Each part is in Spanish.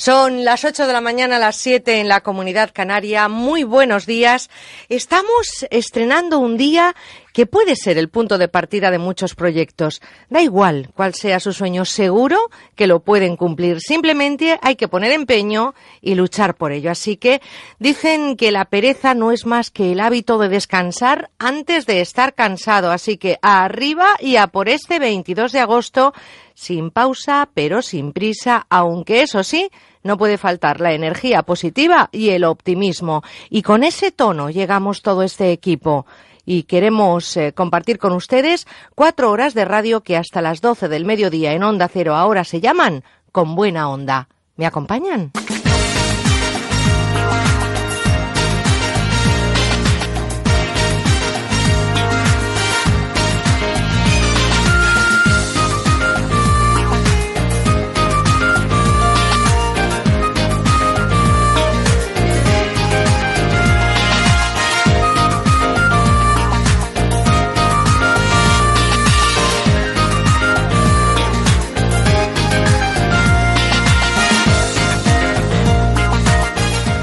Son las 8 de la mañana, las 7 en la comunidad canaria. Muy buenos días. Estamos estrenando un día que puede ser el punto de partida de muchos proyectos. Da igual cuál sea su sueño, seguro que lo pueden cumplir. Simplemente hay que poner empeño y luchar por ello. Así que dicen que la pereza no es más que el hábito de descansar antes de estar cansado. Así que arriba y a por este 22 de agosto sin pausa, pero sin prisa, aunque eso sí, no puede faltar la energía positiva y el optimismo. Y con ese tono llegamos todo este equipo. Y queremos eh, compartir con ustedes cuatro horas de radio que hasta las doce del mediodía en Onda Cero ahora se llaman Con Buena Onda. ¿Me acompañan?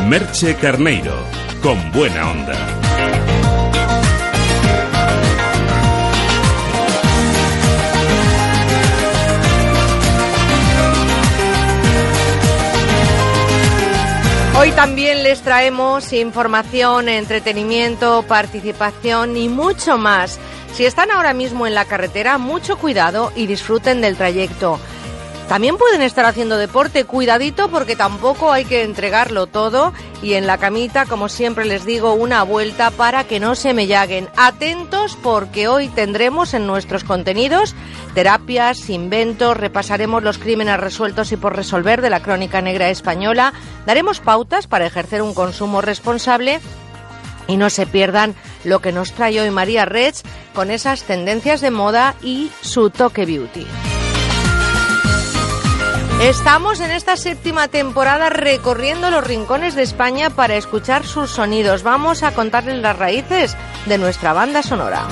Merche Carneiro, con buena onda. Hoy también les traemos información, entretenimiento, participación y mucho más. Si están ahora mismo en la carretera, mucho cuidado y disfruten del trayecto. También pueden estar haciendo deporte, cuidadito porque tampoco hay que entregarlo todo y en la camita, como siempre les digo, una vuelta para que no se me llaguen. Atentos porque hoy tendremos en nuestros contenidos terapias, inventos, repasaremos los crímenes resueltos y por resolver de la crónica negra española, daremos pautas para ejercer un consumo responsable y no se pierdan lo que nos trae hoy María Rech con esas tendencias de moda y su toque beauty. Estamos en esta séptima temporada recorriendo los rincones de España para escuchar sus sonidos. Vamos a contarles las raíces de nuestra banda sonora.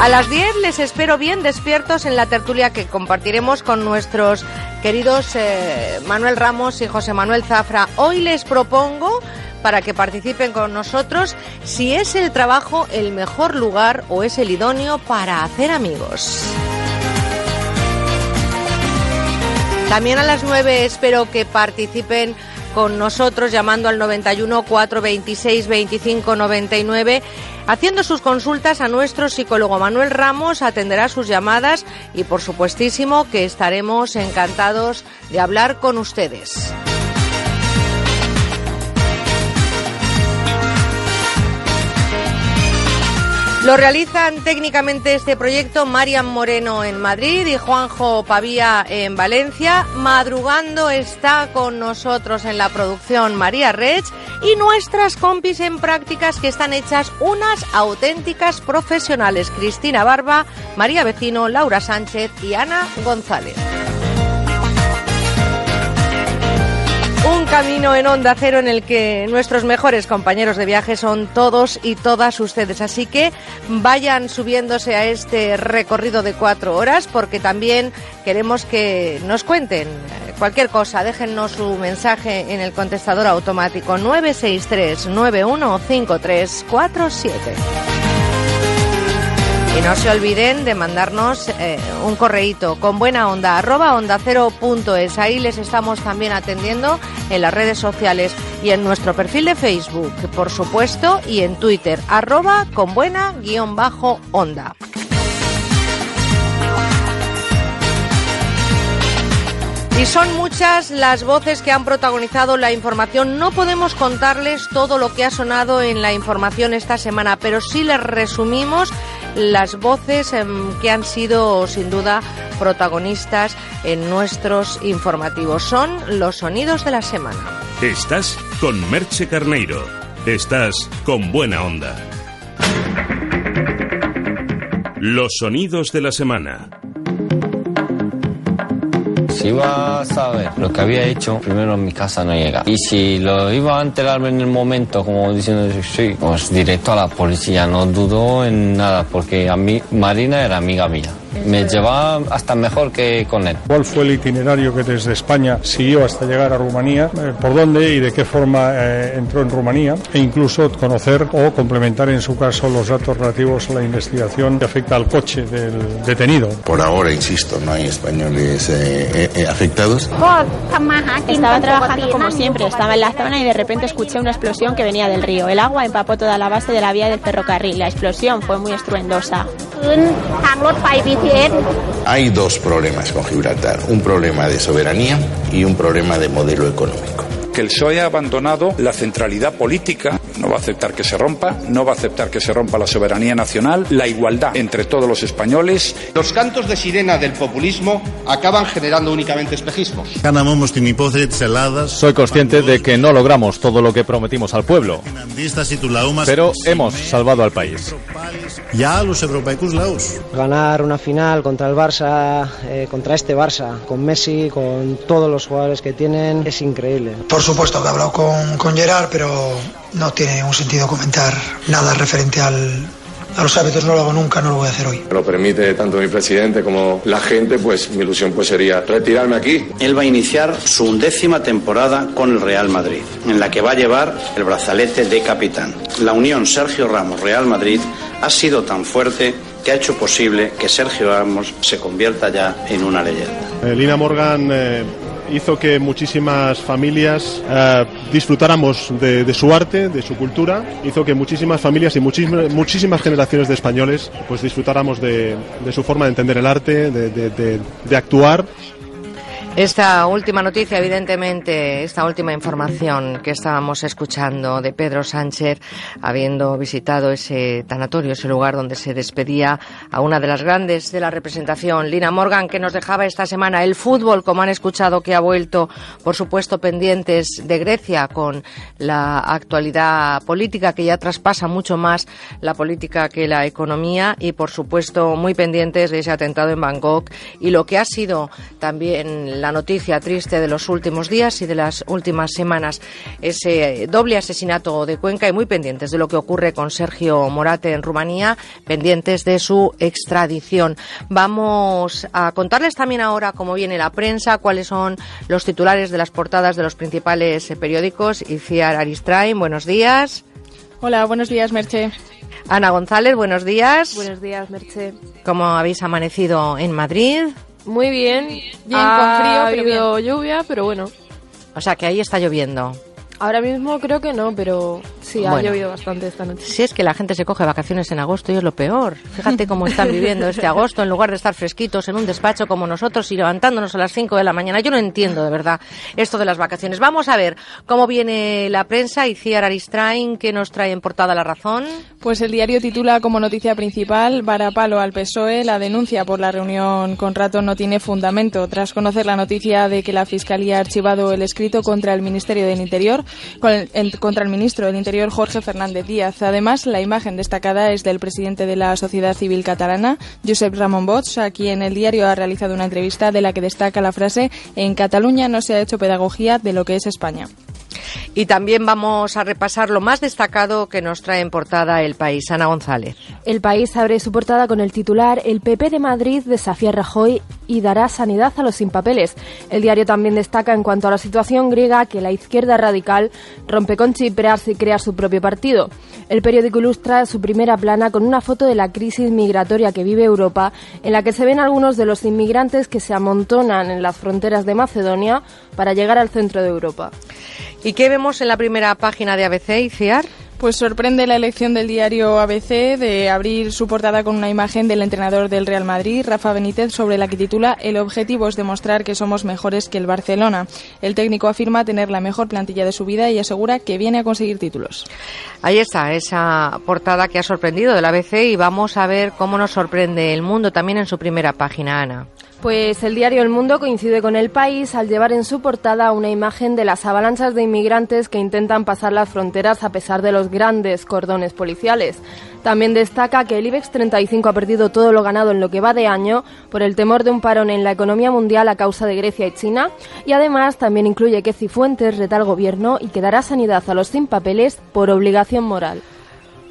A las 10 les espero bien despiertos en la tertulia que compartiremos con nuestros queridos eh, Manuel Ramos y José Manuel Zafra. Hoy les propongo para que participen con nosotros si es el trabajo el mejor lugar o es el idóneo para hacer amigos. También a las 9 espero que participen con nosotros llamando al 91 426 25 99 haciendo sus consultas a nuestro psicólogo Manuel Ramos atenderá sus llamadas y por supuestísimo que estaremos encantados de hablar con ustedes. Lo realizan técnicamente este proyecto Marian Moreno en Madrid y Juanjo Pavía en Valencia. Madrugando está con nosotros en la producción María Rech y nuestras compis en prácticas que están hechas unas auténticas profesionales. Cristina Barba, María Vecino, Laura Sánchez y Ana González. Un camino en onda cero en el que nuestros mejores compañeros de viaje son todos y todas ustedes. Así que vayan subiéndose a este recorrido de cuatro horas porque también queremos que nos cuenten cualquier cosa. Déjennos su mensaje en el contestador automático 963 915347. Y no se olviden de mandarnos eh, un correíto con buena onda, arroba onda cero. Ahí les estamos también atendiendo en las redes sociales y en nuestro perfil de Facebook, por supuesto, y en Twitter, arroba con buena guion bajo onda. Y son muchas las voces que han protagonizado la información. No podemos contarles todo lo que ha sonado en la información esta semana, pero sí les resumimos las voces em, que han sido sin duda protagonistas en nuestros informativos. Son los sonidos de la semana. Estás con Merche Carneiro. Estás con buena onda. Los sonidos de la semana. Si iba a saber lo que había hecho, primero en mi casa no llega. Y si lo iba a enterarme en el momento, como diciendo, sí, pues directo a la policía, no dudo en nada, porque a mí Marina era amiga mía. Me llevaba hasta mejor que con él. ¿Cuál fue el itinerario que desde España siguió hasta llegar a Rumanía? Eh, ¿Por dónde y de qué forma eh, entró en Rumanía? E incluso conocer o complementar en su caso los datos relativos a la investigación que afecta al coche del detenido. Por ahora, insisto, no hay españoles eh, afectados. Estaba trabajando como siempre, estaba en la zona y de repente escuché una explosión que venía del río. El agua empapó toda la base de la vía del ferrocarril. La explosión fue muy estruendosa. Hay dos problemas con Gibraltar, un problema de soberanía y un problema de modelo económico que el PSOE ha abandonado la centralidad política, no va a aceptar que se rompa, no va a aceptar que se rompa la soberanía nacional, la igualdad entre todos los españoles. Los cantos de sirena del populismo acaban generando únicamente espejismos. Soy consciente de que no logramos todo lo que prometimos al pueblo, pero hemos salvado al país. Ganar una final contra el Barça, eh, contra este Barça, con Messi, con todos los jugadores que tienen, es increíble. Por supuesto que he hablado con, con Gerard, pero no tiene un sentido comentar nada referente al, a los hábitos no lo hago nunca, no lo voy a hacer hoy. Lo permite tanto mi presidente como la gente, pues mi ilusión pues sería retirarme aquí. Él va a iniciar su undécima temporada con el Real Madrid, en la que va a llevar el brazalete de capitán. La unión Sergio Ramos-Real Madrid ha sido tan fuerte que ha hecho posible que Sergio Ramos se convierta ya en una leyenda. Eh, Lina Morgan eh, hizo que muchísimas familias eh, disfrutáramos de, su arte, de su cultura, hizo que muchísimas familias y muchísimas, generaciones de españoles pues disfrutáramos de, su forma de entender el arte, de actuar esta última noticia, evidentemente, esta última información que estábamos escuchando de Pedro Sánchez, habiendo visitado ese tanatorio, ese lugar donde se despedía a una de las grandes de la representación, Lina Morgan, que nos dejaba esta semana el fútbol, como han escuchado, que ha vuelto, por supuesto, pendientes de Grecia con la actualidad política, que ya traspasa mucho más la política que la economía, y, por supuesto, muy pendientes de ese atentado en Bangkok y lo que ha sido también la la noticia triste de los últimos días y de las últimas semanas, ese doble asesinato de Cuenca y muy pendientes de lo que ocurre con Sergio Morate en Rumanía, pendientes de su extradición. Vamos a contarles también ahora cómo viene la prensa, cuáles son los titulares de las portadas de los principales periódicos. Iciar Aristrain, buenos días. Hola, buenos días, Merche. Ana González, buenos días. Buenos días, Merche. ¿Cómo habéis amanecido en Madrid? Muy bien, bien con frío, ha habido lluvia, pero bueno. O sea que ahí está lloviendo. Ahora mismo creo que no, pero sí, ha llovido bastante esta noche. Si es que la gente se coge vacaciones en agosto y es lo peor. Fíjate cómo están viviendo este agosto en lugar de estar fresquitos en un despacho como nosotros y levantándonos a las 5 de la mañana. Yo no entiendo de verdad esto de las vacaciones. Vamos a ver cómo viene la prensa y Ciar Aristrain, que nos trae en portada la razón. Pues el diario titula como noticia principal Varapalo al PSOE, la denuncia por la reunión con Rato no tiene fundamento. Tras conocer la noticia de que la Fiscalía ha archivado el escrito contra el Ministerio del Interior, contra el ministro del Interior Jorge Fernández Díaz. Además, la imagen destacada es del presidente de la Sociedad Civil Catalana, Josep Ramon Bosch, a quien el diario ha realizado una entrevista de la que destaca la frase En Cataluña no se ha hecho pedagogía de lo que es España. Y también vamos a repasar lo más destacado que nos trae en portada el país. Ana González. El país abre su portada con el titular El PP de Madrid desafía a Rajoy y dará sanidad a los sin papeles. El diario también destaca en cuanto a la situación griega que la izquierda radical rompe con Chipras y crea su propio partido. El periódico ilustra su primera plana con una foto de la crisis migratoria que vive Europa, en la que se ven algunos de los inmigrantes que se amontonan en las fronteras de Macedonia para llegar al centro de Europa. ¿Y qué vemos en la primera página de ABC y CIAR? Pues sorprende la elección del diario ABC de abrir su portada con una imagen del entrenador del Real Madrid, Rafa Benítez, sobre la que titula El objetivo es demostrar que somos mejores que el Barcelona. El técnico afirma tener la mejor plantilla de su vida y asegura que viene a conseguir títulos. Ahí está esa portada que ha sorprendido del ABC y vamos a ver cómo nos sorprende el mundo también en su primera página, Ana. Pues el diario El Mundo coincide con El País al llevar en su portada una imagen de las avalanchas de inmigrantes que intentan pasar las fronteras a pesar de los grandes cordones policiales. También destaca que el IBEX 35 ha perdido todo lo ganado en lo que va de año por el temor de un parón en la economía mundial a causa de Grecia y China y además también incluye que Cifuentes reta al gobierno y que dará sanidad a los sin papeles por obligación moral.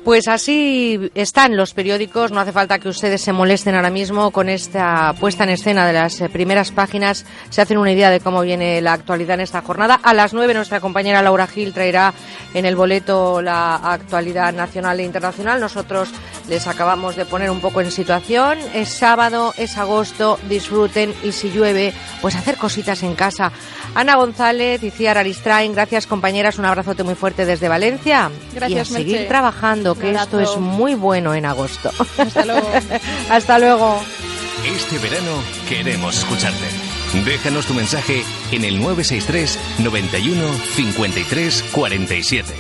Pues así están los periódicos, no hace falta que ustedes se molesten ahora mismo con esta puesta en escena de las eh, primeras páginas, se hacen una idea de cómo viene la actualidad en esta jornada. A las nueve nuestra compañera Laura Gil traerá en el boleto la actualidad nacional e internacional. Nosotros les acabamos de poner un poco en situación. Es sábado, es agosto, disfruten y si llueve, pues hacer cositas en casa. Ana González y Ciara Aristrain, gracias compañeras, un abrazote muy fuerte desde Valencia. Gracias, y a seguir Merche. trabajando, que esto es muy bueno en agosto. Hasta luego. Hasta luego. Este verano queremos escucharte. Déjanos tu mensaje en el 963 91 53 47.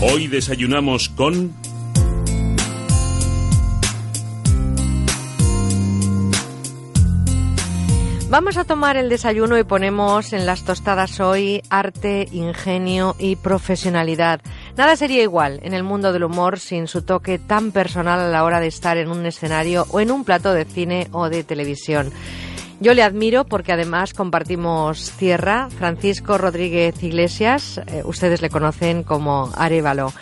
Hoy desayunamos con... Vamos a tomar el desayuno y ponemos en las tostadas hoy arte, ingenio y profesionalidad. Nada sería igual en el mundo del humor sin su toque tan personal a la hora de estar en un escenario o en un plato de cine o de televisión. Yo le admiro porque además compartimos tierra. Francisco Rodríguez Iglesias, eh, ustedes le conocen como Arevalo.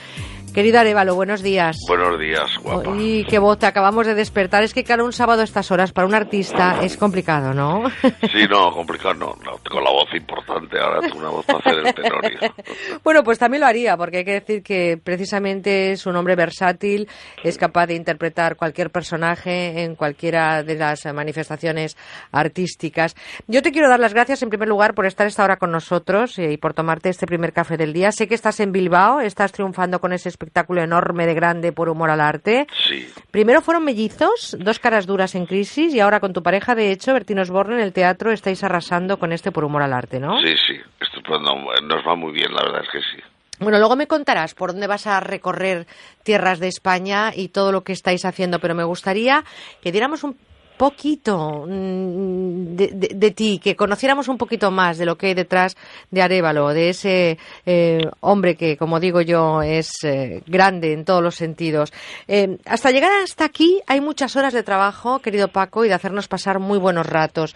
Querido Arevalo, buenos días. Buenos días, guapa. Y qué voz, te acabamos de despertar. Es que claro, un sábado a estas horas para un artista es complicado, ¿no? Sí, no, complicado no. no tengo la voz importante, ahora tengo una voz para hacer el tenorio. Bueno, pues también lo haría, porque hay que decir que precisamente es un hombre versátil, es capaz de interpretar cualquier personaje en cualquiera de las manifestaciones artísticas. Yo te quiero dar las gracias en primer lugar por estar esta hora con nosotros y por tomarte este primer café del día. Sé que estás en Bilbao, estás triunfando con ese espectáculo enorme de grande por humor al arte. Sí, Primero fueron mellizos, dos caras duras en crisis, y ahora con tu pareja, de hecho, Bertino Osborne, en el teatro estáis arrasando con este por humor al arte, ¿no? sí, sí. Estupendo. Nos va muy bien, la verdad es que sí. Bueno, luego me contarás por dónde vas a recorrer tierras de España y todo lo que estáis haciendo, pero me gustaría que diéramos un poquito mm, de, de- de ti, que conociéramos un poquito más de lo que hay detrás de Arevalo, de ese eh, hombre que, como digo yo, es eh, grande en todos los sentidos. Eh, hasta llegar hasta aquí hay muchas horas de trabajo, querido Paco, y de hacernos pasar muy buenos ratos.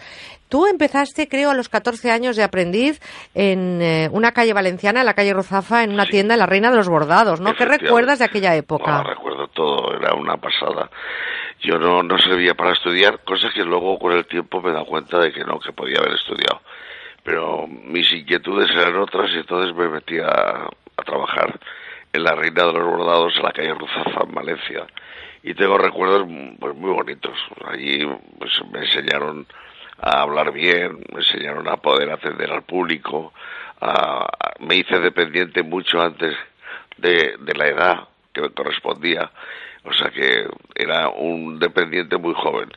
Tú empezaste, creo, a los 14 años de aprendiz en eh, una calle valenciana, en la calle Ruzafa, en una tienda en la Reina de los Bordados, ¿no? ¿Qué recuerdas de aquella No, época? recuerdo todo, era una pasada. Yo no, no servía para estudiar, cosas que luego con el tiempo me he dado cuenta de que no, que podía haber estudiado. Pero mis inquietudes eran otras y entonces me metí a, a trabajar en la Reina de los Bordados, en la calle Ruzafa, en Valencia. Y tengo recuerdos pues, muy bonitos. Allí pues, me enseñaron a hablar bien, me enseñaron a poder atender al público, me hice dependiente mucho antes de, de la edad que me correspondía, o sea que era un dependiente muy joven.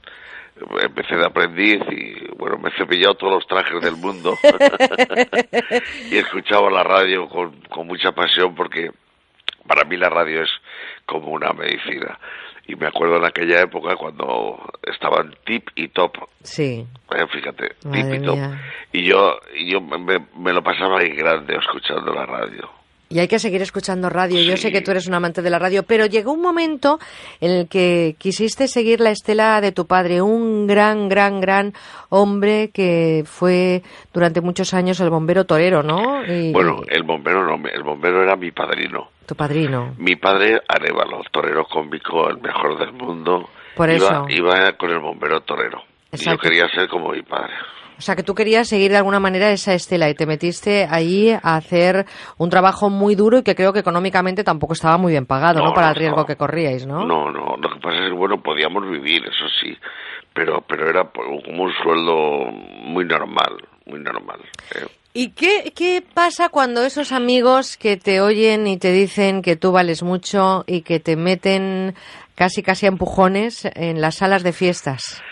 Empecé de aprendiz y bueno, me he cepillado todos los trajes del mundo y escuchaba la radio con, con mucha pasión porque para mí la radio es como una medicina. Y me acuerdo en aquella época cuando estaban tip y top, Sí. eh, fíjate, tip y top. mía. Y yo, y yo me, me- lo pasaba en grande escuchando la radio. Y hay que seguir escuchando radio. Yo sé que tú eres un amante de la radio, pero llegó un momento en el que quisiste seguir la estela de tu padre, un gran, gran, gran hombre que fue durante muchos años el bombero torero, ¿no? Y, Bueno, el bombero no, el bombero era mi padrino. tu padrino. Mi padre, Arevalo, torero cómico, el mejor del mundo. Por iba, eso. Iba con el bombero torero. Y yo quería ser como mi padre. O sea, que tú querías seguir de alguna manera esa estela y te metiste allí a hacer un trabajo muy duro y que creo que económicamente tampoco estaba muy bien pagado, ¿no? No, Para el riesgo que corríais, ¿no? No, no, lo que pasa es que, bueno, podíamos vivir, eso sí, pero, pero era como un sueldo muy normal, muy normal. eh. ¿Y qué, qué pasa cuando esos amigos que te oyen y te dicen que tú vales mucho y que te meten casi casi a empujones en las salas de fiestas?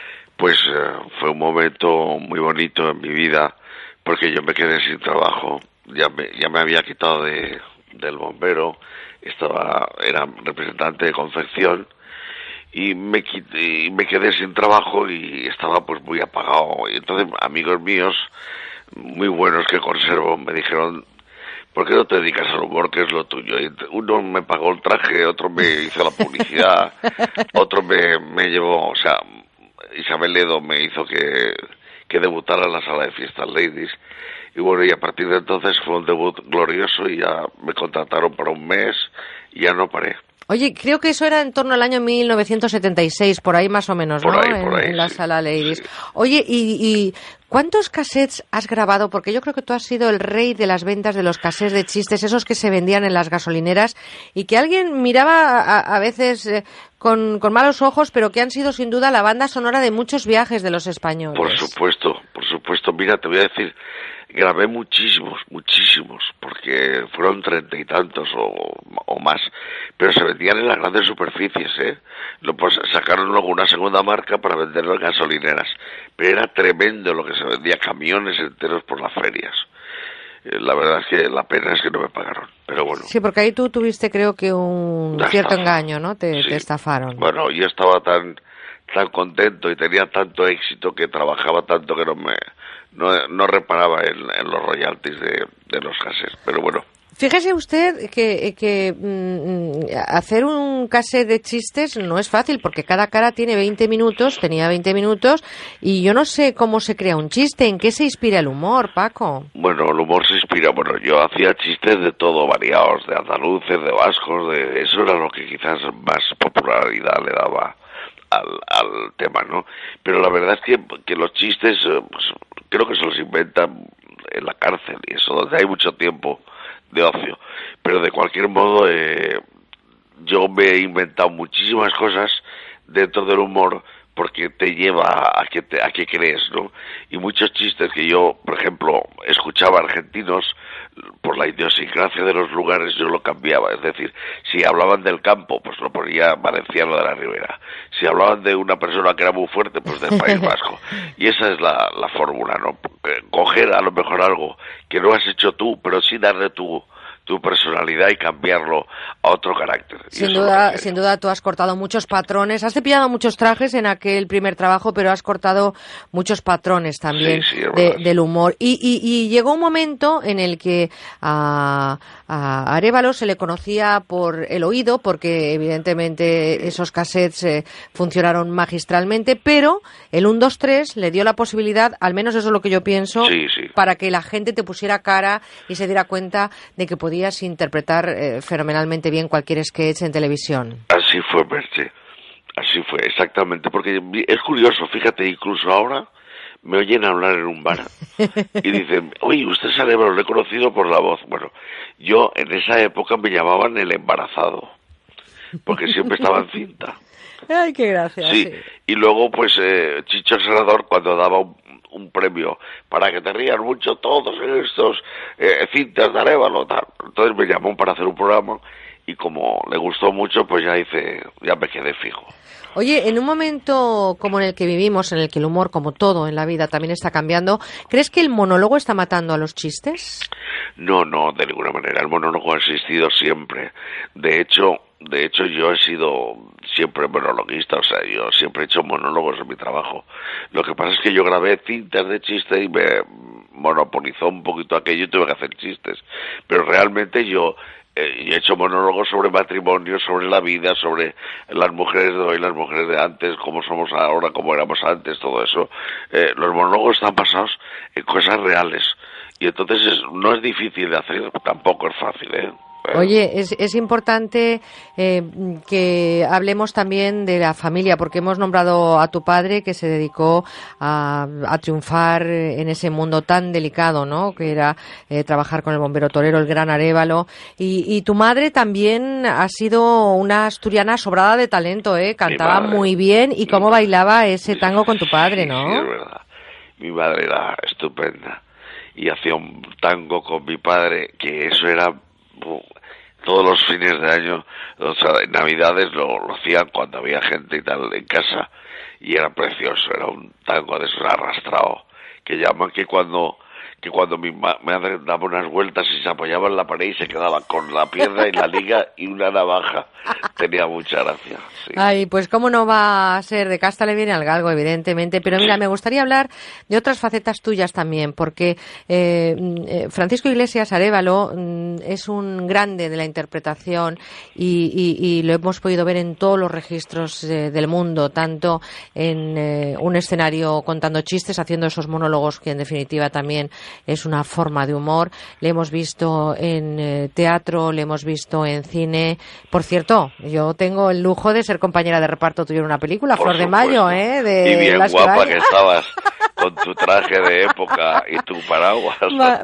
Pues eh, fue un momento muy bonito en mi vida porque yo me quedé sin trabajo, ya me, ya me había quitado de, del bombero, estaba era representante de confección y me y me quedé sin trabajo y estaba pues muy apagado. Y entonces amigos míos muy buenos que conservo me dijeron ¿por qué no te dedicas al humor que es lo tuyo? Y uno me pagó el traje, otro me hizo la publicidad, otro me, me llevó, o sea, Isabel Ledo me hizo que, que debutara en la sala de fiestas Ladies. Y bueno, y a partir de entonces fue un debut glorioso y ya me contrataron para un mes y ya no paré. Oye, creo que eso era en torno al año 1976, por ahí más o menos, Por ¿no? ahí, por en, ahí, en la sí, sala Ladies. Oye, y, y cuántos cassettes has grabado? Porque yo creo que tú has sido el rey de las ventas de los cassettes de chistes, esos que se vendían en las gasolineras y que alguien miraba a, a veces eh, con, con malos ojos, pero que han sido sin duda la banda sonora de muchos viajes de los españoles. Por supuesto, por supuesto. Mira, te voy a decir, grabé muchísimos, muchísimos, porque fueron treinta y tantos o, o más, pero se vendían en las grandes superficies, ¿eh? Lo, pues, sacaron luego una segunda marca para venderlo en gasolineras, pero era tremendo lo que se vendía, camiones enteros por las ferias. Eh, La verdad es que la pena es que no me pagaron, pero bueno. Sí, porque ahí tú tuviste creo que un Una cierto estafa. engaño, ¿no? Te, Sí. te estafaron. Bueno, yo estaba tan tan contento y tenía tanto éxito que trabajaba tanto que no me no, no reparaba en, en los royalties de, de los gases. Pero bueno, Fíjese usted que, que mm, hacer un cassette de chistes no es fácil porque cada cara tiene 20 minutos, tenía 20 minutos y yo no sé cómo se crea un chiste, en qué se inspira el humor, Paco. bueno, el humor se inspira. Bueno, yo hacía chistes de todo, variados, de andaluces, de vascos, de eso era lo que quizás más popularidad le daba al, al tema, ¿no? Pero la verdad es que, que los chistes, eh, pues, creo que se los inventan en la cárcel y eso, donde hay mucho tiempo de ocio. Pero de cualquier modo, eh, yo me he inventado muchísimas cosas dentro del humor porque te lleva a que te, a que crees, ¿no? Y muchos chistes que yo, por ejemplo, escuchaba argentinos por la idiosincrasia de los lugares yo lo cambiaba, es decir, si hablaban del campo, pues lo ponía valenciano de la Ribera. Si hablaban de una persona que era muy fuerte, pues del País Vasco. Y esa es la, la fórmula, ¿no? Coger a lo mejor algo que no has hecho tú, pero sí darle tu tu personalidad y cambiarlo a otro carácter. Sin duda, sin duda tú has cortado muchos patrones, has cepillado muchos trajes en aquel primer trabajo, pero has cortado muchos patrones también Sí, sí, es de- verdad. del humor. Y, y- y llegó un momento en el que a, a Arevalo se le conocía por el oído, porque evidentemente esos cassettes eh, funcionaron magistralmente, pero el 1, 2, 3 le dio la posibilidad, al menos eso es lo que yo pienso, Sí, sí. para que la gente te pusiera cara y se diera cuenta de que podías interpretar eh, fenomenalmente bien cualquier sketch en televisión. Así fue, Merche. Así fue, exactamente. Porque es curioso, fíjate, incluso ahora me oyen hablar en un bar y dicen, oye, usted es lo he conocido por la voz. Bueno, yo en esa época me llamaban el embarazado, porque siempre estaba en cinta. Ay, qué gracia. Sí, y luego pues eh, Chicho Senador cuando daba un, un premio para que te rían mucho todos estos eh, cintas de Arevalo, tal. Entonces me llamó para hacer un programa y como le gustó mucho pues ya hice, ya me quedé fijo. Oye, en un momento como en el que vivimos, en el que el humor, como todo en la vida, también está cambiando, ¿crees que el monólogo está matando a los chistes? No, no, de ninguna manera. El monólogo ha existido siempre. De hecho, de hecho yo he sido siempre monologuista, o sea, yo siempre he hecho monólogos en mi trabajo. Lo que pasa es que yo grabé cintas de chistes y me monopolizó un poquito aquello y tuve que hacer chistes. Pero realmente yo eh, he hecho monólogos sobre matrimonio, sobre la vida, sobre las mujeres de hoy, las mujeres de antes, cómo somos ahora, cómo éramos antes, todo eso. Eh, los monólogos están basados en cosas reales. Y entonces es- no es difícil de hacer, tampoco es fácil, ¿eh? Oye, es, es importante eh, que hablemos también de la familia, porque hemos nombrado a tu padre que se dedicó a, a triunfar en ese mundo tan delicado, ¿no? Que era eh, trabajar con el bombero torero, el gran Arévalo. Y, y tu madre también ha sido una asturiana sobrada de talento, ¿eh? Cantaba muy bien y cómo bailaba ese tango con tu padre, ¿no? Sí, es verdad. Mi madre era estupenda y hacía un tango con mi padre que eso era todos los fines de año, o sea, en Navidades lo, hacían cuando había gente y tal en casa y era precioso, era un tango de esos arrastrado que llaman que cuando que cuando mi madre daba unas vueltas y se apoyaba en la pared y se quedaba con la pierna y la liga y una navaja. Tenía mucha gracia. Ay, pues cómo no va a ser de casta le viene al galgo, evidentemente. Pero mira, me gustaría hablar de otras facetas tuyas también, porque eh, eh, Francisco Iglesias Arevalo mm, es un grande de la interpretación y, lo hemos podido ver en todos los registros eh, del mundo, tanto en un escenario contando chistes, haciendo esos monólogos que en definitiva también es una forma de humor. Le hemos visto en teatro, le hemos visto en cine. Por cierto, yo tengo el lujo de ser compañera de reparto tuyo en una película, Flor de Mayo, ¿eh? De y bien guapa que estabas con tu traje de época y tu paraguas.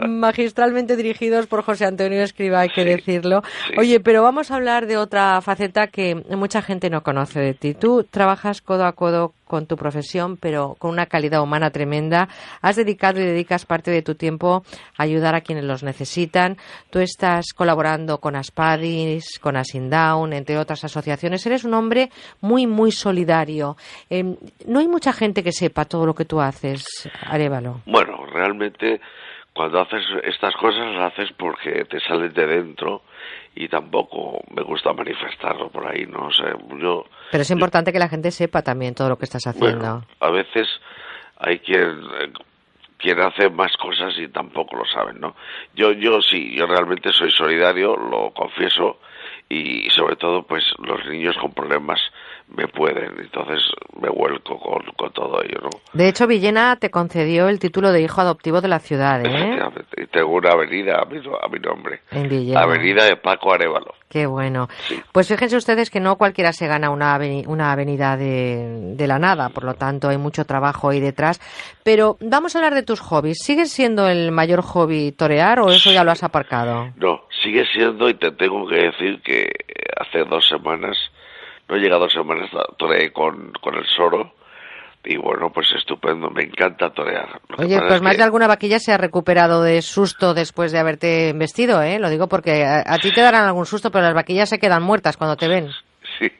magistralmente dirigidos por José Antonio Escriba, hay que decirlo. Oye, pero vamos a hablar de otra faceta que mucha gente no conoce de ti. Tú trabajas codo a codo con tu profesión, pero con una calidad humana tremenda. Has dedicado y dedicas parte de tu tiempo a ayudar a quienes los necesitan. Tú estás colaborando con Aspadis, con Asindown, entre otras asociaciones. Eres un hombre muy, muy solidario. Em, no hay mucha gente que sepa todo lo que tú haces, Arevalo. Bueno, realmente cuando haces estas cosas las haces porque te sales de dentro y tampoco me gusta manifestarlo por ahí, no sé, yo... Pero es importante que la gente sepa también todo lo que estás haciendo. a veces hay quien quiere hacer más cosas y tampoco lo saben, ¿no? Yo, yo sí, yo realmente soy solidario, lo confieso, y sobre todo pues los niños con problemas me pueden. Entonces me vuelco con, con todo ello no de hecho Villena te concedió el título de hijo adoptivo de la ciudad ¿eh? y tengo una avenida a mi, a mi nombre. Avenida de Paco Arevalo. Qué bueno. Pues fíjense ustedes que no cualquiera se gana una, una avenida de, de la nada. Por lo tanto hay mucho trabajo ahí detrás. Pero vamos a hablar de tus hobbies ¿sigues siendo el mayor hobby torear o eso ya lo has aparcado? no sigue siendo y te tengo que decir que hace dos semanas, no llega dos semanas, toreé con, con el Soro y bueno, pues estupendo, me encanta torear. Oye, pues más de alguna vaquilla se ha recuperado de susto después de haberte vestido, ¿eh? Lo digo porque a, a, ti te darán algún susto, pero las vaquillas se quedan muertas cuando te ven. Sí,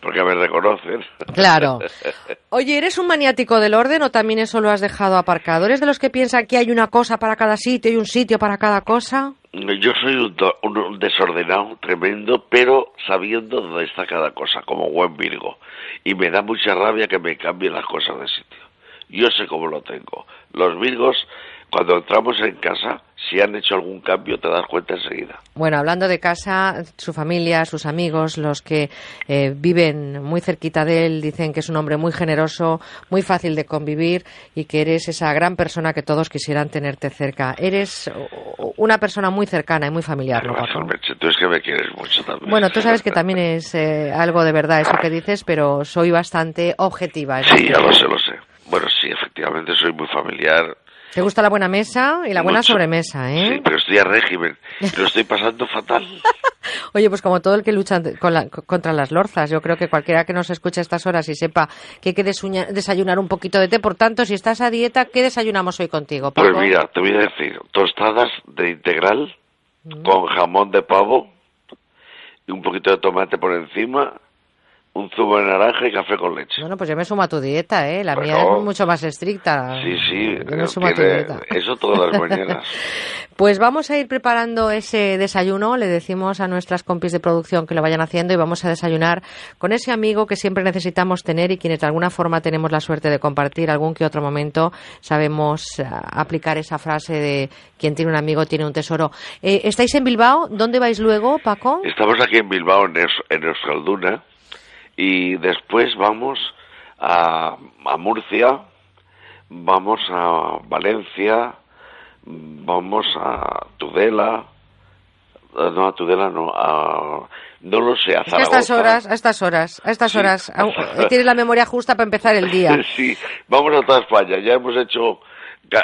porque me reconocen. Claro. Oye, ¿eres un maniático del orden o también eso lo has dejado aparcado? ¿Eres de los que piensan que hay una cosa para cada sitio y un sitio para cada cosa? Yo soy un, desordenado tremendo, pero sabiendo dónde está cada cosa, como buen Virgo. Y me da mucha rabia que me cambien las cosas de sitio. Yo sé cómo lo tengo. Los Virgos, cuando entramos en casa, si han hecho algún cambio te das cuenta enseguida. Bueno, hablando de casa, su familia, sus amigos, los que eh, viven muy cerquita de él, dicen que es un hombre muy generoso, muy fácil de convivir y que eres esa gran persona que todos quisieran tenerte cerca. Eres una persona muy cercana y muy familiar, ¿no, Tú es que me quieres mucho también. Bueno, tú sabes que también es eh, algo de verdad eso que dices, pero soy bastante objetiva. Sí, ya lo sé, lo sé. Bueno, sí, efectivamente soy muy familiar te gusta la buena mesa y la buena sobremesa, ¿eh? Sí, pero estoy a régimen lo estoy pasando fatal. Oye, pues como todo el que lucha contra las lorzas, yo creo que cualquiera que nos escuche a estas horas y sepa que hay que desayunar un poquito de té, por tanto, si estás a dieta, ¿qué desayunamos hoy contigo, Pues mira, te voy a decir, tostadas de integral mm. con jamón de pavo y un poquito de tomate por encima un zumo de naranja y café con leche. Bueno, pues yo me sumo a tu dieta, ¿eh? La mía es mucho más estricta. Sí, sí. Eso todas las mañanas. pues vamos a ir preparando ese desayuno. Le decimos a nuestras compis de producción que lo vayan haciendo y vamos a desayunar con ese amigo que siempre necesitamos tener y quienes de alguna forma tenemos la suerte de compartir algún que otro momento. Sabemos eh, aplicar esa frase de quien tiene un amigo tiene un tesoro. Eh, ¿Estáis en Bilbao? ¿Dónde vais luego, Paco? Estamos aquí en Bilbao, en, en Euskalduna y después vamos a, a Murcia, vamos a Valencia, vamos a Tudela, eh, no a Tudela, no, a, no lo sé, a a estas horas, a estas horas, a estas horas, tienes la memoria justa para empezar el día. Sí, vamos a toda España, ya hemos hecho,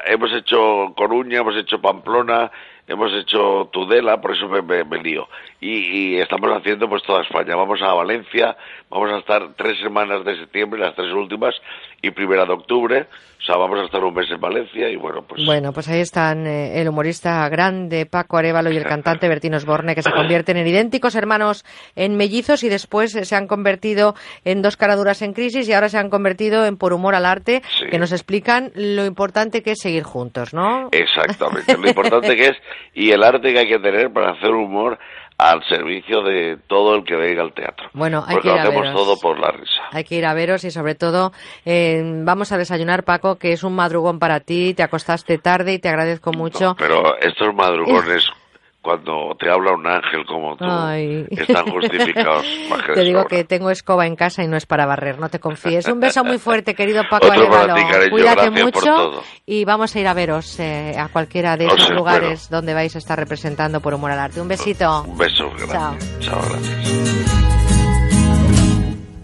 hemos hecho Coruña, hemos hecho Pamplona, hemos hecho Tudela, por eso me, me, me lío. Y, y, estamos haciendo pues toda España. Vamos a Valencia, vamos a estar tres semanas de septiembre, las tres últimas, y primera de octubre. O sea, vamos a estar un mes en Valencia y bueno, pues... Bueno, pues ahí están eh, el humorista grande Paco Arevalo y el cantante Bertín Osborne, que se convierten en idénticos hermanos en mellizos y después se han convertido en dos caraduras en crisis y ahora se han convertido en por humor al arte, Sí. que nos explican lo importante que es seguir juntos, ¿no? Exactamente, lo importante que es y el arte que hay que tener para hacer humor al servicio de todo el que venga al teatro. Bueno, hay Porque que lo ir a hacemos veros. todo por la risa. Hay que ir a veros y sobre todo eh, vamos a desayunar, Paco, que es un madrugón para ti, te acostaste tarde y te agradezco mucho. Pero estos madrugones, cuando te habla un ángel como tú, Ay. están justificados. más que Te digo sobra. que tengo escoba en casa y no es para barrer, no te confíes. Un beso muy fuerte, querido Paco Otro para Arevalo. ti, cariño, Cuídate mucho y vamos a ir a veros eh, a cualquiera de Os esos espero. lugares donde vais a estar representando por humor al arte. Un besito. Un beso, gracias. Chao, gracias.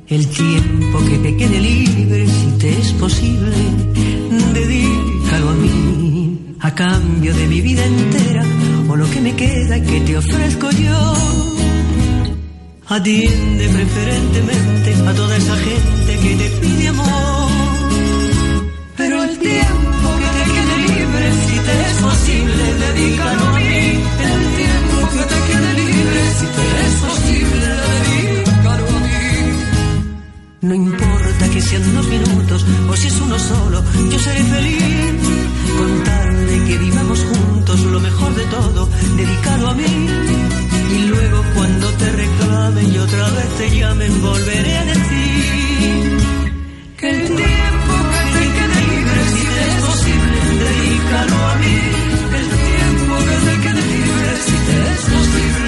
El tiempo que te quede libre, si te es posible, dedícalo a mí, a cambio de mi vida entera, lo que me queda y que te ofrezco yo. Atiende preferentemente a toda esa gente que te pide amor. Pero el tiempo que te quede libre, si te es posible, dedícalo a mí. El tiempo que te quede libre, si te es posible, dedícalo a mí. No importa que sean dos minutos o si es uno solo, yo seré feliz con tal de que vivamos juntos lo mejor de todo, dedicado a mí. Y luego cuando te reclamen y otra vez te llamen, volveré a decir que el tiempo que te quede libre, si te es posible, dedícalo a mí. El tiempo que te quede libre, si te es posible,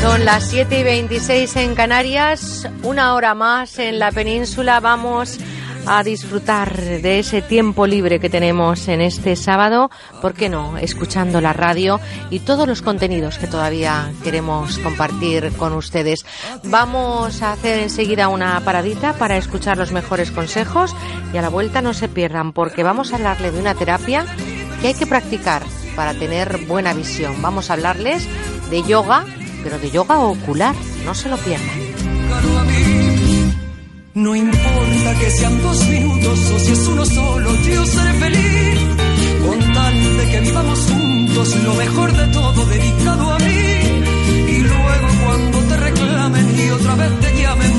Son las 7 y 26 en Canarias, una hora más en la península. Vamos a disfrutar de ese tiempo libre que tenemos en este sábado, ¿por qué no? Escuchando la radio y todos los contenidos que todavía queremos compartir con ustedes. Vamos a hacer enseguida una paradita para escuchar los mejores consejos y a la vuelta no se pierdan porque vamos a hablarle de una terapia que hay que practicar para tener buena visión. Vamos a hablarles de yoga, pero de yoga ocular, no se lo pierdan. No importa que sean dos minutos o si es uno solo, yo seré feliz. Con tal de que vivamos juntos, lo mejor de todo dedicado a mí. Y luego cuando te reclamen y otra vez te llamen,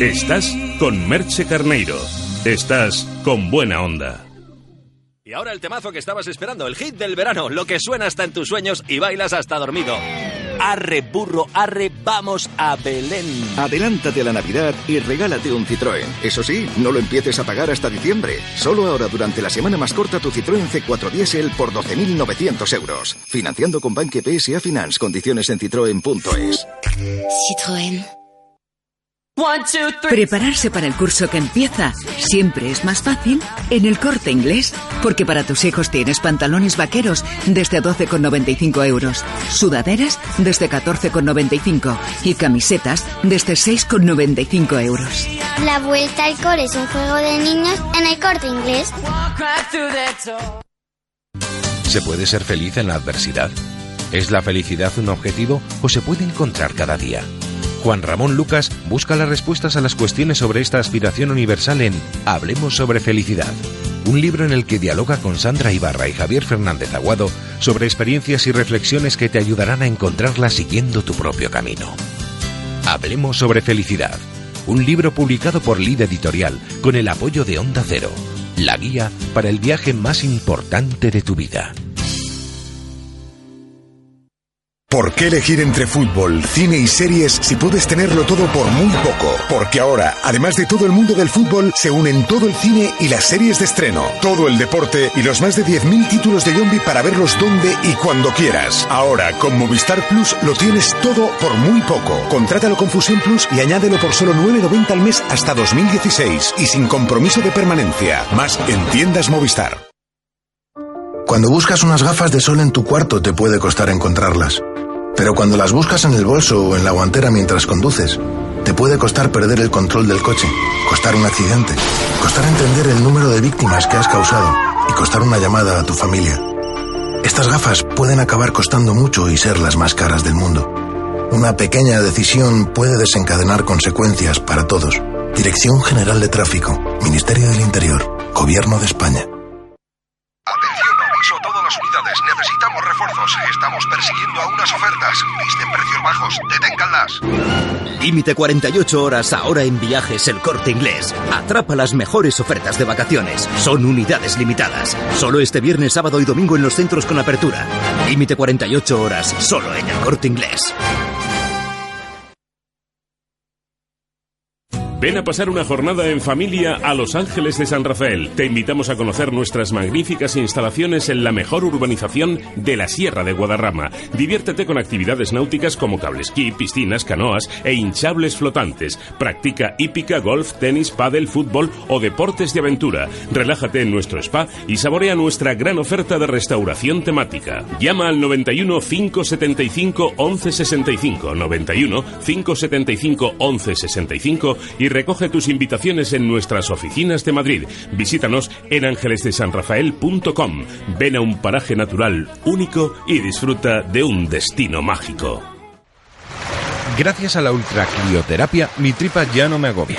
Estás con Merche Carneiro. Estás con buena onda. Y ahora el temazo que estabas esperando, el hit del verano, lo que suena hasta en tus sueños y bailas hasta dormido. Arre, burro, arre, vamos a Belén. Adelántate a la Navidad y regálate un Citroën. Eso sí, no lo empieces a pagar hasta diciembre. Solo ahora durante la semana más corta tu Citroën C4 Diesel por 12.900 euros. Financiando con Banque PSA Finance. Condiciones en citroen.es. Citroën. Prepararse para el curso que empieza siempre es más fácil en el corte inglés, porque para tus hijos tienes pantalones vaqueros desde 12,95 euros, sudaderas desde 14,95 y camisetas desde 6,95 euros. La vuelta al cole es un juego de niños en el corte inglés. ¿Se puede ser feliz en la adversidad? ¿Es la felicidad un objetivo o se puede encontrar cada día? Juan Ramón Lucas busca las respuestas a las cuestiones sobre esta aspiración universal en Hablemos sobre felicidad, un libro en el que dialoga con Sandra Ibarra y Javier Fernández Aguado sobre experiencias y reflexiones que te ayudarán a encontrarla siguiendo tu propio camino. Hablemos sobre felicidad, un libro publicado por Lid Editorial con el apoyo de Onda Cero, la guía para el viaje más importante de tu vida. ¿Por qué elegir entre fútbol, cine y series si puedes tenerlo todo por muy poco? Porque ahora, además de todo el mundo del fútbol, se unen todo el cine y las series de estreno, todo el deporte y los más de 10.000 títulos de Yombi para verlos donde y cuando quieras. Ahora, con Movistar Plus lo tienes todo por muy poco. Contrátalo con Fusión Plus y añádelo por solo 9.90 al mes hasta 2016 y sin compromiso de permanencia. Más en tiendas Movistar. Cuando buscas unas gafas de sol en tu cuarto te puede costar encontrarlas. Pero cuando las buscas en el bolso o en la guantera mientras conduces, te puede costar perder el control del coche, costar un accidente, costar entender el número de víctimas que has causado y costar una llamada a tu familia. Estas gafas pueden acabar costando mucho y ser las más caras del mundo. Una pequeña decisión puede desencadenar consecuencias para todos. Dirección General de Tráfico, Ministerio del Interior, Gobierno de España. Aviso a todas unidades. Necesitamos refuerzos. Estamos persiguiendo a unas ofertas. Visten precios bajos. Deténganlas. Límite 48 horas ahora en viajes el corte inglés. Atrapa las mejores ofertas de vacaciones. Son unidades limitadas. Solo este viernes, sábado y domingo en los centros con apertura. Límite 48 horas solo en el corte inglés. Ven a pasar una jornada en familia a Los Ángeles de San Rafael. Te invitamos a conocer nuestras magníficas instalaciones en la mejor urbanización de la Sierra de Guadarrama. Diviértete con actividades náuticas como cablesquí, piscinas, canoas e hinchables flotantes. Practica hípica, golf, tenis, pádel, fútbol o deportes de aventura. Relájate en nuestro spa y saborea nuestra gran oferta de restauración temática. Llama al 91 575 1165 91 575 1165 y recoge tus invitaciones en nuestras oficinas de Madrid. Visítanos en ángelesdesanrafael.com. Ven a un paraje natural único y disfruta de un destino mágico. Gracias a la ultracrioterapia, mi tripa ya no me agobia.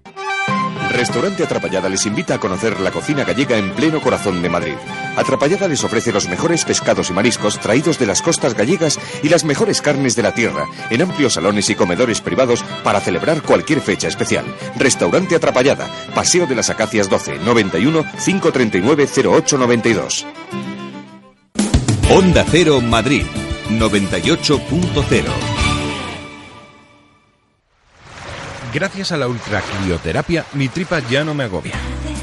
Restaurante Atrapallada les invita a conocer la cocina gallega en pleno corazón de Madrid. Atrapallada les ofrece los mejores pescados y mariscos traídos de las costas gallegas y las mejores carnes de la tierra, en amplios salones y comedores privados para celebrar cualquier fecha especial. Restaurante Atrapallada, Paseo de las Acacias 12, 91 539 0892. Onda Cero Madrid 98.0 Gracias a la ultracrioterapia, mi tripa ya no me agobia.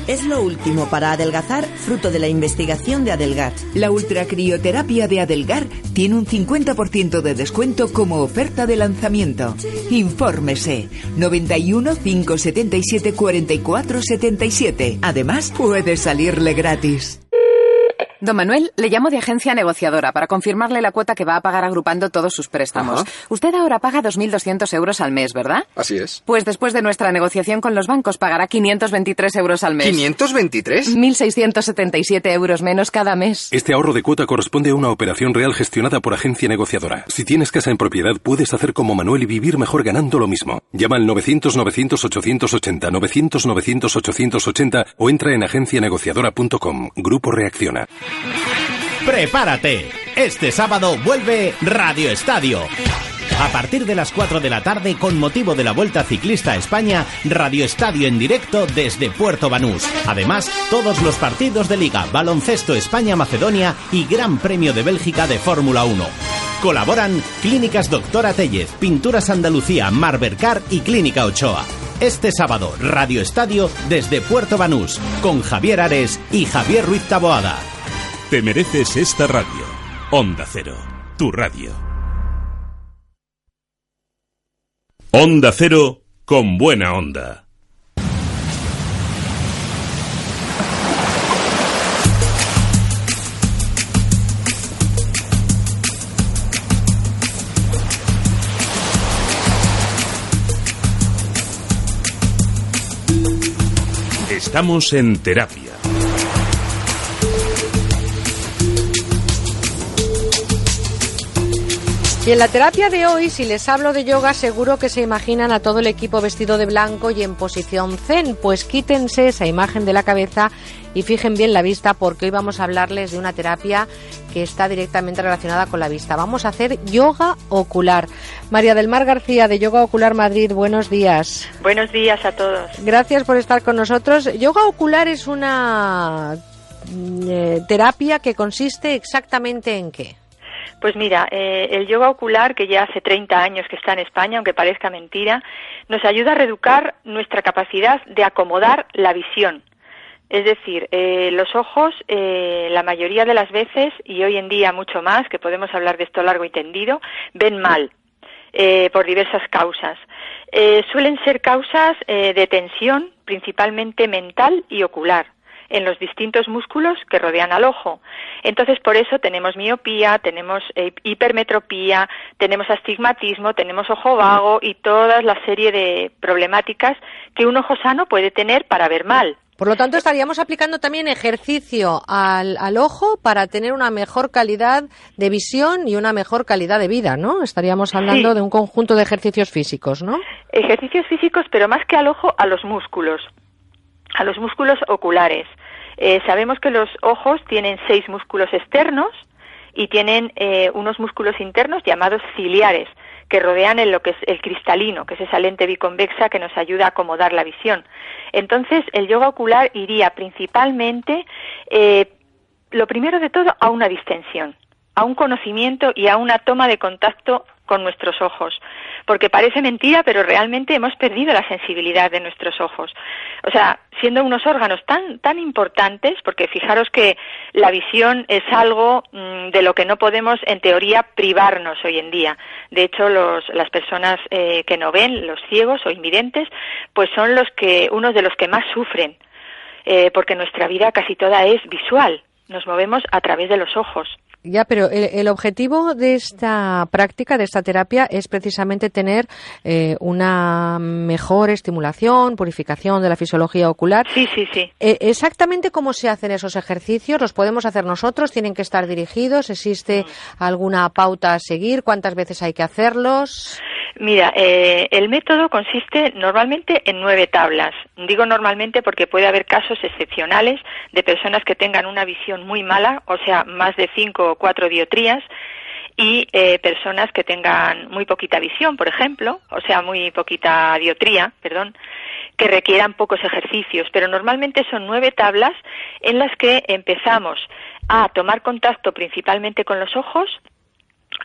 Es lo último para adelgazar, fruto de la investigación de Adelgar. La ultracrioterapia de Adelgar tiene un 50% de descuento como oferta de lanzamiento. Infórmese 91 577 44 77. Además, puede salirle gratis. Don Manuel, le llamo de agencia negociadora para confirmarle la cuota que va a pagar agrupando todos sus préstamos. Ajá. Usted ahora paga 2.200 euros al mes, ¿verdad? Así es. Pues después de nuestra negociación con los bancos pagará 523 euros al mes. ¿523? 1.677 euros menos cada mes. Este ahorro de cuota corresponde a una operación real gestionada por agencia negociadora. Si tienes casa en propiedad, puedes hacer como Manuel y vivir mejor ganando lo mismo. Llama al 900-900-880, 900-900-880 o entra en agencianegociadora.com. Grupo Reacciona. Prepárate. Este sábado vuelve Radio Estadio. A partir de las 4 de la tarde, con motivo de la Vuelta Ciclista a España, Radio Estadio en directo desde Puerto Banús. Además, todos los partidos de Liga, Baloncesto España-Macedonia y Gran Premio de Bélgica de Fórmula 1. Colaboran Clínicas Doctora Tellez, Pinturas Andalucía, Marbercar y Clínica Ochoa. Este sábado, Radio Estadio desde Puerto Banús, con Javier Ares y Javier Ruiz Taboada. Te mereces esta radio. Onda Cero, tu radio. Onda Cero con buena onda. Estamos en terapia. Y en la terapia de hoy, si les hablo de yoga, seguro que se imaginan a todo el equipo vestido de blanco y en posición zen. Pues quítense esa imagen de la cabeza y fijen bien la vista porque hoy vamos a hablarles de una terapia que está directamente relacionada con la vista. Vamos a hacer yoga ocular. María del Mar García de Yoga Ocular Madrid, buenos días. Buenos días a todos. Gracias por estar con nosotros. Yoga ocular es una eh, terapia que consiste exactamente en qué? Pues mira, eh, el yoga ocular, que ya hace 30 años que está en España, aunque parezca mentira, nos ayuda a reeducar nuestra capacidad de acomodar la visión. Es decir, eh, los ojos, eh, la mayoría de las veces, y hoy en día mucho más, que podemos hablar de esto largo y tendido, ven mal. por diversas causas. suelen ser causas de tensión, principalmente mental y ocular en los distintos músculos que rodean al ojo. Entonces, por eso tenemos miopía, tenemos eh, hipermetropía, tenemos astigmatismo, tenemos ojo vago y toda la serie de problemáticas que un ojo sano puede tener para ver mal. Por lo tanto, estaríamos aplicando también ejercicio al, ojo para tener una mejor calidad de visión y una mejor calidad de vida, ¿no? Estaríamos hablando de un conjunto de ejercicios físicos, ¿no? Ejercicios físicos, pero más que al ojo, a los músculos a los músculos oculares. Eh, sabemos que los ojos tienen seis músculos externos y tienen eh, unos músculos internos llamados ciliares que rodean en lo que es el cristalino, que es esa lente biconvexa que nos ayuda a acomodar la visión. Entonces, el yoga ocular iría principalmente, eh, lo primero de todo, a una distensión, a un conocimiento y a una toma de contacto con nuestros ojos. Porque parece mentira, pero realmente hemos perdido la sensibilidad de nuestros ojos. O sea, siendo unos órganos tan, tan importantes, porque fijaros que la visión es algo mm, de lo que no podemos, en teoría, privarnos hoy en día. De hecho, los, las personas eh, que no ven, los ciegos o invidentes, pues son los que, unos de los que más sufren. Eh, porque nuestra vida casi toda es visual. Nos movemos a través de los ojos. Ya, pero el, objetivo de esta práctica, de esta terapia, es precisamente tener eh, una mejor estimulación, purificación de la fisiología ocular. Sí, sí, sí. Eh, exactamente cómo se hacen esos ejercicios, los podemos hacer nosotros, tienen que estar dirigidos, existe mm. alguna pauta a seguir, cuántas veces hay que hacerlos. Mira, eh, el método consiste normalmente en nueve tablas. Digo normalmente porque puede haber casos excepcionales de personas que tengan una visión muy mala, o sea, más de cinco o cuatro diotrías, y eh, personas que tengan muy poquita visión, por ejemplo, o sea, muy poquita diotría, perdón, que requieran pocos ejercicios. Pero normalmente son nueve tablas en las que empezamos a tomar contacto principalmente con los ojos,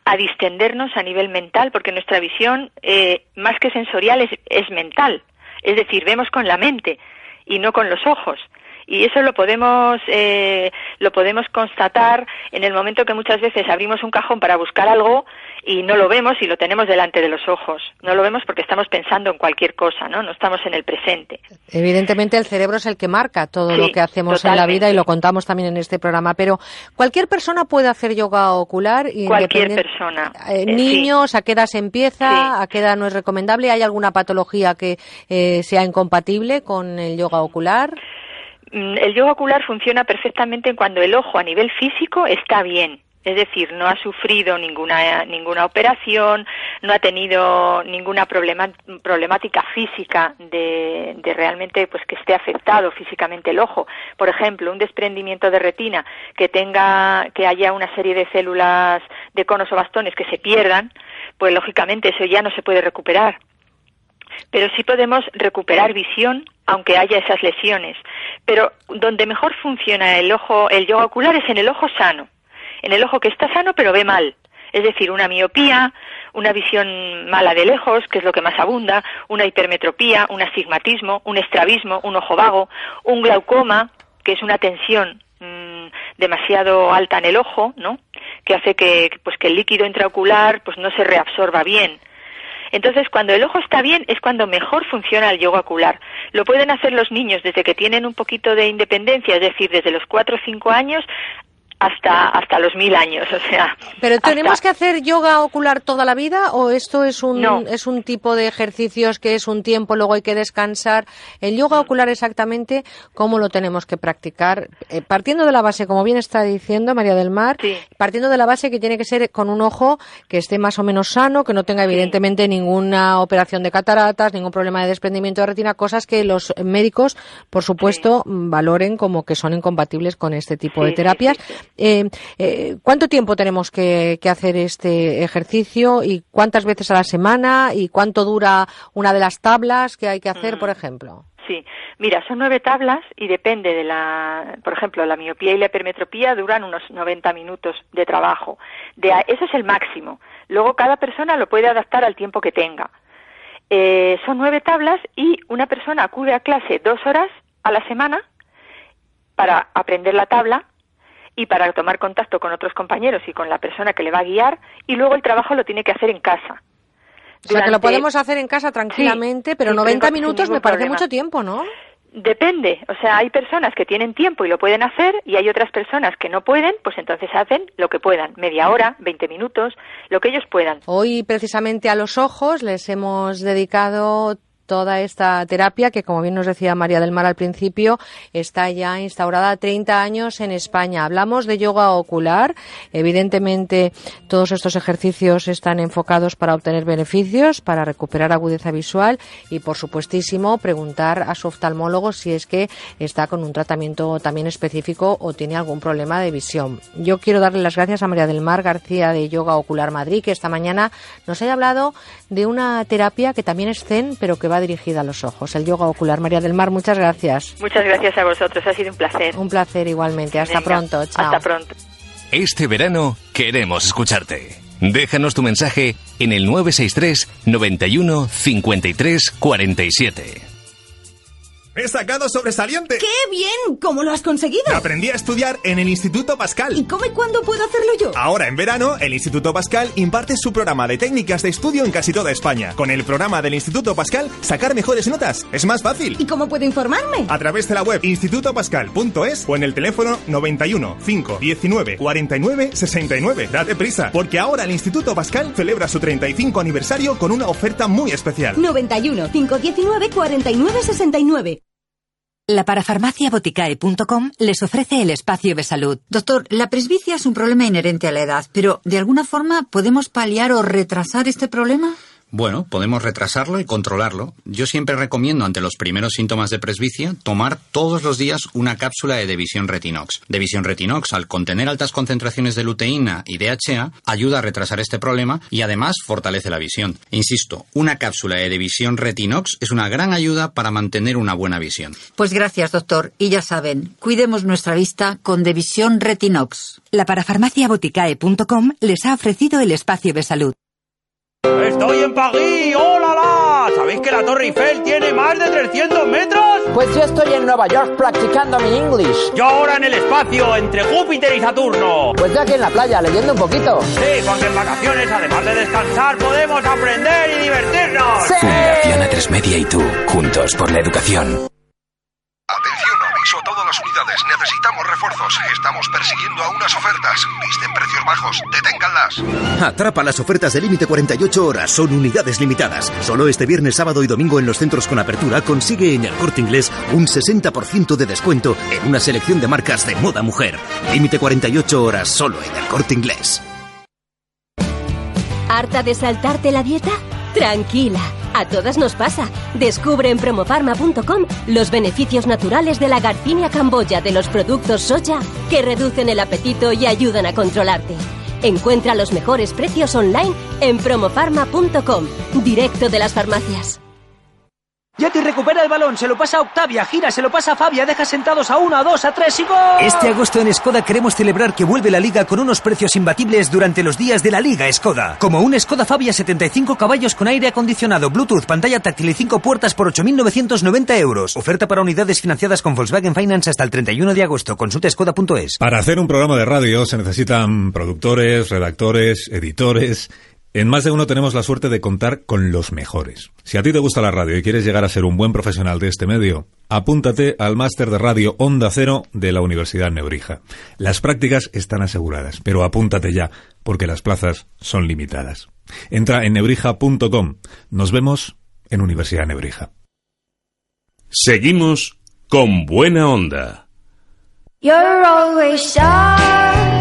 a distendernos a nivel mental, porque nuestra visión, eh, más que sensorial, es, mental. Es decir, vemos con la mente y no con los ojos y eso lo podemos eh, lo podemos constatar en el momento que muchas veces abrimos un cajón para buscar algo y no lo vemos y lo tenemos delante de los ojos. No lo vemos porque estamos pensando en cualquier cosa no no estamos en el presente. Evidentemente el cerebro es el que marca todo lo que hacemos en la vida y lo contamos también en este programa pero cualquier persona puede hacer yoga ocular y cualquier persona eh, niños a qué edad se empieza a qué edad no es recomendable hay alguna patología que eh, sea incompatible con el yoga ocular Mm, el yoga ocular funciona perfectamente cuando el ojo a nivel físico está bien. Es decir, no ha sufrido ninguna, ninguna operación, no ha tenido ninguna problemática física de, de, realmente pues que esté afectado físicamente el ojo. Por ejemplo, un desprendimiento de retina que tenga, que haya una serie de células de conos o bastones que se pierdan, pues lógicamente eso ya no se puede recuperar pero sí podemos recuperar visión aunque haya esas lesiones. Pero donde mejor funciona el ojo, el yoga ocular es en el ojo sano, en el ojo que está sano pero ve mal. Es decir, una miopía, una visión mala de lejos, que es lo que más abunda, una hipermetropía, un astigmatismo, un estrabismo, un ojo vago, un glaucoma, que es una tensión mm, demasiado alta en el ojo, ¿no? Que hace que, pues, que el líquido intraocular pues, no se reabsorba bien entonces, cuando el ojo está bien es cuando mejor funciona el yoga ocular. Lo pueden hacer los niños desde que tienen un poquito de independencia, es decir, desde los 4 o 5 años hasta hasta los mil años, o sea. Pero tenemos hasta- que hacer yoga ocular toda la vida o esto es un No. es un tipo de ejercicios que es un tiempo luego hay que descansar. El yoga ocular exactamente cómo lo tenemos que practicar Eh, partiendo de la base como bien está diciendo María del Mar, partiendo de la base que tiene que ser con un ojo que esté más o menos sano, que no tenga evidentemente ninguna operación de cataratas, ningún problema de desprendimiento de retina, cosas que los médicos, por supuesto, valoren como que son incompatibles con este tipo de terapias. Eh, eh, ¿Cuánto tiempo tenemos que, que hacer este ejercicio y cuántas veces a la semana y cuánto dura una de las tablas que hay que hacer, por ejemplo? Sí, mira, son nueve tablas y depende de la, por ejemplo, la miopía y la hipermetropía duran unos 90 minutos de trabajo. De eso es el máximo. Luego cada persona lo puede adaptar al tiempo que tenga. Eh, son nueve tablas y una persona acude a clase dos horas a la semana para aprender la tabla y para tomar contacto con otros compañeros y con la persona que le va a guiar y luego el trabajo lo tiene que hacer en casa. O sea, que lo Durante- podemos hacer en casa tranquilamente, pero sin 90 ningún- sin minutos me parece problema. mucho tiempo, ¿no? Depende, o sea, hay personas que tienen tiempo y lo pueden hacer y hay otras personas que no pueden, pues entonces hacen lo que puedan, media hora, 20 minutos, lo que ellos puedan. Hoy precisamente a los ojos les hemos dedicado toda esta terapia que, como bien nos decía María del Mar al principio, está ya instaurada 30 años en España. Hablamos de yoga ocular. Evidentemente, todos estos ejercicios están enfocados para obtener beneficios, para recuperar agudeza visual y, por supuestísimo, preguntar a su oftalmólogo si es que está con un tratamiento también específico o tiene algún problema de visión. Yo quiero darle las gracias a María del Mar García de Yoga Ocular Madrid, que esta mañana nos haya hablado de una terapia que también es zen, pero que va dirigida a los ojos, el yoga ocular. María del Mar, muchas gracias. Muchas gracias a vosotros, ha sido un placer. Un placer igualmente. Hasta Venga, pronto. Chao. Hasta pronto. Este verano queremos escucharte. Déjanos tu mensaje en el 963 91 53 47. He sacado sobresaliente. ¡Qué bien! ¿Cómo lo has conseguido? Aprendí a estudiar en el Instituto Pascal. ¿Y cómo y cuándo puedo hacerlo yo? Ahora, en verano, el Instituto Pascal imparte su programa de técnicas de estudio en casi toda España. Con el programa del Instituto Pascal, sacar mejores notas es más fácil. ¿Y cómo puedo informarme? A través de la web institutopascal.es o en el teléfono 91 5 19 49 69. Date prisa, porque ahora el Instituto Pascal celebra su 35 aniversario con una oferta muy especial. 91 519 49 69. La parafarmaciaboticae.com les ofrece el espacio de salud. Doctor, la presbicia es un problema inherente a la edad, pero ¿de alguna forma podemos paliar o retrasar este problema? Bueno, podemos retrasarlo y controlarlo. Yo siempre recomiendo ante los primeros síntomas de presbicia tomar todos los días una cápsula de Devisión Retinox. Devisión Retinox, al contener altas concentraciones de luteína y DHA, ayuda a retrasar este problema y además fortalece la visión. Insisto, una cápsula de Devisión Retinox es una gran ayuda para mantener una buena visión. Pues gracias, doctor. Y ya saben, cuidemos nuestra vista con Devisión Retinox. La parafarmaciaboticae.com les ha ofrecido el espacio de salud. ¡Estoy en París! ¡Oh, la, la! ¿Sabéis que la Torre Eiffel tiene más de 300 metros? Pues yo estoy en Nueva York practicando mi English. Yo ahora en el espacio, entre Júpiter y Saturno. Pues yo aquí en la playa leyendo un poquito. Sí, porque en vacaciones, además de descansar, podemos aprender y divertirnos. Fundación A3 Media y tú, juntos por la educación. Unidades. Necesitamos refuerzos. Estamos persiguiendo a unas ofertas. Visten precios bajos. Deténganlas. Atrapa las ofertas de límite 48 horas. Son unidades limitadas. Solo este viernes, sábado y domingo en los centros con apertura consigue en el corte inglés un 60% de descuento en una selección de marcas de moda mujer. Límite 48 horas solo en el corte inglés. ¿Harta de saltarte la dieta? Tranquila, a todas nos pasa. Descubre en promofarma.com los beneficios naturales de la garcinia camboya de los productos soya que reducen el apetito y ayudan a controlarte. Encuentra los mejores precios online en promofarma.com, directo de las farmacias. Yeti recupera el balón, se lo pasa a Octavia, gira, se lo pasa a Fabia, deja sentados a uno, a dos, a tres y gol. Este agosto en Skoda queremos celebrar que vuelve la liga con unos precios imbatibles durante los días de la liga Skoda. Como un Skoda Fabia 75 caballos con aire acondicionado, Bluetooth, pantalla táctil y 5 puertas por 8.990 euros. Oferta para unidades financiadas con Volkswagen Finance hasta el 31 de agosto. Consulte skoda.es. Para hacer un programa de radio se necesitan productores, redactores, editores En más de uno tenemos la suerte de contar con los mejores. Si a ti te gusta la radio y quieres llegar a ser un buen profesional de este medio, apúntate al máster de radio Onda Cero de la Universidad Nebrija. Las prácticas están aseguradas, pero apúntate ya, porque las plazas son limitadas. Entra en nebrija.com. Nos vemos en Universidad Nebrija. Seguimos con buena onda. You're always such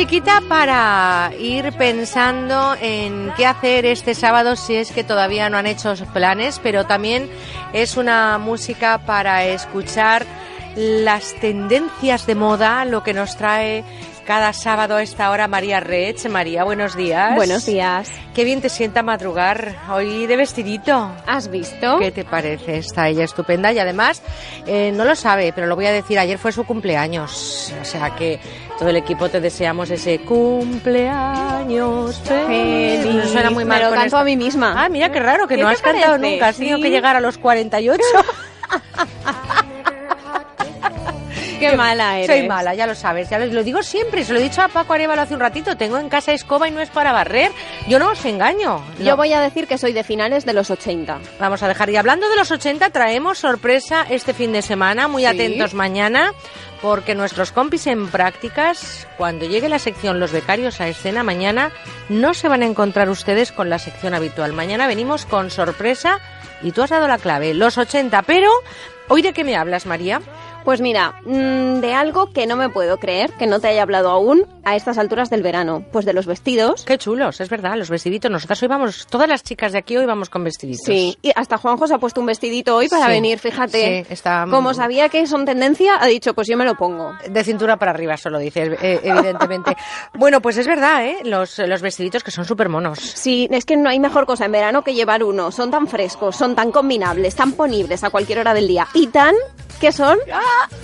musiquita para ir pensando en qué hacer este sábado si es que todavía no han hecho planes, pero también es una música para escuchar las tendencias de moda, lo que nos trae cada sábado a esta hora María Rech. María, buenos días. Buenos días. Qué bien te sienta madrugar hoy de vestidito. ¿Has visto? ¿Qué te parece? Está ella estupenda y además eh, no lo sabe, pero lo voy a decir, ayer fue su cumpleaños. O sea que todo el equipo te deseamos ese cumpleaños feliz. Feliz. Suena muy mal Me lo canto esto. a mí misma. Ah, mira qué raro que ¿Qué no has cantado nunca. Has tenido Sí. que llegar a los 48. Qué mala eres. Soy mala, ya lo sabes. Ya lo, digo siempre. Se lo he dicho a Paco Arevalo hace un ratito. Tengo en casa escoba y no es para barrer. Yo no os engaño. Yo voy a decir que soy de finales de los 80. Vamos a dejar. Y hablando de los 80, traemos sorpresa este fin de semana. Muy Sí. atentos mañana. Porque nuestros compis en prácticas, cuando llegue la sección Los Becarios a escena mañana, no se van a encontrar ustedes con la sección habitual. Mañana venimos con sorpresa y tú has dado la clave, los 80. Pero, ¿hoy de qué me hablas, María? Pues mira, mm, de algo que no me puedo creer que no te haya hablado aún a estas alturas del verano. Pues de los vestidos. Qué chulos, es verdad, los vestiditos. Nosotras hoy vamos, todas las chicas de aquí hoy vamos con vestiditos. Sí, y hasta Juanjo se ha puesto un vestidito hoy para Sí. venir, fíjate. Sí, está- Como sabía que son tendencia, ha dicho, pues yo me lo pongo. De cintura para arriba, solo dices, eh, evidentemente. bueno, pues es verdad, ¿eh? Los, los vestiditos que son súper monos. Sí, es que no hay mejor cosa en verano que llevar uno. Son tan frescos, son tan combinables, tan ponibles a cualquier hora del día. Y tan que son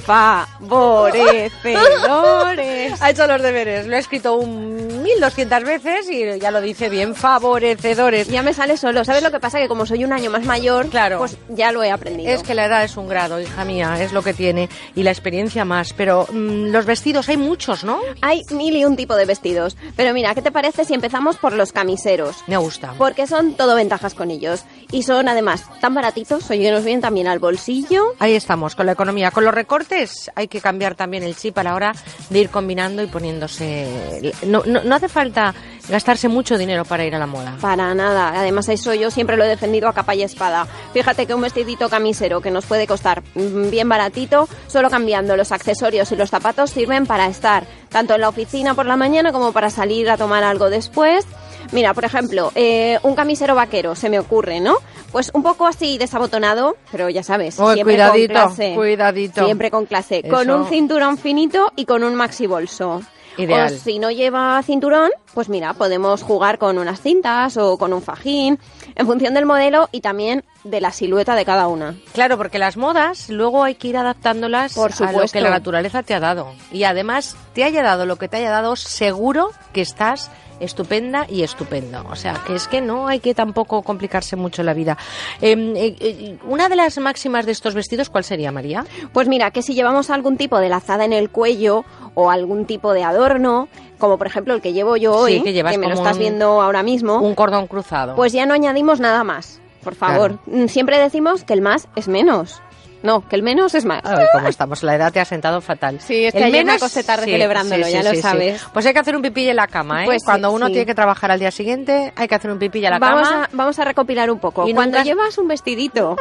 favorecedores. Ha hecho los deberes, lo he escrito un 1200 veces y ya lo dice bien, favorecedores. Ya me sale solo. ¿Sabes lo que pasa? Que como soy un año más mayor, Claro. pues ya lo he aprendido. Es que la edad es un grado, hija mía, es lo que tiene, y la experiencia más. Pero mm, los vestidos hay muchos, ¿no? Hay mil y un tipo de vestidos. Pero mira, ¿qué te parece si empezamos por los camiseros? Me gusta. Porque son todo ventajas con ellos. Y son además tan baratitos, oye, que nos vienen también al bolsillo. Ahí estamos, con la economía. Con los recortes hay que cambiar también el chip a la hora de ir combinando y poniéndose... No, no, no hace falta gastarse mucho dinero para ir a la moda. Para nada. Además, eso yo siempre lo he defendido a capa y espada. Fíjate que un vestidito camisero que nos puede costar mm, bien baratito, solo cambiando los accesorios y los zapatos sirven para estar tanto en la oficina por la mañana como para salir a tomar algo después. Mira, por ejemplo, eh, un camisero vaquero, se me ocurre, ¿no? Pues un poco así desabotonado, pero ya sabes, Oh, siempre cuidadito, con clase. cuidadito. Siempre con clase. Con un cinturón finito y con un maxi bolso. Ideal. O si no lleva cinturón, pues mira, podemos jugar con unas cintas o con un fajín, en función del modelo y también de la silueta de cada una. Claro, porque las modas luego hay que ir adaptándolas Por a lo que la naturaleza te ha dado. Y además, te haya dado lo que te haya dado, seguro que estás estupenda y estupendo. O sea, que es que no hay que tampoco complicarse mucho la vida. Eh, eh, eh, una de las máximas de estos vestidos, ¿cuál sería, María? Pues mira, que si llevamos algún tipo de lazada en el cuello o algún tipo de adorno, como por ejemplo el que llevo yo hoy, Sí, que me lo estás un- viendo ahora mismo, Un cordón cruzado. pues ya no añadimos nada más. Por favor, Mm, siempre decimos que el más es menos. No, que el menos es más. Ay, cómo estamos, la edad te ha sentado fatal. Sí, es que ayer me acosté tarde celebrándolo, ya lo sabes. Pues hay que hacer un pipilla en la cama, ¿eh? Pues sí, Cuando uno sí. tiene que trabajar al día siguiente, hay que hacer un pipilla en la vamos cama. A, vamos a recopilar un poco. Y Cuando nunca- llevas un vestidito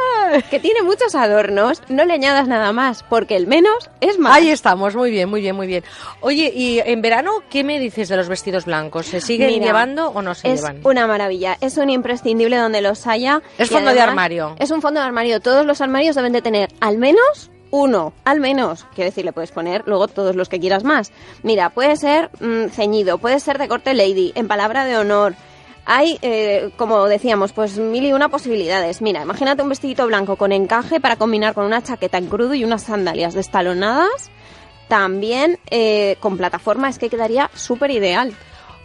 que tiene muchos adornos, no le añadas nada más, porque el menos es más. Ahí estamos, muy bien, muy bien, muy bien. Oye, y en verano, ¿qué me dices de los vestidos blancos? ¿Se siguen Mira, llevando o no se es llevan? una maravilla, es un imprescindible donde los haya. Es fondo de armario. Es un fondo de armario. Todos los armarios deben de tener al menos uno, al menos. Quiero decir, le puedes poner luego todos los que quieras más. Mira, puede ser mm, ceñido, puede ser de corte lady, en palabra de honor. Hay, eh, como decíamos, pues mil y una posibilidades. Mira, imagínate un vestidito blanco con encaje para combinar con una chaqueta en crudo y unas sandalias destalonadas. También eh, con plataforma, es que quedaría súper ideal.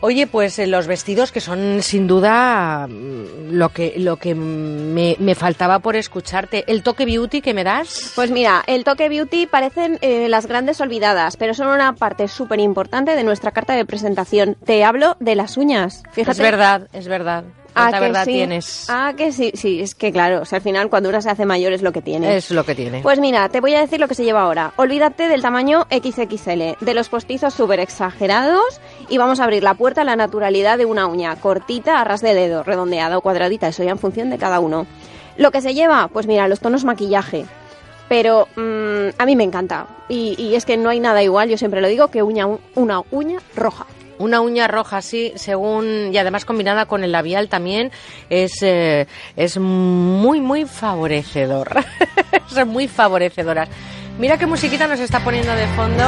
Oye, pues eh, los vestidos que son sin duda mm, lo que, lo que me, me faltaba por escucharte. ¿El toque beauty que me das? Pues mira, el toque beauty parecen eh, las grandes olvidadas, pero son una parte súper importante de nuestra carta de presentación. Te hablo de las uñas. Fíjate. Es verdad, es verdad. Ah, Cuánta que verdad sí. tienes. Ah, que sí, sí, es que claro, o sea, al final cuando una se hace mayor es lo que tiene. Es lo que tiene. Pues mira, te voy a decir lo que se lleva ahora. Olvídate del tamaño XXL, de los postizos súper exagerados y vamos a abrir la puerta a la naturalidad de una uña, cortita, a ras de dedo, redondeada o cuadradita, eso ya en función de cada uno. Lo que se lleva, pues mira, los tonos maquillaje. Pero mm, a mí me encanta. Y, y es que no hay nada igual, yo siempre lo digo, que uña, una uña roja. Una uña roja, sí, según y además combinada con el labial también es eh, es muy muy favorecedor, son muy favorecedoras. Mira qué musiquita nos está poniendo de fondo.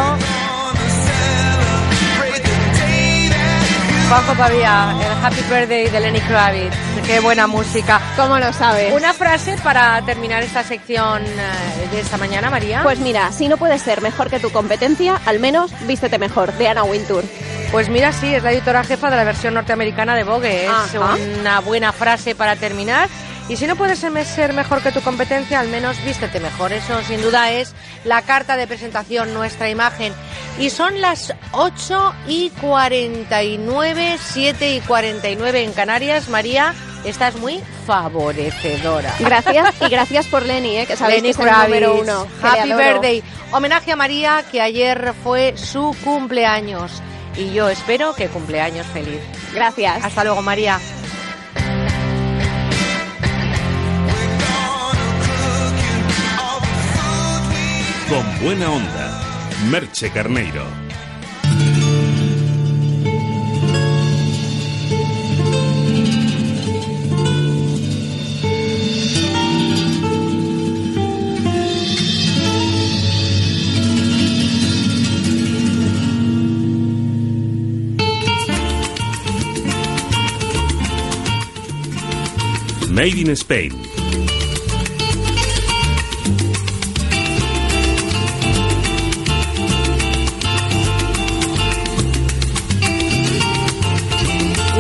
Paco Pavía, el Happy Birthday de Lenny Kravitz. Qué buena música. ¿Cómo lo sabes? Una frase para terminar esta sección eh, de esta mañana, María. Pues mira, si no puedes ser mejor que tu competencia, al menos vístete mejor, de Anna Wintour. Pues mira, sí, es la editora jefa de la versión norteamericana de Vogue. Es Ajá. una buena frase para terminar. Y si no puedes ser- ser mejor que tu competencia, al menos vístete mejor. Eso sin duda es la carta de presentación, nuestra imagen. Y son las 8 y 49, 7 y 49 en Canarias. María, estás muy favorecedora. Gracias y gracias por Lenny, ¿eh? que sabéis Lenny que es el número uno. Happy birthday. Homenaje a María, que ayer fue su cumpleaños. Y yo espero que cumpleaños feliz. Gracias. Hasta luego, María. Con buena onda. Merche Carneiro. Made in Spain.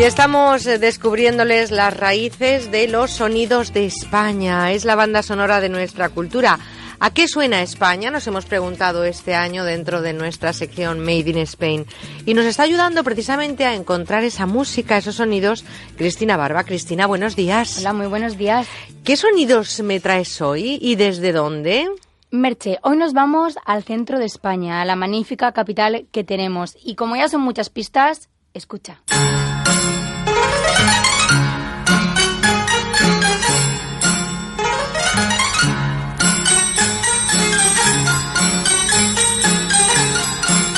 Y estamos eh, descubriéndoles las raíces de los sonidos de España. Es la banda sonora de nuestra cultura. ¿A qué suena España? Nos hemos preguntado este año dentro de nuestra sección Made in Spain. Y nos está ayudando precisamente a encontrar esa música, esos sonidos, Cristina Barba. Cristina, buenos días. Hola, muy buenos días. ¿Qué sonidos me traes hoy y desde dónde? Merche, hoy nos vamos al centro de España, a la magnífica capital que tenemos. Y como ya son muchas pistas, escucha.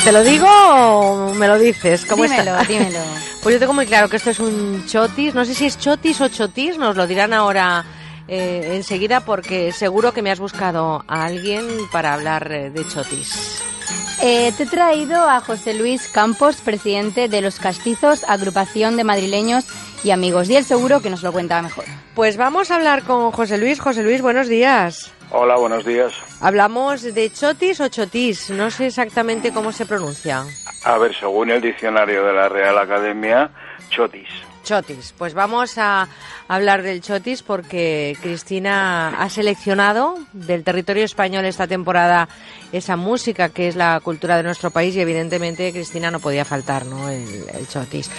¿Te lo digo o me lo dices? ¿Cómo Dímelo, está? dímelo. Pues yo tengo muy claro que esto es un chotis. No sé si es chotis o chotis, nos lo dirán ahora eh, enseguida porque seguro que me has buscado a alguien para hablar eh, de chotis. Eh, te he traído a José Luis Campos, presidente de Los Castizos, agrupación de madrileños y amigos. Y él seguro que nos lo cuenta mejor. Pues vamos a hablar con José Luis. José Luis, buenos días. Hola, buenos días. Hablamos de chotis o chotis, no sé exactamente cómo se pronuncia. A ver, según el diccionario de la Real Academia, chotis. Chotis. Pues vamos a hablar del chotis porque Cristina ha seleccionado del territorio español esta temporada esa música que es la cultura de nuestro país y evidentemente Cristina no podía faltar, ¿no? El, chotis.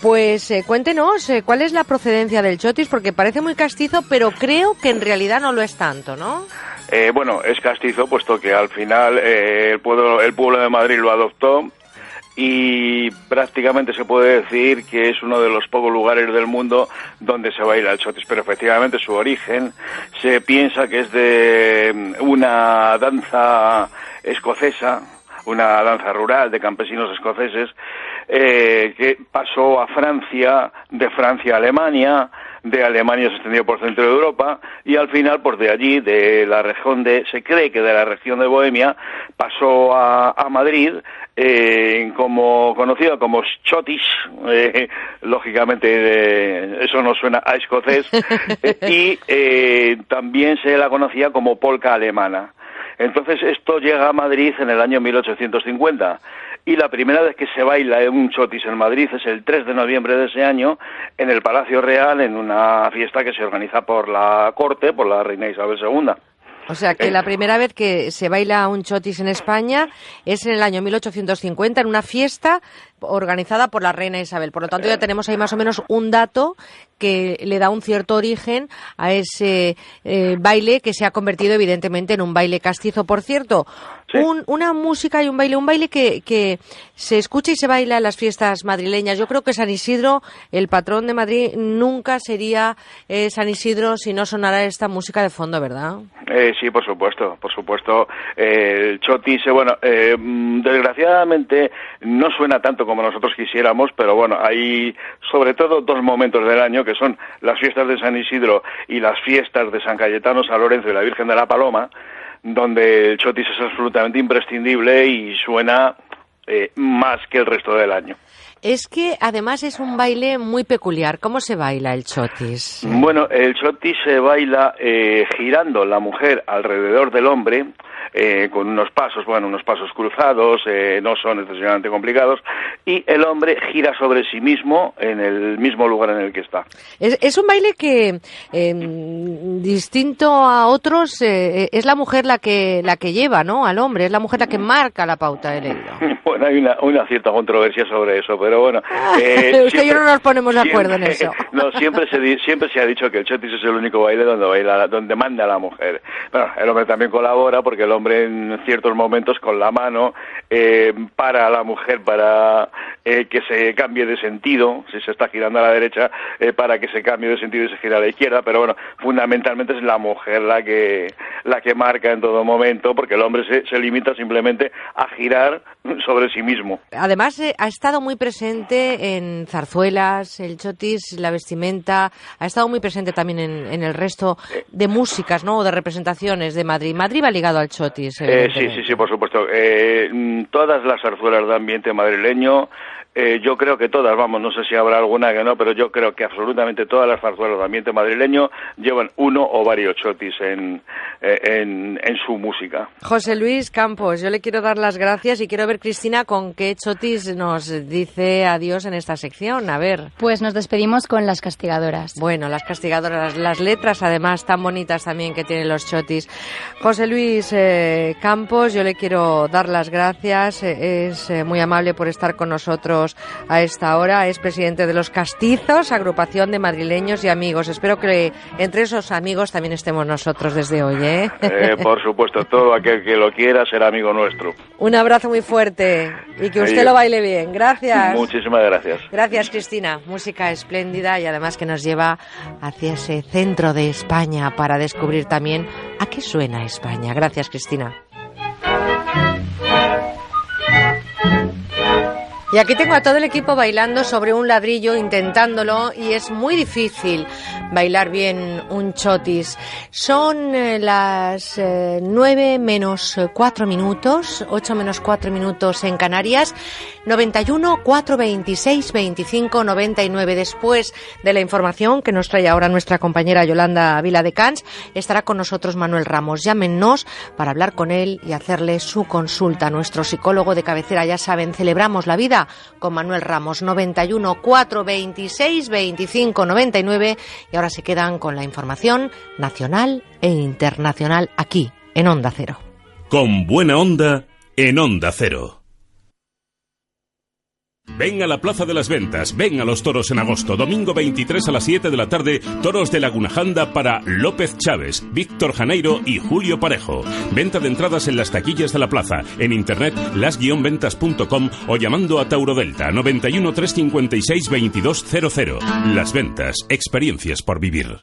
Pues eh, cuéntenos eh, cuál es la procedencia del chotis porque parece muy castizo, pero creo que en realidad no lo es tanto, ¿no? Eh, bueno, es castizo, puesto que al final eh, el, pueblo, el pueblo de Madrid lo adoptó y prácticamente se puede decir que es uno de los pocos lugares del mundo donde se baila el chotis, pero efectivamente su origen se piensa que es de mm, una danza escocesa, una danza rural de campesinos escoceses eh, que pasó a Francia, de Francia a Alemania, de Alemania se extendió por centro de Europa y al final, pues de allí, de la región de, se cree que de la región de Bohemia, pasó a, a Madrid eh, como conocido como chotis, eh, lógicamente eh, eso no suena a escocés, y eh, también se la conocía como polka alemana. Entonces esto llega a Madrid en el año 1850 y la primera vez que se baila un chotis en Madrid es el 3 de noviembre de ese año en el Palacio Real en una fiesta que se organiza por la corte, por la reina Isabel II. O sea que la primera vez que se baila un chotis en España es en el año 1850 en una fiesta organizada por la reina Isabel. Por lo tanto, ya tenemos ahí más o menos un dato que le da un cierto origen a ese eh, baile que se ha convertido evidentemente en un baile castizo. Por cierto, un- una música y un baile, un baile que, que se escucha y se baila en las fiestas madrileñas. Yo creo que San Isidro, el patrón de Madrid, nunca sería eh, San Isidro si no sonara esta música de fondo, ¿verdad? Eh, sí, por supuesto, por supuesto. Eh, el chotis, eh, bueno, eh, mm, desgraciadamente no suena tanto como nosotros quisiéramos, pero bueno, hay sobre todo dos momentos del año que son las fiestas de San Isidro y las fiestas de San Cayetano, San Lorenzo y la Virgen de la Paloma, donde el chotis es absolutamente imprescindible y suena eh, más que el resto del año. Es que además es un baile muy peculiar. ¿Cómo se baila el chotis? Bueno, el chotis se baila eh, girando la mujer alrededor del hombre eh, con unos pasos, bueno, unos pasos cruzados, eh, no son excesivamente complicados, y el hombre gira sobre sí mismo en el mismo lugar en el que está. Es, es un baile que, eh, distinto a otros, eh, es la mujer la que, la que lleva, ¿no? Al hombre, es la mujer la que marca la pauta, he leído. Bueno, hay una, una cierta controversia sobre eso, pero bueno. eh, es que yo siempre- no nos ponemos de acuerdo en siempre- eso. No, siempre se, siempre se ha dicho que el chotis es el único baile donde baila, donde manda la mujer. Bueno, el hombre también colabora porque el hombre en ciertos momentos con la mano eh, para a la mujer para eh, que se cambie de sentido, si se está girando a la derecha, eh, para que se cambie de sentido y se gira a la izquierda, pero bueno, fundamentalmente es la mujer la que, la que marca en todo momento porque el hombre se, se limita simplemente a girar sobre sí mismo. Además, eh, ha estado muy presente en zarzuelas, el chotis, la vestimenta, ha estado muy presente también en, en el resto de músicas, ¿no? O de representaciones de Madrid. Madrid va ligado al chotis. Eh, sí, sí, sí, por supuesto. Eh, mm, todas las zarzuelas de ambiente madrileño, eh, yo creo que todas, vamos, no sé si habrá alguna que no, pero yo creo que absolutamente todas las zarzuelas de ambiente madrileño llevan uno o varios chotis en, eh, en, en su música. José Luis Campos, yo le quiero dar las gracias y quiero ver, Cristina, con qué chotis nos dice adiós en esta sección. A ver. Pues nos despedimos con las castigadoras. Bueno, las castigadoras, las letras además tan bonitas también que tienen los chotis. José Luis eh, Campos, yo le quiero dar las gracias, eh, es eh, muy amable por estar con nosotros a esta hora, es presidente de los Castizos, agrupación de madrileños y amigos. Espero que entre esos amigos también estemos nosotros desde hoy, ¿eh? Eh, por supuesto, todo aquel que lo quiera será amigo nuestro. Un abrazo muy fuerte y que usted Ahí. lo baile bien. Gracias. Muchísimas gracias. Gracias, Cristina. Música espléndida y además que nos lleva hacia ese centro de España para descubrir también a qué suena España. Gracias, Cristina. Y aquí tengo a todo el equipo bailando sobre un ladrillo, intentándolo, y es muy difícil bailar bien un chotis. Son eh, las eh, 9 menos 4 minutos, 8 menos 4 minutos en Canarias, 91 426 25 99. Después de la información que nos trae ahora nuestra compañera Yolanda Vila de Cans, estará con nosotros Manuel Ramos. Llámenos para hablar con él y hacerle su consulta. Nuestro psicólogo de cabecera, ya saben, celebramos la vida con Manuel Ramos, 91 426 25 99. Y ahora se quedan con la información nacional e internacional aquí, en Onda Cero. Con buena onda en Onda Cero. Ven a la Plaza de las Ventas, ven a los toros en agosto, domingo 23 a las 7 de la tarde, toros de Laguna Janda para López Chávez, Víctor Janeiro y Julio Parejo. Venta de entradas en las taquillas de la plaza, en internet las-ventas.com o llamando a Tauro Delta 91 356 2200. Las Ventas, experiencias por vivir.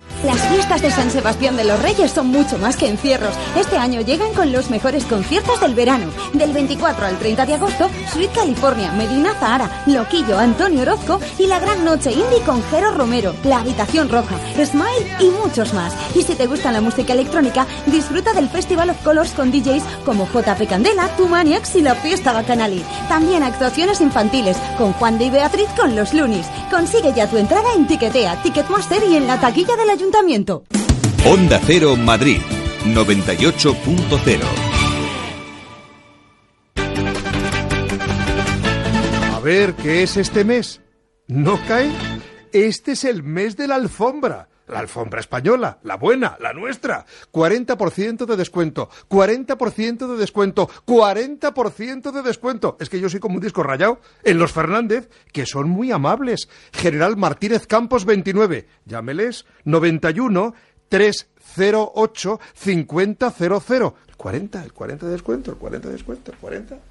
Las fiestas de San Sebastián de los Reyes son mucho más que encierros. Este año llegan con los mejores conciertos del verano. Del 24 al 30 de agosto, Sweet California, Medina Zahara, Loquillo, Antonio Orozco y la gran noche indie con Jero Romero, La Habitación Roja, Smile y muchos más. Y si te gusta la música electrónica, disfruta del Festival of Colors con DJs como JP Candela, Tumaniax y la Fiesta Bacanali. También actuaciones infantiles con Juan de y Beatriz con los Lunis. Consigue ya tu entrada en Tiquetea, Ticketmaster y en la taquilla del ayuntamiento. Onda Cero Madrid 98.0 A ver, ¿qué es este mes? ¿No cae? Este es el mes de la alfombra. La alfombra española, la buena, la nuestra. 40% de descuento, 40% de descuento, 40% de descuento. Es que yo soy como un disco rayado. En los Fernández, que son muy amables. General Martínez Campos 29. Llámeles 91 308 5000. El 40, el 40 de descuento, el 40 de descuento, el 40.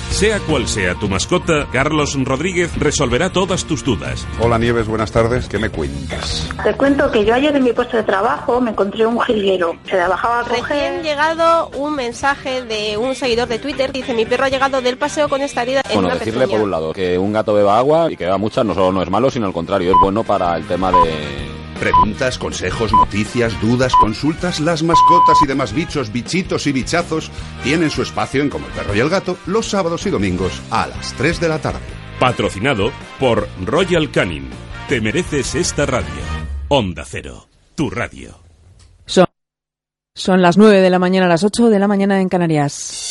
Sea cual sea tu mascota, Carlos Rodríguez resolverá todas tus dudas. Hola Nieves, buenas tardes. ¿Qué me cuentas? Te cuento que yo ayer en mi puesto de trabajo me encontré un jilguero. Se la bajaba a coger. Recién llegado un mensaje de un seguidor de Twitter. Dice, mi perro ha llegado del paseo con esta herida en Bueno, una decirle pezuña". por un lado que un gato beba agua y que beba mucha no solo no es malo, sino al contrario, es bueno para el tema de... Preguntas, consejos, noticias, dudas, consultas, las mascotas y demás bichos, bichitos y bichazos tienen su espacio en Como el Perro y el Gato los sábados y domingos a las 3 de la tarde. Patrocinado por Royal Canin. Te mereces esta radio. Onda Cero, tu radio. Son, son las 9 de la mañana a las 8 de la mañana en Canarias.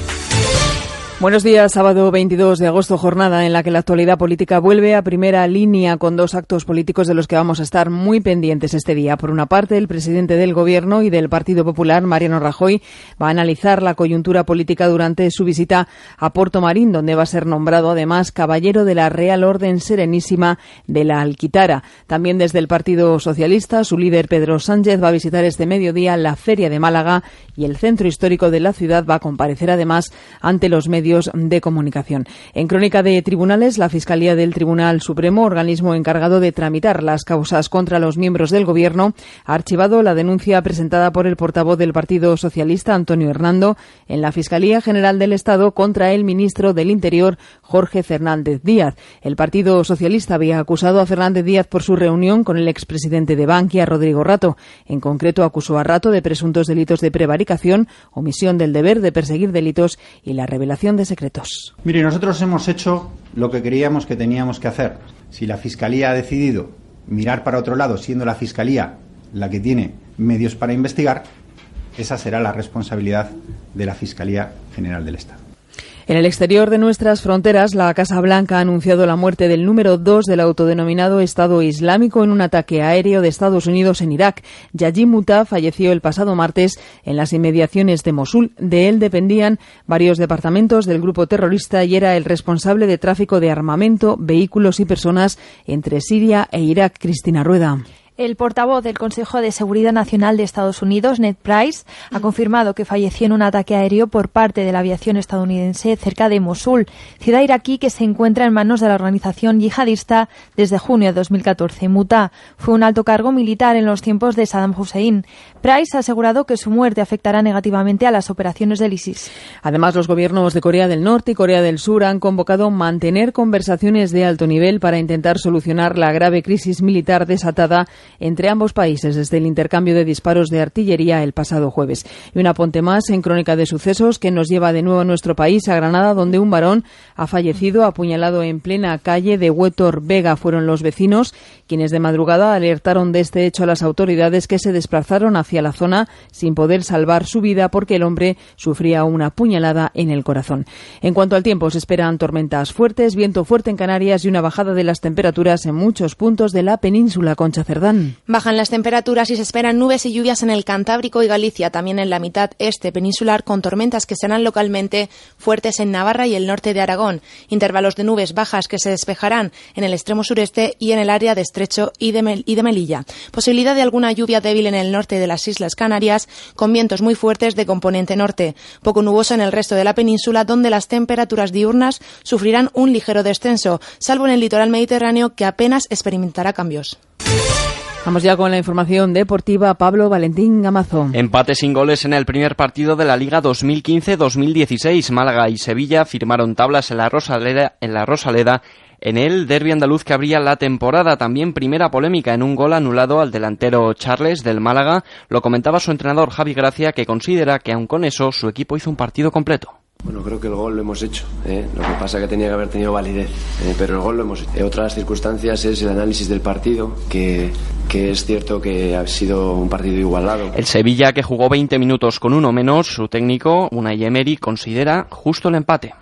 Buenos días, sábado 22 de agosto, jornada en la que la actualidad política vuelve a primera línea con dos actos políticos de los que vamos a estar muy pendientes este día. Por una parte, el presidente del Gobierno y del Partido Popular, Mariano Rajoy, va a analizar la coyuntura política durante su visita a Puerto Marín, donde va a ser nombrado además caballero de la Real Orden Serenísima de la Alquitara. También desde el Partido Socialista, su líder Pedro Sánchez va a visitar este mediodía la Feria de Málaga y el centro histórico de la ciudad va a comparecer además ante los medios de comunicación. En crónica de tribunales, la Fiscalía del Tribunal Supremo, organismo encargado de tramitar las causas contra los miembros del Gobierno, ha archivado la denuncia presentada por el portavoz del Partido Socialista, Antonio Hernando, en la Fiscalía General del Estado contra el ministro del Interior, Jorge Fernández Díaz. El Partido Socialista había acusado a Fernández Díaz por su reunión con el expresidente de Bankia, Rodrigo Rato. En concreto, acusó a Rato de presuntos delitos de prevaricación, omisión del deber de perseguir delitos y la revelación de secretos. Mire, nosotros hemos hecho lo que creíamos que teníamos que hacer. Si la Fiscalía ha decidido mirar para otro lado, siendo la Fiscalía la que tiene medios para investigar, esa será la responsabilidad de la Fiscalía General del Estado. En el exterior de nuestras fronteras, la Casa Blanca ha anunciado la muerte del número dos del autodenominado Estado Islámico en un ataque aéreo de Estados Unidos en Irak. Yajim Muta falleció el pasado martes en las inmediaciones de Mosul. De él dependían varios departamentos del grupo terrorista y era el responsable de tráfico de armamento, vehículos y personas entre Siria e Irak. Cristina Rueda. El portavoz del Consejo de Seguridad Nacional de Estados Unidos, Ned Price, ha confirmado que falleció en un ataque aéreo por parte de la aviación estadounidense cerca de Mosul, ciudad iraquí que se encuentra en manos de la organización yihadista desde junio de 2014. Muta fue un alto cargo militar en los tiempos de Saddam Hussein. Price ha asegurado que su muerte afectará negativamente a las operaciones del ISIS. Además, los gobiernos de Corea del Norte y Corea del Sur han convocado mantener conversaciones de alto nivel para intentar solucionar la grave crisis militar desatada entre ambos países desde el intercambio de disparos de artillería el pasado jueves. Y un apunte más en crónica de sucesos que nos lleva de nuevo a nuestro país, a Granada, donde un varón ha fallecido apuñalado en plena calle de Huetor Vega. Fueron los vecinos quienes de madrugada alertaron de este hecho a las autoridades que se desplazaron hacia la zona sin poder salvar su vida porque el hombre sufría una puñalada en el corazón. En cuanto al tiempo, se esperan tormentas fuertes, viento fuerte en Canarias y una bajada de las temperaturas en muchos puntos de la península Concha Cerdán. Bajan las temperaturas y se esperan nubes y lluvias en el Cantábrico y Galicia, también en la mitad este peninsular, con tormentas que serán localmente fuertes en Navarra y el norte de Aragón. Intervalos de nubes bajas que se despejarán en el extremo sureste y en el área de Estrecho y de, y de Melilla. Posibilidad de alguna lluvia débil en el norte de las Islas Canarias, con vientos muy fuertes de componente norte. Poco nuboso en el resto de la península, donde las temperaturas diurnas sufrirán un ligero descenso, salvo en el litoral mediterráneo, que apenas experimentará cambios. Vamos ya con la información deportiva. Pablo Valentín Gamazo. Empate sin goles en el primer partido de la Liga 2015-2016. Málaga y Sevilla firmaron tablas en la Rosaleda, en la Rosaleda en el derby andaluz que abría la temporada. También primera polémica en un gol anulado al delantero Charles del Málaga. Lo comentaba su entrenador Javi Gracia, que considera que aun con eso su equipo hizo un partido completo. Bueno, creo que el gol lo hemos hecho. ¿eh? Lo que pasa es que tenía que haber tenido validez. ¿eh? Pero el gol lo hemos hecho. En otras circunstancias es el análisis del partido, que, que es cierto que ha sido un partido igualado. El Sevilla, que jugó 20 minutos con uno menos, su técnico, Unai Emery, considera justo el empate.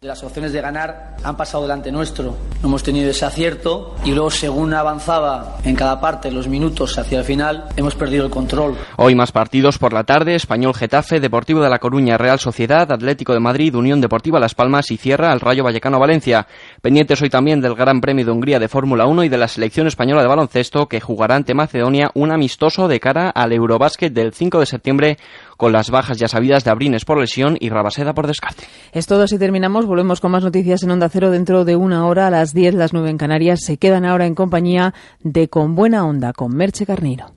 Las opciones de ganar han pasado delante nuestro. No hemos tenido ese acierto y luego, según avanzaba en cada parte los minutos hacia el final, hemos perdido el control. Hoy más partidos por la tarde: Español Getafe, Deportivo de La Coruña, Real Sociedad, Atlético de Madrid, Unión Deportiva Las Palmas y cierra al Rayo Vallecano Valencia. Pendientes hoy también del Gran Premio de Hungría de Fórmula 1 y de la selección española de baloncesto que jugará ante Macedonia un amistoso de cara al Eurobásquet del 5 de septiembre con las bajas ya sabidas de Abrines por lesión y Rabaseda por descarte. Es todo, si terminamos, volvemos con más noticias en Onda Cero dentro de una hora a las 10, las 9 en Canarias. Se quedan ahora en compañía de Con Buena Onda, con Merche Carnero.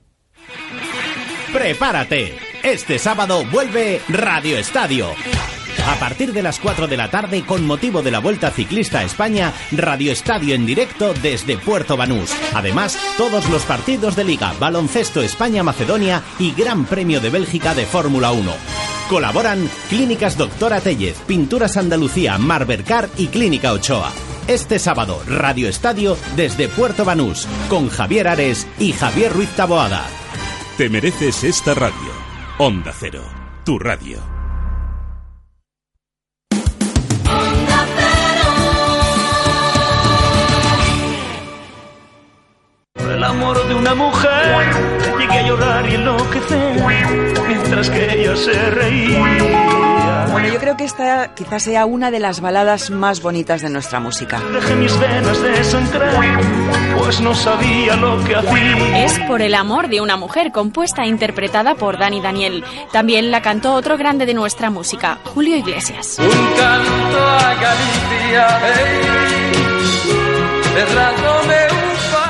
Prepárate. Este sábado vuelve Radio Estadio. A partir de las 4 de la tarde, con motivo de la Vuelta Ciclista a España, Radio Estadio en directo desde Puerto Banús. Además, todos los partidos de Liga, Baloncesto España-Macedonia y Gran Premio de Bélgica de Fórmula 1. Colaboran Clínicas Doctora Tellez, Pinturas Andalucía, Marbercar y Clínica Ochoa. Este sábado, Radio Estadio desde Puerto Banús, con Javier Ares y Javier Ruiz Taboada. Te mereces esta radio. Onda Cero, tu radio. Amor de una mujer llegué a llorar y enloquecer mientras que ella se reía. Bueno, yo creo que esta quizás sea una de las baladas más bonitas de nuestra música. Dejé mis venas desangrar, pues no sabía lo que hacía. Es Por el amor de una mujer, compuesta e interpretada por Dani Daniel. También la cantó otro grande de nuestra música, Julio Iglesias. Un canto a Galicia, cerrándome un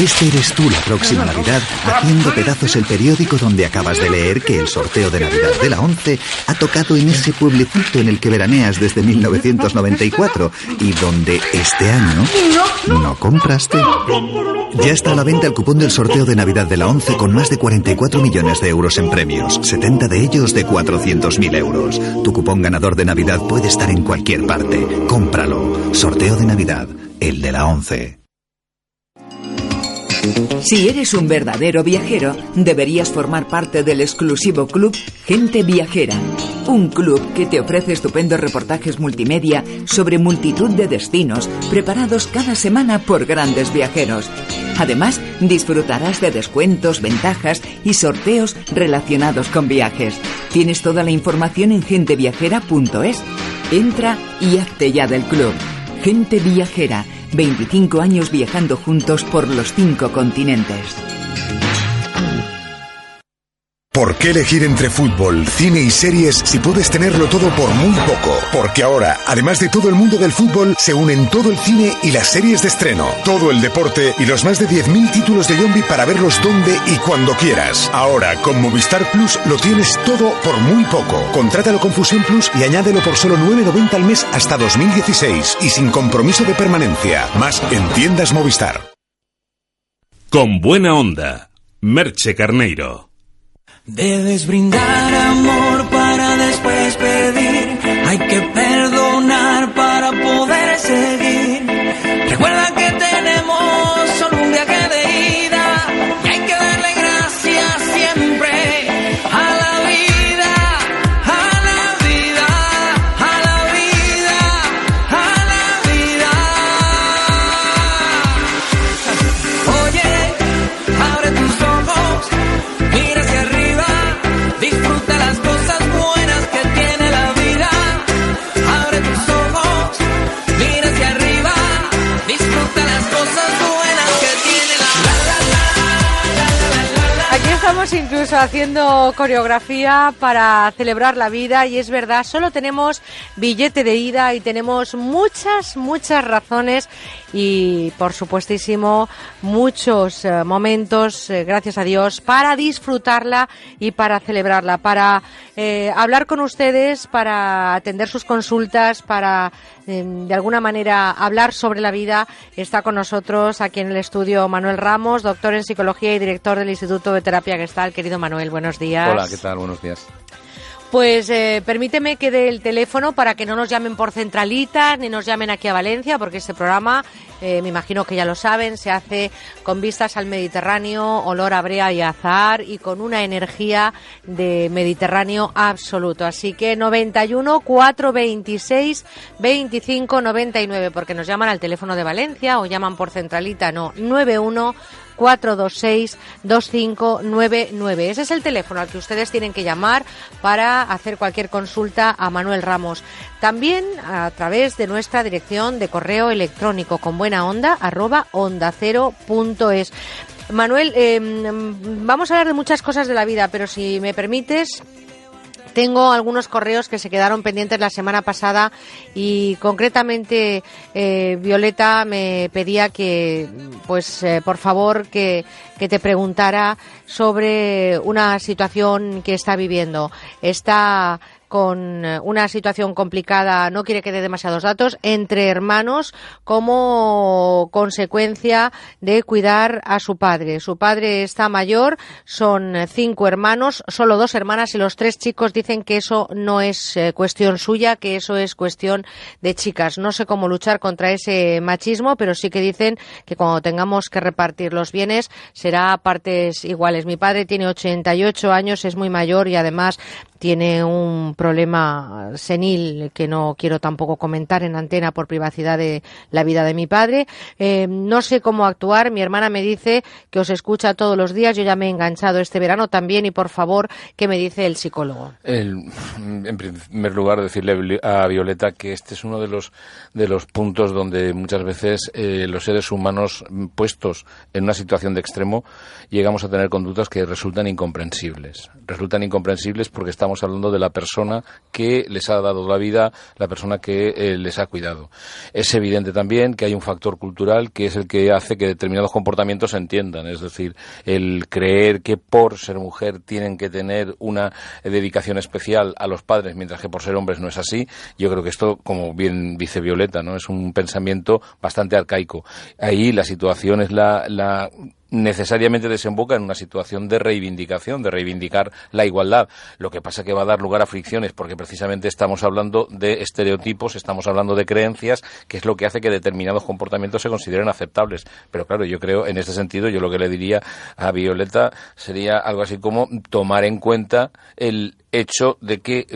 Este eres tú la próxima Navidad haciendo pedazos el periódico donde acabas de leer que el sorteo de Navidad de la 11 ha tocado en ese pueblecito en el que veraneas desde 1994 y donde este año no compraste. Ya está a la venta el cupón del sorteo de Navidad de la 11 con más de 44 millones de euros en premios, 70 de ellos de 400.000 euros. Tu cupón ganador de Navidad puede estar en cualquier parte. Cómpralo. Sorteo de Navidad, el de la 11. Si eres un verdadero viajero, deberías formar parte del exclusivo club Gente Viajera. Un club que te ofrece estupendos reportajes multimedia sobre multitud de destinos preparados cada semana por grandes viajeros. Además, disfrutarás de descuentos, ventajas y sorteos relacionados con viajes. Tienes toda la información en genteviajera.es. Entra y hazte ya del club. Gente Viajera 25 años viajando juntos por los cinco continentes. ¿Por qué elegir entre fútbol, cine y series si puedes tenerlo todo por muy poco? Porque ahora, además de todo el mundo del fútbol, se unen todo el cine y las series de estreno, todo el deporte y los más de 10.000 títulos de Yombi para verlos donde y cuando quieras. Ahora, con Movistar Plus lo tienes todo por muy poco. Contrátalo con Fusión Plus y añádelo por solo 9.90 al mes hasta 2016 y sin compromiso de permanencia. Más en tiendas Movistar. Con buena onda, Merche Carneiro. Debes brindar amor para después pedir. Hay que estamos incluso haciendo coreografía para celebrar la vida y es verdad, solo tenemos billete de ida y tenemos muchas, muchas razones y por supuestísimo muchos eh, momentos, eh, gracias a Dios, para disfrutarla y para celebrarla, para eh, hablar con ustedes, para atender sus consultas, para eh, de alguna manera hablar sobre la vida. Está con nosotros aquí en el estudio Manuel Ramos, doctor en psicología y director del Instituto de Terapia Gestal. Querido Manuel, buenos días. Hola, ¿qué tal? Buenos días. Pues eh, permíteme que dé el teléfono para que no nos llamen por centralitas ni nos llamen aquí a Valencia, porque este programa, eh, me imagino que ya lo saben, se hace con vistas al Mediterráneo, olor a brea y azahar y con una energía de Mediterráneo absoluto. Así que 91 426 25 99, porque nos llaman al teléfono de Valencia o llaman por centralita, no, 91 426-2599. Ese es el teléfono al que ustedes tienen que llamar para hacer cualquier consulta a Manuel Ramos. También a través de nuestra dirección de correo electrónico con buena onda arroba onda. Manuel, eh, vamos a hablar de muchas cosas de la vida, pero si me permites, tengo algunos correos que se quedaron pendientes la semana pasada y concretamente eh, Violeta me pedía que, pues, eh, por favor, que, que te preguntara sobre una situación que está viviendo. Está con eh, una situación complicada, no quiere que dé demasiados datos, entre hermanos como consecuencia de cuidar a su padre. Su padre está mayor, son cinco hermanos, solo dos hermanas y los tres chicos dicen que eso no es eh, cuestión suya, que eso es cuestión de chicas. No sé cómo luchar contra ese machismo, pero sí que dicen que cuando tengamos que repartir los bienes será partes iguales. Mi padre tiene 88 años, es muy mayor y además tiene un problema senil que no quiero tampoco comentar en antena por privacidad de la vida de mi padre. Eh, no sé cómo actuar. Mi hermana me dice que os escucha todos los días. Yo ya me he enganchado este verano también y por favor, ¿qué me dice el psicólogo? en primer lugar, decirle a Violeta que este es uno de los, de los puntos donde muchas veces eh, los seres humanos puestos en una situación de extremo llegamos a tener conductas que resultan incomprensibles. Resultan incomprensibles porque estamos estamos hablando de la persona que les ha dado la vida, la persona que eh, les ha cuidado. Es evidente también que hay un factor cultural que es el que hace que determinados comportamientos se entiendan, es decir, el creer que por ser mujer tienen que tener una dedicación especial a los padres, mientras que por ser hombres no es así. Yo creo que esto, como bien dice Violeta, ¿no? es un pensamiento bastante arcaico. Ahí la situación es la, la necesariamente desemboca en una situación de reivindicación, de reivindicar la igualdad. Lo que pasa que va a dar lugar a fricciones, porque precisamente estamos hablando de estereotipos, estamos hablando de creencias, que es lo que hace que determinados comportamientos se consideren aceptables. Pero claro, yo creo, en este sentido, yo lo que le diría a Violeta sería algo así como tomar en cuenta el hecho de que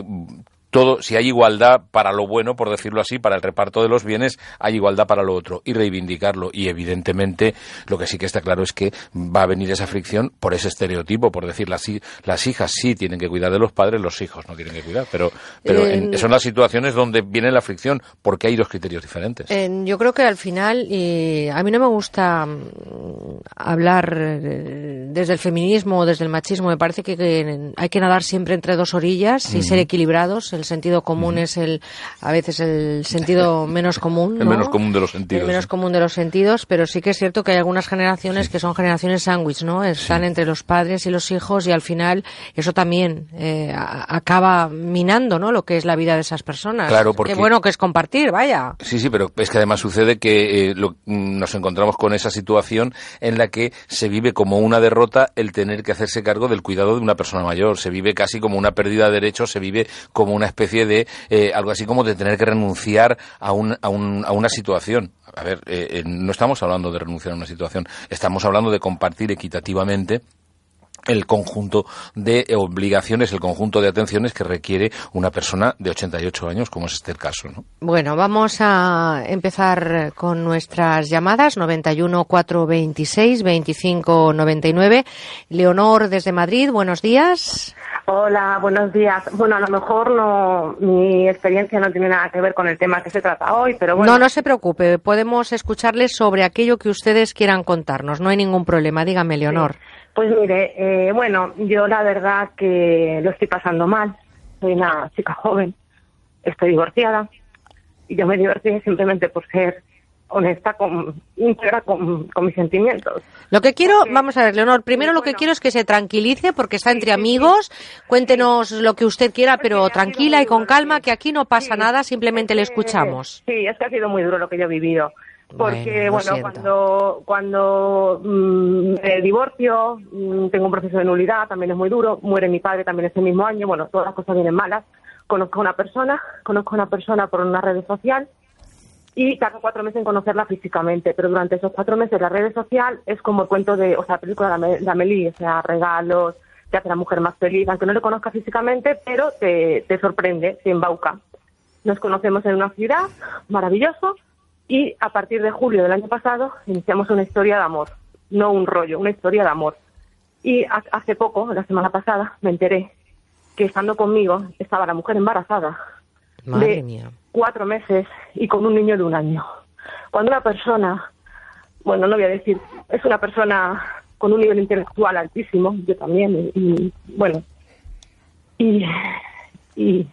todo, si hay igualdad para lo bueno, por decirlo así, para el reparto de los bienes, hay igualdad para lo otro y reivindicarlo. Y evidentemente lo que sí que está claro es que va a venir esa fricción por ese estereotipo, por decir las, las hijas sí tienen que cuidar de los padres, los hijos no tienen que cuidar. Pero, pero son las situaciones donde viene la fricción porque hay dos criterios diferentes. yo creo que al final, y a mí no me gusta mm, hablar eh, desde el feminismo o desde el machismo, me parece que, hay que nadar siempre entre dos orillas y ser equilibrados sentido común es el a veces el sentido menos común. El menos común de los sentidos. El menos común de los sentidos, pero sí que es cierto que hay algunas generaciones que son generaciones sándwich, ¿no? Están entre los padres y los hijos y al final eso también eh, acaba minando, ¿no? Lo que es la vida de esas personas. Claro, porque... Qué bueno que es compartir, vaya. Sí, sí, pero es que además sucede que eh, nos encontramos con esa situación en la que se vive como una derrota el tener que hacerse cargo del cuidado de una persona mayor. Se vive casi como una pérdida de derechos, se vive como una especie de eh, algo así como de tener que renunciar a, un, a, un, a una situación. A ver, eh, eh, no estamos hablando de renunciar a una situación, estamos hablando de compartir equitativamente el conjunto de obligaciones, el conjunto de atenciones que requiere una persona de 88 años, como es este el caso. ¿no? Bueno, vamos a empezar con nuestras llamadas 91 426 25 99. Leonor desde Madrid, buenos días. Hola, buenos días. Bueno, a lo mejor no, mi experiencia no tiene nada que ver con el tema que se trata hoy, pero bueno. No, no se preocupe. Podemos escucharles sobre aquello que ustedes quieran contarnos. No hay ningún problema. Dígame, Leonor. Pues mire, eh, bueno, yo la verdad que lo estoy pasando mal. Soy una chica joven. Estoy divorciada. Y yo me divorcié simplemente por ser honesta, con, íntegra con, mis sentimientos. Lo que quiero, vamos a ver, Leonor, primero lo que quiero es que se tranquilice porque está entre amigos. Cuéntenos lo que usted quiera, pero tranquila y con calma, que aquí no pasa nada, simplemente le escuchamos. Sí, es que ha sido muy duro lo que yo he vivido. Porque, bueno, cuando, cuando mm, me divorcio, mm, tengo un proceso de nulidad, también es muy duro. Muere mi padre también ese mismo año. Bueno, todas las cosas vienen malas. Conozco a una persona, conozco a una persona por una red social y tardo cuatro meses en conocerla físicamente, pero durante esos cuatro meses la red social es como el cuento de, o sea, película de la Meli, o sea, regalos, te hace la mujer más feliz, aunque no le conozca físicamente, pero te, te sorprende, te embauca. Nos conocemos en una ciudad, maravilloso, y a partir de julio del año pasado iniciamos una historia de amor, no un rollo, una historia de amor. Y hace poco, la semana pasada, me enteré que estando conmigo estaba la mujer embarazada. Madre mía cuatro meses y con un niño de un año. Cuando una persona, bueno, no voy a decir, es una persona con un nivel intelectual altísimo, yo también, y, bueno, y, y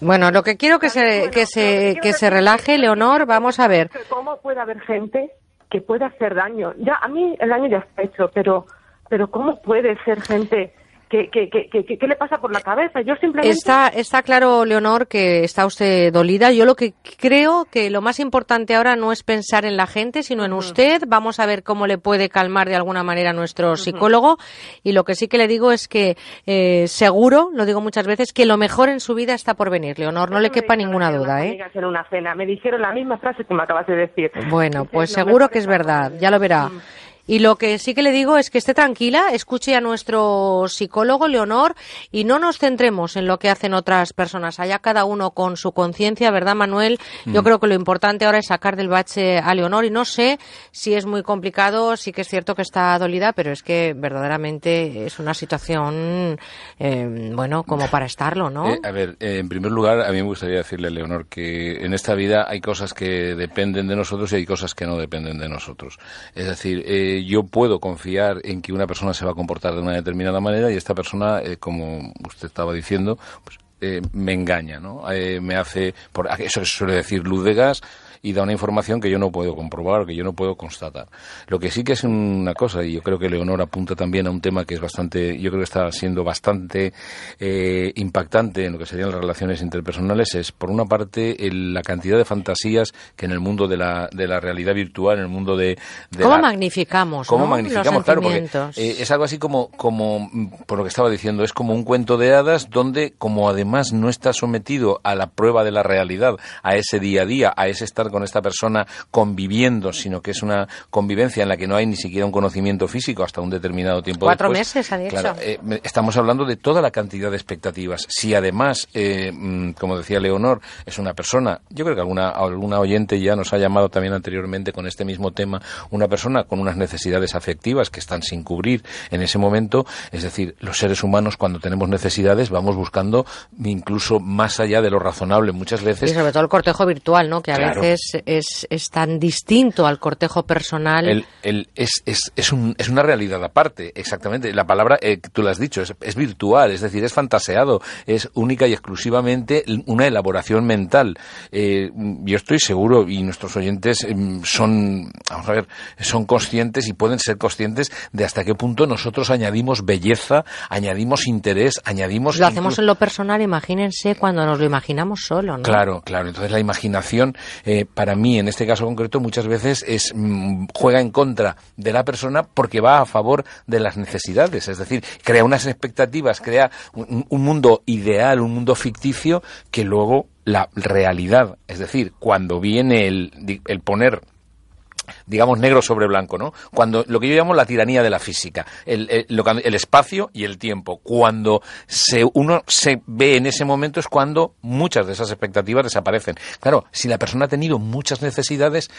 bueno, lo que quiero que se, que se, que se relaje, Leonor, vamos a ver. ¿Cómo puede haber gente que pueda hacer daño? Ya, a mí el daño ya está hecho, pero, pero ¿cómo puede ser gente ¿Qué, qué, qué, qué, qué le pasa por la cabeza? Yo simplemente... Está, está claro, Leonor, que está usted dolida. Yo lo que creo que lo más importante ahora no es pensar en la gente, sino en usted. Vamos a ver cómo le puede calmar de alguna manera nuestro psicólogo. Y lo que sí que le digo es que eh, seguro, lo digo muchas veces, que lo mejor en su vida está por venir, Leonor. No le quepa ninguna duda, ¿eh? en una cena me dijeron la misma frase que me acabas de decir. Bueno, pues seguro que es verdad. Ya lo verá. Y lo que sí que le digo es que esté tranquila, escuche a nuestro psicólogo Leonor y no nos centremos en lo que hacen otras personas. Allá cada uno con su conciencia, ¿verdad, Manuel? Yo Mm. creo que lo importante ahora es sacar del bache a Leonor y no sé si es muy complicado, sí que es cierto que está dolida, pero es que verdaderamente es una situación, eh, bueno, como para estarlo, ¿no? Eh, a ver, eh, en primer lugar, a mí me gustaría decirle, Leonor, que en esta vida hay cosas que dependen de nosotros y hay cosas que no dependen de nosotros. Es decir, eh, yo puedo confiar en que una persona se va a comportar de una determinada manera y esta persona, eh, como usted estaba diciendo, pues, eh, me engaña, ¿no? Eh, me hace, por, eso suele decir luz de gas y da una información que yo no puedo comprobar que yo no puedo constatar. Lo que sí que es una cosa, y yo creo que Leonor apunta también a un tema que es bastante, yo creo que está siendo bastante eh, impactante en lo que serían las relaciones interpersonales, es por una parte el- la cantidad de fantasías que en el mundo de la, de la realidad virtual, en el mundo de... de ¿Cómo la- magnificamos, ¿Cómo no? magnificamos? los Claro, porque eh, es algo así como, como, por lo que estaba diciendo, es como un cuento de hadas donde, como además no está sometido a la prueba de la realidad, a ese día a día, a ese estar con esta persona conviviendo, sino que es una convivencia en la que no hay ni siquiera un conocimiento físico hasta un determinado tiempo Cuatro después. meses, ha dicho. Claro, eh, estamos hablando de toda la cantidad de expectativas. Si además, eh, mm, como decía Leonor, es una persona, yo creo que alguna, alguna oyente ya nos ha llamado también anteriormente con este mismo tema, una persona con unas necesidades afectivas que están sin cubrir en ese momento, es decir, los seres humanos cuando tenemos necesidades vamos buscando incluso más allá de lo razonable muchas Y veces. sobre todo el cortejo virtual, ¿no? Que a Claro. veces es, es tan distinto al cortejo personal. El- el- es, es, es, un- es una realidad aparte, exactamente. La palabra, eh, tú lo has dicho, es, es virtual, es decir, es fantaseado, es única y exclusivamente una elaboración mental. Eh, yo estoy seguro, y nuestros oyentes em, son, vamos a ver, son conscientes y pueden ser conscientes de hasta qué punto nosotros añadimos belleza, añadimos interés, añadimos... lo hacemos en lo personal, imagínense cuando nos lo imaginamos solo, ¿no? Claro, claro. Entonces la imaginación, eh, para mí, en este caso concreto, muchas veces es mm, juega en contra de la persona porque va a favor de las necesidades. Es decir, crea unas expectativas, crea un, un mundo ideal, un mundo ficticio que luego la realidad, es decir, cuando viene el, el poner digamos negro sobre blanco, ¿no? Cuando lo que yo llamo la tiranía de la física, el, el- el espacio y el tiempo. Cuando se, uno se ve en ese momento es cuando muchas de esas expectativas desaparecen. Claro, si la persona ha tenido muchas necesidades,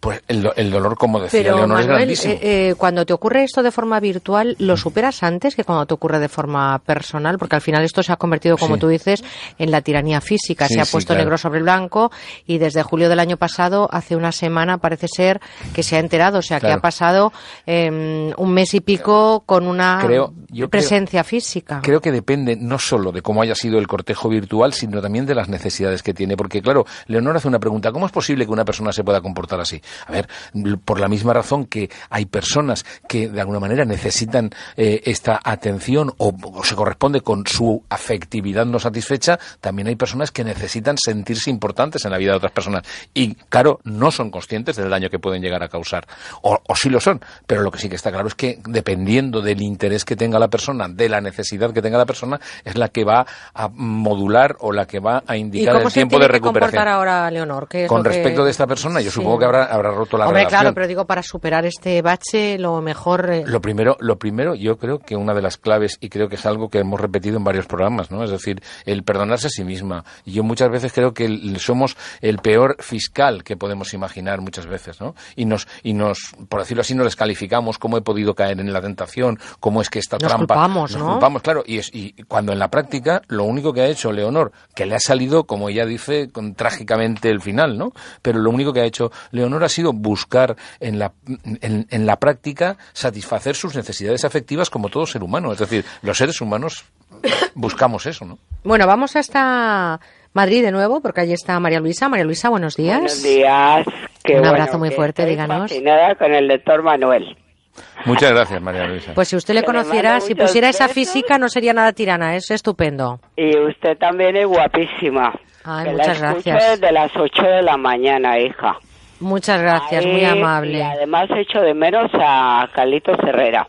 pues el, el dolor, como decía Pero Leonor, es grandísimo. eh, eh, cuando te ocurre esto de forma virtual, ¿lo superas antes que cuando te ocurre de forma personal? Porque al final esto se ha convertido, como Sí. tú dices, en la tiranía física. Sí, se ha sí, puesto claro. negro sobre blanco y desde julio del año pasado, hace una semana, parece ser que se ha enterado. O sea, que ha pasado eh, un mes y pico con una Creo- yo creo- presencia física. Creo que depende no solo de cómo haya sido el cortejo virtual, sino también de las necesidades que tiene. Porque, claro, Leonor hace una pregunta. ¿Cómo es posible que una persona se pueda comportar así? A ver, por la misma razón que hay personas que de alguna manera necesitan eh, esta atención o, o se corresponde con su afectividad no satisfecha, también hay personas que necesitan sentirse importantes en la vida de otras personas. Y, claro, no son conscientes del daño que pueden llegar a causar. O, o sí lo son, pero lo que sí que está claro es que dependiendo del interés que tenga la persona, de la necesidad que tenga la persona, es la que va a modular o la que va a ¿Y indicar el tiempo de recuperación. ahora Leonor? ¿Qué es Con lo que- respecto de esta persona, yo Sí. supongo que habrá, habrá roto la Hombre, relación. claro, pero digo, para superar este bache, lo mejor... eh, Lo primero, lo primero, yo creo que una de las claves, y creo que es algo que hemos repetido en varios programas, ¿no? Es decir, el perdonarse a sí misma. Y yo muchas veces creo que el- somos el peor fiscal que podemos imaginar muchas veces, ¿no? Y nos, y nos, por decirlo así, nos descalificamos cómo he podido caer en la tentación, cómo es que esta Nos trampa. culpamos, nos ¿no? culpamos, claro. Y, es, y cuando en la práctica, lo único que ha hecho Leonor, que le ha salido, como ella dice, con, trágicamente el final, ¿no? Pero lo único que ha hecho Leonor ha sido buscar en la, en, en la práctica satisfacer sus necesidades afectivas como todo ser humano. Es decir, los seres humanos buscamos eso, ¿no? Bueno, vamos hasta Madrid de nuevo, porque allí está María Luisa. María Luisa, buenos días. Buenos días. Qué Un bueno, abrazo muy que fuerte, estoy díganos. fascinada con el doctor Manuel. Muchas gracias, María Luisa. Pues si usted le conociera, si pusiera esa besos. física no sería nada tirana, es estupendo. Y usted también es guapísima. Ay, Que muchas la gracias. desde las 8 de la mañana, hija. Muchas gracias, Ahí, muy Y amable. además echo de menos a Carlitos Herrera.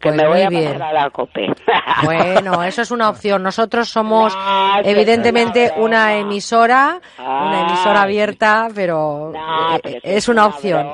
Que Pues me voy a bien. pasar a la COPE. Bueno, eso es una opción. Nosotros somos evidentemente una una emisora, una emisora abierta, pero eh, pero es una opción.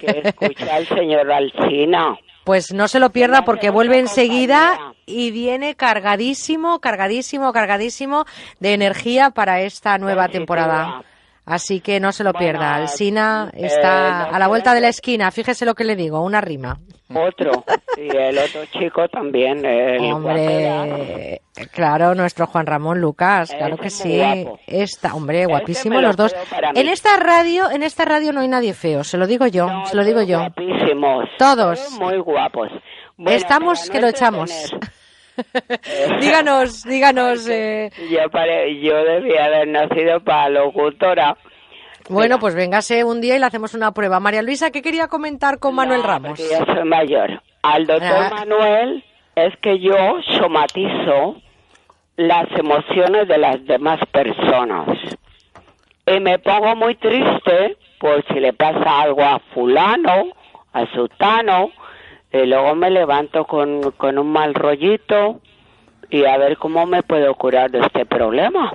que escucha al señor Alcina. Pues no se lo pierda porque vuelve enseguida y viene cargadísimo, cargadísimo, cargadísimo de energía para esta nueva temporada. Así que no se lo pierda. Alsina está eh, no a la vuelta de la esquina. Fíjese lo que le digo, una rima. Otro. Y el otro chico también. El Hombre, claro, nuestro Juan Ramón Lucas, claro que sí. Está, hombre, guapísimo los dos. En esta radio, en esta radio no hay nadie feo, se lo digo yo, se lo digo yo. Guapísimos. Todos. Muy guapos. Bueno, Estamos que lo echamos. díganos, díganos. eh, Yo, pare- yo debía haber nacido para locutora. Bueno, pues véngase un día y le hacemos una prueba. María Luisa, ¿qué quería comentar con Manuel Ramos? ya soy mayor. Al doctor Ah. Manuel es que yo somatizo las emociones de las demás personas. Y me pongo muy triste por si le pasa algo a fulano, a sutano, y luego me levanto con, con un mal rollito y a ver cómo me puedo curar de este problema.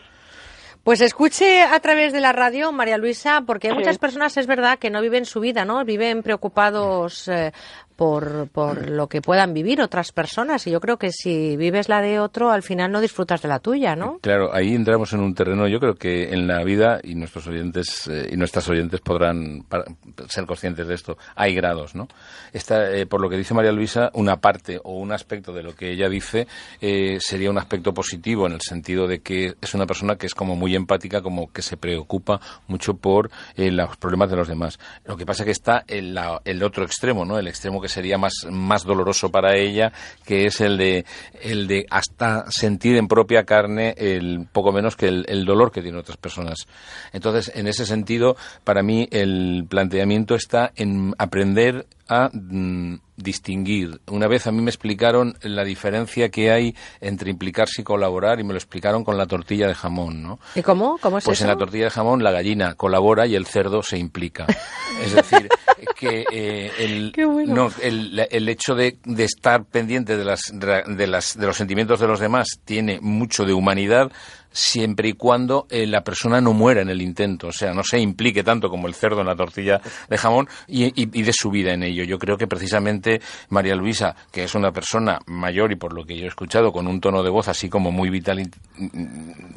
Pues escuche a través de la radio, María Luisa, porque hay Sí. muchas personas, es verdad, que no viven su vida, ¿no? Viven preocupados eh, por, por lo que puedan vivir otras personas. Y yo creo que si vives la de otro, al final no disfrutas de la tuya, ¿no? Claro, ahí entramos en un terreno, yo creo que en la vida, y nuestros oyentes eh, y nuestras oyentes podrán pa- ser conscientes de esto, hay grados, ¿no? Esta, eh, por lo que dice María Luisa, una parte o un aspecto de lo que ella dice eh, sería un aspecto positivo en el sentido de que es una persona que es como muy empática, como que se preocupa mucho por eh, los problemas de los demás. Lo que pasa que está en la- el otro extremo, ¿no? El extremo que sería más, más doloroso para ella, que es el de, el de hasta sentir en propia carne el poco menos que el, el dolor que tienen otras personas. Entonces, en ese sentido, para mí el planteamiento está en aprender a mm, distinguir. Una vez a mí me explicaron la diferencia que hay entre implicarse y colaborar y me lo explicaron con la tortilla de jamón, ¿no? ¿Y cómo? ¿Cómo es Pues eso? en la tortilla de jamón la gallina colabora y el cerdo se implica. Es decir, que eh, el, bueno. no, el, el hecho de, de estar pendiente de, las, de, las, de los sentimientos de los demás tiene mucho de humanidad siempre y cuando eh, la persona no muera en el intento, o sea, no se implique tanto como el cerdo en la tortilla de jamón y, y, de su vida en ello. Yo creo que precisamente María Luisa, que es una persona mayor y por lo que yo he escuchado, con un tono de voz así como muy vital y,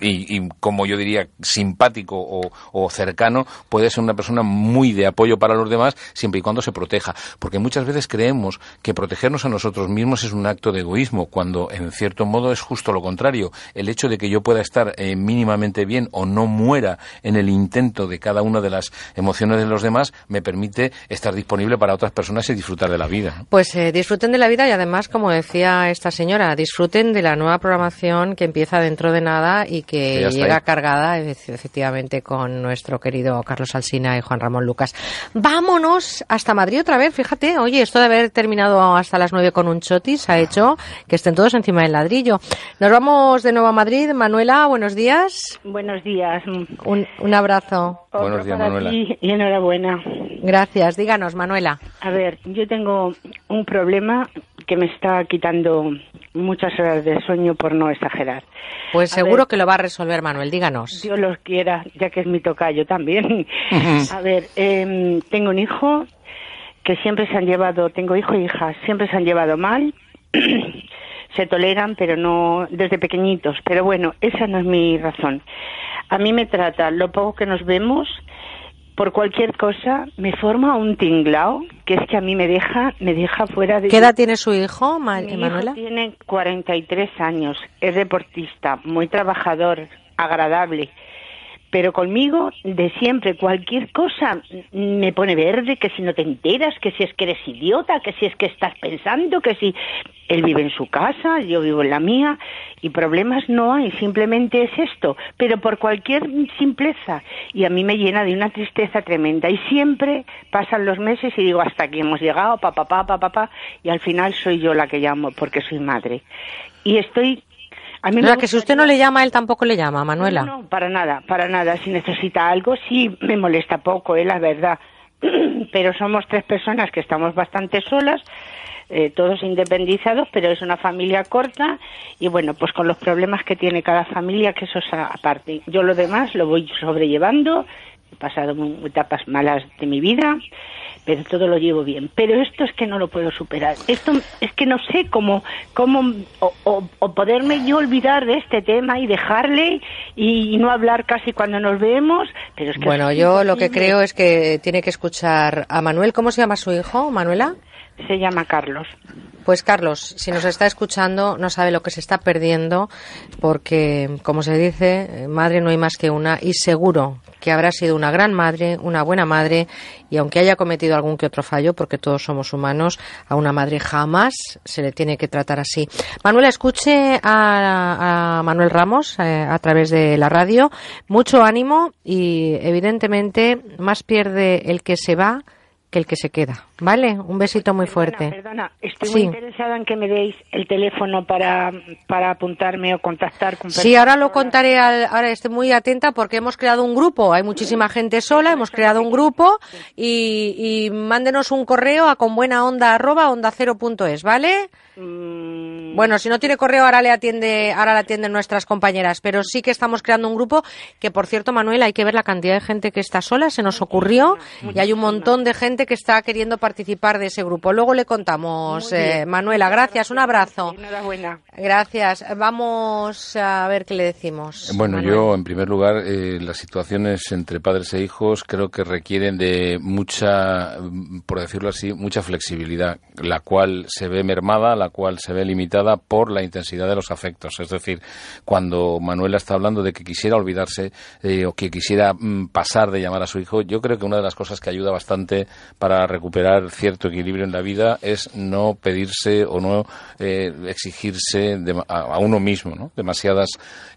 y, y como yo diría simpático o, o cercano, puede ser una persona muy de apoyo para los demás siempre y cuando se proteja. Porque muchas veces creemos que protegernos a nosotros mismos es un acto de egoísmo, cuando en cierto modo es justo lo contrario. El hecho de que yo pueda estar eh, mínimamente bien o no muera en el intento de cada una de las emociones de los demás me permite estar disponible para otras personas y disfrutar de la vida. Pues eh, disfruten de la vida y además, como decía esta señora, disfruten de la nueva programación que empieza dentro de nada y Que llega ahí. cargada efe- efectivamente con nuestro querido Carlos Alsina y Juan Ramón Lucas. Vámonos hasta Madrid otra vez, fíjate, oye, esto de haber terminado hasta las nueve con un chotis ha hecho que estén todos encima del ladrillo. Nos vamos de nuevo a Madrid. Manuela, buenos días. Buenos días. Un, un abrazo. Buenos días, para Manuela. ti y enhorabuena. Gracias. Díganos, Manuela. A ver, yo tengo un problema que me está quitando muchas horas de sueño por no exagerar. Pues A seguro ver, que lo va a resolver Manuel. Díganos. Dios los quiera, ya que es mi tocayo también. a ver, em, tengo un hijo que siempre se han llevado, tengo hijo e hija, siempre se han llevado mal. se toleran, pero no desde pequeñitos. Pero bueno, esa no es mi razón. A mí me trata lo poco que nos vemos, por cualquier cosa, me forma un tinglao, que es que a mí me deja, me deja fuera de... ¿Qué edad tiene su hijo, Manuela? tiene 43 años, es deportista, muy trabajador, agradable, pero conmigo de siempre cualquier cosa me pone verde, que si no te enteras, que si es que eres idiota, que si es que estás pensando, que si él vive en su casa, yo vivo en la mía y problemas no hay, simplemente es esto, pero por cualquier simpleza y a mí me llena de una tristeza tremenda y siempre pasan los meses y digo hasta aquí hemos llegado, papá, papá, papá, y al final soy yo la que llamo porque soy madre. Y estoy a mí que si usted no le llama, él tampoco le llama, Manuela. No, para nada, para nada. Si necesita algo, sí me molesta poco, es la verdad. Pero somos tres personas que estamos bastante solas, eh, todos independizados, pero es una familia corta y bueno, pues con los problemas que tiene cada familia, que eso es aparte. Yo lo demás lo voy sobrellevando, he pasado etapas malas de mi vida pero todo lo llevo bien. Pero esto es que no lo puedo superar. Esto es que no sé cómo, cómo o, poderme yo olvidar de este tema y dejarle y, no hablar casi cuando nos vemos. Pero es que bueno, yo lo que creo es que tiene que escuchar a Manuel. ¿Cómo se llama su hijo, Manuela? Se llama Carlos. Pues Carlos, si nos está escuchando, no sabe lo que se está perdiendo, porque, como se dice, madre no hay más que una, y seguro que habrá sido una gran madre, una buena madre, y aunque haya cometido algún que otro fallo, porque todos somos humanos, a una madre jamás se le tiene que tratar así. Manuela, escuche a, Manuel Ramos eh, a través de la radio, mucho ánimo y evidentemente más pierde el que se va que el que se queda. ¿Vale? Un besito muy fuerte. Perdona, estoy muy interesada en que me deis el teléfono para, para apuntarme o contactar con Sí, ahora lo contaré. ahora estoy muy atenta porque hemos creado un grupo. Hay muchísima gente sola, hemos creado un grupo y, y mándenos un correo a conbuenaonda arroba onda cero punto es, ¿vale? Mm. Bueno, si no tiene correo ahora le atiende, ahora le atienden nuestras compañeras, pero sí que estamos creando un grupo que, por cierto, Manuel, hay que ver la cantidad de gente que está sola, se nos ocurrió y hay un montón de gente que está queriendo participar de ese grupo. Luego le contamos, eh, Manuela, gracias, un abrazo. Enhorabuena. Gracias. Vamos a ver qué le decimos. Bueno, yo, en primer lugar, eh, las situaciones entre padres e hijos creo que requieren de mucha, por decirlo así, mucha flexibilidad, la cual se ve mermada, la cual se ve limitada por la intensidad de los afectos. Es decir, cuando Manuela está hablando de que quisiera olvidarse eh, o que quisiera mm, pasar de llamar a su hijo, yo creo que una de las cosas que ayuda bastante para recuperar cierto equilibrio en la vida es no pedirse o no eh, exigirse a, uno mismo ¿no? demasiadas,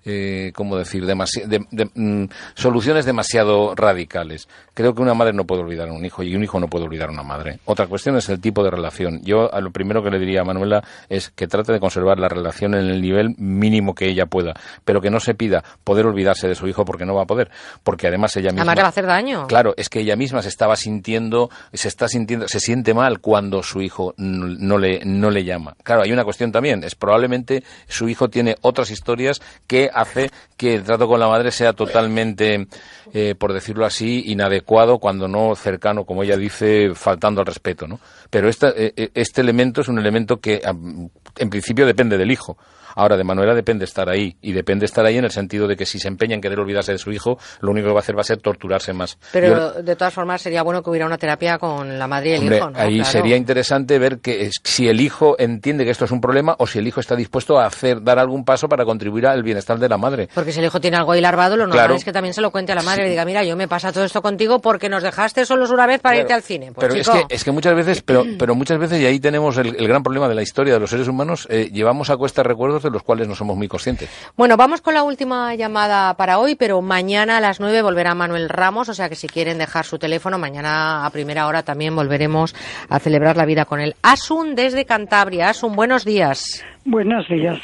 eh, ¿cómo decir?, mm, soluciones demasiado radicales. Creo que una madre no puede olvidar a un hijo y un hijo no puede olvidar a una madre. Otra cuestión es el tipo de relación. Yo a lo primero que le diría a Manuela es que trate de conservar la relación en el nivel mínimo que ella pueda, pero que no se pida poder olvidarse de su hijo porque no va a poder, porque además ella misma... va a hacer daño. Claro, es que ella misma se estaba sintiendo, se está sintiendo, se siente mal cuando su hijo no le, no le llama. Claro, hay una cuestión también, es probablemente su hijo tiene otras historias que hace que el trato con la madre sea totalmente, eh, por decirlo así, inadecuado, cuando no cercano, como ella dice, faltando al respeto, ¿no? Pero eh, eh, este elemento es un elemento que en principio depende del hijo. Ahora, de Manuela depende estar ahí, y depende estar ahí en el sentido de que si se empeña en querer olvidarse de su hijo, lo único que va a hacer va a ser torturarse más. Pero de todas formas sería bueno que hubiera una terapia con la madre y el hijo, ¿no? Ahí sería interesante ver que si el hijo entiende que esto es un problema o si el hijo está dispuesto a hacer, dar algún paso para contribuir al bienestar de la madre. Porque si el hijo tiene algo ahí larvado, lo normal es que también se lo cuente a la madre y diga, mira, yo me pasa todo esto contigo porque nos dejaste solos una vez para irte al cine. Pues, pero es que, es que muchas veces, pero, pero muchas veces, y ahí tenemos el, gran problema de la historia de los seres humanos, eh, llevamos a cuesta recuerdos de los cuales no somos muy consciente. Bueno, vamos con la última llamada para hoy, pero mañana a las nueve volverá Manuel Ramos, o sea que si quieren dejar su teléfono, mañana a primera hora también volveremos a celebrar la vida con él. Asun desde Cantabria. Asun, buenos días. Buenos días.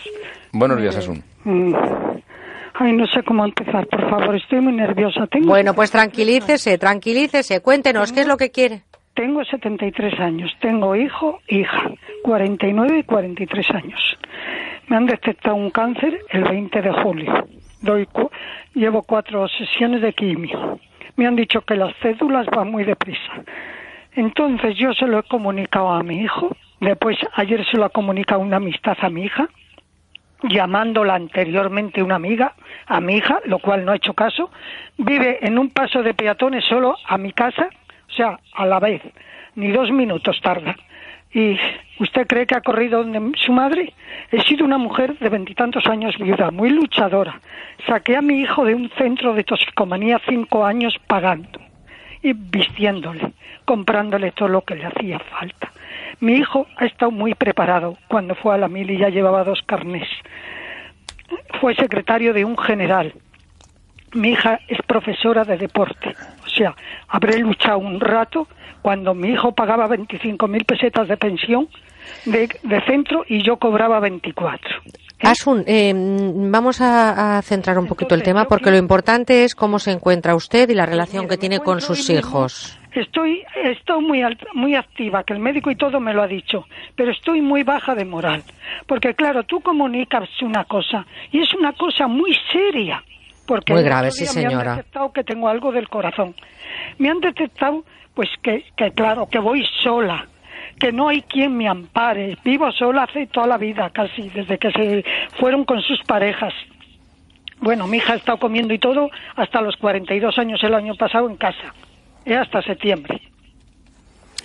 Buenos días, Asun. Mm. Ay, no sé cómo empezar, por favor, estoy muy nerviosa. Tengo... Bueno, pues tranquilícese, tranquilícese. Cuéntenos, ¿qué es lo que quiere? Tengo 73 años, tengo hijo, hija, 49 y 43 años. Me han detectado un cáncer el 20 de julio. Doy llevo cuatro sesiones de quimio. Me han dicho que las cédulas van muy deprisa. Entonces yo se lo he comunicado a mi hijo. Después ayer se lo ha comunicado una amistad a mi hija, llamándola anteriormente una amiga a mi hija, lo cual no ha hecho caso. Vive en un paso de peatones solo a mi casa, o sea, a la vez. Ni dos minutos tarda ¿Y usted cree que ha corrido donde su madre? He sido una mujer de veintitantos años viuda, muy luchadora. Saqué a mi hijo de un centro de toxicomanía cinco años pagando y vistiéndole, comprándole todo lo que le hacía falta. Mi hijo ha estado muy preparado cuando fue a la mil y ya llevaba dos carnés. Fue secretario de un general. Mi hija es profesora de deporte. O sea, habré luchado un rato cuando mi hijo pagaba 25.000 pesetas de pensión de, de centro y yo cobraba 24. Asun, eh, vamos a, a centrar un poquito el tema porque lo importante es cómo se encuentra usted y la relación que tiene con sus hijos. Estoy, estoy muy, alt- muy activa, que el médico y todo me lo ha dicho, pero estoy muy baja de moral. Porque claro, tú comunicas una cosa y es una cosa muy seria. Porque Muy grave, sí, día Me señora. han detectado que tengo algo del corazón. Me han detectado, pues que, que claro, que voy sola, que no hay quien me ampare. Vivo sola hace toda la vida, casi, desde que se fueron con sus parejas. Bueno, mi hija ha estado comiendo y todo hasta los 42 años el año pasado en casa, eh, hasta septiembre.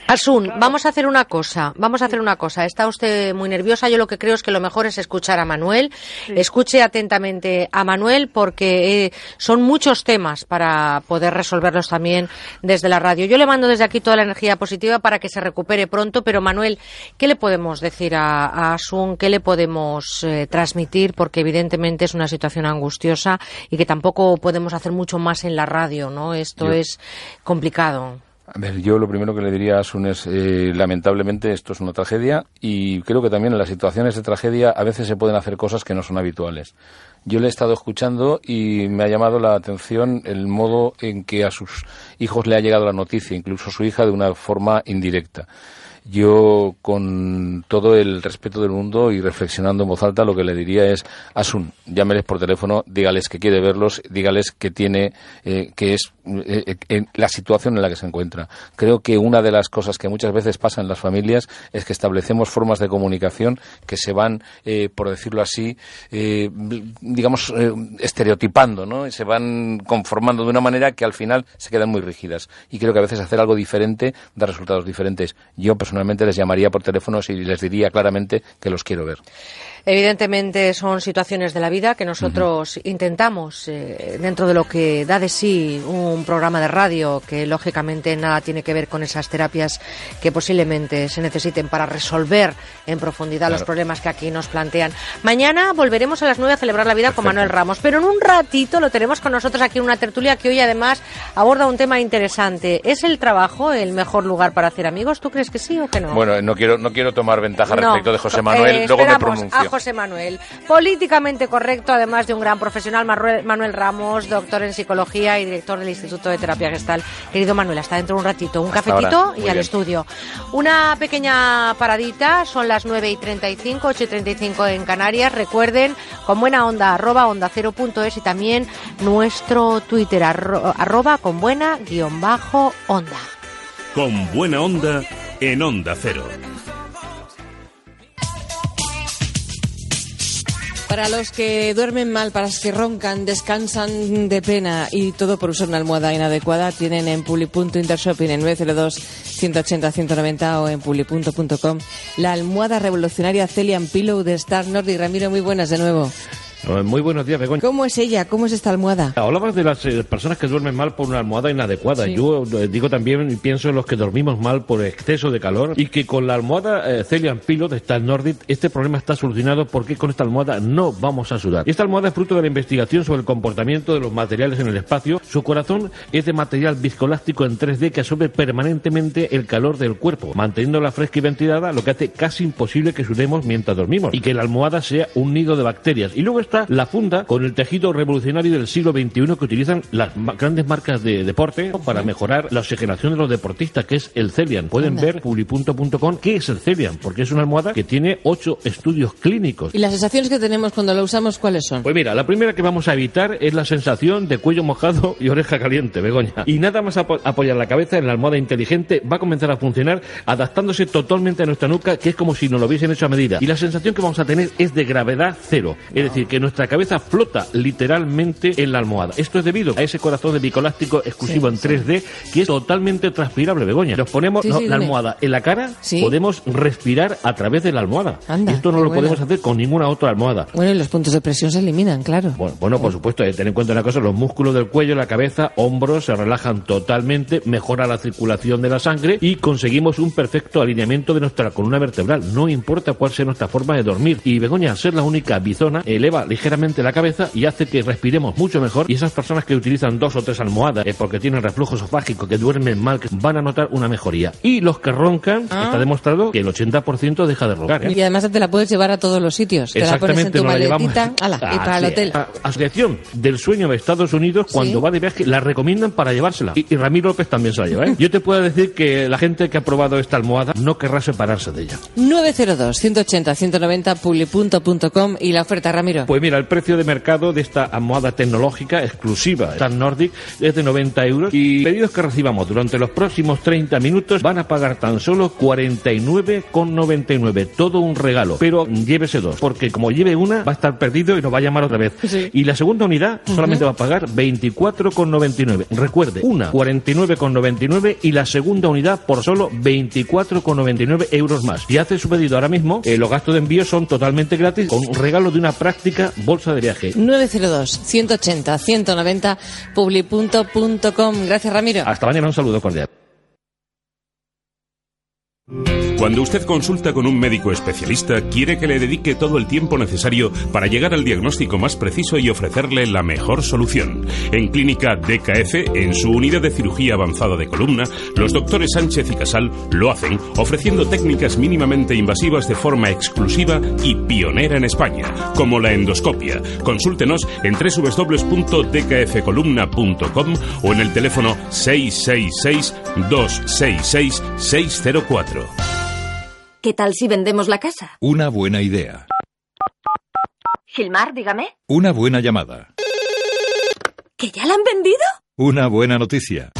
Asun, vamos a hacer una cosa, vamos a hacer una cosa. Está usted muy nerviosa. Yo lo que creo es que lo mejor es escuchar a Manuel. Escuche atentamente a Manuel porque eh, son muchos temas para poder resolverlos también desde la radio. Yo le mando desde aquí toda la energía positiva para que se recupere pronto. Pero Manuel, ¿qué le podemos decir a, a Asun? ¿Qué le podemos eh, transmitir? Porque evidentemente es una situación angustiosa y que tampoco podemos hacer mucho más en la radio, ¿no? Esto Yo- es complicado. A ver, yo lo primero que le diría a Asun es, eh, lamentablemente, esto es una tragedia y creo que también en las situaciones de tragedia a veces se pueden hacer cosas que no son habituales. Yo le he estado escuchando y me ha llamado la atención el modo en que a sus hijos le ha llegado la noticia, incluso su hija, de una forma indirecta. Yo, con todo el respeto del mundo y reflexionando en voz alta, lo que le diría es, Asun, llámeles por teléfono, dígales que quiere verlos, dígales que tiene, eh, que es eh, eh, en la situación en la que se encuentra. Creo que una de las cosas que muchas veces pasa en las familias es que establecemos formas de comunicación que se van, eh, por decirlo así, eh, digamos, eh, estereotipando, ¿no? Y se van conformando de una manera que al final se quedan muy rígidas. Y creo que a veces hacer algo diferente da resultados diferentes. Yo personalmente les llamaría por teléfono y les diría claramente que los quiero ver. Evidentemente son situaciones de la vida que nosotros intentamos, eh, dentro de lo que da de sí un programa de radio, que lógicamente nada tiene que ver con esas terapias que posiblemente se necesiten para resolver en profundidad los problemas que aquí nos plantean. Mañana volveremos a las 9 a celebrar la vida con Manuel Ramos, pero en un ratito lo tenemos con nosotros aquí en una tertulia que hoy además aborda un tema interesante. ¿Es el trabajo el mejor lugar para hacer amigos? ¿Tú crees que sí o que no? Bueno, no quiero, no quiero tomar ventaja No, respecto de José eh, Manuel, luego me pronuncio. José Manuel. Políticamente correcto, además de un gran profesional, Manuel, Ramos, doctor en psicología y director del Instituto de Terapia Gestal. Querido Manuel, hasta dentro de un ratito. Un Hasta cafetito ahora. Y al bien. estudio. Una pequeña paradita, son las 9 y 35, 8 y 35 en Canarias. Recuerden, con buena onda, arroba onda cero punto es y también nuestro Twitter, arro- arroba con buena guion bajo onda. Con buena onda en Onda Cero. Para los que duermen mal, para los que roncan, descansan de pena y todo por usar una almohada inadecuada, tienen en Puli.intershopping en 902 180 190 o en puli.com la almohada revolucionaria Celian Pillow de Star Nordic. Ramiro, muy buenas de nuevo. Eh, Muy buenos días, Begoña. ¿Cómo es ella? ¿Cómo es esta almohada? Hablabas de las eh, personas que duermen mal por una almohada inadecuada. Sí. Yo eh, digo también y pienso en los que dormimos mal por exceso de calor y que con la almohada eh, Celian Pillow de Star Nordic este problema está solucionado porque con esta almohada no vamos a sudar. Esta almohada es fruto de la investigación sobre el comportamiento de los materiales en el espacio. Su corazón es de material viscoelástico en 3D que absorbe permanentemente el calor del cuerpo, manteniéndola fresca y ventilada, lo que hace casi imposible que sudemos mientras dormimos y que la almohada sea un nido de bacterias. Y luego está la funda con el tejido revolucionario del siglo XXI que utilizan las ma- grandes marcas de deporte para mejorar la oxigenación de los deportistas, que es el Celian. Pueden Anda. ver publi.com qué es el Celian, porque es una almohada que tiene ocho estudios clínicos. ¿Y las sensaciones que tenemos cuando la usamos cuáles son? Pues mira, la primera que vamos a evitar es la sensación de cuello mojado y oreja caliente, Begoña. Y nada más apo- apoyar la cabeza en la almohada inteligente va a comenzar a funcionar adaptándose totalmente a nuestra nuca, que es como si nos lo hubiesen hecho a medida. Y la sensación que vamos a tener es de gravedad cero. Es decir, que que nuestra cabeza flota literalmente en la almohada. Esto es debido a ese corazón de bicolástico exclusivo en 3D que es totalmente transpirable, Begoña. Nos ponemos Sí, no, sí, la almohada en la cara, podemos respirar a través de la almohada. Anda, esto no lo buena. podemos hacer con ninguna otra almohada. Bueno, y los puntos de presión se eliminan, claro. Bueno, bueno, por supuesto, eh, ten en cuenta una cosa, los músculos del cuello, la cabeza, hombros se relajan totalmente, mejora la circulación de la sangre y conseguimos un perfecto alineamiento de nuestra columna vertebral, no importa cuál sea nuestra forma de dormir. Y Begoña, al ser la única bizona, eleva ligeramente la cabeza y hace que respiremos mucho mejor y esas personas que utilizan dos o tres almohadas eh, porque tienen reflujo esofágico, que duermen mal, que van a notar una mejoría. Y los que roncan, Ah. está demostrado que el 80% deja de roncar. ¿eh? Y además te la puedes llevar a todos los sitios. Te la pones en tu la maletita ala, y para el hotel. es. A- Asociación del Sueño de Estados Unidos, cuando Sí. va de viaje, la recomiendan para llevársela. Y, y Ramiro López también se la lleva. ¿eh? Yo te puedo decir que la gente que ha probado esta almohada no querrá separarse de ella. 902-180-190 publi.com y la oferta, Ramiro. Pues mira, el precio de mercado de esta almohada tecnológica exclusiva Star Nordic es de 90 euros y pedidos que recibamos durante los próximos 30 minutos van a pagar tan solo 49,99. Todo un regalo. Pero llévese dos, porque como lleve una va a estar perdido y nos va a llamar otra vez. Y la segunda unidad solamente va a pagar 24,99. Recuerde, una 49,99 y la segunda unidad por solo 24,99 euros más. Si hace su pedido ahora mismo, eh, los gastos de envío son totalmente gratis con un regalo de una práctica bolsa de viaje. 902-180-190 publi.com. Gracias, Ramiro. Hasta mañana, un saludo cordial. Cuando usted consulta con un médico especialista, quiere que le dedique todo el tiempo necesario para llegar al diagnóstico más preciso y ofrecerle la mejor solución. En Clínica DKF, en su unidad de cirugía avanzada de columna, los doctores Sánchez y Casal lo hacen ofreciendo técnicas mínimamente invasivas de forma exclusiva y pionera en España, como la endoscopia. Consúltenos en www.dkfcolumna.com o en el teléfono 666 266 604. ¿Qué tal si vendemos la casa? Una buena idea. Gilmar, dígame. Una buena llamada. ¿Que ya la han vendido? Una buena noticia.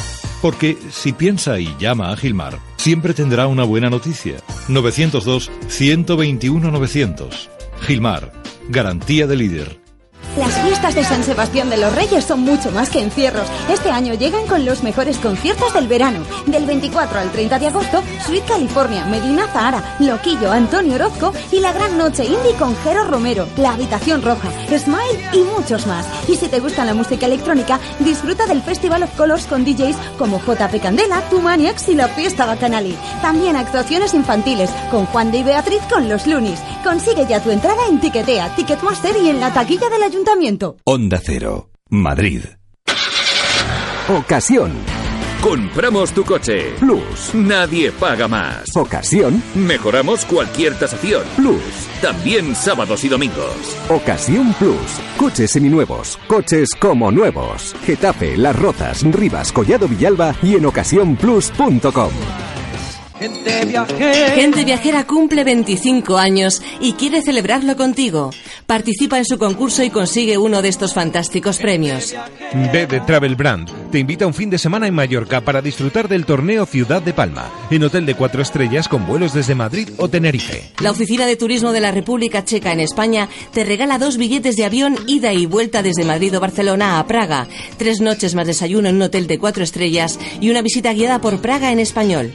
Porque si piensa y llama a Gilmar, siempre tendrá una buena noticia. 902-121-900. Gilmar, garantía de líder. Las fiestas de San Sebastián de los Reyes son mucho más que encierros. Este año llegan con los mejores conciertos del verano. Del 24 al 30 de agosto, Sweet California, Medina Zahara, Loquillo, Antonio Orozco y la gran noche indie con Jero Romero, La Habitación Roja, Smile y muchos más. Y si te gusta la música electrónica, disfruta del Festival of Colors con DJs como JP Candela, Tumaniax y la Fiesta Bacanali. También actuaciones infantiles con Juan de y Beatriz con los Lunis. Consigue ya tu entrada en Tiquetea, Ticketmaster y en la taquilla del ayuntamiento. Onda Cero, Madrid. Ocasión. Compramos tu coche. Plus. Nadie paga más. Ocasión. Mejoramos cualquier tasación. Plus. También sábados y domingos. Ocasión Plus. Coches seminuevos. Coches como nuevos. Getafe, Las Rozas, Rivas, Collado Villalba y en ocasiónplus.com. Gente viajera. Gente viajera cumple 25 años y quiere celebrarlo contigo. Participa en su concurso y consigue uno de estos fantásticos premios. De Travel Brand te invita a un fin de semana en Mallorca para disfrutar del torneo Ciudad de Palma, en hotel de cuatro estrellas con vuelos desde Madrid o Tenerife. La Oficina de Turismo de la República Checa en España te regala dos billetes de avión ida y vuelta desde Madrid o Barcelona a Praga, tres noches más desayuno en un hotel de cuatro estrellas y una visita guiada por Praga en español.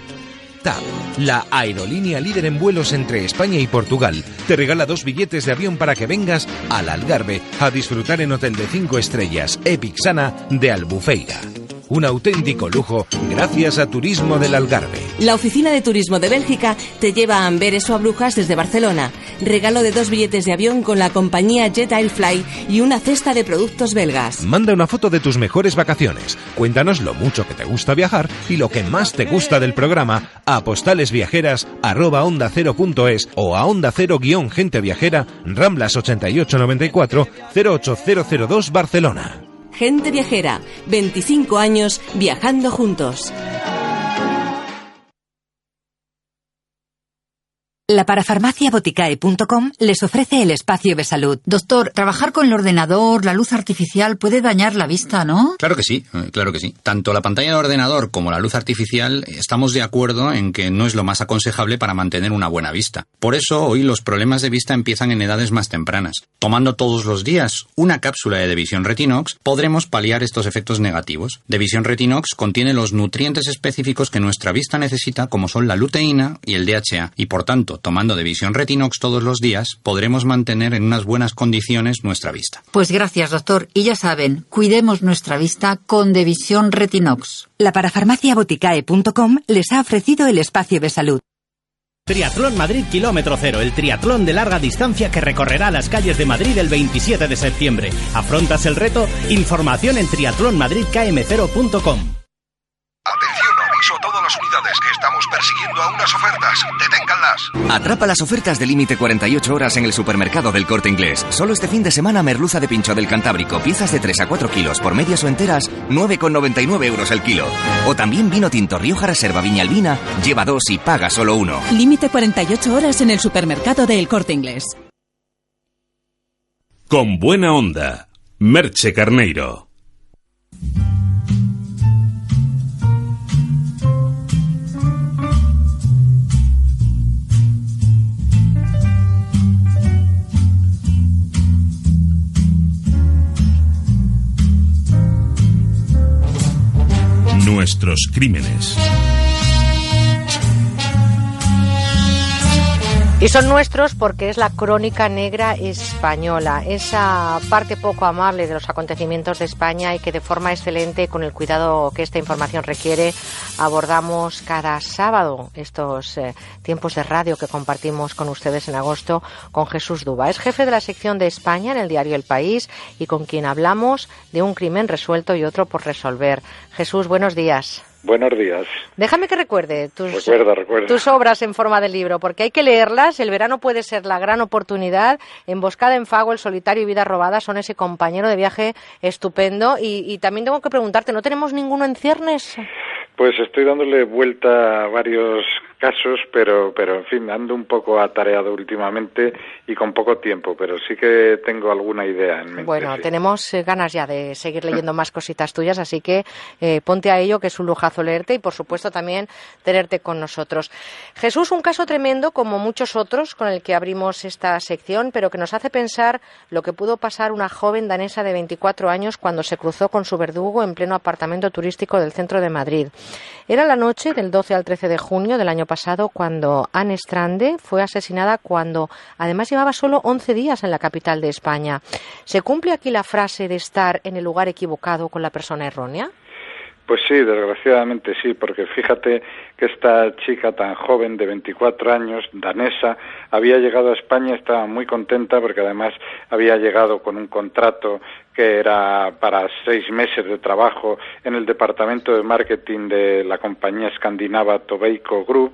TAP, la aerolínea líder en vuelos entre España y Portugal, te regala dos billetes de avión para que vengas al Algarve a disfrutar en hotel de cinco estrellas Epixana de Albufeira. Un auténtico lujo gracias a Turismo del Algarve. La Oficina de Turismo de Bélgica te lleva a Amberes o a Brujas desde Barcelona. Regalo de dos billetes de avión con la compañía Jet Airfly y una cesta de productos belgas. Manda una foto de tus mejores vacaciones. Cuéntanos lo mucho que te gusta viajar y lo que más te gusta del programa a postalesviajeras@onda0.es o a onda cero guion gente viajera Ramblas 8894 08002 Barcelona. Gente viajera, 25 años viajando juntos. La parafarmaciaboticae.com les ofrece el espacio de salud. Doctor, trabajar con el ordenador, la luz artificial puede dañar la vista, ¿no? Claro que sí, eh, claro que sí. Tanto la pantalla del ordenador como la luz artificial estamos de acuerdo en que no es lo más aconsejable para mantener una buena vista. Por eso hoy los problemas de vista empiezan en edades más tempranas. Tomando todos los días una cápsula de Devisión Retinox, podremos paliar estos efectos negativos. Devisión Retinox contiene los nutrientes específicos que nuestra vista necesita, como son la luteína y el DHA, y por tanto tomando de visión Retinox todos los días, podremos mantener en unas buenas condiciones nuestra vista. Pues gracias, doctor. Y ya saben, cuidemos nuestra vista con Devisión Retinox. La parafarmaciaboticae.com les ha ofrecido el espacio de salud. Triatlón Madrid Kilómetro Cero, el triatlón de larga distancia que recorrerá las calles de Madrid el 27 de septiembre. ¿Afrontas el reto? Información en triatlonmadridkm0.com. Atención, aviso a todas las unidades que estamos persiguiendo a unas ofertas. Deténganlas. Atrapa las ofertas de límite 48 horas en el supermercado del Corte Inglés. Solo este fin de semana merluza de pincho del Cantábrico, piezas de 3 a 4 kilos por medias o enteras, 9,99 euros el kilo. O también vino tinto Rioja Reserva Viñalbina, lleva dos y paga solo uno. Límite 48 horas en el supermercado del Corte Inglés. Con buena onda, Merche Carneiro. Nuestros crímenes. Y son nuestros porque es la crónica negra española, esa parte poco amable de los acontecimientos de España y que de forma excelente, con el cuidado que esta información requiere, abordamos cada sábado estos eh, tiempos de radio que compartimos con ustedes en agosto con Jesús Duba. Es jefe de la sección de España en el diario El País y con quien hablamos de un crimen resuelto y otro por resolver. Jesús, buenos días. Buenos días. Déjame que recuerde tus, recuerda, recuerda. tus obras en forma de libro, porque hay que leerlas. El verano puede ser la gran oportunidad. Emboscada en Fago, El solitario y Vida robada son ese compañero de viaje estupendo. Y, y también tengo que preguntarte, ¿no tenemos ninguno en ciernes? Pues estoy dándole vuelta a varios casos, pero, pero en fin, ando un poco atareado últimamente y con poco tiempo, pero sí que tengo alguna idea en mente. Bueno, tenemos eh, ganas ya de seguir leyendo más cositas tuyas, así que eh, ponte a ello, que es un lujazo leerte y, por supuesto, también tenerte con nosotros. Jesús, un caso tremendo, como muchos otros, con el que abrimos esta sección, pero que nos hace pensar lo que pudo pasar una joven danesa de 24 años cuando se cruzó con su verdugo en pleno apartamento turístico del centro de Madrid. Era la noche del 12 al 13 de junio del año pasado cuando Anne Strande fue asesinada cuando además llevaba solo 11 días en la capital de España. ¿Se cumple aquí la frase de estar en el lugar equivocado con la persona errónea? Pues sí, desgraciadamente sí, porque fíjate que esta chica tan joven de 24 años, danesa, había llegado a España, estaba muy contenta porque además había llegado con un contrato que era para seis meses de trabajo en el departamento de marketing de la compañía escandinava Tobacco Group.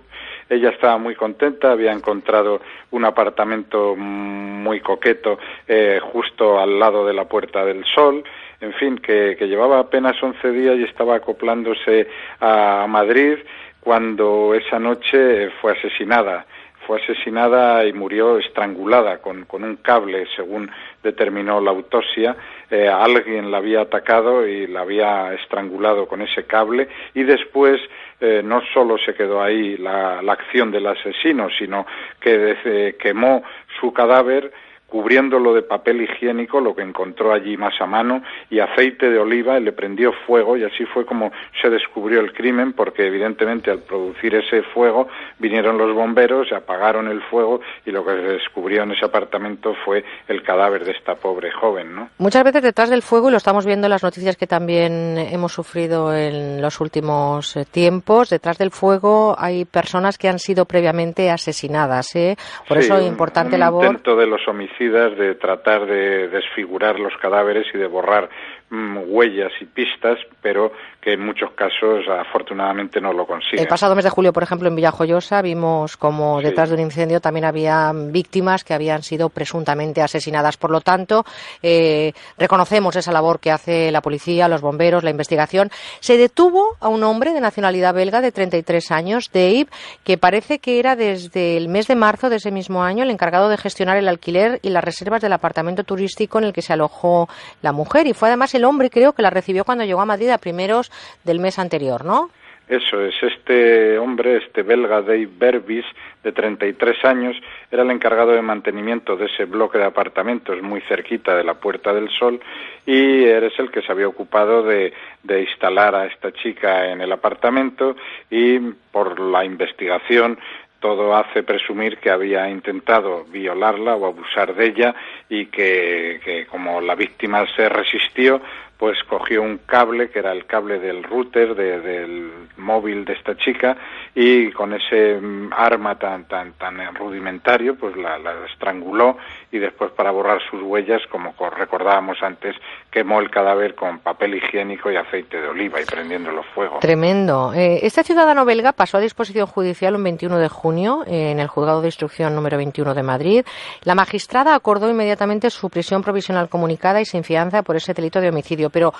Ella estaba muy contenta, había encontrado un apartamento muy coqueto eh, justo al lado de la Puerta del Sol en fin, que, llevaba apenas 11 días y estaba acoplándose a Madrid cuando esa noche fue asesinada. Fue asesinada y murió estrangulada con, un cable, según determinó la autopsia. Eh, alguien la había atacado y la había estrangulado con ese cable y después eh, no solo se quedó ahí la, la acción del asesino, sino que quemó su cadáver cubriéndolo de papel higiénico, lo que encontró allí más a mano, y aceite de oliva, y le prendió fuego, y así fue como se descubrió el crimen, porque evidentemente al producir ese fuego vinieron los bomberos, apagaron el fuego, y lo que se descubrió en ese apartamento fue el cadáver de esta pobre joven, ¿no? Muchas veces detrás del fuego, y lo estamos viendo en las noticias que también hemos sufrido en los últimos eh, tiempos, detrás del fuego hay personas que han sido previamente asesinadas, ¿eh? Por eso es importante un labor. de los homicidios de tratar de desfigurar los cadáveres y de borrar mm, huellas y pistas, pero que en muchos casos afortunadamente no lo consiguen. El pasado mes de julio, por ejemplo, en Villajoyosa vimos como detrás de un incendio también había víctimas que habían sido presuntamente asesinadas. Por lo tanto, eh, reconocemos esa labor que hace la policía, los bomberos, la investigación. Se detuvo a un hombre de nacionalidad belga de 33 años, Dave, que parece que era desde el mes de marzo de ese mismo año el encargado de gestionar el alquiler y las reservas del apartamento turístico en el que se alojó la mujer. Y fue además el hombre, creo, que la recibió cuando llegó a Madrid a primeros del mes anterior, ¿no? Eso es, este hombre, este belga Dave Berbis, de 33 años, era el encargado de mantenimiento de ese bloque de apartamentos muy cerquita de la Puerta del Sol y eres el que se había ocupado de, de instalar a esta chica en el apartamento y por la investigación todo hace presumir que había intentado violarla o abusar de ella y que, que, como la víctima se resistió, pues cogió un cable que era el cable del router del móvil de esta chica y con ese mm, arma tan tan tan rudimentario pues la, estranguló y después para borrar sus huellas como recordábamos antes quemó el cadáver con papel higiénico y aceite de oliva y prendiéndolo fuego. Tremendo. Eh, este ciudadano belga pasó a disposición judicial un 21 de junio eh, en el juzgado de instrucción número 21 de Madrid. La magistrada acordó inmediatamente su prisión provisional comunicada y sin fianza por ese delito de homicidio pero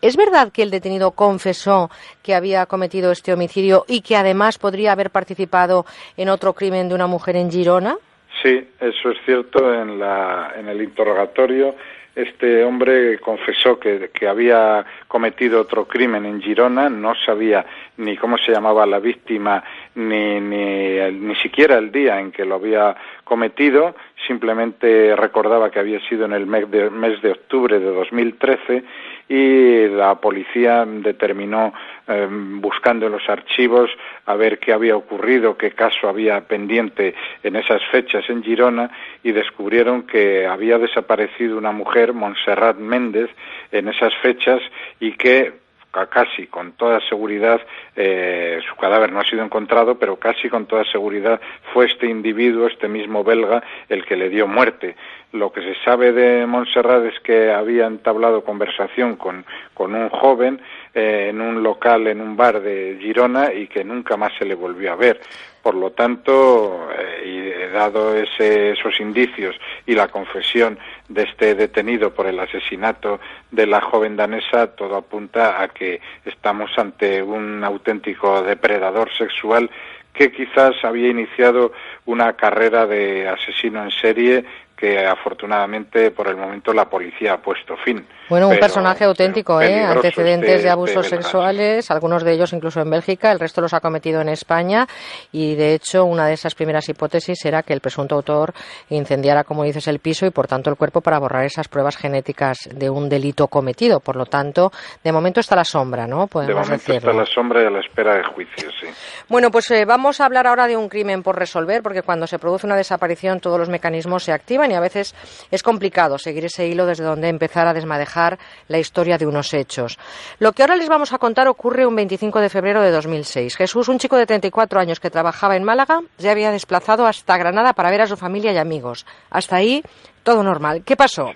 ¿es verdad que el detenido confesó que había cometido este homicidio y que además podría haber participado en otro crimen de una mujer en Girona? Sí, eso es cierto. En, la, en el interrogatorio este hombre confesó que, que, había cometido otro crimen en Girona, no sabía ni cómo se llamaba la víctima, ni, ni, ni siquiera el día en que lo había cometido, simplemente recordaba que había sido en el mes de, mes de octubre de 2013 y la policía determinó, em, buscando en los archivos, a ver qué había ocurrido, qué caso había pendiente en esas fechas en Girona y descubrieron que había desaparecido una mujer, Montserrat Méndez, en esas fechas y que casi con toda seguridad eh, su cadáver no ha sido encontrado, pero casi con toda seguridad fue este individuo, este mismo belga, el que le dio muerte. Lo que se sabe de Montserrat es que había entablado conversación con, con un joven eh, en un local, en un bar de Girona y que nunca más se le volvió a ver. Por lo tanto, eh, y dado ese, esos indicios y la confesión de este detenido por el asesinato de la joven danesa, todo apunta a que estamos ante un auténtico depredador sexual que quizás había iniciado una carrera de asesino en serie que afortunadamente por el momento la policía ha puesto fin. Bueno, un personaje auténtico, ¿eh? Antecedentes de, abusos sexuales, algunos de ellos incluso en Bélgica, el resto los ha cometido en España y de hecho una de esas primeras hipótesis era que el presunto autor incendiara, como dices, el piso y por tanto el cuerpo para borrar esas pruebas genéticas de un delito cometido. Por lo tanto, de momento está la sombra, ¿no? Podemos de momento está la sombra y a la espera de juicio, sí. Bueno, pues eh, vamos a hablar ahora de un crimen por resolver porque cuando se produce una desaparición todos los mecanismos se activan y a veces es complicado seguir ese hilo desde donde empezar a desmadejar la historia de unos hechos. Lo que ahora les vamos a contar ocurre un 25 de febrero de 2006. Jesús, un chico de 34 años que trabajaba en Málaga, ya había desplazado hasta Granada para ver a su familia y amigos. Hasta ahí, todo normal. ¿Qué pasó?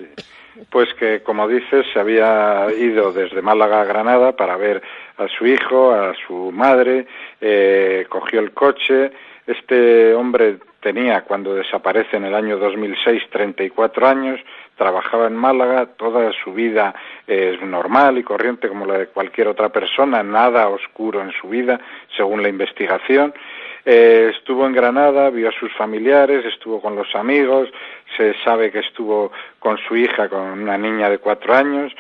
Pues que, como dices, se había ido desde Málaga a Granada para ver a su hijo, a su madre, eh, cogió el coche. Este hombre tenía, cuando desaparece en el año 2006, 34 años, trabajaba en Málaga, toda su vida es normal y corriente como la de cualquier otra persona, nada oscuro en su vida, según la investigación. Eh, estuvo en Granada, vio a sus familiares, estuvo con los amigos, se sabe que estuvo con su hija, con una niña de cuatro años,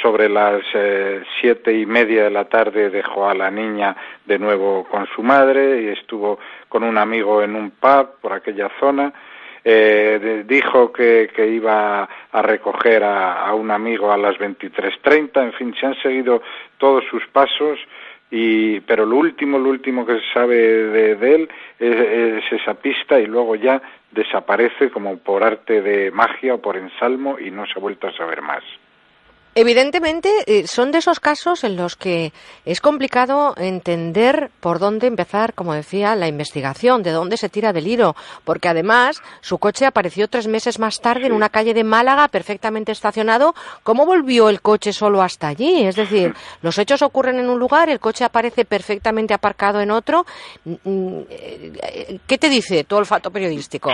sobre las eh, siete y media de la tarde dejó a la niña de nuevo con su madre y estuvo con un amigo en un pub por aquella zona. Eh, dijo que, que, iba a recoger a, un amigo a las 23.30, en fin, se han seguido todos sus pasos, y, pero lo último, lo último que se sabe de, él es, es, esa pista y luego ya desaparece como por arte de magia o por ensalmo y no se ha vuelto a saber más. Evidentemente, eh, son de esos casos en los que es complicado entender por dónde empezar, como decía, la investigación, de dónde se tira del hilo, porque además su coche apareció tres meses más tarde en una calle de Málaga perfectamente estacionado. ¿Cómo volvió el coche solo hasta allí? Es decir, los hechos ocurren en un lugar, el coche aparece perfectamente aparcado en otro. Mm, mm, eh, ¿Qué te dice tu olfato periodístico?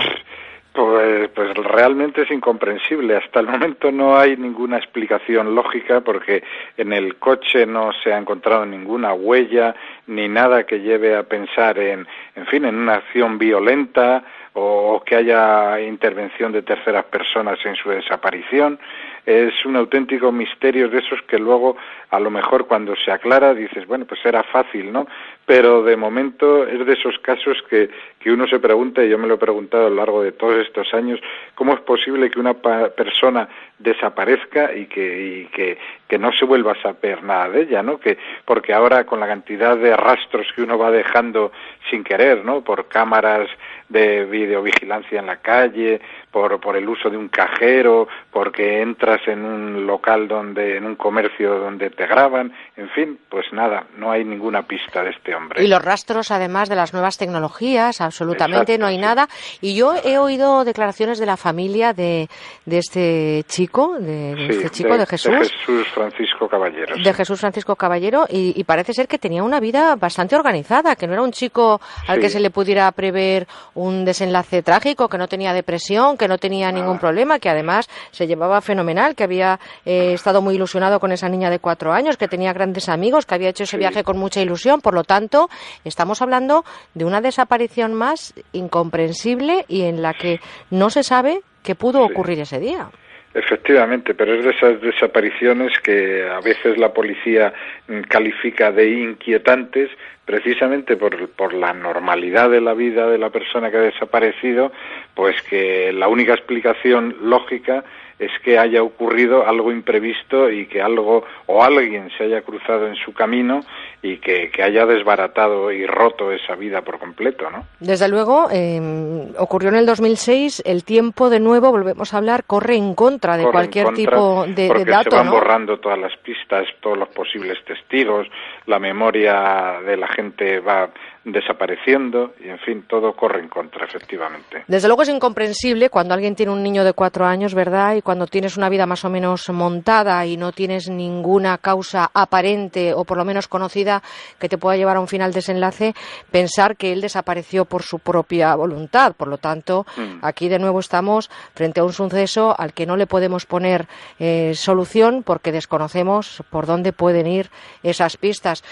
Pues, pues realmente es incomprensible. Hasta el momento no hay ninguna explicación lógica porque en el coche no se ha encontrado ninguna huella ni nada que lleve a pensar en, en fin, en una acción violenta o que haya intervención de terceras personas en su desaparición es un auténtico misterio de esos que luego a lo mejor cuando se aclara dices, bueno, pues era fácil, ¿no? Pero de momento es de esos casos que, que uno se pregunta, y yo me lo he preguntado a lo largo de todos estos años, ¿cómo es posible que una persona desaparezca y que, y que, que no se vuelva a saber nada de ella, ¿no? Que, porque ahora con la cantidad de rastros que uno va dejando sin querer, ¿no? Por cámaras de videovigilancia en la calle, por, por el uso de un cajero, porque entras en un local donde, en un comercio donde te graban, en fin, pues nada, no hay ninguna pista de este hombre. Y los rastros, además de las nuevas tecnologías, absolutamente no hay nada. Y yo he oído declaraciones de la familia de, de este chico, de, este chico, de, Jesús. De Jesús Francisco Caballero. De Jesús Francisco Caballero, y, parece ser que tenía una vida bastante organizada, que no era un chico al que se le pudiera prever un desenlace trágico, que no tenía depresión, que no tenía ningún problema, que además se llevaba fenomenal, que había eh, estado muy ilusionado con esa niña de cuatro años, que tenía grandes amigos, que había hecho ese viaje con mucha ilusión. Por lo tanto, estamos hablando de una desaparición más incomprensible y en la que no se sabe qué pudo ocurrir ese día. Efectivamente, pero es de esas desapariciones que a veces la policía mm, califica de inquietantes precisamente por, por la normalidad de la vida de la persona que ha desaparecido, pues que la única explicación lógica es que haya ocurrido algo imprevisto y que algo o alguien se haya cruzado en su camino y que, haya desbaratado y roto esa vida por completo, ¿no? Desde luego, em, ocurrió en el 2006, el tiempo de nuevo, volvemos a hablar, corre en contra de cualquier tipo de, porque dato, se van borrando todas las pistas, todos los posibles testigos, la memoria de la gente va desapareciendo y, en fin, todo corre en contra, efectivamente. Desde luego es incomprensible cuando alguien tiene un niño de cuatro años, ¿verdad? Y cuando tienes una vida más o menos montada y no tienes ninguna causa aparente o por lo menos conocida que te pueda llevar a un final desenlace, pensar que él desapareció por su propia voluntad. Por lo tanto, mm. aquí de nuevo estamos frente a un suceso al que no le podemos poner eh, solución porque desconocemos por dónde pueden ir esas pistas.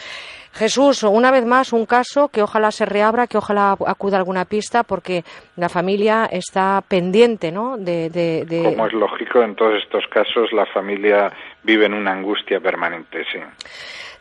Jesús, una vez más, un caso que ojalá se reabra, que ojalá acuda alguna pista, porque la familia está pendiente, ¿no? De, de, Como es lógico, en todos estos casos la familia vive en una angustia permanente, sí.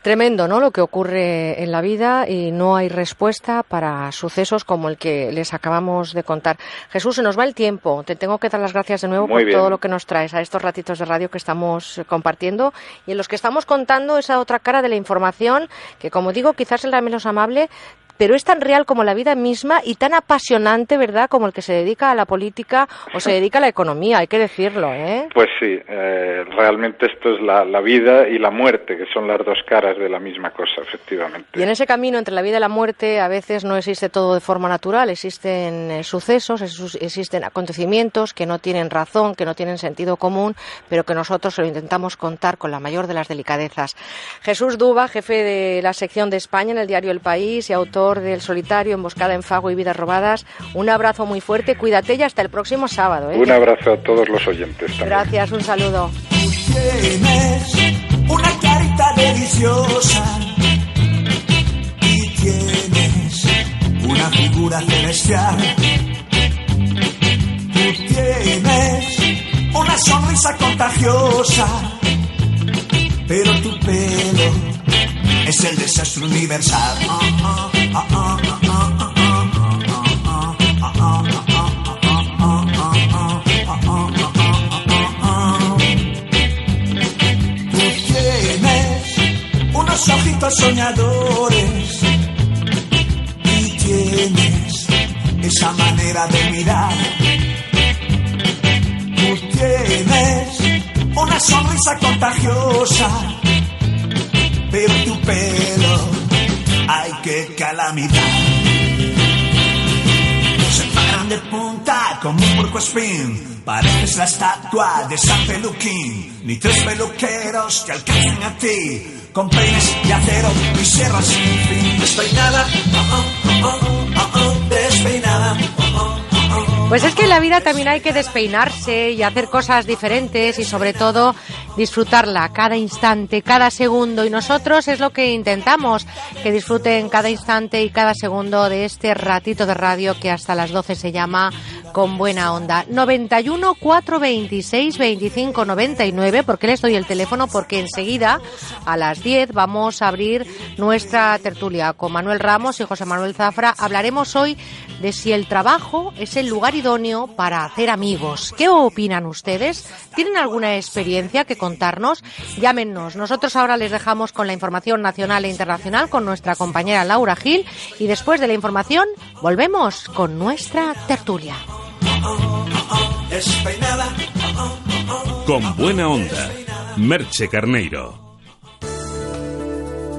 Tremendo, ¿no? Lo que ocurre en la vida y no hay respuesta para sucesos como el que les acabamos de contar. Jesús, se nos va el tiempo. Te tengo que dar las gracias de nuevo por todo lo que nos traes a estos ratitos de radio que estamos compartiendo y en los que estamos contando esa otra cara de la información que, como digo, quizás es la menos amable, pero es tan real como la vida misma y tan apasionante, ¿verdad?, como el que se dedica a la política o se dedica a la economía, hay que decirlo, ¿eh? Pues sí, eh, realmente esto es la, vida y la muerte, que son las dos caras de la misma cosa, efectivamente. Y en ese camino entre la vida y la muerte a veces no existe todo de forma natural, existen eh, sucesos, existen acontecimientos que no tienen razón, que no tienen sentido común, pero que nosotros lo intentamos contar con la mayor de las delicadezas. Jesús Duba, jefe de la sección de España en el diario El País y autor del Solitario, Emboscada en Fago y Vidas Robadas. Un abrazo muy fuerte, cuídate y hasta el próximo sábado. ¿eh? Un abrazo a todos los oyentes. También. Gracias, un saludo. Tienes una carita deliciosa y tienes una figura celestial. Tú tienes una sonrisa contagiosa, pero tu pelo es el desastre universal. Tú tienes unos ojitos soñadores y tienes esa manera de mirar. Tú tienes una sonrisa contagiosa. Pero tu pelo, ay qué calamidad. Se paran de punta como un porco espín. Pareces la estatua de San Peluquín. Ni tres peluqueros que alcancen a ti. Con peines de acero y sierras sin fin. Despeinada, oh, oh, oh, oh, oh, despeinada. oh, oh, oh, oh. Pues es que en la vida también hay que despeinarse y hacer cosas diferentes y sobre todo disfrutarla cada instante, cada segundo. Y nosotros es lo que intentamos, que disfruten cada instante y cada segundo de este ratito de radio que hasta las 12 se llama Con Buena Onda. 91 426 25 99, porque les doy el teléfono, porque enseguida a las 10 vamos a abrir nuestra tertulia con Manuel Ramos y José Manuel Zafra. Hablaremos hoy de si el trabajo es el lugar idóneo para hacer amigos. ¿Qué opinan ustedes? ¿Tienen alguna experiencia que contarnos? Llámenos. Nosotros ahora les dejamos con la información nacional e internacional con nuestra compañera Laura Gil y después de la información volvemos con nuestra tertulia. Con buena onda. Merche Carneiro.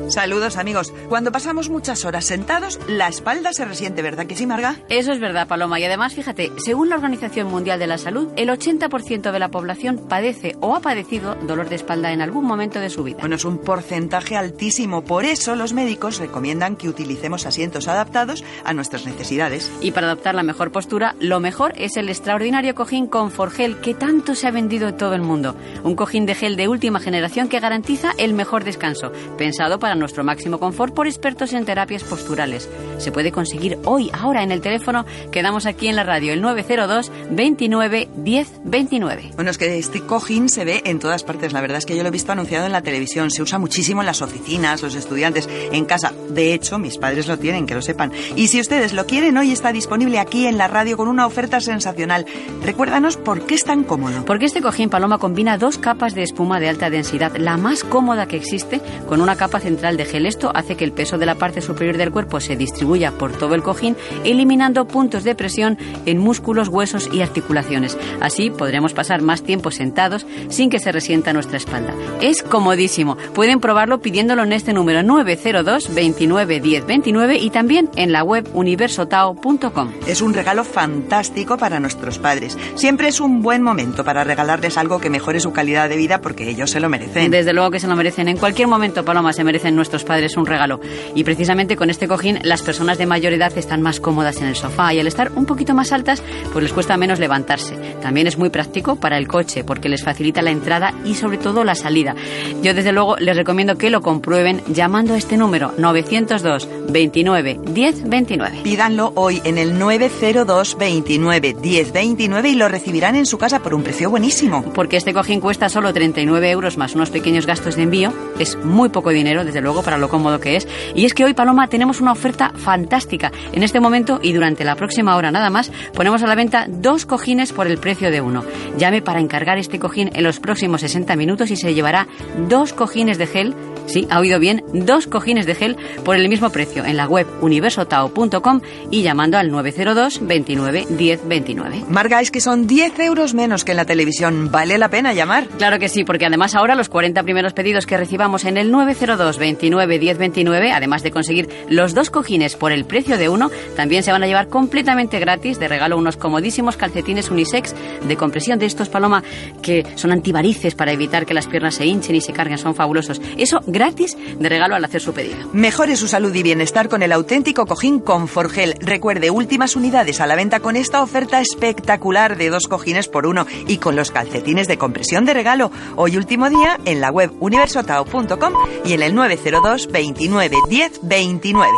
Saludos amigos. Cuando pasamos muchas horas sentados, la espalda se resiente, ¿verdad que sí, Marga? Eso es verdad, Paloma. Y además, fíjate, según la Organización Mundial de la Salud, el 80% de la población padece o ha padecido dolor de espalda en algún momento de su vida. Bueno, es un porcentaje altísimo. Por eso los médicos recomiendan que utilicemos asientos adaptados a nuestras necesidades. Y para adoptar la mejor postura, lo mejor es el extraordinario cojín Conforgel que tanto se ha vendido en todo el mundo. Un cojín de gel de última generación que garantiza el mejor descanso, pensado para nuestro máximo confort por expertos en terapias posturales. Se puede conseguir hoy, ahora en el teléfono que damos aquí en la radio, el 902 29 10 29. Bueno, es que este cojín se ve en todas partes. La verdad es que yo lo he visto anunciado en la televisión. Se usa muchísimo en las oficinas, los estudiantes, en casa. De hecho, mis padres lo tienen, que lo sepan. Y si ustedes lo quieren, hoy está disponible aquí en la radio con una oferta sensacional. Recuérdanos por qué es tan cómodo. Porque este cojín Paloma combina dos capas de espuma de alta densidad, la más cómoda que existe, con una capa central de gel. Esto hace que el peso de la parte superior del cuerpo se distribuya por todo el cojín, eliminando puntos de presión en músculos, huesos y articulaciones. Así podremos pasar más tiempo sentados sin que se resienta nuestra espalda. Es comodísimo. Pueden probarlo pidiéndolo en este número 902 29 10 29 y también en la web universotao.com. Es un regalo fantástico para nuestros padres. Siempre es un buen momento para regalarles algo que mejore su calidad de vida porque ellos se lo merecen. Desde luego que se lo merecen. En cualquier momento, Paloma, se merecen nuestros padres un regalo. Y precisamente con este cojín, las personas de mayor edad están más cómodas en el sofá y al estar un poquito más altas, pues les cuesta menos levantarse. También es muy práctico para el coche porque les facilita la entrada y sobre todo la salida. Yo desde luego les recomiendo que lo comprueben llamando a este número 902 29 10 29. Pídanlo hoy en el 902 29 10 29 y lo recibirán en su casa por un precio buenísimo. Porque este cojín cuesta solo 39 euros más unos pequeños gastos de envío. Es muy poco dinero, desde luego, para lo cómodo que es. Y es que hoy, Paloma, tenemos una oferta fantástica. En este momento y durante la próxima hora nada más, ponemos a la venta dos cojines por el precio de uno. Llame para encargar este cojín en los próximos 60 minutos y se llevará dos cojines de gel. Sí, ha oído bien, dos cojines de gel por el mismo precio en la web universotao.com y llamando al 902 29 10 29. Marga, es que son 10 euros menos que en la televisión. ¿Vale la pena llamar? Claro que sí, porque además ahora los 40 primeros pedidos que recibamos en el 902 29 10 29, además de conseguir los dos cojines por el precio de uno, también se van a llevar completamente gratis de regalo unos comodísimos calcetines unisex de compresión de estos paloma que son antivarices para evitar que las piernas se hinchen y se carguen, son fabulosos. Eso gratis de regalo al hacer su pedido. Mejore su salud y bienestar con el auténtico cojín Conforgel. Recuerde, últimas unidades a la venta con esta oferta espectacular de dos cojines por uno y con los calcetines de compresión de regalo. Hoy último día en la web universotao.com y en el 902 29 10 29.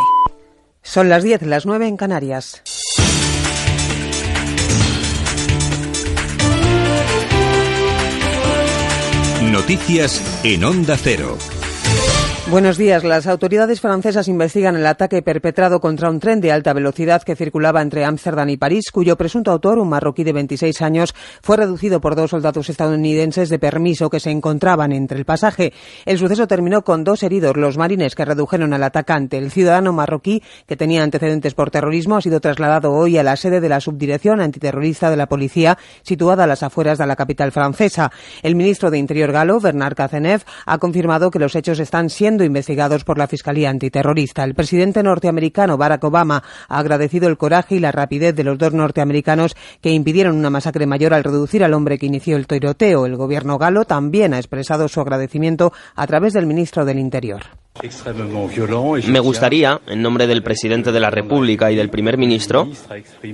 Son las 10, las 9 en Canarias. Noticias en Onda Cero. Buenos días. Las autoridades francesas investigan el ataque perpetrado contra un tren de alta velocidad que circulaba entre Ámsterdam y París, cuyo presunto autor, un marroquí de 26 años, fue reducido por dos soldados estadounidenses de permiso que se encontraban entre el pasaje. El suceso terminó con dos heridos, los marines que redujeron al atacante. El ciudadano marroquí, que tenía antecedentes por terrorismo, ha sido trasladado hoy a la sede de la subdirección antiterrorista de la policía, situada a las afueras de la capital francesa. El ministro de Interior galo, Bernard Cazeneuve, ha confirmado que los hechos están siendo investigados por la Fiscalía Antiterrorista. El presidente norteamericano Barack Obama ha agradecido el coraje y la rapidez de los dos norteamericanos que impidieron una masacre mayor al reducir al hombre que inició el tiroteo. El gobierno galo también ha expresado su agradecimiento a través del ministro del Interior. Me gustaría, en nombre del presidente de la República y del primer ministro,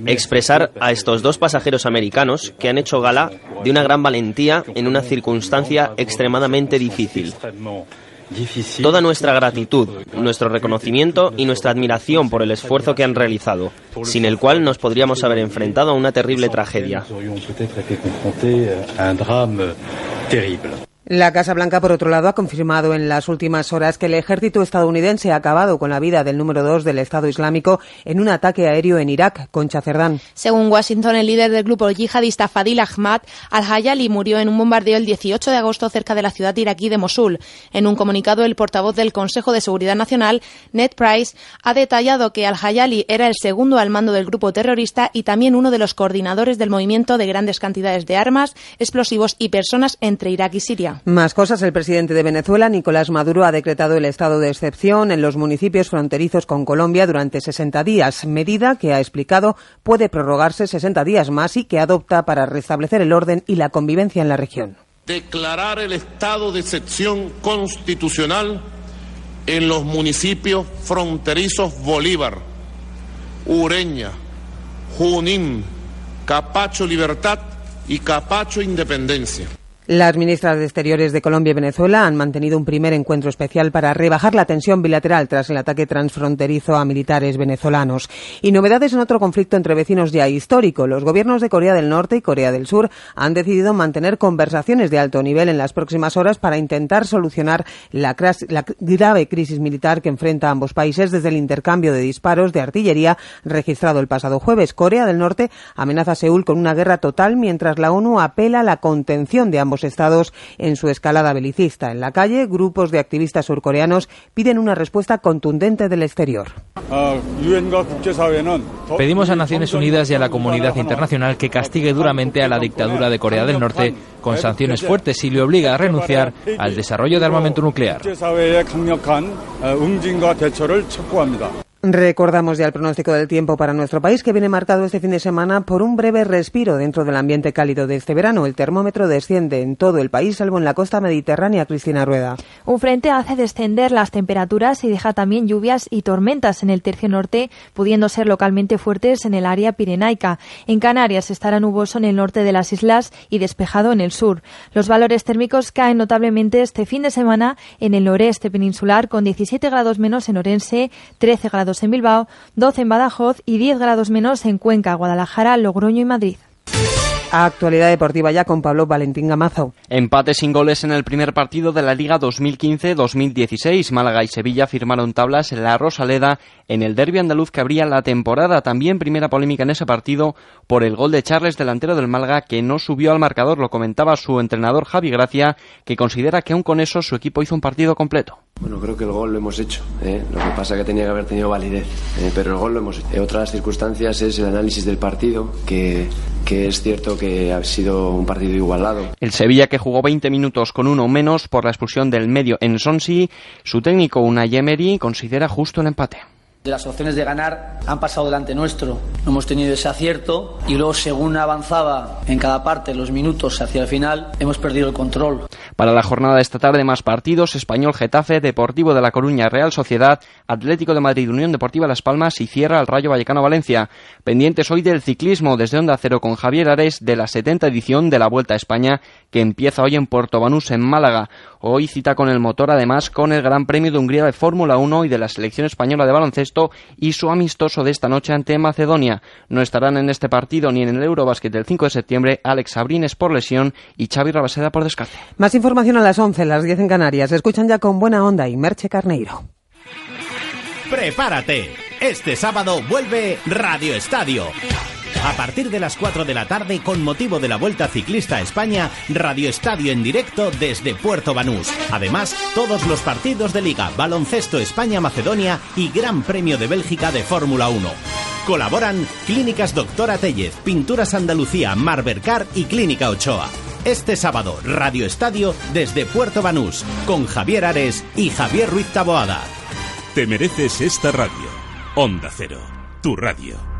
expresar a estos dos pasajeros americanos que han hecho gala de una gran valentía en una circunstancia extremadamente difícil. Toda nuestra gratitud, nuestro reconocimiento y nuestra admiración por el esfuerzo que han realizado, sin el cual nos podríamos haber enfrentado a una terrible tragedia. La Casa Blanca, por otro lado, ha confirmado en las últimas horas que el ejército estadounidense ha acabado con la vida del número dos del Estado Islámico en un ataque aéreo en Irak, con Cerdán. Según Washington, el líder del grupo yihadista Fadil Ahmad al-Hayali murió en un bombardeo el 18 de agosto cerca de la ciudad iraquí de Mosul. En un comunicado, el portavoz del Consejo de Seguridad Nacional, Ned Price, ha detallado que al-Hayali era el segundo al mando del grupo terrorista y también uno de los coordinadores del movimiento de grandes cantidades de armas, explosivos y personas entre Irak y Siria. Más cosas. El presidente de Venezuela, Nicolás Maduro, ha decretado el estado de excepción en los municipios fronterizos con Colombia durante 60 días, medida que ha explicado puede prorrogarse 60 días más y que adopta para restablecer el orden y la convivencia en la región. Declarar el estado de excepción constitucional en los municipios fronterizos Bolívar, Ureña, Junín, Capacho Libertad y Capacho Independencia. Las ministras de Exteriores de Colombia y Venezuela han mantenido un primer encuentro especial para rebajar la tensión bilateral tras el ataque transfronterizo a militares venezolanos. Y novedades en otro conflicto entre vecinos ya histórico. Los gobiernos de Corea del Norte y Corea del Sur han decidido mantener conversaciones de alto nivel en las próximas horas para intentar solucionar la, grave crisis militar que enfrenta a ambos países desde el intercambio de disparos de artillería registrado el pasado jueves. Corea del Norte amenaza a Seúl con una guerra total mientras la ONU apela a la contención de ambos estados en su escalada belicista. En la calle, grupos de activistas surcoreanos piden una respuesta contundente del exterior. Pedimos a Naciones Unidas y a la comunidad internacional que castigue duramente a la dictadura de Corea del Norte con sanciones fuertes y le obliga a renunciar al desarrollo de armamento nuclear. Recordamos ya el pronóstico del tiempo para nuestro país que viene marcado este fin de semana por un breve respiro dentro del ambiente cálido de este verano. El termómetro desciende en todo el país, salvo en la costa mediterránea. Cristina Rueda. Un frente hace descender las temperaturas y deja también lluvias y tormentas en el tercio norte, pudiendo ser localmente fuertes en el área pirenaica. En Canarias estará nuboso en el norte de las islas y despejado en el sur. Los valores térmicos caen notablemente este fin de semana en el noreste peninsular, con 17 grados menos en Orense, 13 grados en Bilbao, 12 en Badajoz y 10 grados menos en Cuenca, Guadalajara, Logroño y Madrid. Actualidad deportiva ya con Pablo Valentín Gamazo. Empate sin goles en el primer partido de la Liga 2015-2016. Málaga y Sevilla firmaron tablas en la Rosaleda en el derbi andaluz que abría la temporada. También primera polémica en ese partido por el gol de Charles, delantero del Málaga, que no subió al marcador. Lo comentaba su entrenador Javi Gracia, que considera que aún con eso su equipo hizo un partido completo. Bueno, creo que el gol lo hemos hecho. ¿eh? Lo que pasa es que tenía que haber tenido validez, ¿eh? pero el gol lo hemos hecho. En otras circunstancias es el análisis del partido, que, que es cierto que ha sido un partido igualado. El Sevilla que jugó 20 minutos con uno menos por la expulsión del medio en Sonsi, su técnico Unai Emery considera justo el empate las opciones de ganar han pasado delante nuestro. No hemos tenido ese acierto y luego según avanzaba en cada parte los minutos hacia el final, hemos perdido el control. Para la jornada de esta tarde más partidos, Español Getafe, Deportivo de La Coruña, Real Sociedad, Atlético de Madrid, Unión Deportiva Las Palmas y cierra el Rayo Vallecano Valencia. Pendientes hoy del ciclismo desde Onda Cero con Javier Ares de la 70 edición de la Vuelta a España que empieza hoy en Puerto Banús en Málaga. Hoy cita con el motor además con el Gran Premio de Hungría de Fórmula 1 y de la selección española de baloncesto y su amistoso de esta noche ante Macedonia. No estarán en este partido ni en el Eurobasket del 5 de septiembre Alex Sabrines por lesión y Xavi Rabaseda por descarte. Más información a las 11, las 10 en Canarias. Escuchan ya con buena onda y Merche Carneiro. Prepárate. Este sábado vuelve Radio Estadio. A partir de las 4 de la tarde, con motivo de la Vuelta Ciclista a España, Radio Estadio en directo desde Puerto Banús. Además, todos los partidos de Liga, Baloncesto España-Macedonia y Gran Premio de Bélgica de Fórmula 1. Colaboran Clínicas Doctora Tellez, Pinturas Andalucía, Marbercar y Clínica Ochoa. Este sábado, Radio Estadio desde Puerto Banús, con Javier Ares y Javier Ruiz Taboada. Te mereces esta radio. Onda Cero, tu radio.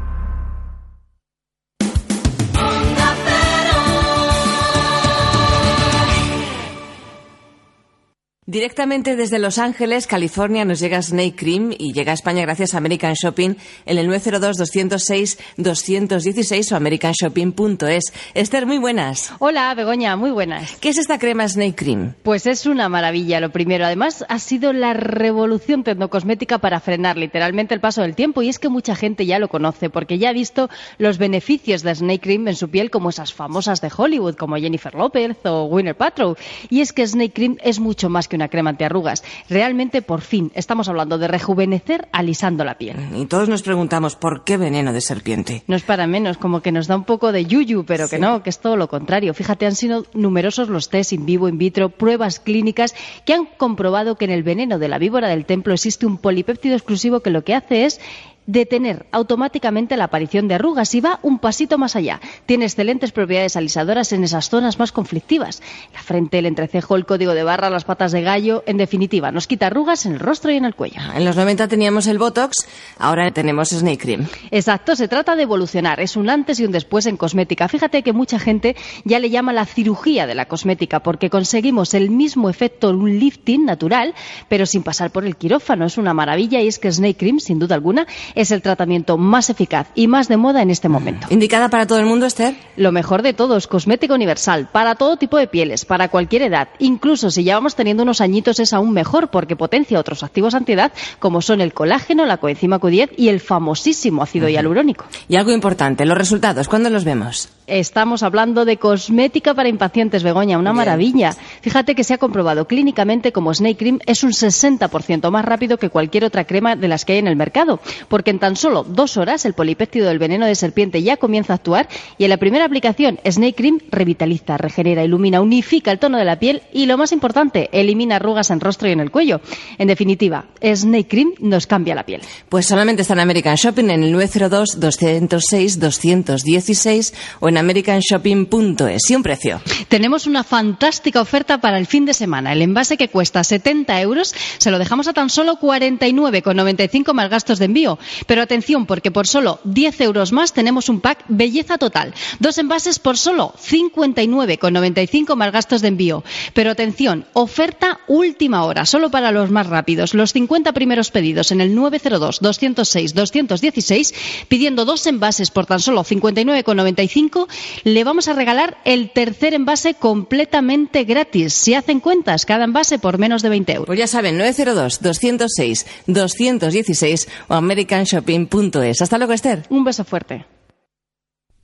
Directamente desde Los Ángeles, California, nos llega Snake Cream y llega a España gracias a American Shopping en el 902-206-216 o americanshopping.es. Esther, muy buenas. Hola, Begoña, muy buenas. ¿Qué es esta crema Snake Cream? Pues es una maravilla, lo primero. Además, ha sido la revolución tecnocosmética para frenar literalmente el paso del tiempo y es que mucha gente ya lo conoce porque ya ha visto los beneficios de Snake Cream en su piel como esas famosas de Hollywood como Jennifer Lopez o Winner Patrow. Y es que Snake Cream es mucho más que una crema antiarrugas. Realmente, por fin, estamos hablando de rejuvenecer alisando la piel. Y todos nos preguntamos, ¿por qué veneno de serpiente? No es para menos, como que nos da un poco de yuyu, pero que no, que es todo lo contrario. Fíjate, han sido numerosos los test in vivo, in vitro, pruebas clínicas que han comprobado que en el veneno de la víbora del templo existe un polipéptido exclusivo que lo que hace es detener automáticamente la aparición de arrugas y va un pasito más allá. Tiene excelentes propiedades alisadoras en esas zonas más conflictivas. La frente, el entrecejo, el código de barra, las patas de gallo, en definitiva, nos quita arrugas en el rostro y en el cuello. En los 90 teníamos el Botox, ahora tenemos Snake Cream. Exacto, se trata de evolucionar, es un antes y un después en cosmética. Fíjate que mucha gente ya le llama la cirugía de la cosmética porque conseguimos el mismo efecto, un lifting natural, pero sin pasar por el quirófano. Es una maravilla y es que Snake Cream, sin duda alguna, es el tratamiento más eficaz y más de moda en este momento. ¿Indicada para todo el mundo, Esther? Lo mejor de todo es cosmética universal, para todo tipo de pieles, para cualquier edad. Incluso si ya vamos teniendo unos añitos es aún mejor porque potencia otros activos antiedad como son el colágeno, la coenzima Q10 y el famosísimo ácido hialurónico. Y algo importante, los resultados, ¿cuándo los vemos? Estamos hablando de cosmética para impacientes, Begoña, una maravilla. Fíjate que se ha comprobado clínicamente como Snake Cream es un 60% más rápido que cualquier otra crema de las que hay en el mercado, porque en tan solo dos horas el polipéptido del veneno de serpiente ya comienza a actuar y en la primera aplicación Snake Cream revitaliza, regenera, ilumina, unifica el tono de la piel y lo más importante, elimina arrugas en rostro y en el cuello. En definitiva, Snake Cream nos cambia la piel. Pues solamente está en American Shopping en el 902 206 216 o en americanshopping.es y un precio. Tenemos una fantástica oferta para el fin de semana. El envase que cuesta 70 euros se lo dejamos a tan solo 49,95 más gastos de envío. Pero atención, porque por solo 10 euros más tenemos un pack belleza total. Dos envases por solo 59,95 más gastos de envío. Pero atención, oferta última hora, solo para los más rápidos. Los 50 primeros pedidos en el 902 206 216, pidiendo dos envases por tan solo 59,95, le vamos a regalar el tercer envase completamente gratis. Si hacen cuentas, cada envase por menos de 20 euros. Pues ya saben, 902 206 216 o americanshopping.es. Hasta luego, Esther. Un beso fuerte.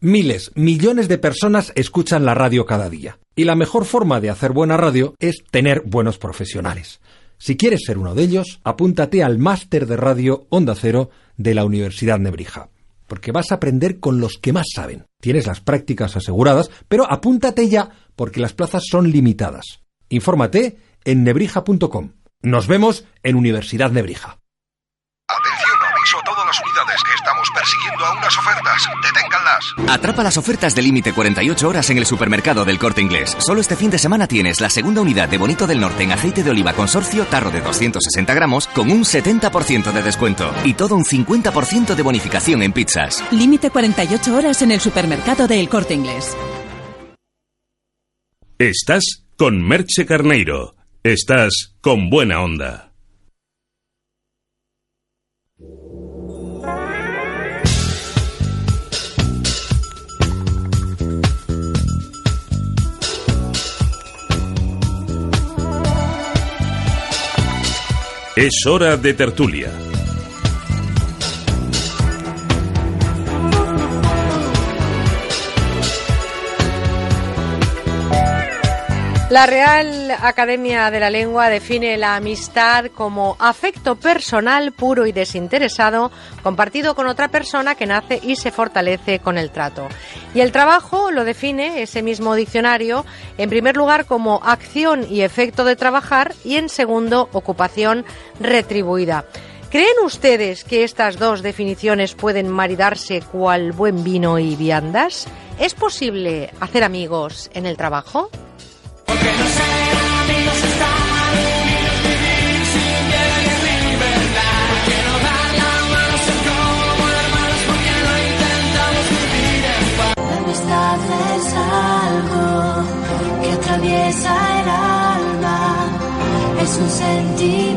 Miles, millones de personas escuchan la radio cada día. Y la mejor forma de hacer buena radio es tener buenos profesionales. Si quieres ser uno de ellos, apúntate al máster de radio Onda Cero de la Universidad Nebrija. Porque vas a aprender con los que más saben. Tienes las prácticas aseguradas, pero apúntate ya porque las plazas son limitadas. Infórmate en nebrija.com. Nos vemos en Universidad Nebrija aviso a todas las unidades. Estamos a unas ofertas. Deténganlas. Atrapa las ofertas de límite 48 horas en el supermercado del Corte Inglés. Solo este fin de semana tienes la segunda unidad de Bonito del Norte en aceite de oliva consorcio tarro de 260 gramos con un 70% de descuento y todo un 50% de bonificación en pizzas. Límite 48 horas en el supermercado del Corte Inglés. Estás con Merche Carneiro. Estás con buena onda. Es hora de tertulia. La Real Academia de la Lengua define la amistad como afecto personal puro y desinteresado compartido con otra persona que nace y se fortalece con el trato. Y el trabajo lo define ese mismo diccionario en primer lugar como acción y efecto de trabajar y en segundo ocupación retribuida. ¿Creen ustedes que estas dos definiciones pueden maridarse cual buen vino y viandas? ¿Es posible hacer amigos en el trabajo? La amistad es algo que atraviesa el alma, es un sentimiento.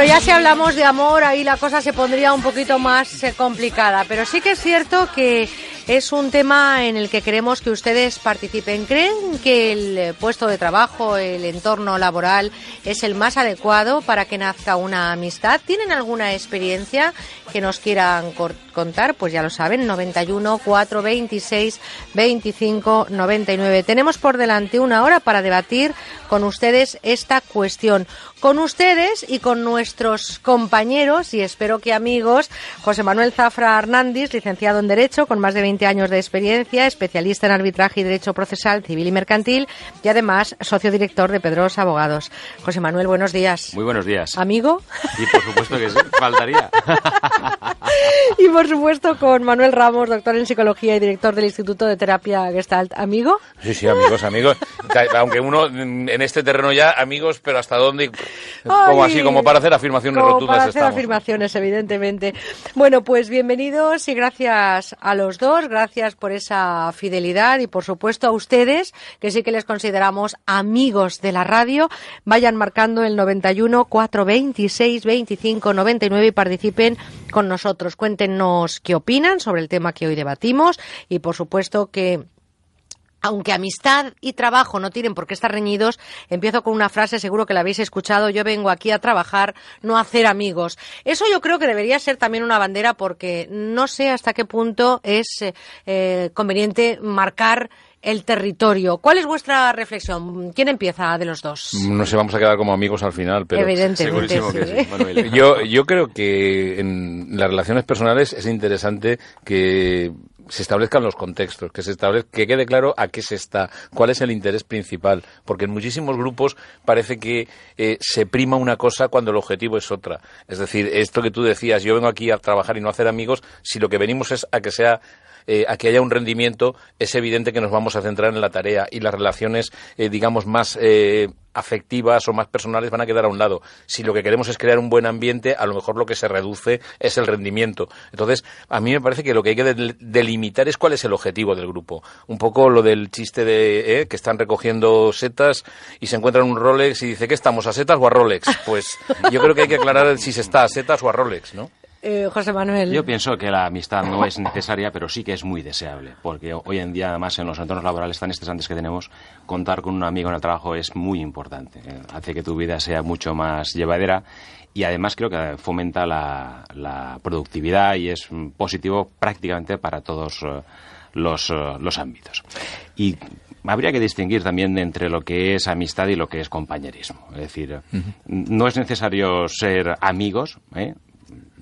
Bueno, ya si hablamos de amor, ahí la cosa se pondría un poquito más eh, complicada, pero sí que es cierto que es un tema en el que queremos que ustedes participen. ¿Creen que el eh, puesto de trabajo, el entorno laboral es el más adecuado para que nazca una amistad? ¿Tienen alguna experiencia que nos quieran contar? Pues ya lo saben, 91 426 25 99. Tenemos por delante una hora para debatir con ustedes esta cuestión. Con ustedes y con nuestros compañeros y espero que amigos, José Manuel Zafra Hernández, licenciado en Derecho, con más de 20 años de experiencia, especialista en arbitraje y derecho procesal civil y mercantil y además socio director de Pedros Abogados. José Manuel, buenos días. Muy buenos días. Amigo. Y por supuesto que sí, faltaría. Y por supuesto con Manuel Ramos, doctor en psicología y director del Instituto de Terapia Gestalt. Amigo. Sí, sí, amigos, amigos. Aunque uno en este terreno ya, amigos, pero hasta dónde, como así, como para hacer afirmaciones como rotundas para hacer estamos. afirmaciones, evidentemente. Bueno, pues bienvenidos y gracias a los dos, gracias por esa fidelidad y por supuesto a ustedes, que sí que les consideramos amigos de la radio. Vayan marcando el 91 426 25 99 y participen con nosotros. Cuéntenos qué opinan sobre el tema que hoy debatimos y por supuesto que aunque amistad y trabajo no tienen por qué estar reñidos, empiezo con una frase, seguro que la habéis escuchado, yo vengo aquí a trabajar, no a hacer amigos. Eso yo creo que debería ser también una bandera porque no sé hasta qué punto es eh, eh, conveniente marcar el territorio. ¿Cuál es vuestra reflexión? ¿Quién empieza de los dos? No sé, vamos a quedar como amigos al final, pero... Evidentemente, que sí. sí, Manuel. Yo, yo creo que en las relaciones personales es interesante que se establezcan los contextos, que se establezca, que quede claro a qué se está, cuál es el interés principal, porque en muchísimos grupos parece que eh, se prima una cosa cuando el objetivo es otra. Es decir, esto que tú decías, yo vengo aquí a trabajar y no a hacer amigos, si lo que venimos es a que sea eh, a que haya un rendimiento, es evidente que nos vamos a centrar en la tarea y las relaciones, eh, digamos, más eh, afectivas o más personales van a quedar a un lado. Si lo que queremos es crear un buen ambiente, a lo mejor lo que se reduce es el rendimiento. Entonces, a mí me parece que lo que hay que del- delimitar es cuál es el objetivo del grupo. Un poco lo del chiste de que están recogiendo setas y se encuentran un Rolex y dice, ¿qué estamos, a setas o a Rolex? Pues yo creo que hay que aclarar si se está a setas o a Rolex, ¿no? Eh, José Manuel. Yo pienso que la amistad no es necesaria, pero sí que es muy deseable, porque hoy en día, además, en los entornos laborales tan estresantes que tenemos, contar con un amigo en el trabajo es muy importante. Eh, Hace que tu vida sea mucho más llevadera y además creo que fomenta la, la productividad y es positivo prácticamente para todos eh, los, los ámbitos. Y habría que distinguir también entre lo que es amistad y lo que es compañerismo. Es decir, no es necesario ser amigos, ¿eh?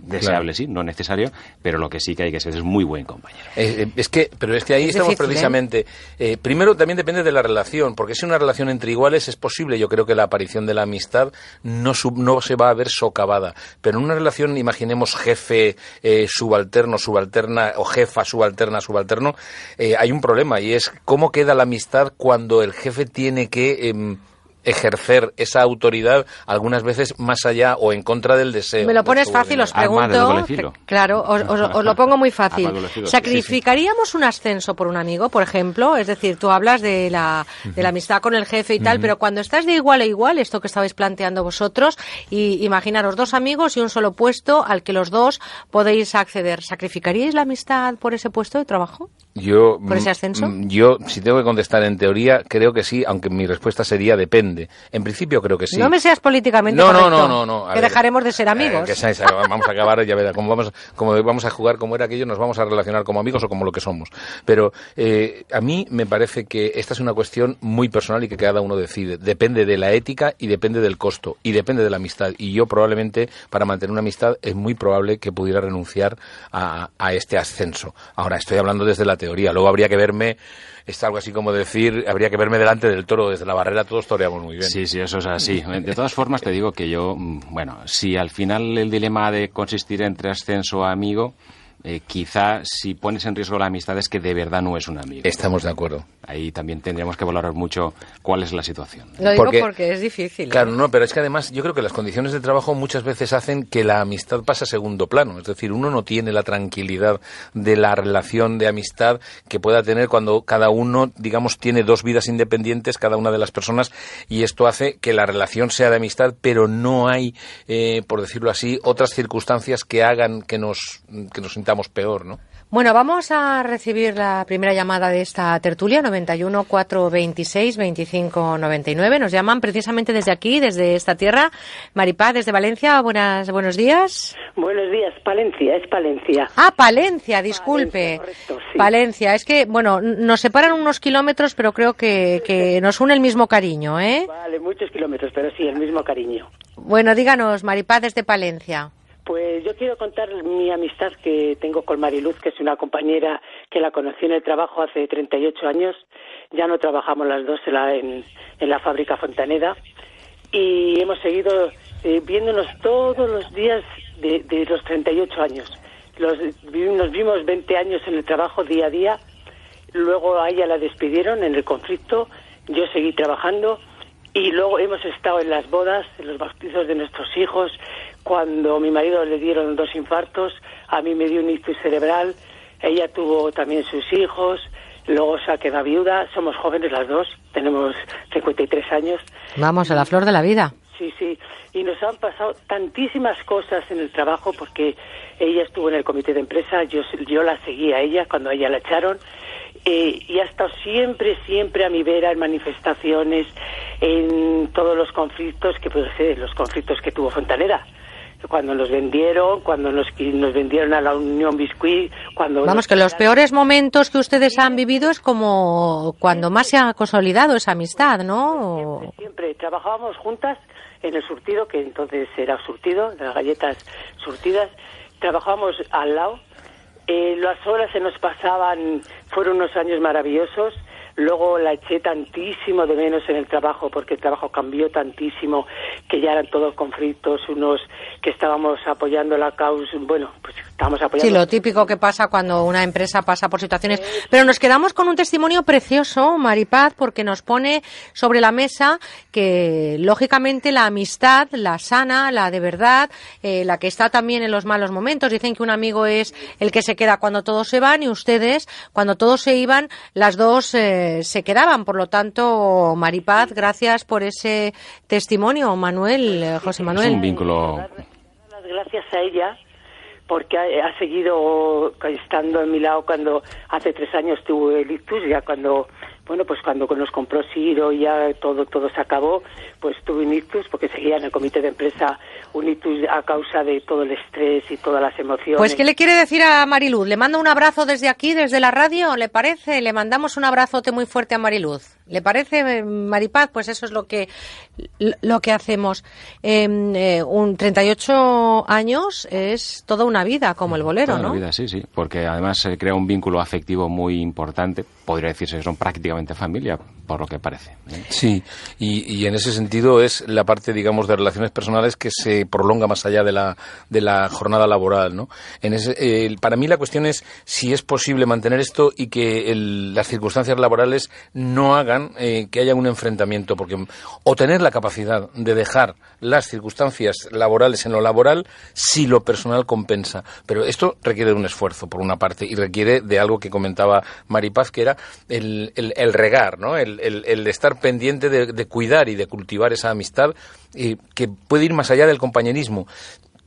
Deseable sí, no necesario, pero lo que sí que hay que ser es muy buen compañero. Eh, eh, es que, pero es que ahí Es estamos difícil, ¿eh? precisamente. eh, primero, también depende de la relación, porque si una relación entre iguales es posible. Yo creo que la aparición de la amistad no, sub- no se va a ver socavada. Pero en una relación, imaginemos jefe, eh, subalterno, subalterna, o jefa, subalterna, subalterno, eh, hay un problema y es cómo queda la amistad cuando el jefe tiene que. Ejercer esa autoridad algunas veces más allá o en contra del deseo. Me lo pones fácil, os pregunto. Claro, os, os- os lo pongo muy fácil. Sí, ¿Sacrificaríamos un ascenso por un amigo, por ejemplo? Es decir, tú hablas de la, de la amistad con el jefe y tal, pero cuando estás de igual a igual, esto que estabais planteando vosotros, y imaginaros dos amigos y un solo puesto al que los dos podéis acceder, ¿sacrificaríais la amistad por ese puesto de trabajo? Yo, ¿Por ese mm, ascenso? mm, Yo, si tengo que contestar en teoría, creo que sí, aunque mi respuesta sería depende. En principio creo que sí. No me seas políticamente No, no, correcto, no, no, no, a que ver. dejaremos de ser Eh, amigos. que vamos a acabar, ya verá, como vamos, como vamos a jugar como era aquello, nos vamos a relacionar como amigos o como lo que somos. Pero eh, a mí me parece que esta es una cuestión muy personal y que cada uno decide. Depende de la ética y depende del costo y depende de la amistad. Y yo probablemente, para mantener una amistad, es muy probable que pudiera renunciar a, a este ascenso. Ahora, estoy hablando desde la teoría. Luego habría que verme, es algo así como decir, habría que verme delante del toro, desde la barrera todos toreamos muy bien. Sí, sí, eso es así. De todas formas, te digo que yo, mm, bueno, si al final el dilema de consistir entre ascenso a amigo, eh, quizá si pones en riesgo la amistad es que de verdad no es un amigo. Estamos de acuerdo. Ahí también tendríamos que valorar mucho cuál es la situación. Lo digo Porque- porque, es difícil. Claro, no, pero es que además yo creo que las condiciones de trabajo muchas veces hacen que la amistad pase a segundo plano. Es decir, uno no tiene la tranquilidad de la relación de amistad que pueda tener cuando cada uno, digamos, tiene dos vidas independientes, cada una de las personas, y esto hace que la relación sea de amistad, pero no hay, eh, por decirlo así, otras circunstancias que hagan que nos, que nos sintamos peor, ¿no? Bueno, vamos a recibir la primera llamada de esta tertulia, 91 426 25 99. Nos llaman precisamente desde aquí, desde esta tierra. Maripaz, desde Valencia. Buenas, buenos días. Buenos días, Palencia, es Palencia. Ah, Palencia, disculpe. Palencia, es que, bueno, nos separan unos kilómetros, pero creo que, que nos une el mismo cariño, ¿eh? Vale, muchos kilómetros, pero sí, el mismo cariño. Bueno, díganos, Maripaz, desde Palencia. Pues yo quiero contar mi amistad que tengo con Mariluz, que es una compañera que la conocí en el trabajo hace 38 años. Ya no trabajamos las dos en la, en, la fábrica Fontaneda y hemos seguido eh, viéndonos todos los días de, de los 38 años. Los, nos vimos 20 años en el trabajo día a día. Luego a ella la despidieron en el conflicto. Yo seguí trabajando y luego hemos estado en las bodas, en los bautizos de nuestros hijos. Cuando a mi marido le dieron dos infartos, a mí me dio un ictus cerebral. Ella tuvo también sus hijos. Luego se ha quedado viuda. Somos jóvenes las dos. Tenemos 53 años. Vamos, a la flor de la vida. Sí, sí. Y nos han pasado tantísimas cosas en el trabajo porque ella estuvo en el comité de empresa, yo, yo la seguí a ella cuando a ella la echaron. eh, y ha estado siempre, siempre a mi vera en manifestaciones, en todos los conflictos que puede ser, los conflictos que tuvo Fontanera. Cuando nos vendieron, cuando nos, nos vendieron a la Unión Biscuit, cuando... Vamos, que los peores momentos que ustedes han vivido es como cuando más se ha consolidado esa amistad, ¿no? Siempre trabajábamos juntas en el surtido, que entonces era surtido, las galletas surtidas. Trabajábamos al lado. Eh, las horas se nos pasaban, fueron unos años maravillosos. Luego la eché tantísimo de menos en el trabajo porque el trabajo cambió tantísimo que ya eran todos conflictos, unos que estábamos apoyando la causa, bueno, pues estábamos apoyando Sí, lo típico que pasa cuando una empresa pasa por situaciones. Pero nos quedamos con un testimonio precioso, Maripaz, porque nos pone sobre la mesa que, lógicamente, la amistad, la sana, la de verdad, eh, la que está también en los malos momentos. Dicen que un amigo es el que se queda cuando todos se van y ustedes, cuando todos se iban, las dos eh, se quedaban. Por lo tanto, Maripaz, gracias por ese testimonio, Manuel, eh, José Es Manuel. un vínculo las gracias a ella porque ha, ha seguido estando en mi lado cuando hace tres años tuve el ictus, ya cuando, bueno, pues cuando nos compró Siro y ya todo, todo se acabó, pues tuve un ictus porque seguía en el comité de empresa un ictus a causa de todo el estrés y todas las emociones. Pues, ¿qué le quiere decir a Mariluz? ¿Le mando un abrazo desde aquí, desde la radio? ¿Le parece? Le mandamos un abrazote muy fuerte a Mariluz. ¿Le parece, eh, Maripaz? Pues eso es lo que, lo que hacemos. Eh, eh, un 38 años es toda una vida, como el bolero, Toda ¿no? vida, sí, sí, porque además se crea un vínculo afectivo muy importante, podría decirse que son prácticamente familia, por lo que parece. ¿eh? Sí, y, y en ese sentido es la parte, digamos, de relaciones personales que se prolonga más allá de la, de la jornada laboral, ¿no? En ese, eh, para mí la cuestión es si es posible mantener esto y que el- las circunstancias laborales no hagan eh, que haya un enfrentamiento, porque o tener la capacidad de dejar las circunstancias laborales en lo laboral si lo personal compensa. Pero esto requiere de un esfuerzo, por una parte, y requiere de algo que comentaba Maripaz, que era el, el- el regar, ¿no? El, el- estar pendiente de, de cuidar y de cultivar esa amistad eh, que puede ir más allá del compañerismo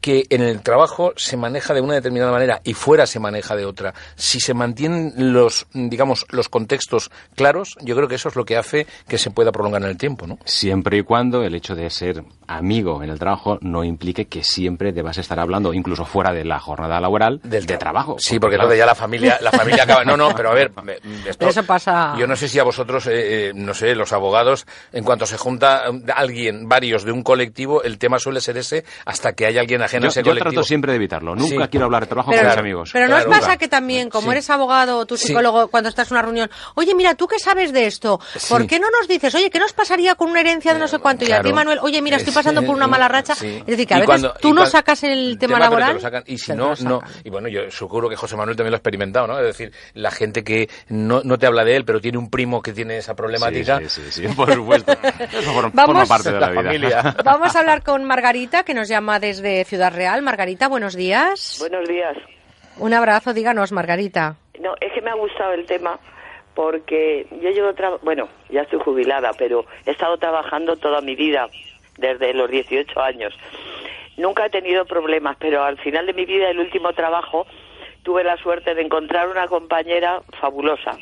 que en el trabajo se maneja de una determinada manera y fuera se maneja de otra. Si se mantienen los, digamos, los contextos claros, yo creo que eso es lo que hace que se pueda prolongar en el tiempo, ¿no? Siempre y cuando el hecho de ser amigo en el trabajo no implique que siempre debas estar hablando, incluso fuera de la jornada laboral, del de trabajo. Sí, porque entonces ya la familia, la familia acaba. No, no, pero a ver, me- esto- Eso pasa. Yo no sé si a vosotros, eh, eh, no sé, los abogados, en cuanto se junta eh, alguien, varios de un colectivo, el tema suele ser ese hasta que haya alguien Yo, ese trato siempre de evitarlo. Nunca Sí. quiero hablar de trabajo Pero- con mis amigos. Pero no os Claro. pasa que también, como Sí. eres abogado o tu Sí. psicólogo, cuando estás en una reunión, oye, mira, ¿tú qué sabes de esto? ¿Por Sí. qué no nos dices, oye, qué nos pasaría con una herencia de no sé cuánto? Y a ti. Manuel, oye, mira, estoy Es- pasando por una mala racha. Sí. Es decir, que a veces cuando- tú no sacas el tema, pero te laboral. lo sacan, y si te no, no. Y bueno, yo seguro que José Manuel también lo ha experimentado, ¿no? Es decir, la gente que no, no te habla de él, pero tiene un primo que tiene esa problemática. Sí, sí, sí, sí, por supuesto. Eso forma, Vamos- forma parte de la, La vida. familia. Vamos a hablar con Margarita, que nos llama desde Ciudad Real. Margarita, buenos días. Buenos días. Un abrazo, díganos, Margarita. No, es que me ha gustado el tema porque yo llevo, tra- bueno, ya estoy jubilada, pero he estado trabajando toda mi vida, desde los 18 años. Nunca he tenido problemas, pero al final de mi vida, el último trabajo, tuve la suerte de encontrar una compañera fabulosa.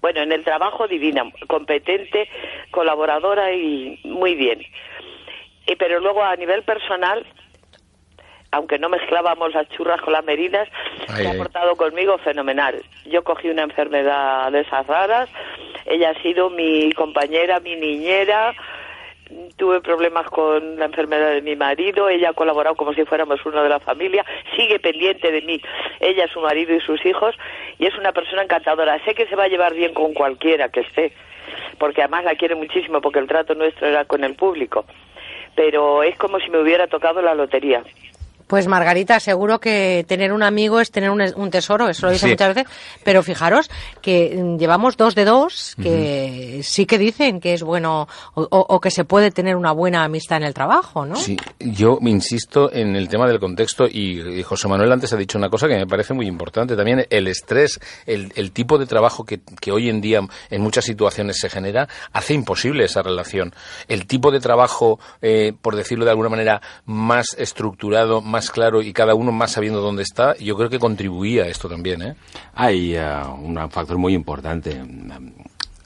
Bueno, en el trabajo divina, competente, colaboradora y muy bien. Y, pero luego a nivel personal, aunque no mezclábamos las churras con las merinas, Ay, se ha portado conmigo fenomenal. Yo cogí una enfermedad de esas raras, ella ha sido mi compañera, mi niñera, tuve problemas con la enfermedad de mi marido, ella ha colaborado como si fuéramos uno de la familia, sigue pendiente de mí, ella, su marido y sus hijos, y es una persona encantadora. Sé que se va a llevar bien con cualquiera que esté, porque además la quiere muchísimo, porque el trato nuestro era con el público. Pero es como si me hubiera tocado la lotería. Pues Margarita, seguro que tener un amigo es tener un, un tesoro, eso lo dice Sí. muchas veces, pero fijaros que mm, llevamos dos de dos que sí que dicen que es bueno o, o- que se puede tener una buena amistad en el trabajo, ¿no? Sí, yo me insisto en el tema del contexto y, y José Manuel antes ha dicho una cosa que me parece muy importante también, el estrés, el, el tipo de trabajo que, que hoy en día en muchas situaciones se genera, hace imposible esa relación. El tipo de trabajo, eh, por decirlo de alguna manera, más estructurado, más claro y cada uno más sabiendo dónde está, yo creo que contribuía a esto también. ¿eh? Hay eh, un factor muy importante.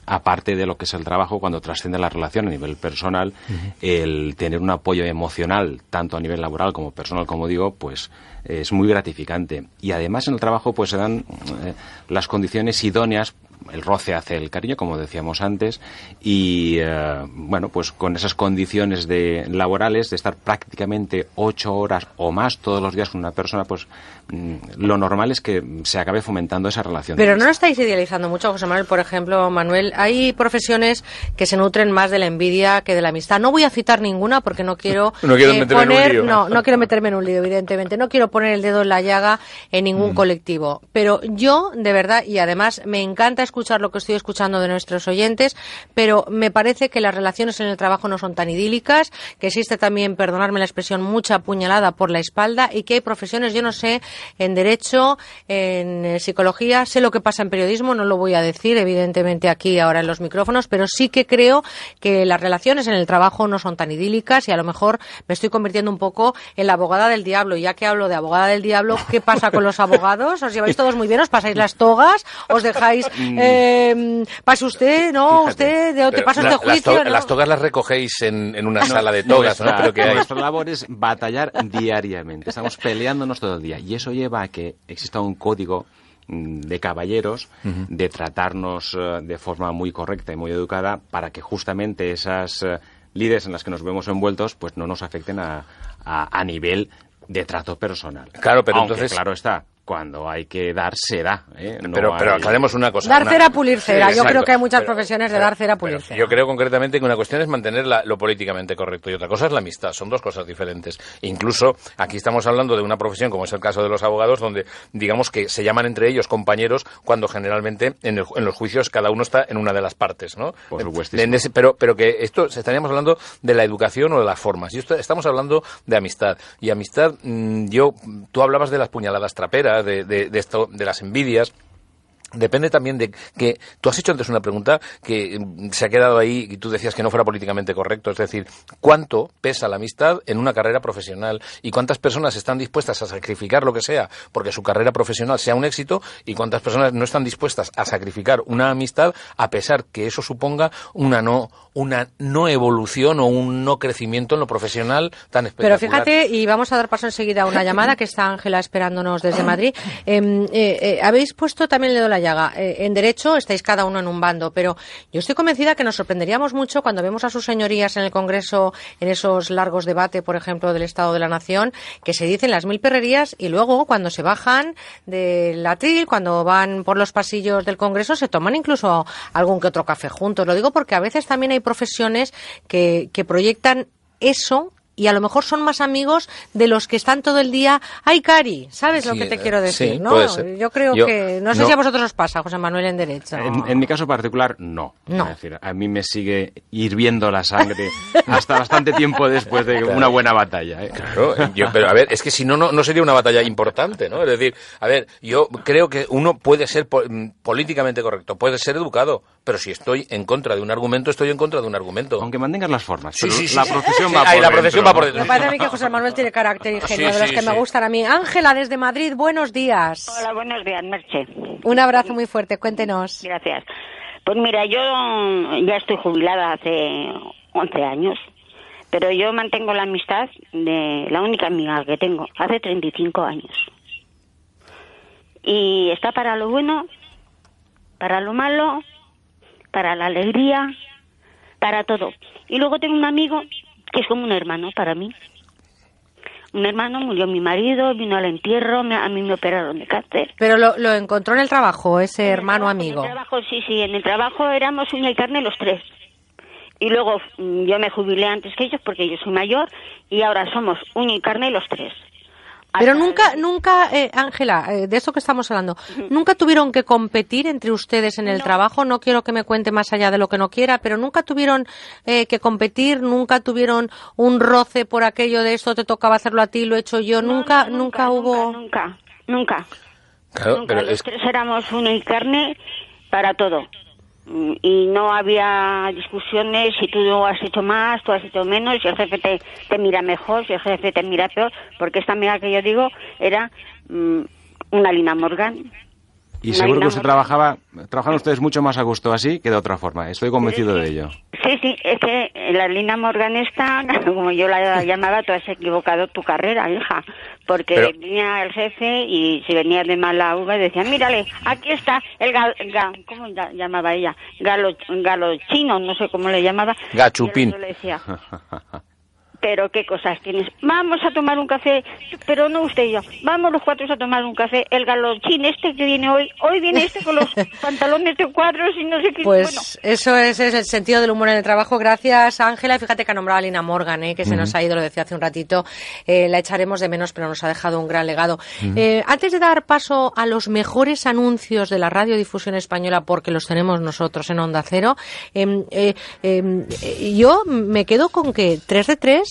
Aparte de lo que es el trabajo, cuando trasciende la relación a nivel personal, el tener un apoyo emocional, tanto a nivel laboral como personal, como digo, pues es muy gratificante. Y además en el trabajo pues se dan eh, las condiciones idóneas el roce hace el cariño, como decíamos antes, y eh, bueno, pues con esas condiciones de laborales de estar prácticamente ocho horas o más todos los días con una persona, pues mm, lo normal es que se acabe fomentando esa relación. de Pero no amistad. estáis idealizando mucho, José Manuel. Por ejemplo, Manuel, hay profesiones que se nutren más de la envidia que de la amistad. No voy a citar ninguna porque no quiero, No quiero eh, meterme en un poner, lío. no, no quiero meterme en un lío, evidentemente. No quiero poner el dedo en la llaga en ningún colectivo. Pero yo, de verdad, y además me encanta escuchar lo que estoy escuchando de nuestros oyentes, pero me parece que las relaciones en el trabajo no son tan idílicas, que existe también, perdonarme la expresión, mucha puñalada por la espalda y que hay profesiones, yo no sé, en derecho, en eh, psicología, sé lo que pasa en periodismo, no lo voy a decir evidentemente aquí ahora en los micrófonos, pero sí que creo que las relaciones en el trabajo no son tan idílicas y a lo mejor me estoy convirtiendo un poco en la abogada del diablo. Y ya que hablo de abogada del diablo, ¿qué pasa con los abogados? ¿Os lleváis todos muy bien? ¿Os pasáis las togas? ¿Os dejáis, eh, pase usted, no, usted, de- te usted las, juicio, to- ¿no? las togas las recogéis en, en una sala de togas, ¿no? Nuestra, Pero que hay. nuestra labor es batallar diariamente. Estamos peleándonos todo el día. Y eso lleva a que exista un código mm, de caballeros, de tratarnos eh, de forma muy correcta y muy educada para que justamente esas eh, líderes en las que nos vemos envueltos pues no nos afecten a, a, a nivel de trato personal. Claro, pero Aunque, entonces- claro está, cuando hay que dar, se da. ¿eh? No pero, aclaremos una cosa. Dar una- cera, pulir cera. Sí, Yo creo que hay muchas Pero- profesiones de pero- dar cera, pulir cera. Yo creo concretamente que una cuestión es mantener la- lo políticamente correcto y otra cosa es la amistad. Son dos cosas diferentes. Incluso aquí estamos hablando de una profesión, como es el caso de los abogados, donde digamos que se llaman entre ellos compañeros cuando generalmente en, el ju- en los juicios cada uno está en una de las partes, ¿no? Por ese- pero, pero que esto se estaríamos hablando de la educación o de las formas. Y esto, estamos hablando de amistad. Y amistad, mm, yo, tú hablabas de las puñaladas traperas, de, de, esto, de las envidias. Depende también de que tú has hecho antes una pregunta que mm, se ha quedado ahí y tú decías que no fuera políticamente correcto, es decir, ¿cuánto pesa la amistad en una carrera profesional y cuántas personas están dispuestas a sacrificar lo que sea porque su carrera profesional sea un éxito y cuántas personas no están dispuestas a sacrificar una amistad a pesar que eso suponga una no una no evolución o un no crecimiento en lo profesional tan Pero espectacular? fíjate, y vamos a dar paso enseguida a una llamada que está Ángela esperándonos desde Madrid. Eh, eh, eh, habéis puesto también en la Eh, en derecho estáis cada uno en un bando, pero yo estoy convencida que nos sorprenderíamos mucho cuando vemos a sus señorías en el Congreso en esos largos debates, por ejemplo, del Estado de la Nación, que se dicen las mil perrerías y luego cuando se bajan del atril, cuando van por los pasillos del Congreso, se toman incluso algún que otro café juntos. Lo digo porque a veces también hay profesiones que, que proyectan eso y a lo mejor son más amigos de los que están todo el día, ay Cari, ¿sabes lo que te eh, quiero decir? sí, ¿no? puede ser. Yo creo Yo- que, no sé no. si a vosotros os pasa, José Manuel, en derecho. En, en mi caso particular, no. No. Es decir, a mí me sigue hirviendo la sangre hasta bastante tiempo después de Claro. una buena batalla. ¿eh? Claro, yo- pero a ver, es que si no, no, no sería una batalla importante, ¿no? Es decir, a ver, yo creo que uno puede ser po- mm, políticamente correcto, puede ser educado, pero si estoy en contra de un argumento, estoy en contra de un argumento. Aunque mantengas las formas. Sí, pero sí, sí, la Sí, va por la dentro, va por. Me parece a mí que José Manuel tiene carácter ingenio, Sí, de los sí, que me sí. gustan a mí. Ángela, desde Madrid, buenos días. Hola, buenos días, Merche. Un abrazo muy fuerte, cuéntenos. Gracias. Pues mira, yo ya estoy jubilada hace 11 años, pero yo mantengo la amistad de la única amiga que tengo, hace 35 años. Y está para lo bueno, para lo malo, para la alegría, para todo. Y luego tengo un amigo que es como un hermano para mí. Un hermano murió mi marido, vino al entierro, me- a mí me operaron de cáncer. Pero lo, lo encontró en el trabajo, ese hermano amigo. En el trabajo, sí, sí, en el trabajo éramos uña y carne los tres. Y luego mm, yo me jubilé antes que ellos porque yo soy mayor y ahora somos uña y carne los tres. Pero nunca, nunca, eh, Ángela, eh, de eso que estamos hablando, nunca tuvieron que competir entre ustedes en el trabajo. No quiero que me cuente más allá de lo que no quiera, pero nunca tuvieron eh, que competir, nunca tuvieron un roce por aquello de esto te tocaba hacerlo a ti, lo he hecho yo. nunca, nunca, hubo. Nunca, nunca. Claro, Nunca, pero los es tres éramos uña y carne para todo. Y no había discusiones si tú has hecho más, tú has hecho menos, si el jefe te, te mira mejor, si el jefe te mira peor, porque esta amiga que yo digo era mm, una Lina Morgan. Y seguro que usted trabajaba, trabajan ustedes mucho más a gusto así que de otra forma. Estoy convencido de ello. Sí, sí, es que la Lina Morgan esta, como yo la llamaba, tú has equivocado tu carrera, hija. Porque Pero- venía el jefe y si venía de mala uva decía, mírale, aquí está el gal, ga- ¿cómo la llamaba ella? Galo, galo chino, no sé cómo le llamaba. Gachupín. Le decía, pero qué cosas tienes. Vamos a tomar un café, pero no usted y yo. Vamos los cuatro a tomar un café. El galochín este que viene hoy, hoy viene este con los pantalones de cuadros y no sé qué. Pues Bueno, eso es, es el sentido del humor en el trabajo. Gracias, Ángela. Y Fíjate que ha nombrado a Lina Morgan, ¿eh? que se nos ha ido, lo decía hace un ratito. Eh, la echaremos de menos, pero nos ha dejado un gran legado. Eh, antes de dar paso a los mejores anuncios de la radiodifusión española, porque los tenemos nosotros en Onda Cero, em, eh, em, eh, yo me quedo con que 3 de 3,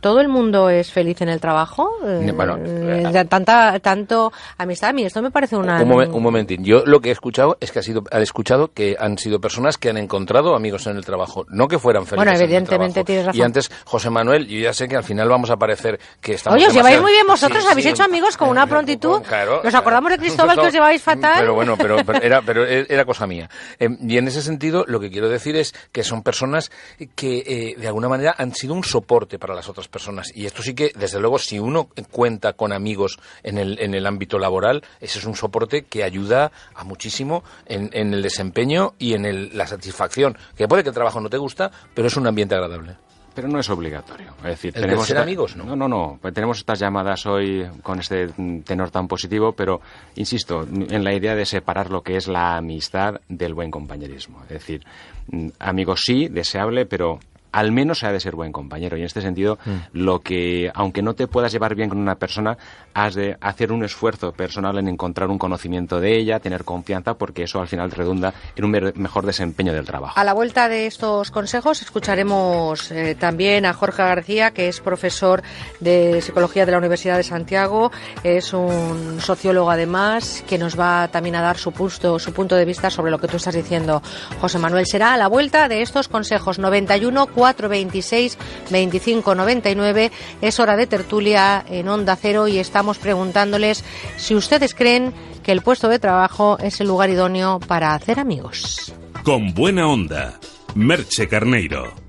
todo el mundo es feliz en el trabajo. eh, Bueno, eh, de tanta, tanto amistad. A mí esto me parece una... Un, momen- un momentín. Yo lo que he escuchado es que ha sido, han escuchado que han sido personas que han encontrado amigos en el trabajo, no que fueran felices. Bueno, en el evidentemente tienes razón. Y antes, José Manuel, yo ya sé que al final vamos a parecer que estamos. Oye, os lleváis muy bien vosotros, Sí, habéis sí, hecho amigos con una prontitud. Claro, Nos acordamos de Cristóbal que os llevabais fatal. Pero bueno, pero, pero era, pero era cosa mía. Eh, y en ese sentido, lo que quiero decir es que son personas que eh, de alguna manera han sido un soporte para las otras personas. Y esto sí que, desde luego, si uno cuenta con amigos en el, en el ámbito laboral, ese es un soporte que ayuda a muchísimo en, en el desempeño y en el- la satisfacción. Que puede que el trabajo no te gusta, pero es un ambiente agradable. Pero no es obligatorio. Es decir, El tenemos ser esta- amigos, ¿no? No, no, no. Pues Tenemos estas llamadas hoy con este tenor tan positivo, pero insisto en la idea de separar lo que es la amistad del buen compañerismo. Es decir, mm, amigos sí, deseable, pero al menos se ha de ser buen compañero. Y en este sentido, lo que, aunque no te puedas llevar bien con una persona, has de hacer un esfuerzo personal en encontrar un conocimiento de ella, tener confianza, porque eso al final redunda en un mejor desempeño del trabajo. A la vuelta de estos consejos escucharemos eh, también a Jorge García, que es profesor de Psicología de la Universidad de Santiago, es un sociólogo además, que nos va también a dar su punto, su punto de vista sobre lo que tú estás diciendo, José Manuel. Será a la vuelta de estos consejos 91 426 25 99. Es hora de tertulia en Onda Cero y estamos preguntándoles si ustedes creen que el puesto de trabajo es el lugar idóneo para hacer amigos. Con buena onda. Merche Carneiro.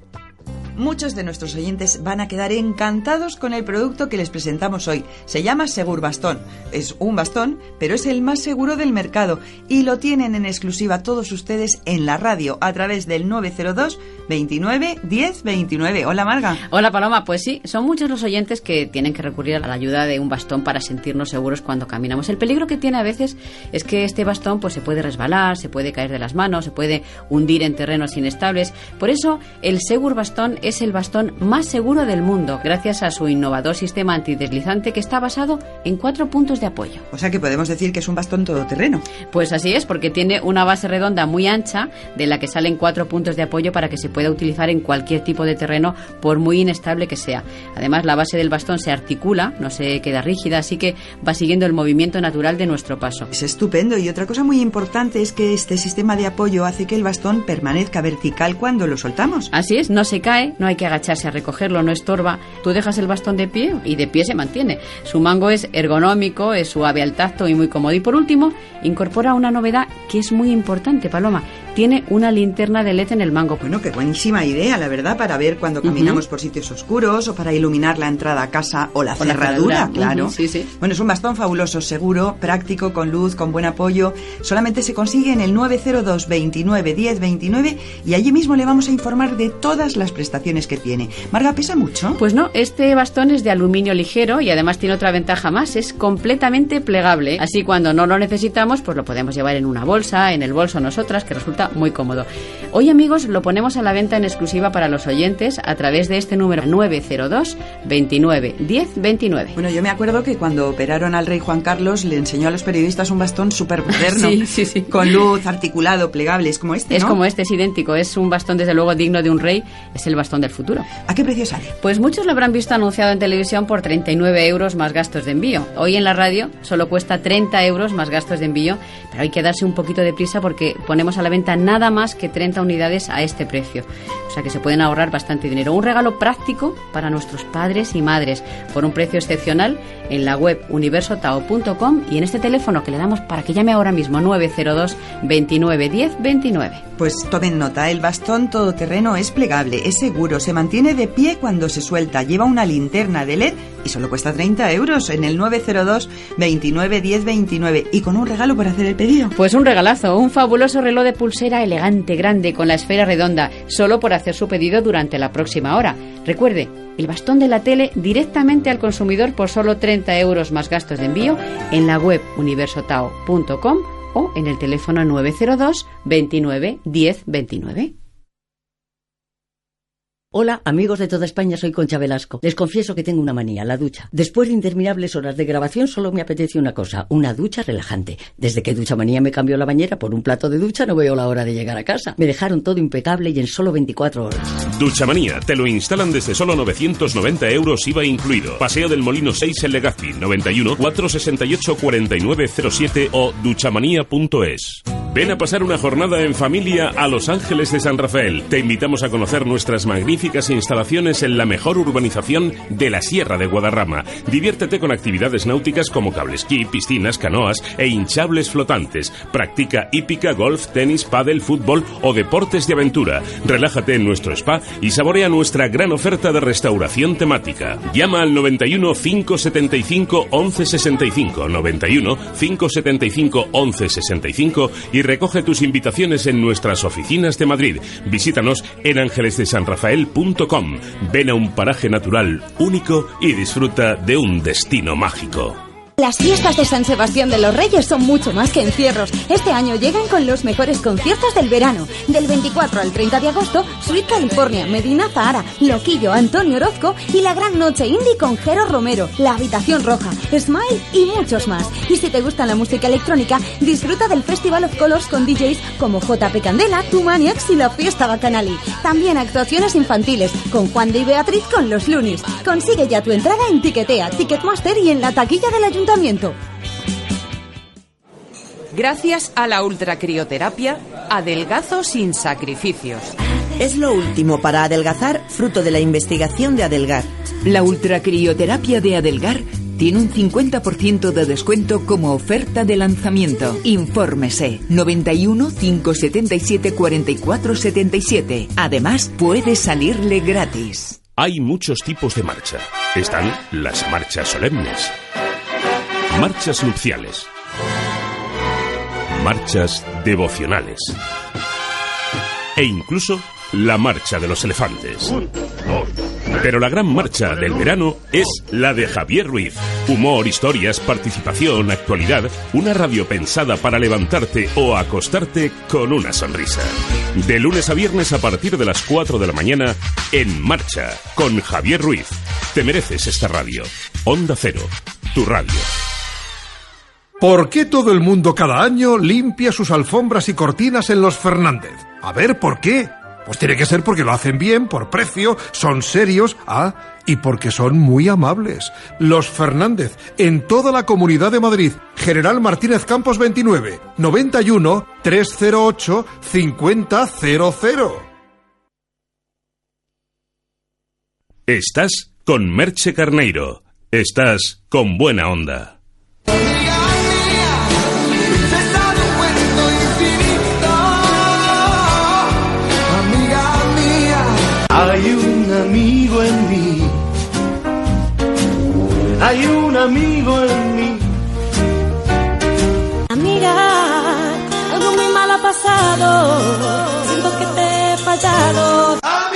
Muchos de nuestros oyentes van a quedar encantados con el producto que les presentamos hoy. Se llama Segur Bastón. Es un bastón, pero es el más seguro del mercado y lo tienen en exclusiva todos ustedes en la radio a través del 902 29 10 29. Hola Marga. Hola Paloma, pues sí, son muchos los oyentes que tienen que recurrir a la ayuda de un bastón para sentirnos seguros cuando caminamos. El peligro que tiene a veces es que este bastón pues se puede resbalar, se puede caer de las manos, se puede hundir en terrenos inestables. Por eso el Segur Bastón el bastón más seguro del mundo, gracias a su innovador sistema antideslizante que está basado en cuatro puntos de apoyo. O sea que podemos decir que es un bastón todoterreno. Pues así es, porque tiene una base redonda muy ancha de la que salen cuatro puntos de apoyo para que se pueda utilizar en cualquier tipo de terreno, por muy inestable que sea. Además, la base del bastón se articula, no se queda rígida, así que va siguiendo el movimiento natural de nuestro paso. Es estupendo y otra cosa muy importante es que este sistema de apoyo hace que el bastón permanezca vertical cuando lo soltamos. Así es, no se cae, no hay que agacharse a recogerlo, no estorba. Tú dejas el bastón de pie y de pie se mantiene. Su mango es ergonómico, es suave al tacto y muy cómodo. Y por último, incorpora una novedad que es muy importante, Paloma. Tiene una linterna de LED en el mango. Bueno, qué buenísima idea, la verdad, para ver cuando caminamos por sitios oscuros o para iluminar la entrada a casa o la O cerradura, claro. sí, sí. Bueno, es un bastón fabuloso, seguro, práctico, con luz, con buen apoyo. Solamente se consigue en el 902 29 10 29 y allí mismo le vamos a informar de todas las prestaciones que tiene. Marga, ¿pesa mucho? Pues no, este bastón es de aluminio ligero y además tiene otra ventaja más, es completamente plegable. Así cuando no lo necesitamos, pues lo podemos llevar en una bolsa, en el bolso nosotras, que resulta muy cómodo. Hoy amigos lo ponemos a la venta en exclusiva para los oyentes a través de este número 902 29 10 29. Bueno, yo me acuerdo que cuando operaron al rey Juan Carlos le enseñó a los periodistas un bastón súper moderno, Sí, sí, sí. con luz, articulado, plegable, es como este, Es ¿no? como este, es idéntico, es un bastón desde luego digno de un rey, es el bastón del futuro. ¿A qué precio sale? Pues muchos lo habrán visto anunciado en televisión por 39 euros más gastos de envío. Hoy en la radio solo cuesta 30 euros más gastos de envío, pero hay que darse un poquito de prisa porque ponemos a la venta nada más que 30 unidades a este precio. O sea que se pueden ahorrar bastante dinero. Un regalo práctico para nuestros padres y madres por un precio excepcional en la web universotao.com y en este teléfono que le damos para que llame ahora mismo 902 29 10 29. Pues tomen nota, el bastón todoterreno es plegable, es seguro, se mantiene de pie cuando se suelta, lleva una linterna de LED y solo cuesta 30 euros en el 902 29 10 29 y con un regalo por hacer el pedido. Pues un regalazo, un fabuloso reloj de pulsera elegante, grande, con la esfera redonda, solo por hacer su pedido durante la próxima hora. Recuerde, el bastón de la tele directamente al consumidor por solo 30 euros más gastos de envío en la web universotao.com o en el teléfono 902 29 10 29. Hola, amigos de toda España, soy Concha Velasco. Les confieso que tengo una manía, la ducha. Después de interminables horas de grabación, solo me apetece una cosa, una ducha relajante. Desde que Ducha Manía me cambió la bañera por un plato de ducha, no veo la hora de llegar a casa. Me dejaron todo impecable y en solo 24 horas. Duchamanía, te lo instalan desde solo 990 euros IVA incluido. Paseo del Molino 6 en Legazpi, 91 468 4907 o duchamanía.es. Ven a pasar una jornada en familia a Los Ángeles de San Rafael. Te invitamos a conocer nuestras magníficas instalaciones en la mejor urbanización de la Sierra de Guadarrama. Diviértete con actividades náuticas como cablesquí, piscinas, canoas e hinchables flotantes. Practica hípica, golf, tenis, pádel, fútbol o deportes de aventura. Relájate en nuestro spa y saborea nuestra gran oferta de restauración temática. Llama al 91 575 1165 91 575 1165 y recoge tus invitaciones en nuestras oficinas de Madrid. Visítanos en ángelesdesanrafael.com. Ven a un paraje natural único y disfruta de un destino mágico. Las fiestas de San Sebastián de los Reyes son mucho más que encierros. Este año llegan con los mejores conciertos del verano. Del 24 al 30 de agosto, Sweet California, Medina Zahara, Loquillo, Antonio Orozco y la gran noche indie con Jero Romero, La Habitación Roja, Smile y muchos más. Y si te gusta la música electrónica, disfruta del Festival of Colors con DJs como JP Candela, Tumaniax y la Fiesta Bacanali. También actuaciones infantiles con Juan de y Beatriz con los Lunis. Consigue ya tu entrada en Tiquetea, Ticketmaster y en la taquilla del ayuntamiento. Gracias a la ultracrioterapia, adelgazo sin sacrificios. Es lo último para adelgazar, fruto de la investigación de Adelgar. La ultracrioterapia de Adelgar tiene un 50% de descuento como oferta de lanzamiento. Infórmese 91 577 44 77. Además, puede salirle gratis. Hay muchos tipos de marcha. Están las marchas solemnes, marchas nupciales, marchas devocionales e incluso la marcha de los elefantes. Pero la gran marcha del verano es la de Javier Ruiz. Humor, historias, participación, actualidad, una radio pensada para levantarte o acostarte con una sonrisa. De lunes a viernes a partir de las 4 de la mañana, en marcha, con Javier Ruiz. Te mereces esta radio. Onda Cero, tu radio. ¿Por qué todo el mundo cada año limpia sus alfombras y cortinas en los Fernández? A ver, ¿por qué? Pues tiene que ser porque lo hacen bien, por precio, son serios, ah, y porque son muy amables. Los Fernández, en toda la comunidad de Madrid. General Martínez Campos 29, 91 308 5000. Estás con Merche Carneiro. Estás con buena onda. Hay un amigo en mí. Hay un amigo en mí. Amiga, algo muy mal ha pasado. Siento que te he fallado. Amigos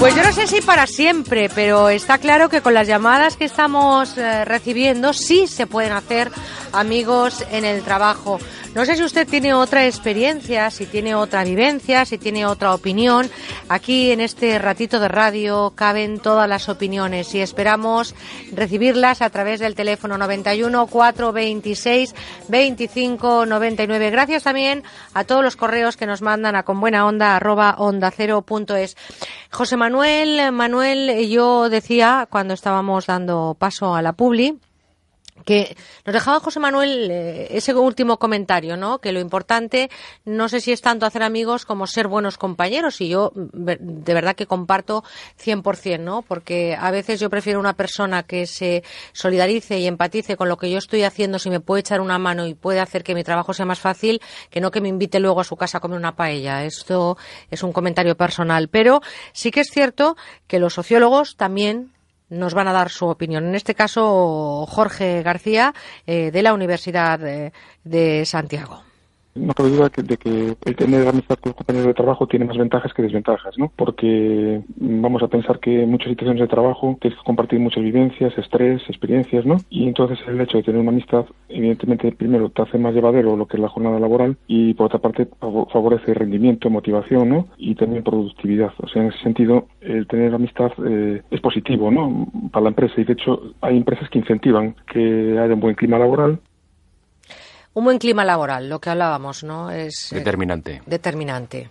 Pues yo no sé si para siempre, pero está claro que con las llamadas que estamos eh, recibiendo sí se pueden hacer amigos en el trabajo. No sé si usted tiene otra experiencia, si tiene otra vivencia, si tiene otra opinión. Aquí en este ratito de radio caben todas las opiniones y esperamos recibirlas a través del teléfono 91 426 25 99. Gracias también a todos los correos que nos mandan a conbuenaonda arroba onda cero punto es. José Manuel, Manuel, yo decía cuando estábamos dando paso a la publi que nos dejaba José Manuel eh, ese último comentario, ¿no? Que lo importante no sé si es tanto hacer amigos como ser buenos compañeros y yo mm, de verdad que comparto 100%, ¿no? Porque a veces yo prefiero una persona que se solidarice y empatice con lo que yo estoy haciendo si me puede echar una mano y puede hacer que mi trabajo sea más fácil que no que me invite luego a su casa a comer una paella. Esto es un comentario personal, pero sí que es cierto que los sociólogos también nos van a dar su opinión. En este caso, Jorge García, eh, de la Universidad de, de Santiago. No cabe duda de que el tener amistad con los compañeros de trabajo tiene más ventajas que desventajas, ¿no? Porque vamos a pensar que en muchas situaciones de trabajo tienes que compartir muchas vivencias, estrés, experiencias, ¿no? Y entonces el hecho de tener una amistad, evidentemente, primero te hace más llevadero lo que es la jornada laboral y por otra parte favo- favorece rendimiento, motivación, ¿no? Y también productividad. O sea, en ese sentido, el tener amistad eh, es positivo, ¿no? Para la empresa y de hecho hay empresas que incentivan que haya un buen clima laboral Un buen clima laboral, lo que hablábamos, ¿no? Es eh, Determinante. determinante.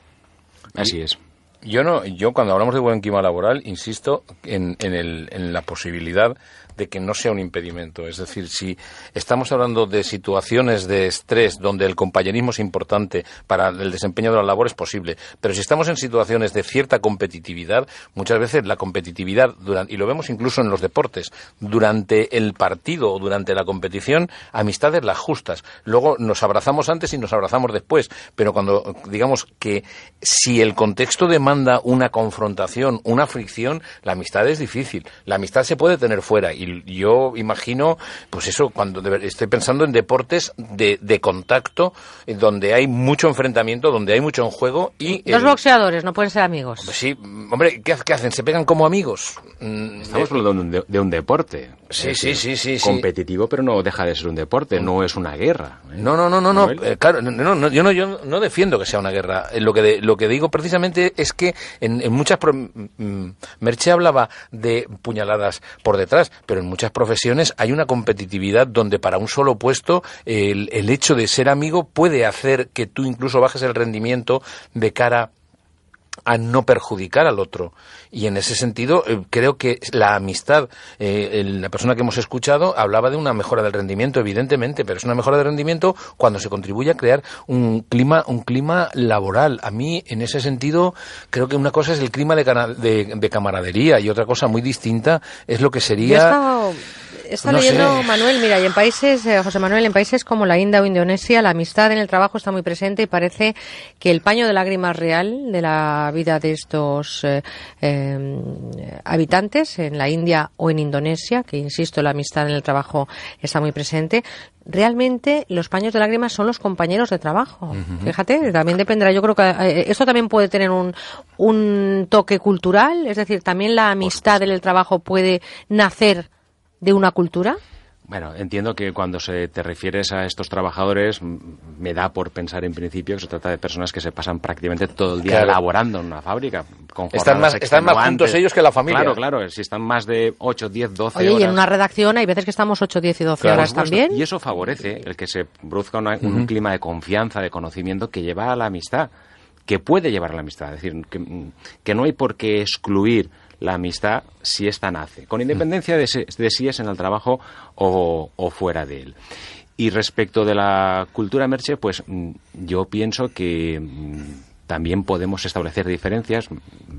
Así es. Yo no, yo cuando hablamos de buen clima laboral, insisto en, en, el, en la posibilidad de que no sea un impedimento. Es decir, si estamos hablando de situaciones de estrés donde el compañerismo es importante para el desempeño de la labor es posible, pero si estamos en situaciones de cierta competitividad, muchas veces la competitividad, durante, y lo vemos incluso en los deportes, durante el partido o durante la competición, amistades las justas. Luego nos abrazamos antes y nos abrazamos después, pero cuando digamos que si el contexto demanda una confrontación, una fricción, la amistad es difícil. La amistad se puede tener fuera y yo imagino, pues eso, cuando de- estoy pensando en deportes de, de contacto, donde hay mucho enfrentamiento, donde hay mucho en juego y... Eh, boxeadores no pueden ser amigos. Sí, hombre, ¿qué, qué hacen? ¿Se pegan como amigos? Mm, Estamos hablando de un, de- de un deporte. Sí, sí, sí, sí. Competitivo, pero no deja de ser un deporte, no es una guerra. ¿eh? No, no, no, no, no. Eh, claro, no, yo no, yo no defiendo que sea una guerra. Eh, Lo que, de- lo que digo precisamente es que en, en muchas pro- mm, Merche hablaba de puñaladas por detrás, pero en muchas profesiones hay una competitividad donde para un solo puesto el, el hecho de ser amigo puede hacer que tú incluso bajes el rendimiento de cara a no perjudicar al otro. Y en ese sentido, eh, creo que la amistad, eh, el- la persona que hemos escuchado hablaba de una mejora del rendimiento, evidentemente, pero es una mejora del rendimiento cuando se contribuye a crear un clima, un clima laboral. A mí, en ese sentido, creo que una cosa es el clima de, de- de camaradería y otra cosa muy distinta es lo que sería. No leyendo, sé. Manuel, mira, y en países, eh, José Manuel, en países como la India o Indonesia, la amistad en el trabajo está muy presente y parece que el paño de lágrimas real de la vida de estos eh, eh, habitantes en la India o en Indonesia, que insisto, la amistad en el trabajo está muy presente, realmente los paños de lágrimas son los compañeros de trabajo. Fíjate, también dependerá. Yo creo que eh, esto también puede tener un, un toque cultural, es decir, también la amistad en el trabajo puede nacer de una cultura. Bueno, entiendo que cuando se te refieres a estos trabajadores, me da por pensar en principio que se trata de personas que se pasan prácticamente todo el día Claro. laborando en una fábrica. Con Están más- están más juntos ellos que la familia. Claro, claro. Si están más de 8, 10, 12 Oye, horas. y en una redacción hay veces que estamos 8, 10 y 12 Claro, horas también. Y eso favorece el que se produzca una- un clima de confianza, de conocimiento que lleva a la amistad, que puede llevar a la amistad. Es decir, que, que no hay por qué excluir la amistad si esta nace, con independencia de, si- de si es en el trabajo o, o fuera de él. Y respecto de la cultura merche, pues mm, yo pienso que mm, también podemos establecer diferencias.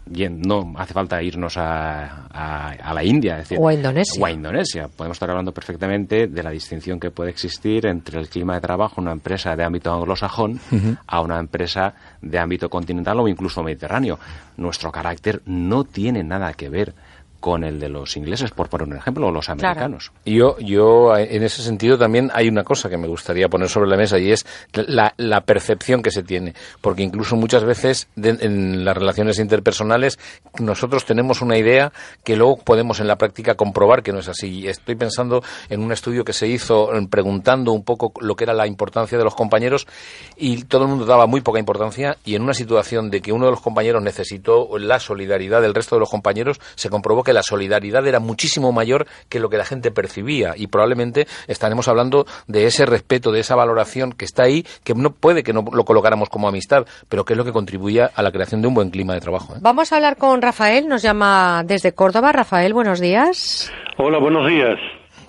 Bien, no hace falta irnos a, a- a la India, es decir, O a Indonesia. o a Indonesia. Podemos estar hablando perfectamente de la distinción que puede existir entre el clima de trabajo en una empresa de ámbito anglosajón a una empresa de ámbito continental o incluso mediterráneo. Nuestro carácter no tiene nada que ver con el de los ingleses, por poner un ejemplo, o los americanos. Yo, yo, en ese sentido, también hay una cosa que me gustaría poner sobre la mesa y es la, la percepción que se tiene. Porque incluso muchas veces de- en las relaciones interpersonales nosotros tenemos una idea que luego podemos en la práctica comprobar que no es así. Estoy pensando en un estudio que se hizo preguntando un poco lo que era la importancia de los compañeros y todo el mundo daba muy poca importancia y en una situación de que uno de los compañeros necesitó la solidaridad del resto de los compañeros se comprobó que la solidaridad era muchísimo mayor que lo que la gente percibía y probablemente estaremos hablando de ese respeto, de esa valoración que está ahí, que no puede que no lo colocáramos como amistad, pero que es lo que contribuye a la creación de un buen clima de trabajo. ¿eh? Vamos a hablar con Rafael, nos llama desde Córdoba. Rafael, buenos días. Hola, buenos días.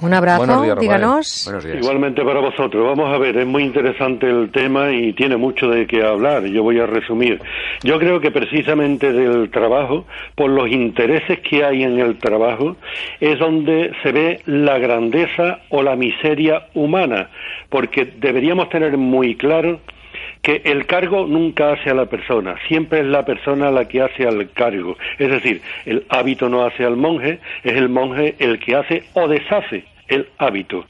Un abrazo, díganos. Igualmente para vosotros. Vamos a ver, es muy interesante el tema y tiene mucho de qué hablar. Yo voy a resumir. Yo creo que precisamente del trabajo, por los intereses que hay en el trabajo, es donde se ve la grandeza o la miseria humana, porque deberíamos tener muy claro que el cargo nunca hace a la persona, siempre es la persona la que hace al cargo. Es decir, el hábito no hace al monje, es el monje el que hace o deshace el hábito.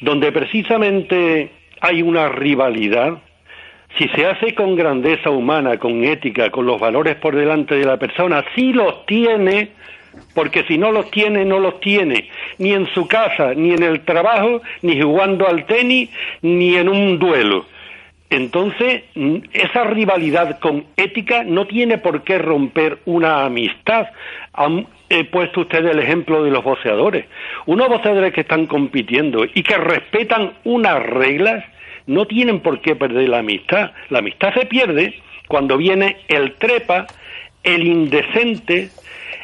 Donde precisamente hay una rivalidad, si se hace con grandeza humana, con ética, con los valores por delante de la persona, si los tiene, porque si no los tiene, no los tiene, ni en su casa, ni en el trabajo, ni jugando al tenis, ni en un duelo. Entonces, mm, esa rivalidad con ética no tiene por qué romper una amistad. Han eh, puesto usted el ejemplo de los boxeadores. Unos boxeadores que están compitiendo y que respetan unas reglas no tienen por qué perder la amistad. La amistad se pierde cuando viene el trepa, el indecente,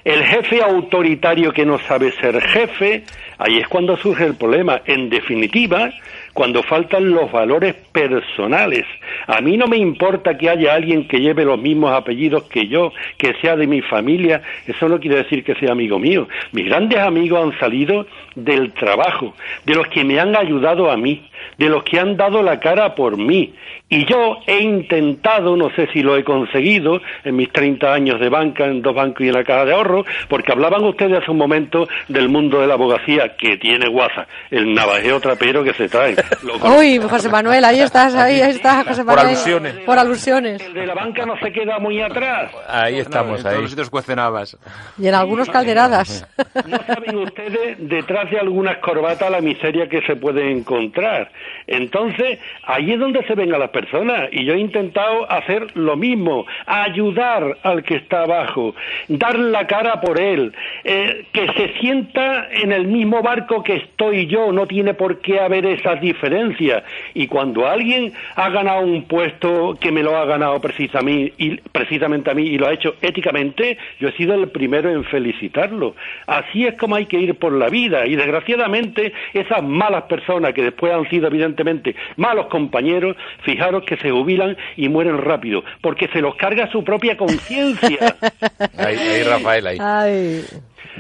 el jefe autoritario que no sabe ser jefe, Ahí es cuando surge el problema. En definitiva, cuando faltan los valores personales. A mí no me importa que haya alguien que lleve los mismos apellidos que yo, que sea de mi familia, eso no quiere decir que sea amigo mío. Mis grandes amigos han salido del trabajo, de los que me han ayudado a mí, de los que han dado la cara por mí. Y yo he intentado, no sé si lo he conseguido, en mis 30 años de banca, en dos bancos y en la caja de ahorro, porque hablaban ustedes hace un momento del mundo de la abogacía, que tiene guasa, el navajeo trapero que se trae. Uy, José Manuel, ahí estás, ahí está, José Por Manuel. alusiones. Por alusiones. El de la banca no se queda muy atrás. Ahí estamos, en todos ahí. los sitios cuecen habas. Y en algunos calderadas. No saben ustedes detrás de algunas corbatas la miseria que se puede encontrar. Entonces, ahí es donde se ven a las personas. Y yo he intentado hacer lo mismo, ayudar al que está abajo, dar la cara por él, eh, que se sienta en el mismo barco que estoy yo, no tiene por qué haber esas diferencias. Y cuando alguien ha ganado un puesto que me lo ha ganado precisa a mí, y, precisamente a mí y lo ha hecho éticamente, yo he sido el primero en felicitarlo. Así es como hay que ir por la vida y desgraciadamente esas malas personas que después han sido evidentemente malos compañeros, fijaros que se jubilan y mueren rápido, porque se los carga su propia conciencia. Ahí, ahí, Rafael, ahí. Ay,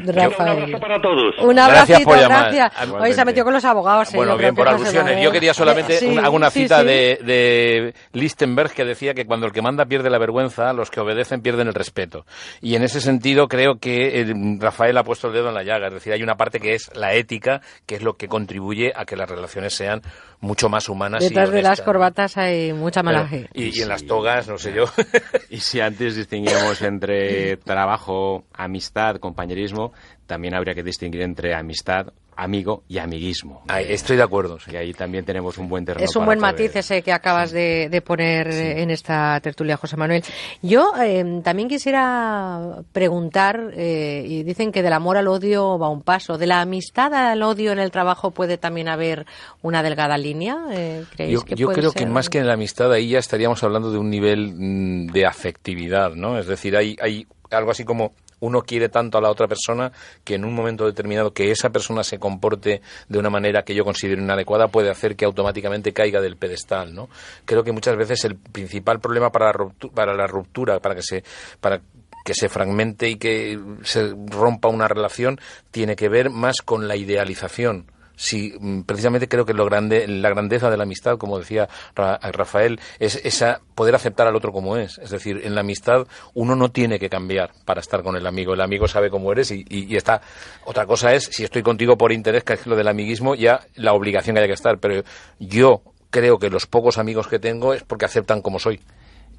Un Rafael. abrazo para todos. Un Gracias por llamar. gracias. Hoy se ha metido con los abogados. eh, Bueno, bien, por alusiones. Yo quería solamente Sí, un- una sí, cita sí. De, de Lichtenberg que decía que cuando el que manda pierde la vergüenza, los que obedecen pierden el respeto. Y en ese sentido creo que eh, Rafael ha puesto el dedo en la llaga. Es decir, hay una parte que es la ética, que es lo que contribuye a que las relaciones sean mucho más humanas. y Detrás de las corbatas hay mucha malaje. Y, y en las togas, no sé yo. Y si antes distinguíamos entre trabajo, amistad, compañerismo, también habría que distinguir entre amistad, amigo y amiguismo. Ahí, estoy de acuerdo. sí. Y ahí también tenemos un buen terreno. Es un para buen poder- matiz ese que acabas de, de poner eh, en esta tertulia, José Manuel. Yo eh, también quisiera preguntar, eh, y dicen que del amor al odio va un paso, ¿de la amistad al odio en el trabajo puede también haber una delgada línea? Eh, ¿creéis Yo, que yo puede creo que más que en la amistad ahí ya estaríamos hablando de un nivel mm, de afectividad, ¿no? Es decir, hay, hay algo así como uno quiere tanto a la otra persona que en un momento determinado que esa persona se comporte de una manera que yo considero inadecuada puede hacer que automáticamente caiga del pedestal, ¿no? Creo que muchas veces el principal problema para la ruptura, para, la ruptura, para que se para que se fragmente y que se rompa una relación tiene que ver más con la idealización si mm, precisamente creo que lo grande, la grandeza de la amistad, como decía Ra- Rafael, es esa poder aceptar al otro como es. Es decir, en la amistad uno no tiene que cambiar para estar con el amigo. El amigo sabe cómo eres y, está. Otra cosa es si estoy contigo por interés, que es lo del amiguismo, ya la obligación que hay que estar. Pero yo creo que los pocos amigos que tengo es porque aceptan como soy.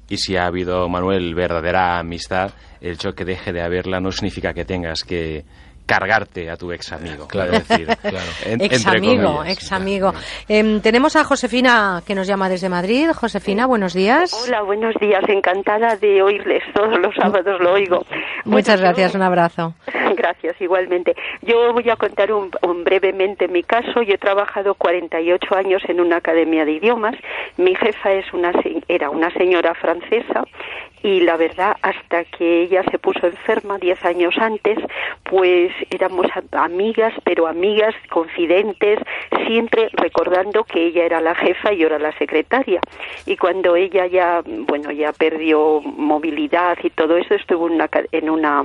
Y si ha habido, Manuel, verdadera amistad, el hecho que deje de haberla no significa que tengas que cargarte a tu ex amigo. Claro. En- Ex amigo, comillas. ex amigo. Em, tenemos a Josefina que nos llama desde Madrid. Josefina, buenos días. Hola, buenos días. Encantada de oírles. Todos los sábados lo oigo. Muchas Bueno, gracias, yo- un abrazo. Gracias, igualmente. Yo voy a contar un, un brevemente mi caso. Yo he trabajado 48 años en una academia de idiomas. Mi jefa es una, se- era una señora francesa y la verdad, hasta que ella se puso enferma 10 años antes, pues éramos amigas, pero amigas confidentes, siempre recordando que ella era la jefa y yo era la secretaria. Y cuando ella ya, bueno, ya perdió movilidad y todo eso, estuvo una, en una,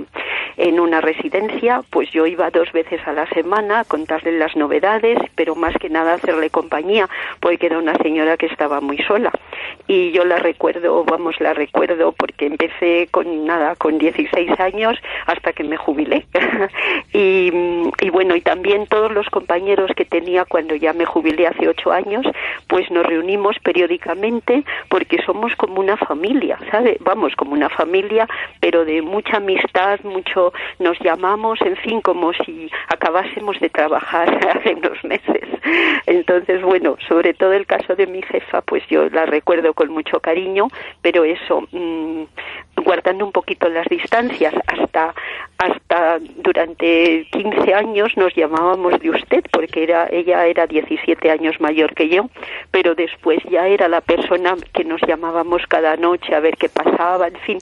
en una residencia, pues yo iba dos veces a la semana a contarle las novedades, pero más que nada hacerle compañía, porque era una señora que estaba muy sola. Y yo la recuerdo, vamos, la recuerdo porque empecé con nada, con 16 años hasta que me jubilé. y, y bueno, y también todos los compañeros que tenía cuando ya me jubilé hace ocho años, pues nos reunimos periódicamente porque somos como una familia, ¿sabe? Vamos, como una familia, pero de mucha amistad, mucho nos llamamos, en fin, como si acabásemos de trabajar hace unos meses. Entonces, bueno, sobre todo el caso de mi jefa, pues yo la recuerdo con mucho cariño, pero eso, mm, guardando un poquito las distancias, hasta, hasta durante 15 años nos llamábamos de usted, porque era, ella era 17 años mayor que yo, pero después ya era la persona que nos llamábamos cada noche a ver qué pasaba, en fin.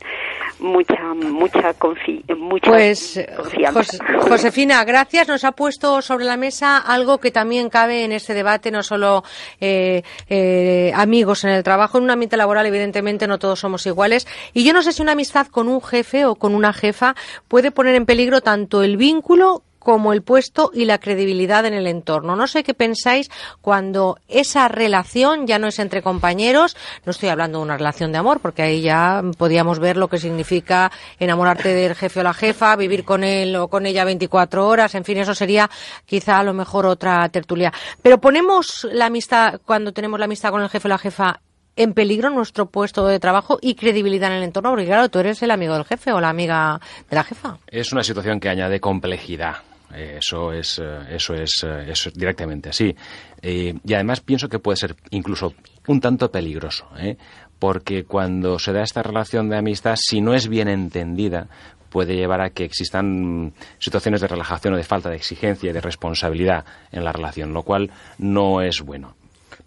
mucha, mucha, confi mucha Pues, confianza. Jos- Josefina, gracias. Nos ha puesto sobre la mesa algo que también cabe en este debate, no solo eh, eh, amigos en el trabajo, en un ambiente laboral, evidentemente no todos somos iguales. Y yo no sé si una amistad con un jefe o con una jefa puede poner en peligro tanto el vínculo como el puesto y la credibilidad en el entorno. No sé qué pensáis cuando esa relación ya no es entre compañeros, no estoy hablando de una relación de amor, porque ahí ya podíamos ver lo que significa enamorarte del jefe o la jefa, vivir con él o con ella 24 horas, en fin, eso sería quizá a lo mejor otra tertulia. Pero ponemos la amistad, cuando tenemos la amistad con el jefe o la jefa, en peligro nuestro puesto de trabajo y credibilidad en el entorno, porque claro, tú eres el amigo del jefe o la amiga de la jefa. Es una situación que añade complejidad. Eh, Eso es, eh, eso es, eh, eso es directamente así. Y además pienso que puede ser incluso un tanto peligroso, ¿eh? porque cuando se da esta relación de amistad, si no es bien entendida, puede llevar a que existan situaciones de relajación o de falta de exigencia y de responsabilidad en la relación, lo cual no es bueno.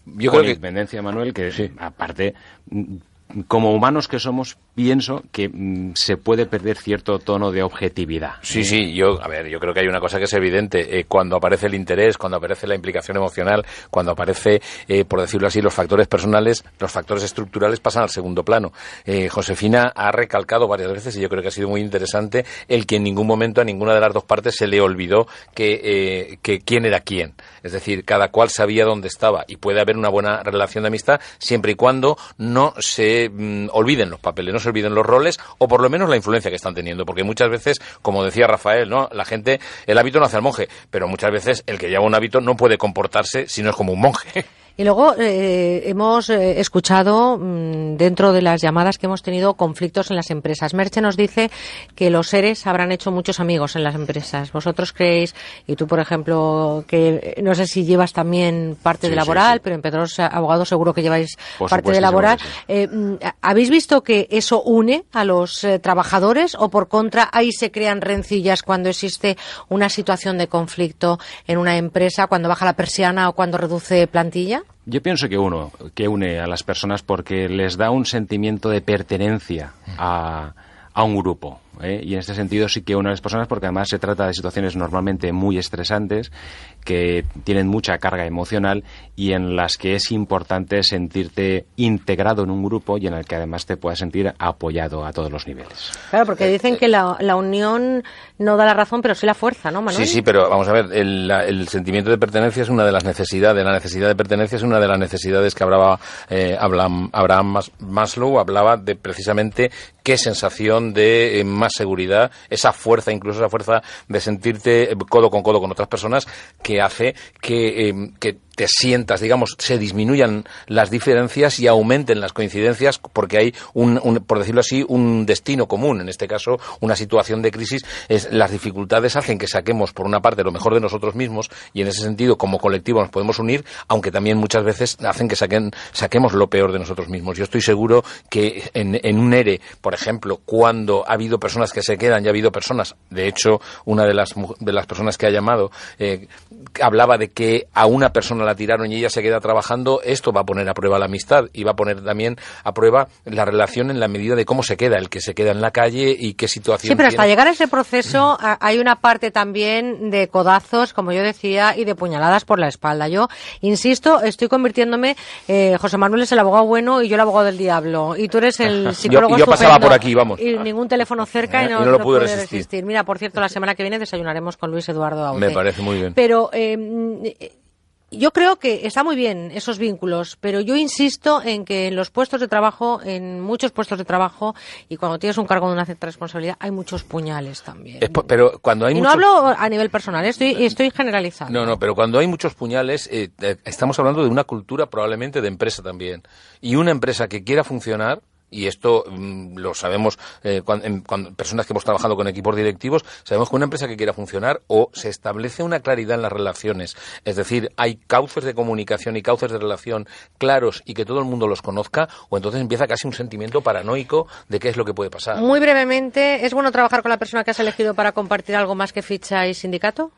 Yo Con creo que- independencia, Manuel, que aparte, mm, como humanos que somos, pienso que mm, se puede perder cierto tono de objetividad. Sí, sí, yo, a ver, yo creo que hay una cosa que es evidente. Eh, cuando aparece el interés, cuando aparece la implicación emocional, cuando aparece, eh, por decirlo así, los factores personales, los factores estructurales pasan al segundo plano. Eh, Josefina ha recalcado varias veces, y yo creo que ha sido muy interesante, el que en ningún momento a ninguna de las dos partes se le olvidó que, que quién era quién. Es decir, cada cual sabía dónde estaba y puede haber una buena relación de amistad siempre y cuando no se mm, olviden los papeles, se olviden los roles o por lo menos la influencia que están teniendo. Porque muchas veces, como decía Rafael, ¿no? la gente, el hábito no hace al monje, pero muchas veces el que lleva un hábito no puede comportarse si no es como un monje. Y luego eh, hemos eh, escuchado mm, dentro de las llamadas que hemos tenido conflictos en las empresas. Merche nos dice que los seres habrán hecho muchos amigos en las empresas. ¿Vosotros creéis, y tú por ejemplo, que eh, no sé si llevas también parte Sí, de sí, laboral, pero en Pedros Abogados seguro que lleváis Por parte de laboral. Eh, mm, ¿Habéis visto que eso une a los eh, trabajadores o por contra ahí se crean rencillas cuando existe una situación de conflicto en una empresa, cuando baja la persiana o cuando reduce plantilla? Yo pienso que uno, que une a las personas porque les da un sentimiento de pertenencia a, a un grupo. ¿Eh? Y en este sentido sí que une a las personas porque además se trata de situaciones normalmente muy estresantes que tienen mucha carga emocional y en las que es importante sentirte integrado en un grupo y en el que además te puedas sentir apoyado a todos los niveles. Claro, porque dicen que la, la unión no da la razón, pero sí la fuerza, ¿no, Manuel? Sí, sí, pero vamos a ver, el, sentimiento de pertenencia es una de las necesidades, la necesidad de pertenencia es una de las necesidades que hablaba eh, Abraham, Abraham Mas- Maslow, hablaba de precisamente qué sensación de eh, seguridad, esa fuerza, incluso esa fuerza de sentirte codo con codo con otras personas que hace que, que te sientas, digamos, se disminuyan las diferencias y aumenten las coincidencias porque hay un, un- por decirlo así, un destino común. En este caso, una situación de crisis es las dificultades hacen que saquemos por una parte lo mejor de nosotros mismos y en ese sentido como colectivo nos podemos unir, aunque también muchas veces hacen que saquen, saquemos lo peor de nosotros mismos. Yo estoy seguro que en, en un ERE, por ejemplo, cuando ha habido personas que se quedan y ha habido personas, de hecho, una de las, de las personas que ha llamado eh, hablaba de que a una persona la tiraron y ella se queda trabajando, esto va a poner a prueba la amistad y va a poner también a prueba la relación en la medida de cómo se queda, el que se queda en la calle y qué situación Sí, pero hasta tiene. llegar a ese proceso hay una parte también de codazos, como yo decía, y de puñaladas por la espalda. Yo, insisto, estoy convirtiéndome, eh, José Manuel es el abogado bueno y yo el abogado del diablo. Y tú eres el Yo- psicólogo yo pasaba por aquí, vamos. Y ningún teléfono cerca y Eh, no, y no lo no pude resistir. Mira, por cierto, la semana que viene desayunaremos con Luis Eduardo Auce. Me parece muy bien. Pero eh, yo creo que está muy bien esos vínculos, pero yo insisto en que en los puestos de trabajo, en muchos puestos de trabajo, y cuando tienes un cargo de una cierta responsabilidad, hay muchos puñales también. Es pero cuando hay y no hablo a nivel personal, estoy, estoy generalizando. No, no, pero cuando hay muchos puñales, eh, eh, estamos hablando de una cultura probablemente de empresa también. Y una empresa que quiera funcionar, y esto mm, lo sabemos eh, cuan- en- cuando personas que hemos trabajado con equipos directivos, sabemos que una empresa que quiera funcionar o se establece una claridad en las relaciones, es decir, hay cauces de comunicación y cauces de relación claros y que todo el mundo los conozca, o entonces empieza casi un sentimiento paranoico de qué es lo que puede pasar. Muy brevemente, ¿es bueno trabajar con la persona que has elegido para compartir algo más que ficha y sindicato?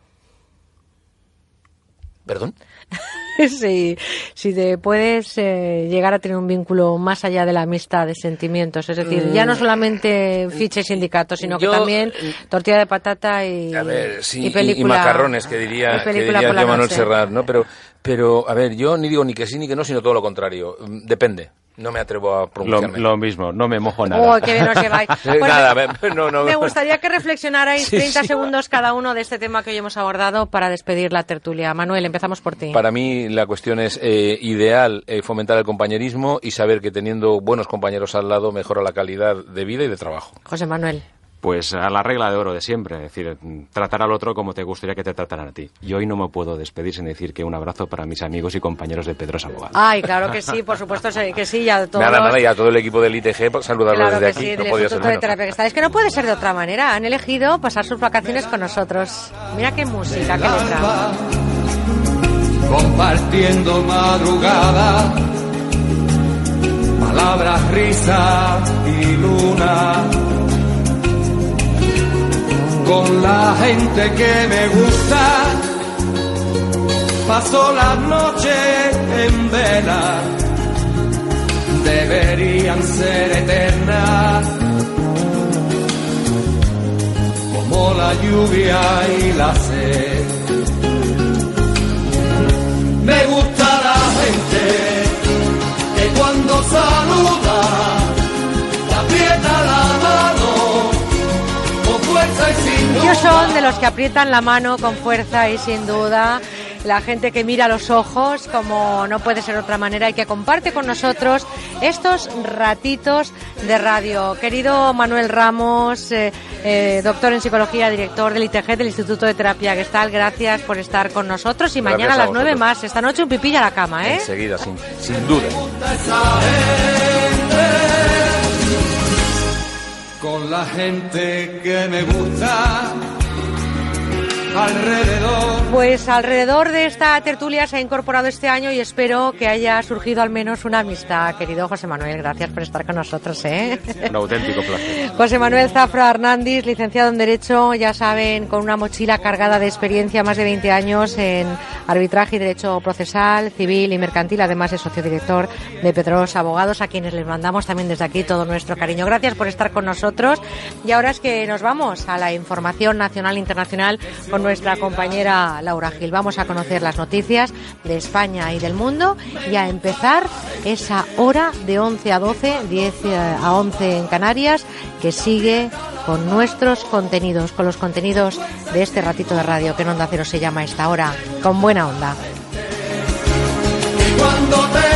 ¿Perdón? si, si te puedes eh, llegar a tener un vínculo más allá de la amistad, de sentimientos. Es decir, ya no Mm. solamente ficha y sindicato, sino Yo- que también tortilla de patata y, A ver, sí, y y, película. y macarrones, que diría, que diría Manuel. Serrat, ¿no? Pero, pero, a ver, yo ni digo ni que sí ni que no, sino todo lo contrario. Mm, Depende. No me atrevo a pronunciarme. lo mismo, no me mojo nada. Oh, qué bien os lleváis. Eh, Pues nada, me- no, no. Me gustaría que reflexionarais Sí, 30 sí. segundos cada uno de este tema que hoy hemos abordado para despedir la tertulia. Manuel, empezamos por ti. Para mí la cuestión es eh, ideal eh, fomentar el compañerismo y saber que teniendo buenos compañeros al lado mejora la calidad de vida y de trabajo. José Manuel. Pues a la regla de oro de siempre, es decir, tratar al otro como te gustaría que te trataran a ti. Y hoy no me puedo despedir sin decir que un abrazo para mis amigos y compañeros de Pedro Abogado. Ay, claro que sí, por supuesto que sí, ya todos Nada, nada, y a todo el equipo del ITG por saludarlo Claro desde que aquí. sí, no del podía ser de. Terapia Gestal. Es que no puede ser de otra manera. Han elegido pasar sus vacaciones con nosotros. Mira qué música, qué letra. compartiendo madrugada, palabras, risa y luna, con la gente que me gusta, paso las noches en vela, deberían ser eternas, como la lluvia y la sed. Me gusta la gente que cuando saluda Ellos son de los que aprietan la mano con fuerza y sin duda. La gente que mira los ojos, como no puede ser de otra manera, y que comparte con nosotros estos ratitos de radio. Querido Manuel Ramos, eh, eh, doctor en psicología, director del ITG, del Instituto de Terapia Gestal, gracias por estar con nosotros. Y Gracias mañana a a las nueve más. Esta noche un pipilla a la cama, ¿eh? Enseguida, sin, sin duda. Con la gente que me gusta alrededor. Pues alrededor de esta tertulia se ha incorporado este año y espero que haya surgido al menos una amistad. Querido José Manuel, gracias por estar con nosotros. ¿eh? Un auténtico placer. José Manuel Zafra Hernández, licenciado en Derecho, ya saben, con una mochila cargada de experiencia, más de 20 años en arbitraje y derecho procesal, civil y mercantil. Además, es socio director de Pedros Abogados, a quienes les mandamos también desde aquí todo nuestro cariño. Gracias por estar con nosotros. Y ahora es que nos vamos a la información nacional e internacional con nuestra compañera Laura Gil. Vamos a conocer las noticias de España y del mundo y a empezar esa hora de 11 a 12, 10 a 11 en Canarias, que sigue con nuestros contenidos, con los contenidos de este ratito de radio que en Onda Cero se llama esta hora, con buena onda. Cuando te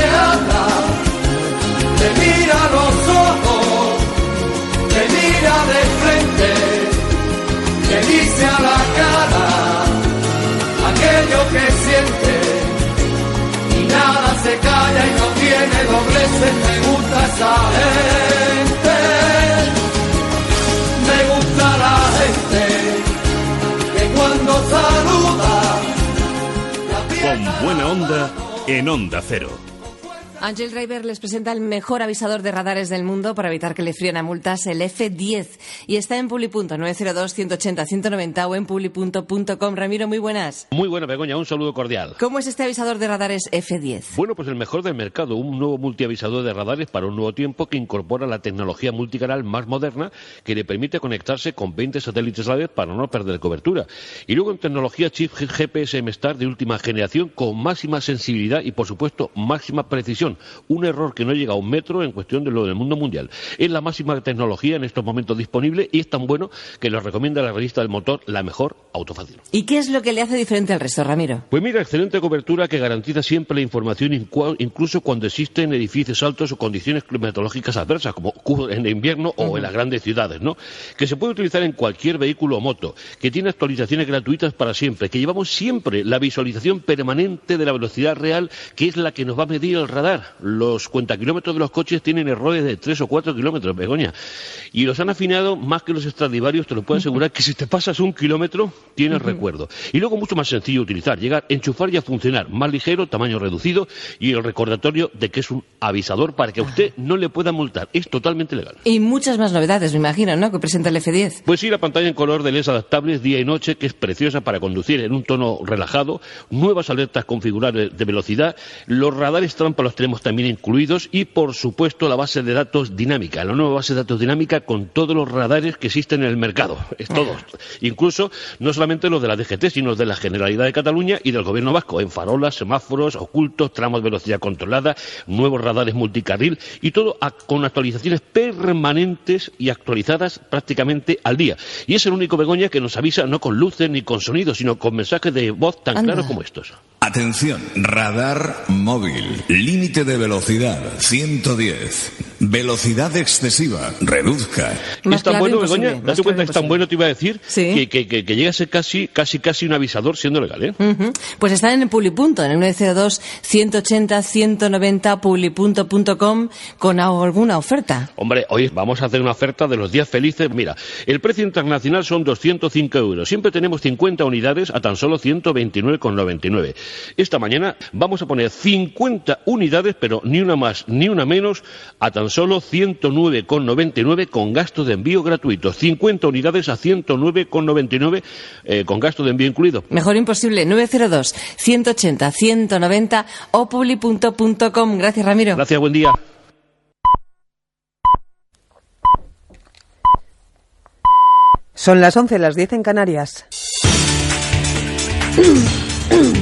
te mira los ojos, te mira te dice a la cara aquello que siente. Y nada se calla y no tiene dobleces, me gusta esa gente. Me gusta la gente que cuando saluda Con buena onda en Onda Cero. Angel Driver les presenta el mejor avisador de radares del mundo para evitar que le fríen a multas, el F10. Y está en publi.902-180-190 o en publi.com. Ramiro, muy buenas. Muy buena, Begoña, un saludo cordial. ¿Cómo es este avisador de radares F10? Bueno, pues el mejor del mercado, un nuevo multiavisador de radares para un nuevo tiempo que incorpora la tecnología multicanal más moderna que le permite conectarse con 20 satélites a la vez para no perder cobertura. Y luego en tecnología chip GPS M-Star de última generación con máxima sensibilidad y por supuesto máxima precisión. Un error que no llega a un metro en cuestión de lo del mundo mundial. Es la máxima tecnología en estos momentos disponible y es tan bueno que lo recomienda la revista del motor La Mejor Autofácil. ¿Y qué es lo que le hace diferente al resto, Ramiro? Pues mira, excelente cobertura que garantiza siempre la información incluso cuando existen edificios altos o condiciones climatológicas adversas, como en invierno o en las grandes ciudades, ¿no? Que se puede utilizar en cualquier vehículo o moto, que tiene actualizaciones gratuitas para siempre, que llevamos siempre la visualización permanente de la velocidad real, que es la que nos va a medir el radar, Los cuentakilómetros de los coches tienen errores de 3 o 4 kilómetros, Begoña. Y los han afinado más que los Stradivarius, te lo puedo asegurar que si te pasas un kilómetro, tienes recuerdo. Y luego mucho más sencillo de utilizar, llegar, enchufar y a funcionar. Más ligero, tamaño reducido y el recordatorio de que es un avisador para que a usted no le pueda multar. Es totalmente legal. Y muchas más novedades, me imagino, ¿no? Que presenta el F10. Pues sí, la pantalla en color de LEDs adaptables día y noche, que es preciosa para conducir en un tono relajado, nuevas alertas configurables de velocidad, los radares trampa los tenemos también incluidos y, por supuesto, la base de datos dinámica, la nueva base de datos dinámica con todos los radares que existen en el mercado. Es todo. Incluso, no solamente los de la DGT, sino los de la Generalidad de Cataluña y del Gobierno Vasco, en farolas, semáforos, ocultos, tramos de velocidad controlada, nuevos radares multicarril y todo a- con actualizaciones permanentes y actualizadas prácticamente al día. Y es el único Begoña que nos avisa no con luces ni con sonidos, sino con mensajes de voz tan Anda. claros como estos. Atención, radar móvil. Límite de velocidad 110. Velocidad excesiva. Reduzca. es tan bueno, Begoña, date cuenta que es tan bueno, te iba a decir, que, que, que- que llega a ser casi, casi, casi un avisador siendo legal, ¿eh? Ujú. Pues están en el Publipunto, en el 902-180-190 publipunto.com con alguna oferta. Hombre, hoy vamos a hacer una oferta de los días felices. Mira, el precio internacional son 205 euros. Siempre tenemos 50 unidades a tan solo 129,99. Esta mañana vamos a poner 50 unidades, pero ni una más ni una menos, a tan solo 109,99 con gasto de envío gratuito. 50 unidades a 109,99 eh, con gasto de envío incluido. Mejor imposible, 902-180-190 o publipunto.com. Gracias, Ramiro. Gracias, buen día. Son las 11, las 10 en Canarias.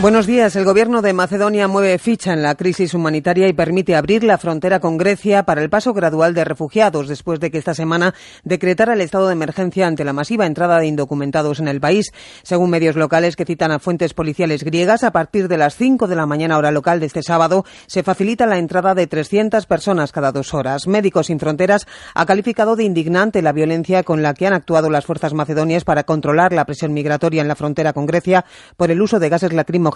Buenos días. El gobierno de Macedonia mueve ficha en la crisis humanitaria y permite abrir la frontera con Grecia para el paso gradual de refugiados después de que esta semana decretara el estado de emergencia ante la masiva entrada de indocumentados en el país. Según medios locales que citan a fuentes policiales griegas, a partir de las 5 de la mañana hora local de este sábado se facilita la entrada de 300 personas cada dos horas. Médicos Sin Fronteras ha calificado de indignante la violencia con la que han actuado las fuerzas macedonias para controlar la presión migratoria en la frontera con Grecia por el uso de gases lacrimógenos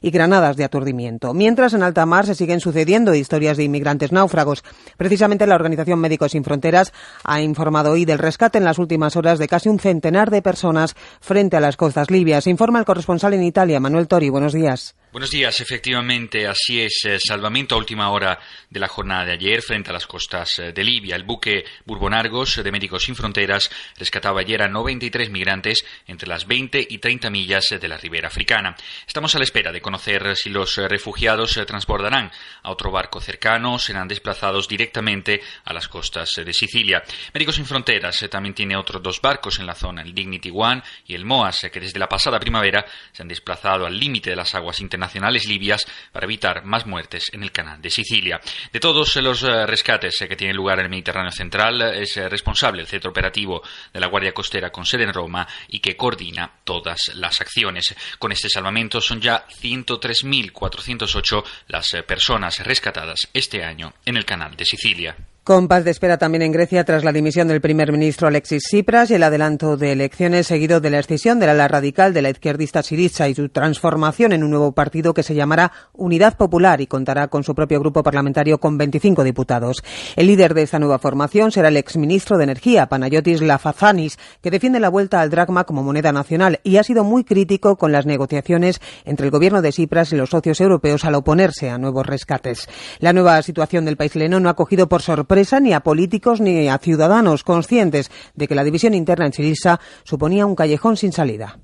y granadas de aturdimiento. Mientras en alta mar se siguen sucediendo historias de inmigrantes náufragos. Precisamente la Organización Médicos Sin Fronteras ha informado hoy del rescate en las últimas horas de casi un centenar de personas frente a las costas libias. Informa el corresponsal en Italia, Manuel Tori. Buenos días. Buenos días, efectivamente, así es. eh, Salvamento a última hora de la jornada de ayer frente a las costas eh, de Libia. El buque Bourbonargos eh, de Médicos Sin Fronteras rescataba ayer a 93 migrantes entre las 20 y 30 millas de la ribera africana. Estamos a la espera de conocer si los refugiados se transbordarán a otro barco cercano o serán desplazados directamente a las costas de Sicilia. Médicos Sin Fronteras también tiene otros dos barcos en la zona, el Dignity One y el Moas, que desde la pasada primavera se han desplazado al límite de las aguas internacionales libias para evitar más muertes en el canal de Sicilia. De todos los eh, rescates eh, que tienen lugar en el Mediterráneo central, eh, es responsable el centro operativo de la Guardia Costera con sede en Roma y que coordina todas las acciones. Con este salvamento son ya 103.408 las personas rescatadas este año en el canal de Sicilia. Compás de espera también en Grecia tras la dimisión del primer ministro Alexis Tsipras y el adelanto de elecciones seguido de la escisión del ala radical de la izquierdista Syriza y su transformación en un nuevo partido que se llamará Unidad Popular y contará con su propio grupo parlamentario con 25 diputados. El líder de esta nueva formación será el exministro de Energía, Panayotis Lafazanis, que defiende la vuelta al dracma como moneda nacional y ha sido muy crítico con las negociaciones entre el gobierno de Tsipras y los socios europeos al oponerse a nuevos rescates. La nueva situación del país leno no ha cogido por sorpresa ni a políticos ni a ciudadanos conscientes de que la división interna en Sirisa suponía un callejón sin salida.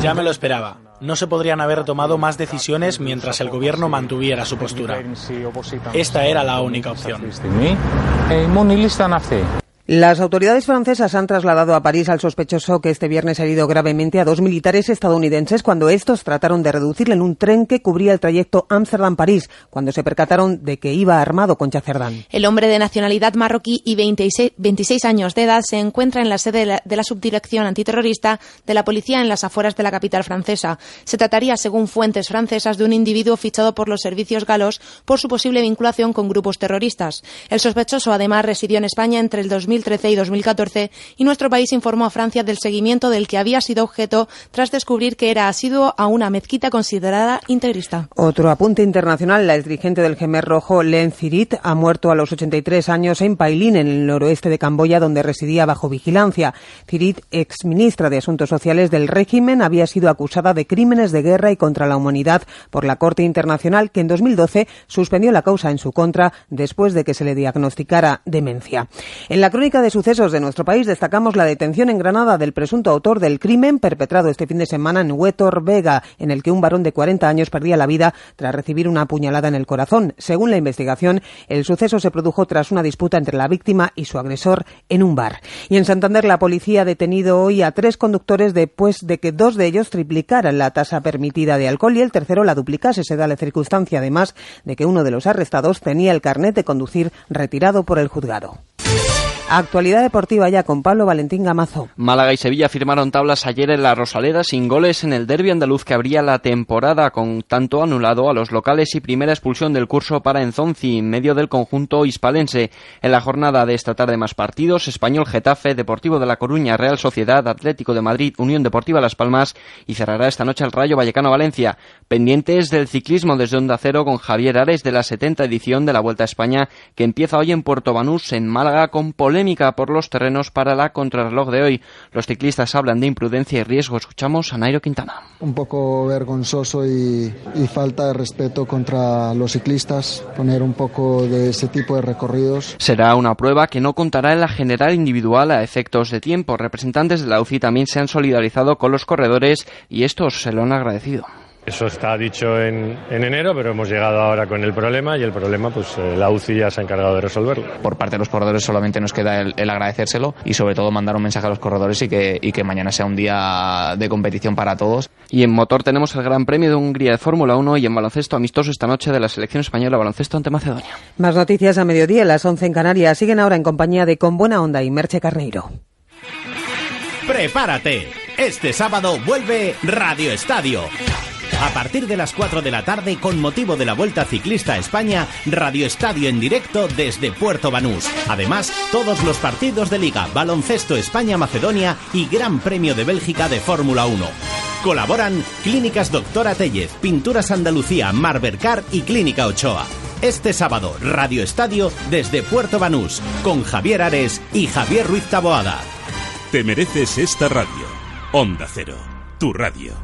Ya me lo esperaba. No se podrían haber tomado más decisiones mientras el gobierno mantuviera su postura. Esta era la única opción. Las autoridades francesas han trasladado a París al sospechoso que este viernes ha herido gravemente a dos militares estadounidenses cuando estos trataron de reducirle en un tren que cubría el trayecto Ámsterdam-París, cuando se percataron de que iba armado con Cerdán. El hombre de nacionalidad marroquí y 26, 26 años de edad se encuentra en la sede de la, de la subdirección antiterrorista de la policía en las afueras de la capital francesa. Se trataría, según fuentes francesas, de un individuo fichado por los servicios galos por su posible vinculación con grupos terroristas. El sospechoso, además, residió en España entre el 2000 2013 y 2014 y nuestro país informó a Francia del seguimiento del que había sido objeto tras descubrir que era asiduo a una mezquita considerada integrista. Otro apunte internacional, la dirigente del Gemer Rojo, Len Zirit, ha muerto a los 83 años en Pailín, en el noroeste de Camboya, donde residía bajo vigilancia. Zirit, exministra de Asuntos Sociales del régimen, había sido acusada de crímenes de guerra y contra la humanidad por la Corte Internacional, que en 2012 suspendió la causa en su contra después de que se le diagnosticara demencia. En la crónica de sucesos de nuestro país destacamos la detención en Granada del presunto autor del crimen perpetrado este fin de semana en Huetor Vega, en el que un varón de 40 años perdía la vida tras recibir una puñalada en el corazón. Según la investigación, el suceso se produjo tras una disputa entre la víctima y su agresor en un bar. Y en Santander, la policía ha detenido hoy a tres conductores después de que dos de ellos triplicaran la tasa permitida de alcohol y el tercero la duplicase. Se da la circunstancia, además, de que uno de los arrestados tenía el carnet de conducir retirado por el juzgado. Actualidad deportiva ya con Pablo Valentín Gamazo. Málaga y Sevilla firmaron tablas ayer en la Rosaleda sin goles en el derby andaluz que abría la temporada con tanto anulado a los locales y primera expulsión del curso para Enzonzi en medio del conjunto hispalense. En la jornada de esta tarde más partidos, Español Getafe, Deportivo de La Coruña, Real Sociedad, Atlético de Madrid, Unión Deportiva Las Palmas y cerrará esta noche el Rayo Vallecano Valencia. Pendientes del ciclismo desde Onda Cero con Javier Ares de la 70 edición de la Vuelta a España que empieza hoy en Puerto Banús en Málaga con polémica por los terrenos para la contrarreloj de hoy. Los ciclistas hablan de imprudencia y riesgo. Escuchamos a Nairo Quintana. Un poco vergonzoso y, y falta de respeto contra los ciclistas, poner un poco de ese tipo de recorridos. Será una prueba que no contará en la general individual a efectos de tiempo. Representantes de la UCI también se han solidarizado con los corredores y estos se lo han agradecido. Eso está dicho en, en, enero, pero hemos llegado ahora con el problema y el problema, pues eh, la UCI ya se ha encargado de resolverlo. Por parte de los corredores solamente nos queda el, el agradecérselo y sobre todo mandar un mensaje a los corredores y que, y que mañana sea un día de competición para todos. Y en motor tenemos el Gran Premio de Hungría de Fórmula 1 y en baloncesto amistoso esta noche de la selección española de baloncesto ante Macedonia. Más noticias a mediodía, las 11 en Canarias. Siguen ahora en compañía de Con Buena Onda y Merche Carneiro. Prepárate. Este sábado vuelve Radio Estadio. A partir de las 4 de la tarde, con motivo de la Vuelta Ciclista a España, Radio Estadio en directo desde Puerto Banús. Además, todos los partidos de Liga, Baloncesto España-Macedonia y Gran Premio de Bélgica de Fórmula 1. Colaboran Clínicas Doctora Tellez, Pinturas Andalucía, Marbercar y Clínica Ochoa. Este sábado, Radio Estadio desde Puerto Banús, con Javier Ares y Javier Ruiz Taboada. Te mereces esta radio. Onda Cero, tu radio.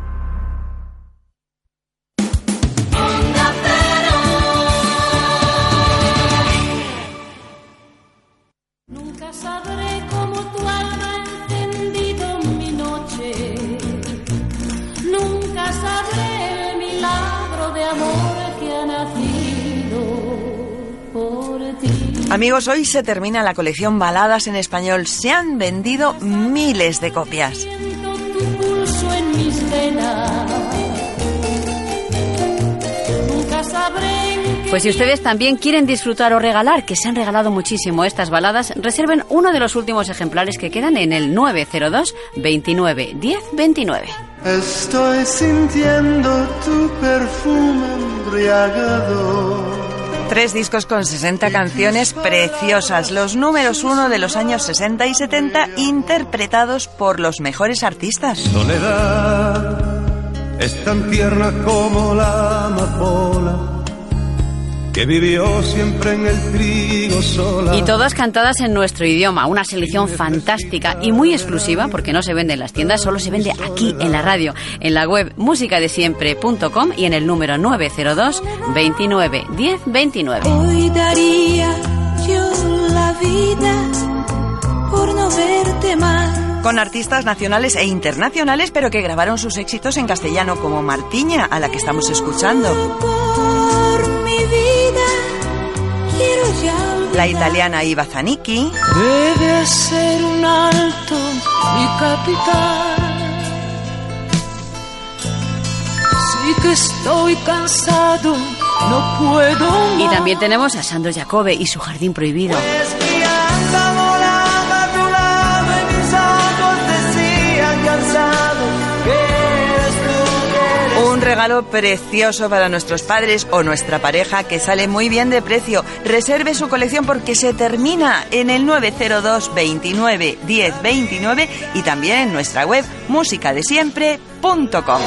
Amigos, hoy se termina la colección Baladas en Español. Se han vendido miles de copias. Tu pulso en mis venas. Nunca sabré Pues si ustedes también quieren disfrutar o regalar, que se han regalado muchísimo estas baladas, reserven uno de los últimos ejemplares que quedan en el 902 29 10 29. Estoy sintiendo tu perfume embriagador. Tres discos con 60 canciones preciosas, los números uno de los años 60 y 70, interpretados por los mejores artistas. Soledad es tan tierna como la amapola que vivió siempre en el trigo sola. Y todas cantadas en nuestro idioma, una selección fantástica y muy exclusiva porque no se vende en las tiendas, solo se vende aquí en la radio, en la web musicadesiempre.com y en el número 902 29 10 29. Hoy daría yo la vida por no verte más. Con artistas nacionales e internacionales, pero que grabaron sus éxitos en castellano, como Martiña, a la que estamos escuchando. La italiana Iva Zanicchi. Debe ser un alto mi capital. Sí que estoy cansado, no puedo Y más. también tenemos a Sandro Jacobe y su jardín prohibido. Anda regalo precioso para nuestros padres o nuestra pareja que sale muy bien de precio. Reserve su colección porque se termina en el 902 29 10 29 y también en nuestra web musicadesiempre.com.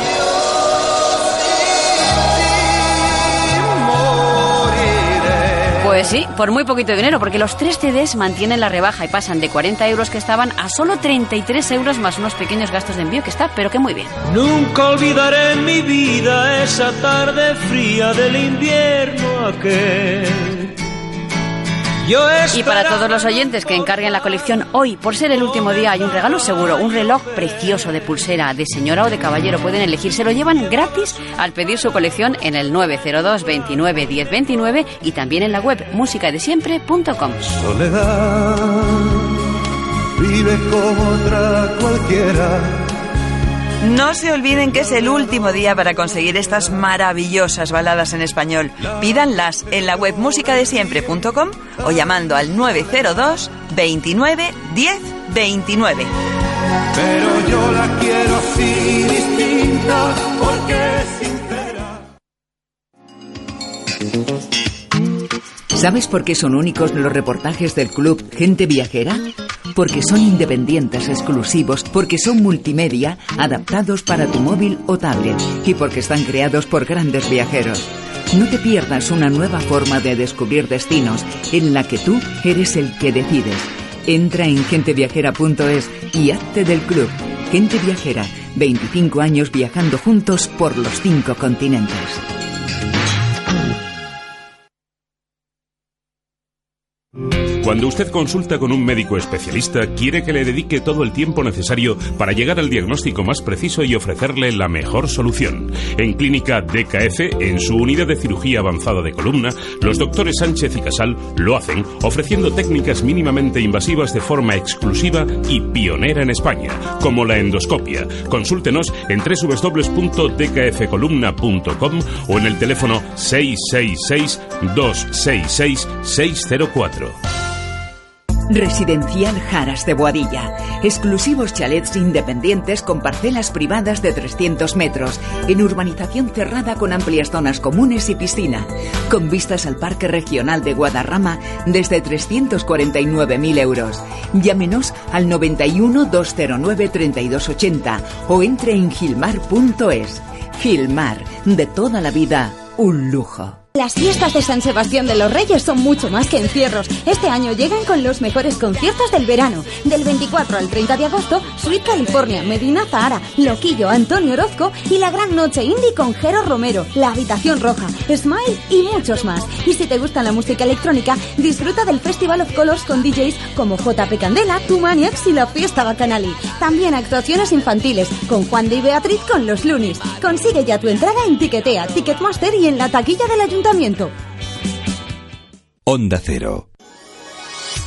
Pues sí, por muy poquito dinero, porque los tres CDs mantienen la rebaja y pasan de 40 euros que estaban a solo 33 euros más unos pequeños gastos de envío que está, pero que muy bien. Nunca olvidaré en mi vida esa tarde fría del invierno aquel. Y para todos los oyentes que encarguen la colección hoy, por ser el último día, hay un regalo seguro, un reloj precioso de pulsera de señora o de caballero. Pueden elegir, se lo llevan gratis al pedir su colección en el 902 29 10 29 y también en la web musicadesiempre.com. Soledad vive como otra cualquiera. No se olviden que es el último día para conseguir estas maravillosas baladas en español. Pídanlas en la web musicadesiempre.com o llamando al 902 29 10 29. Pero yo la quiero así distinta porque es sincera. ¿Sabes por qué son únicos los reportajes del club Gente Viajera? Porque son independientes, exclusivos, porque son multimedia, adaptados para tu móvil o tablet y porque están creados por grandes viajeros. No te pierdas una nueva forma de descubrir destinos en la que tú eres el que decides. Entra en genteviajera.es y hazte del club. Gente Viajera, 25 años viajando juntos por los cinco continentes. Cuando usted consulta con un médico especialista, quiere que le dedique todo el tiempo necesario para llegar al diagnóstico más preciso y ofrecerle la mejor solución. En Clínica DKF, en su unidad de cirugía avanzada de columna, los doctores Sánchez y Casal lo hacen ofreciendo técnicas mínimamente invasivas de forma exclusiva y pionera en España, como la endoscopia. Consúltenos en www.dkfcolumna.com o en el teléfono 666 266 604. Residencial Jaras de Boadilla. Exclusivos chalets independientes con parcelas privadas de 300 metros, en urbanización cerrada con amplias zonas comunes y piscina, con vistas al Parque Regional de Guadarrama desde 349.000 euros. Llámenos al 91 209 3280 o entre en gilmar.es. Gilmar, de toda la vida, un lujo. Las fiestas de San Sebastián de los Reyes son mucho más que encierros. Este año llegan con los mejores conciertos del verano. Del 24 al 30 de agosto, Sweet California, Medina Zahara, Loquillo, Antonio Orozco y la gran noche indie con Jero Romero, La Habitación Roja, Smile y muchos más. Y si te gusta la música electrónica, disfruta del Festival of Colors con DJs como JP Candela, Tu Maniacs y la Fiesta Bacanali. También actuaciones infantiles con Juan de y Beatriz con los Lunis. Consigue ya tu entrada en Tiquetea, Ticketmaster y en la taquilla del ayuntamiento. Onda Cero.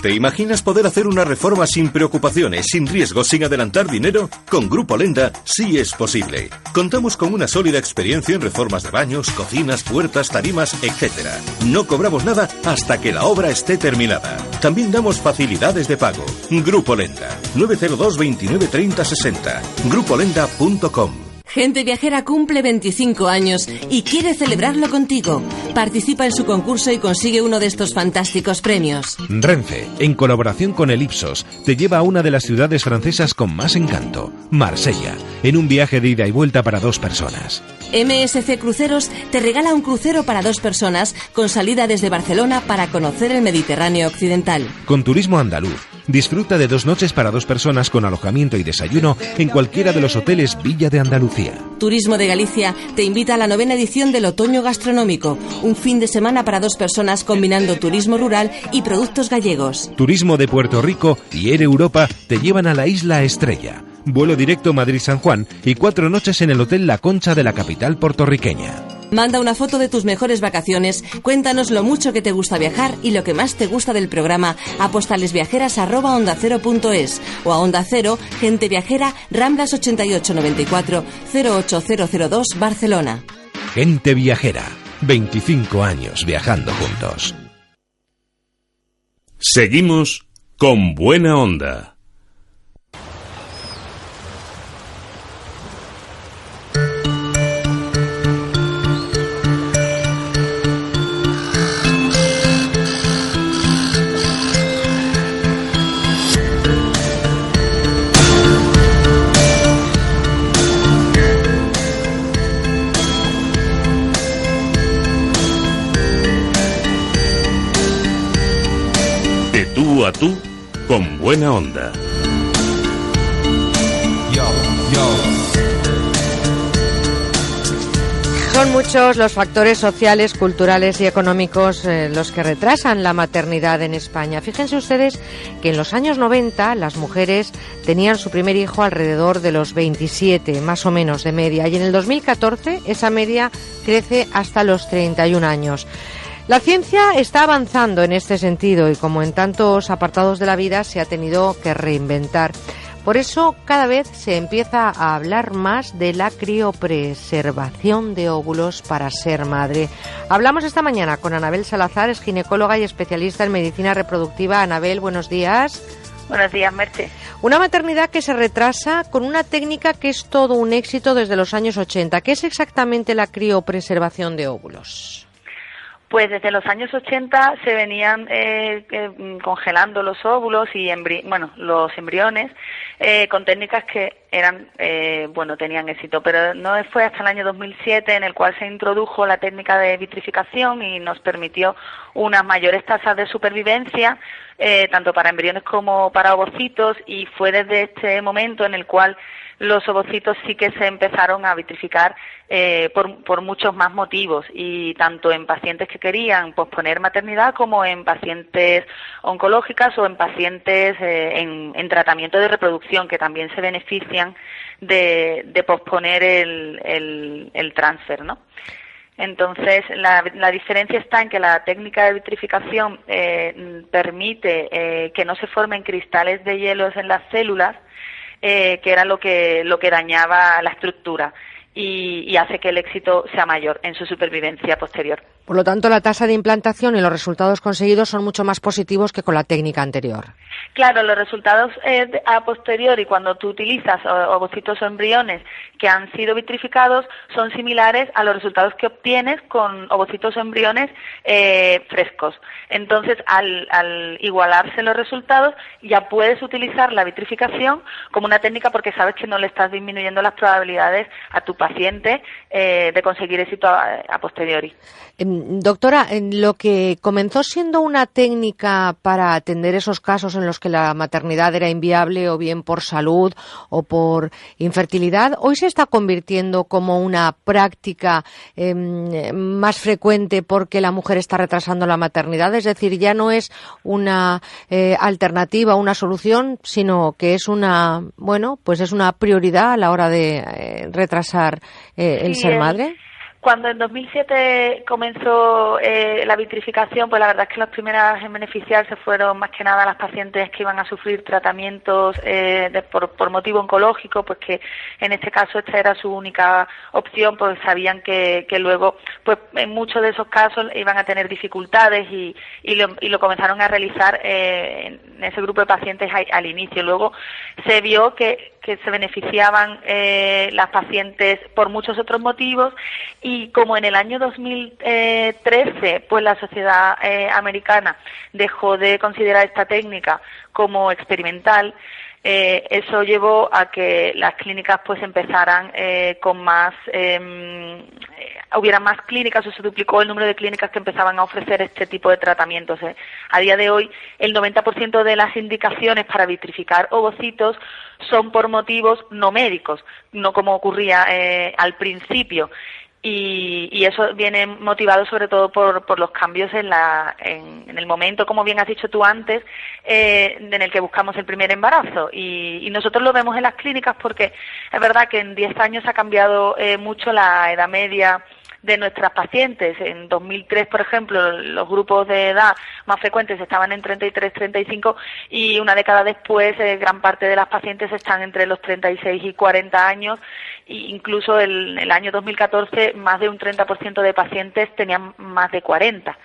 ¿Te imaginas poder hacer una reforma sin preocupaciones, sin riesgos, sin adelantar dinero? Con Grupo Lenda sí es posible. Contamos con una sólida experiencia en reformas de baños, cocinas, puertas, tarimas, etc. No cobramos nada hasta que la obra esté terminada. También damos facilidades de pago. Grupo Lenda. 902 29 30 60. Grupolenda.com. Gente Viajera cumple 25 años y quiere celebrarlo contigo. Participa en su concurso y consigue uno de estos fantásticos premios. Renfe, en colaboración con el Ipsos, te lleva a una de las ciudades francesas con más encanto, Marsella, en un viaje de ida y vuelta para dos personas. MSC Cruceros te regala un crucero para dos personas con salida desde Barcelona para conocer el Mediterráneo Occidental. Con turismo andaluz, disfruta de dos noches para dos personas con alojamiento y desayuno en cualquiera de los hoteles Villa de Andalucía. Turismo de Galicia te invita a la novena edición del Otoño Gastronómico, un fin de semana para dos personas combinando turismo rural y productos gallegos. Turismo de Puerto Rico y Air Europa te llevan a la isla Estrella. Vuelo directo Madrid-San Juan y cuatro noches en el Hotel La Concha de la capital puertorriqueña. Manda una foto de tus mejores vacaciones, cuéntanos lo mucho que te gusta viajar y lo que más te gusta del programa a postalesviajeras@ondacero.es o a Onda Cero, Gente Viajera, Ramblas 8894 08002 Barcelona. Gente viajera, 25 años viajando juntos. Seguimos con buena onda. Tú con buena onda. Son muchos los factores sociales, culturales y económicos eh, los que retrasan la maternidad en España. Fíjense ustedes que en los años 90 las mujeres tenían su primer hijo alrededor de los 27, más o menos de media, y en el 2014 esa media crece hasta los 31 años. La ciencia está avanzando en este sentido y como en tantos apartados de la vida se ha tenido que reinventar. Por eso cada vez se empieza a hablar más de la criopreservación de óvulos para ser madre. Hablamos esta mañana con Anabel Salazar, es ginecóloga y especialista en medicina reproductiva. Anabel, buenos días. Buenos días, Merche. Una maternidad que se retrasa con una técnica que es todo un éxito desde los años 80. ¿Qué es exactamente la criopreservación de óvulos? Pues desde los años 80 se venían eh, eh, congelando los óvulos y bueno, los embriones eh, con técnicas que eran, bueno, tenían éxito, pero no fue hasta el año 2007 en el cual se introdujo la técnica de vitrificación y nos permitió unas mayores tasas de supervivencia, tanto para embriones como para ovocitos, y fue desde este momento en el cual los ovocitos sí que se empezaron a vitrificar eh, por, por, muchos más motivos y tanto en pacientes que querían posponer maternidad como en pacientes oncológicas o en pacientes eh, en, tratamiento de reproducción que también se benefician de, de posponer el, el, el transfer, ¿no? Entonces, la, la, diferencia está en que la técnica de vitrificación eh, permite eh, que no se formen cristales de hielos en las células, eh, que era lo que, lo que dañaba la estructura y, y hace que el éxito sea mayor en su supervivencia posterior. Por lo tanto, la tasa de implantación y los resultados conseguidos son mucho más positivos que con la técnica anterior. Claro, los resultados eh, a posteriori, cuando tú utilizas ovocitos o embriones que han sido vitrificados, son similares a los resultados que obtienes con ovocitos o embriones eh, frescos. Entonces, al, al, igualarse los resultados, ya puedes utilizar la vitrificación como una técnica porque sabes que no le estás disminuyendo las probabilidades a tu paciente eh, de conseguir éxito a, a posteriori. Em, doctora, en lo que comenzó siendo una técnica para atender esos casos en los que la maternidad era inviable o bien por salud o por infertilidad, hoy se está convirtiendo como una práctica em, más frecuente porque la mujer está retrasando la maternidad. Es decir, ya no es una eh, alternativa, una solución, sino que es una, bueno, pues es una prioridad a la hora de eh, retrasar eh, el ser madre. Cuando en 2007 comenzó eh, la vitrificación, pues la verdad es que las primeras en beneficiarse fueron más que nada las pacientes que iban a sufrir tratamientos eh, de, por, por, motivo oncológico, pues que en este caso esta era su única opción, pues sabían que, que luego, pues en muchos de esos casos iban a tener dificultades y, y, lo, y lo comenzaron a realizar eh, en ese grupo de pacientes al, al inicio. Luego se vio que que se beneficiaban eh, las pacientes por muchos otros motivos. Y como en el año 2013 pues la sociedad eh, americana dejó de considerar esta técnica como experimental eh, eso llevó a que las clínicas pues empezaran eh, con más eh, hubiera más clínicas o se duplicó el número de clínicas que empezaban a ofrecer este tipo de tratamientos. Eh. A día de hoy, el 90% de las indicaciones para vitrificar ovocitos son por motivos no médicos, no como ocurría eh, al principio y, y, eso viene motivado sobre todo por, por los cambios en, la, en, en, el momento, como bien has dicho tú antes, eh, en el que buscamos el primer embarazo. Y, y, nosotros lo vemos en las clínicas porque es verdad que en 10 años ha cambiado eh, mucho la edad media de nuestras pacientes. En 2003, por ejemplo, los grupos de edad más frecuentes estaban en 33, 35 y una década después eh, gran parte de las pacientes están entre los 36 y 40 años incluso el, el año 2014 más de un 30% de pacientes tenían más de 40.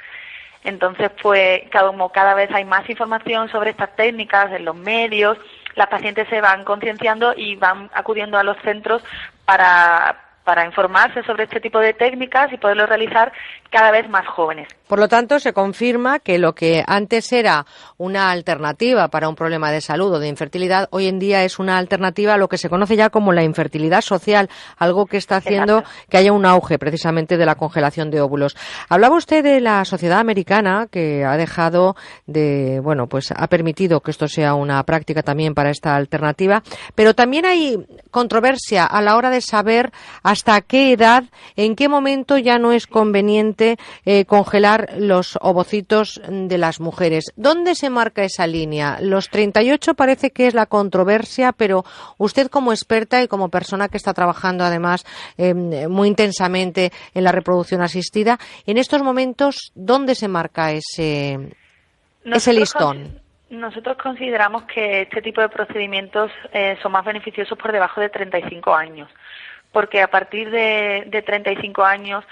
Entonces, pues, como cada vez hay más información sobre estas técnicas en los medios, las pacientes se van concienciando y van acudiendo a los centros para informarse sobre este tipo de técnicas y poderlo realizar cada vez más jóvenes. Por lo tanto, se confirma que lo que antes era una alternativa para un problema de salud o de infertilidad, hoy en día es una alternativa a lo que se conoce ya como la infertilidad social, algo que está haciendo que haya un auge precisamente de la congelación de óvulos. Hablaba usted de la sociedad americana que ha dejado de, bueno, pues ha permitido que esto sea una práctica también para esta alternativa, pero también hay controversia a la hora de saber hasta qué edad, en qué momento ya no es conveniente eh, congelar los ovocitos de las mujeres. ¿Dónde se marca esa línea? Los 38 parece que es la controversia, pero usted como experta y como persona que está trabajando además em, muy intensamente en la reproducción asistida, en estos momentos, ¿dónde se marca ese, ese listón? Nosotros consideramos que este tipo de procedimientos eh, son más beneficiosos por debajo de 35 años porque a partir de, de 35 años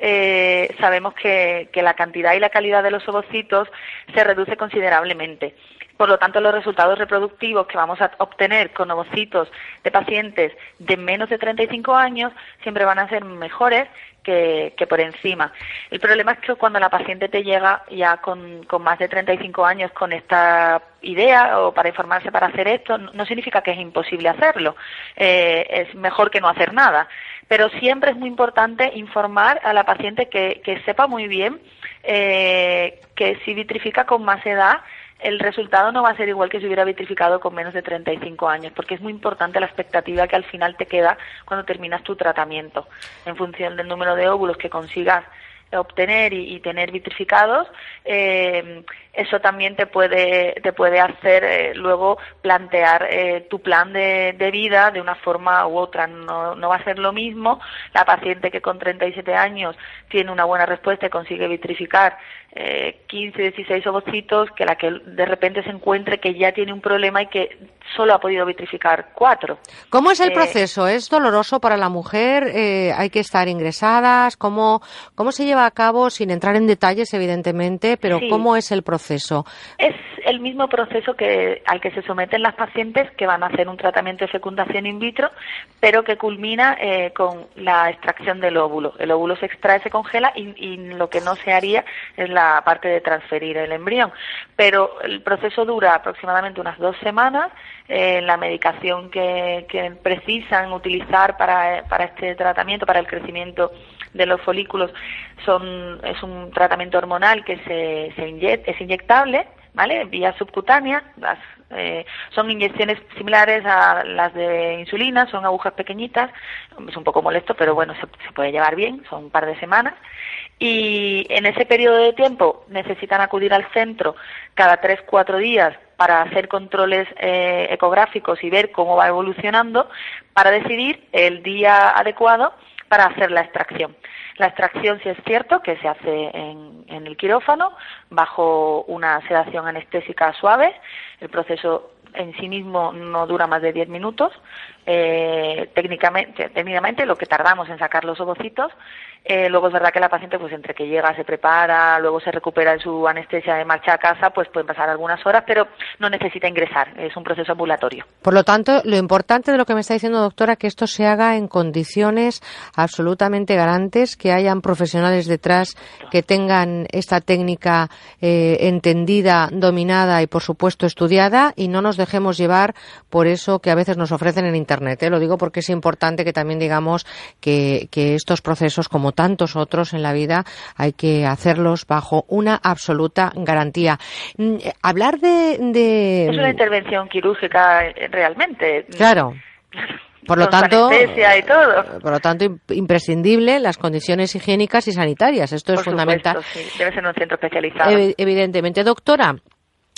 eh, sabemos que, que, la cantidad y la calidad de los ovocitos se reduce considerablemente. Por lo tanto, los resultados reproductivos que vamos a obtener con ovocitos de pacientes de menos de 35 años siempre van a ser mejores que, por encima. El problema es que cuando la paciente te llega ya con, con más de 35 años con esta idea o para informarse para hacer esto, no significa que es imposible hacerlo. Eh, es mejor que no hacer nada. Pero siempre es muy importante informar a la paciente que, que sepa muy bien eh, que si vitrifica con más edad, el resultado no va a ser igual que si hubiera vitrificado con menos de 35 años, porque es muy importante la expectativa que al final te queda cuando terminas tu tratamiento, en función del número de óvulos que consigas obtener y, tener vitrificados, eh, eso también te puede, te puede hacer eh, luego plantear eh, tu plan de, de, vida de una forma u otra. No, no va a ser lo mismo la paciente que con 37 años tiene una buena respuesta y consigue vitrificar eh, 15, 16 ovocitos que la que de repente se encuentre que ya tiene un problema y que solo ha podido vitrificar cuatro. ¿Cómo es el eh, proceso? ¿Es doloroso para la mujer? Eh, ¿Hay que estar ingresadas? ¿Cómo, ¿Cómo se lleva a cabo, sin entrar en detalles, evidentemente, pero cómo es el proceso? Es el mismo proceso que al que se someten las pacientes que van a hacer un tratamiento de fecundación in vitro, pero que culmina eh, con la extracción del óvulo. El óvulo se extrae, se congela y, y lo que no se haría es la parte de transferir el embrión. Pero el proceso dura aproximadamente unas dos semanas. Eh, la medicación que, que precisan utilizar para, para este tratamiento, para el crecimiento de los folículos, son, es un tratamiento hormonal que se, se es inyectable ¿vale? Vía subcutánea, las, eh, son inyecciones similares a las de insulina, son agujas pequeñitas, es un poco molesto, pero bueno, se, puede llevar bien, son un par de semanas. Y en ese periodo de tiempo necesitan acudir al centro cada tres, cuatro días para hacer controles eh, ecográficos y ver cómo va evolucionando para decidir el día adecuado para hacer la extracción. La extracción, si es cierto, que se hace en, en el quirófano bajo una sedación anestésica suave. El proceso en sí mismo no dura más de 10 minutos. Eh, técnicamente, técnicamente, lo que tardamos en sacar los ovocitos eh, luego es verdad que la paciente, pues entre que llega, se prepara, luego se recupera de su anestesia de marcha a casa, pues pueden pasar algunas horas, pero no necesita ingresar, es un proceso ambulatorio. Por lo tanto, lo importante de lo que me está diciendo, doctora, que esto se haga en condiciones absolutamente garantes, que hayan profesionales detrás que tengan esta técnica eh, entendida, dominada y, por supuesto, estudiada, y no nos dejemos llevar por eso que a veces nos ofrecen en Internet. ¿Eh? Lo digo porque es importante que también digamos que, que estos procesos, como tantos otros en la vida, hay que hacerlos bajo una absoluta garantía. Mm, hablar de, de... Es una intervención quirúrgica eh, realmente. Claro. Por lo tanto, y todo. por lo tanto, imprescindible las condiciones higiénicas y sanitarias. Esto es fundamental. Debe ser un centro especializado. evidentemente, doctora.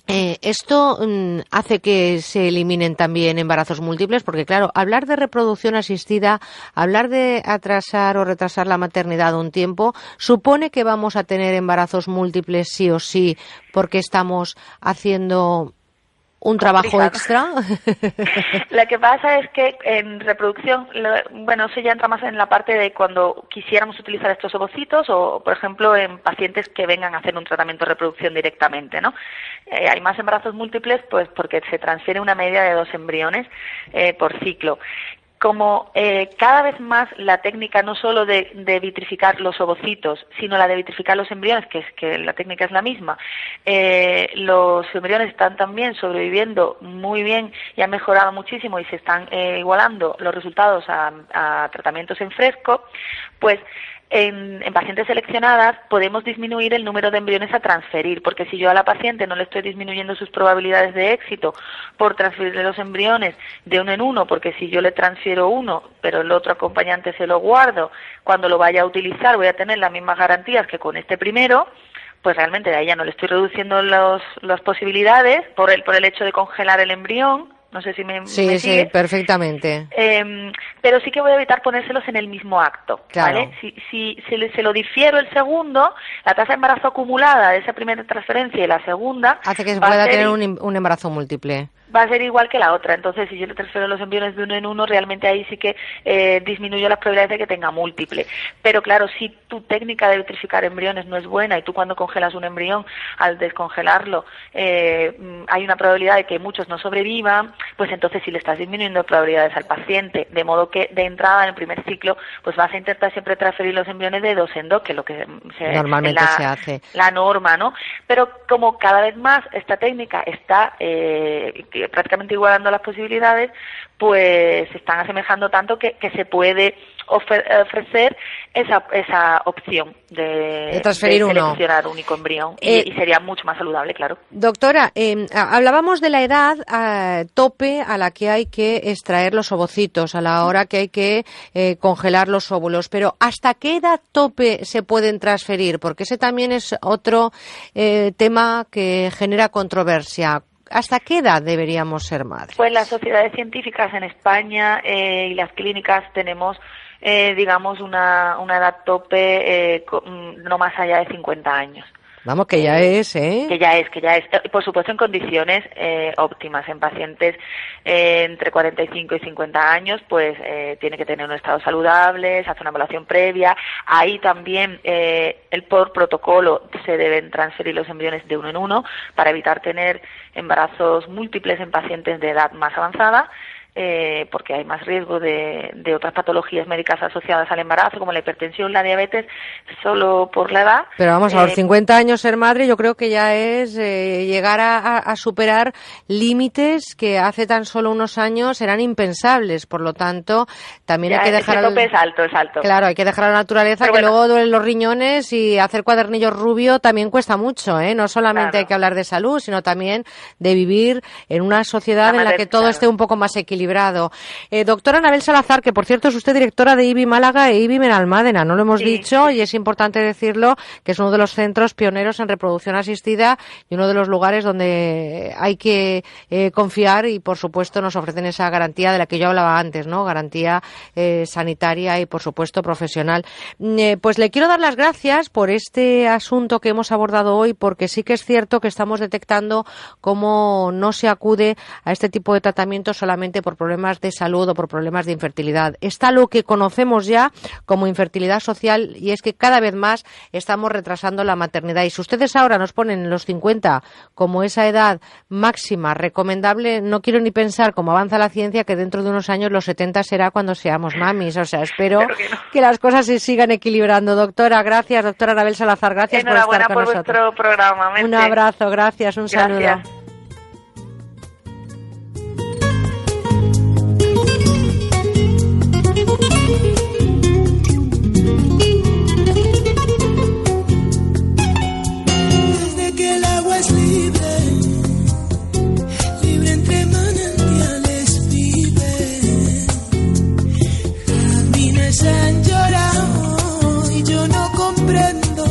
Eh, esto mm, hace que se eliminen también embarazos múltiples, porque claro, hablar de reproducción asistida, hablar de atrasar o retrasar la maternidad un tiempo, supone que vamos a tener embarazos múltiples sí o sí, porque estamos haciendo un trabajo extra. Lo que pasa es que en reproducción, bueno, eso ya entra más en la parte de cuando quisiéramos utilizar estos ovocitos o, por ejemplo, en pacientes que vengan a hacer un tratamiento de reproducción directamente, ¿no? Eh, hay más embarazos múltiples, pues porque se transfiere una media de dos embriones eh, por ciclo como eh, cada vez más la técnica no solo de, de, vitrificar los ovocitos, sino la de vitrificar los embriones, que es que la técnica es la misma, eh, los embriones están también sobreviviendo muy bien y han mejorado muchísimo y se están eh, igualando los resultados a, a tratamientos en fresco, pues en, en, pacientes seleccionadas podemos disminuir el número de embriones a transferir, porque si yo a la paciente no le estoy disminuyendo sus probabilidades de éxito por transferirle los embriones de uno en uno, porque si yo le transfiero uno, pero el otro acompañante se lo guardo, cuando lo vaya a utilizar voy a tener las mismas garantías que con este primero, pues realmente a ella no le estoy reduciendo los, las posibilidades por el, por el hecho de congelar el embrión, no sé si me. Sí, me sí, perfectamente. Eh, pero sí que voy a evitar ponérselos en el mismo acto. Claro. ¿vale? Si, si, se lo difiero el segundo, la tasa de embarazo acumulada de esa primera transferencia y la segunda. Hace que se pueda tener un embarazo múltiple. Va a ser igual que la otra. Entonces, si yo le transfiero los embriones de uno en uno, realmente ahí sí que eh, disminuyo las probabilidades de que tenga múltiple. Pero claro, si tu técnica de vitrificar embriones no es buena y tú cuando congelas un embrión, al descongelarlo, eh, mm, hay una probabilidad de que muchos no sobrevivan, pues entonces si le estás disminuyendo probabilidades al paciente, de modo que de entrada en el primer ciclo, pues vas a intentar siempre transferir los embriones de dos en dos, que es lo que mm, se, Normalmente la- se hace. la norma, ¿no? Pero como cada vez más esta técnica está eh, prácticamente igualando las posibilidades, pues se están asemejando tanto que, que se puede ofrecer esa, esa opción de, De transferir uno. seleccionar único embrión y, Eh, y sería mucho más saludable, claro. Doctora, eh, hablábamos de la edad tope a la que hay que extraer los ovocitos, a la hora que hay que eh, congelar los óvulos, pero ¿hasta qué edad tope se pueden transferir? Porque ese también es otro eh, tema que genera controversia. ¿Hasta qué edad deberíamos ser madres? Pues las sociedades científicas en España eh, y las clínicas tenemos, eh, digamos, una, una edad tope eh, mm, no más allá de 50 años. Vamos, que ya es, ¿eh? Que ya es, que ya es. Eh, Por supuesto, en condiciones eh, óptimas. En pacientes eh, entre 45 y 50 años, pues eh, tiene que tener un estado saludable, se hace una evaluación previa. Ahí también, eh, el por protocolo, se deben transferir los embriones de uno en uno para evitar tener embarazos múltiples en pacientes de edad más avanzada. Eh, porque hay más riesgo de, de otras patologías médicas asociadas al embarazo, como la hipertensión, la diabetes, solo por la edad. Pero vamos, a los Eh, 50 años ser madre yo creo que ya es eh, llegar a, superar límites que hace tan solo unos años eran impensables. Por lo tanto, también hay que dejar... al- tope es alto, es alto. Claro, hay que dejar a la naturaleza Pero que bueno. luego duelen los riñones y hacer cuadernillos rubio también cuesta mucho, ¿eh? No solamente Claro. hay que hablar de salud, sino también de vivir en una sociedad La en la que todo claro. esté un poco más equilibrado. Eh, doctora Anabel Salazar, que por cierto es usted directora de IBI Málaga e IBI Benalmádena, no lo hemos Sí, dicho y es importante decirlo, que es uno de los centros pioneros en reproducción asistida y uno de los lugares donde hay que eh, confiar y por supuesto nos ofrecen esa garantía de la que yo hablaba antes, ¿no? Garantía eh, sanitaria y por supuesto profesional. Mm, eh, pues le quiero dar las gracias por este asunto que hemos abordado hoy porque sí que es cierto que estamos detectando cómo no se acude a este tipo de tratamiento solamente por problemas de salud o por problemas de infertilidad. Está lo que conocemos ya como infertilidad social y es que cada vez más estamos retrasando la maternidad. Y si ustedes ahora nos ponen en los 50 como esa edad máxima recomendable, no quiero ni pensar cómo avanza la ciencia que dentro de unos años los 70 será cuando seamos mamis. O sea, espero que las cosas se sigan equilibrando. Doctora, gracias. Doctora Anabel Salazar, gracias por estar con por nosotros. vuestro programa. Un abrazo, gracias, un saludo. Gracias. Jardines han llorado y yo no comprendo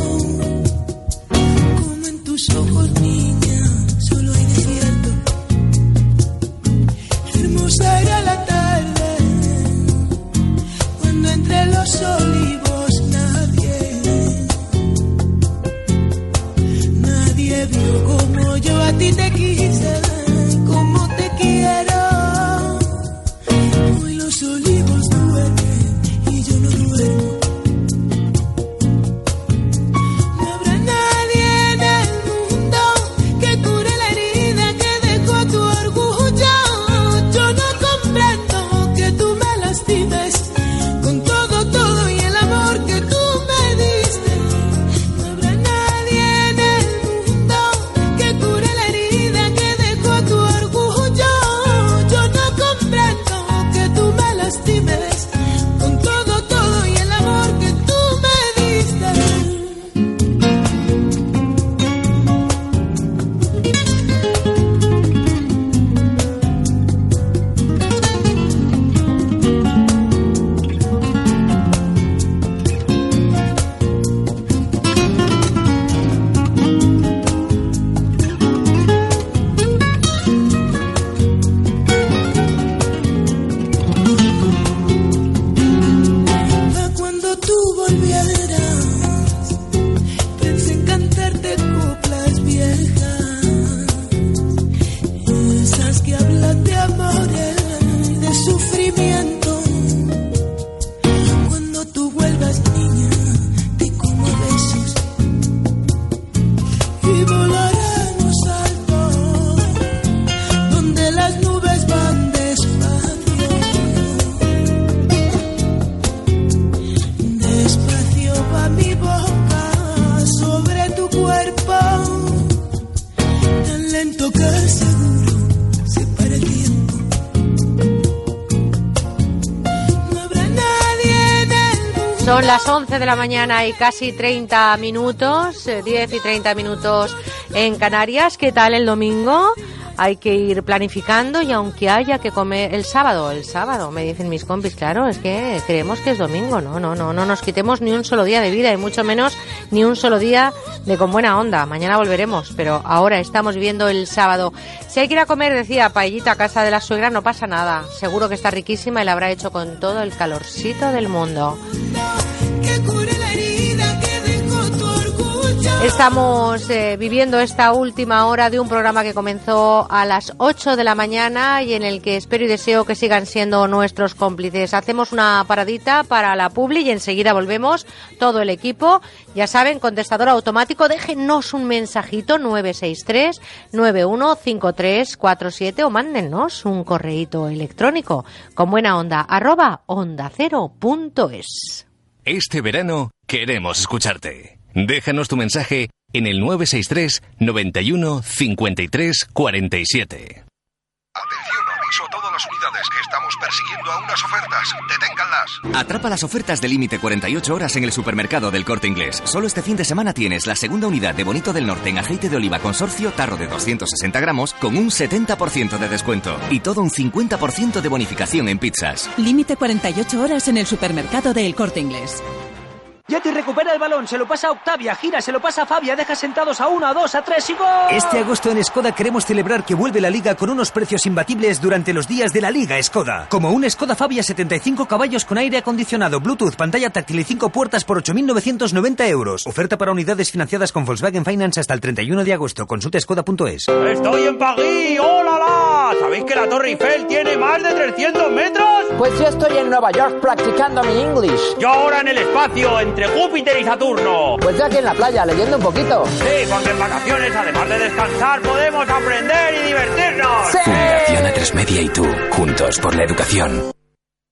cómo en tus ojos, niña, solo hay desierto. Hermosa era la tarde cuando entre los olivos nadie Nadie vio como yo a ti te quise, yo no Son las 11 de la mañana y casi 30 minutos, eh, 10 y 30 minutos en Canarias. ¿Qué tal el domingo? Hay que ir planificando y aunque haya que comer el sábado, el sábado, me dicen mis compis, claro, es que creemos que es domingo, no, no, no, no nos quitemos ni un solo día de vida y mucho menos ni un solo día de con buena onda. Mañana volveremos, pero ahora estamos viviendo el sábado. Si hay que ir a comer, decía paellita a casa de la suegra, no pasa nada. Seguro que está riquísima y la habrá hecho con todo el calorcito del mundo. Estamos eh, viviendo esta última hora de un programa que comenzó a las 8 de la mañana y en el que espero y deseo que sigan siendo nuestros cómplices. Hacemos una paradita para la publi y enseguida volvemos todo el equipo. Ya saben, contestador automático, déjenos un mensajito 963 915347 o mándenos un correíto electrónico con buena onda arroba onda cero punto es. Este verano queremos escucharte. Déjanos tu mensaje en el 963 91 53 47. Aviso a todas las unidades que estamos persiguiendo a unas ofertas. Deténganlas. Atrapa las ofertas de límite 48 horas en el supermercado del Corte Inglés. Solo este fin de semana tienes la segunda unidad de Bonito del Norte en aceite de oliva consorcio tarro de 260 gramos con un 70% de descuento y todo un 50% de bonificación en pizzas. Límite 48 horas en el supermercado de El Corte Inglés. Yeti recupera el balón, se lo pasa a Octavia, gira, se lo pasa a Fabia, deja sentados a uno, a dos, a tres y gol. Este agosto en Skoda queremos celebrar que vuelve la liga con unos precios imbatibles durante los días de la Liga Skoda. Como un Skoda Fabia 75 caballos con aire acondicionado, Bluetooth, pantalla táctil y 5 puertas por 8.990 euros. Oferta para unidades financiadas con Volkswagen Finance hasta el 31 de agosto. Consulta skoda.es. Estoy en París, ¡hola la! ¿Sabéis que la Torre Eiffel tiene más de 300 metros? Pues yo estoy en Nueva York practicando mi English. Yo ahora en el espacio, entre Júpiter y Saturno. Pues yo aquí en la playa leyendo un poquito. Sí, porque en vacaciones, además de descansar, podemos aprender y divertirnos. Fundación A3 Media y tú, juntos por la educación.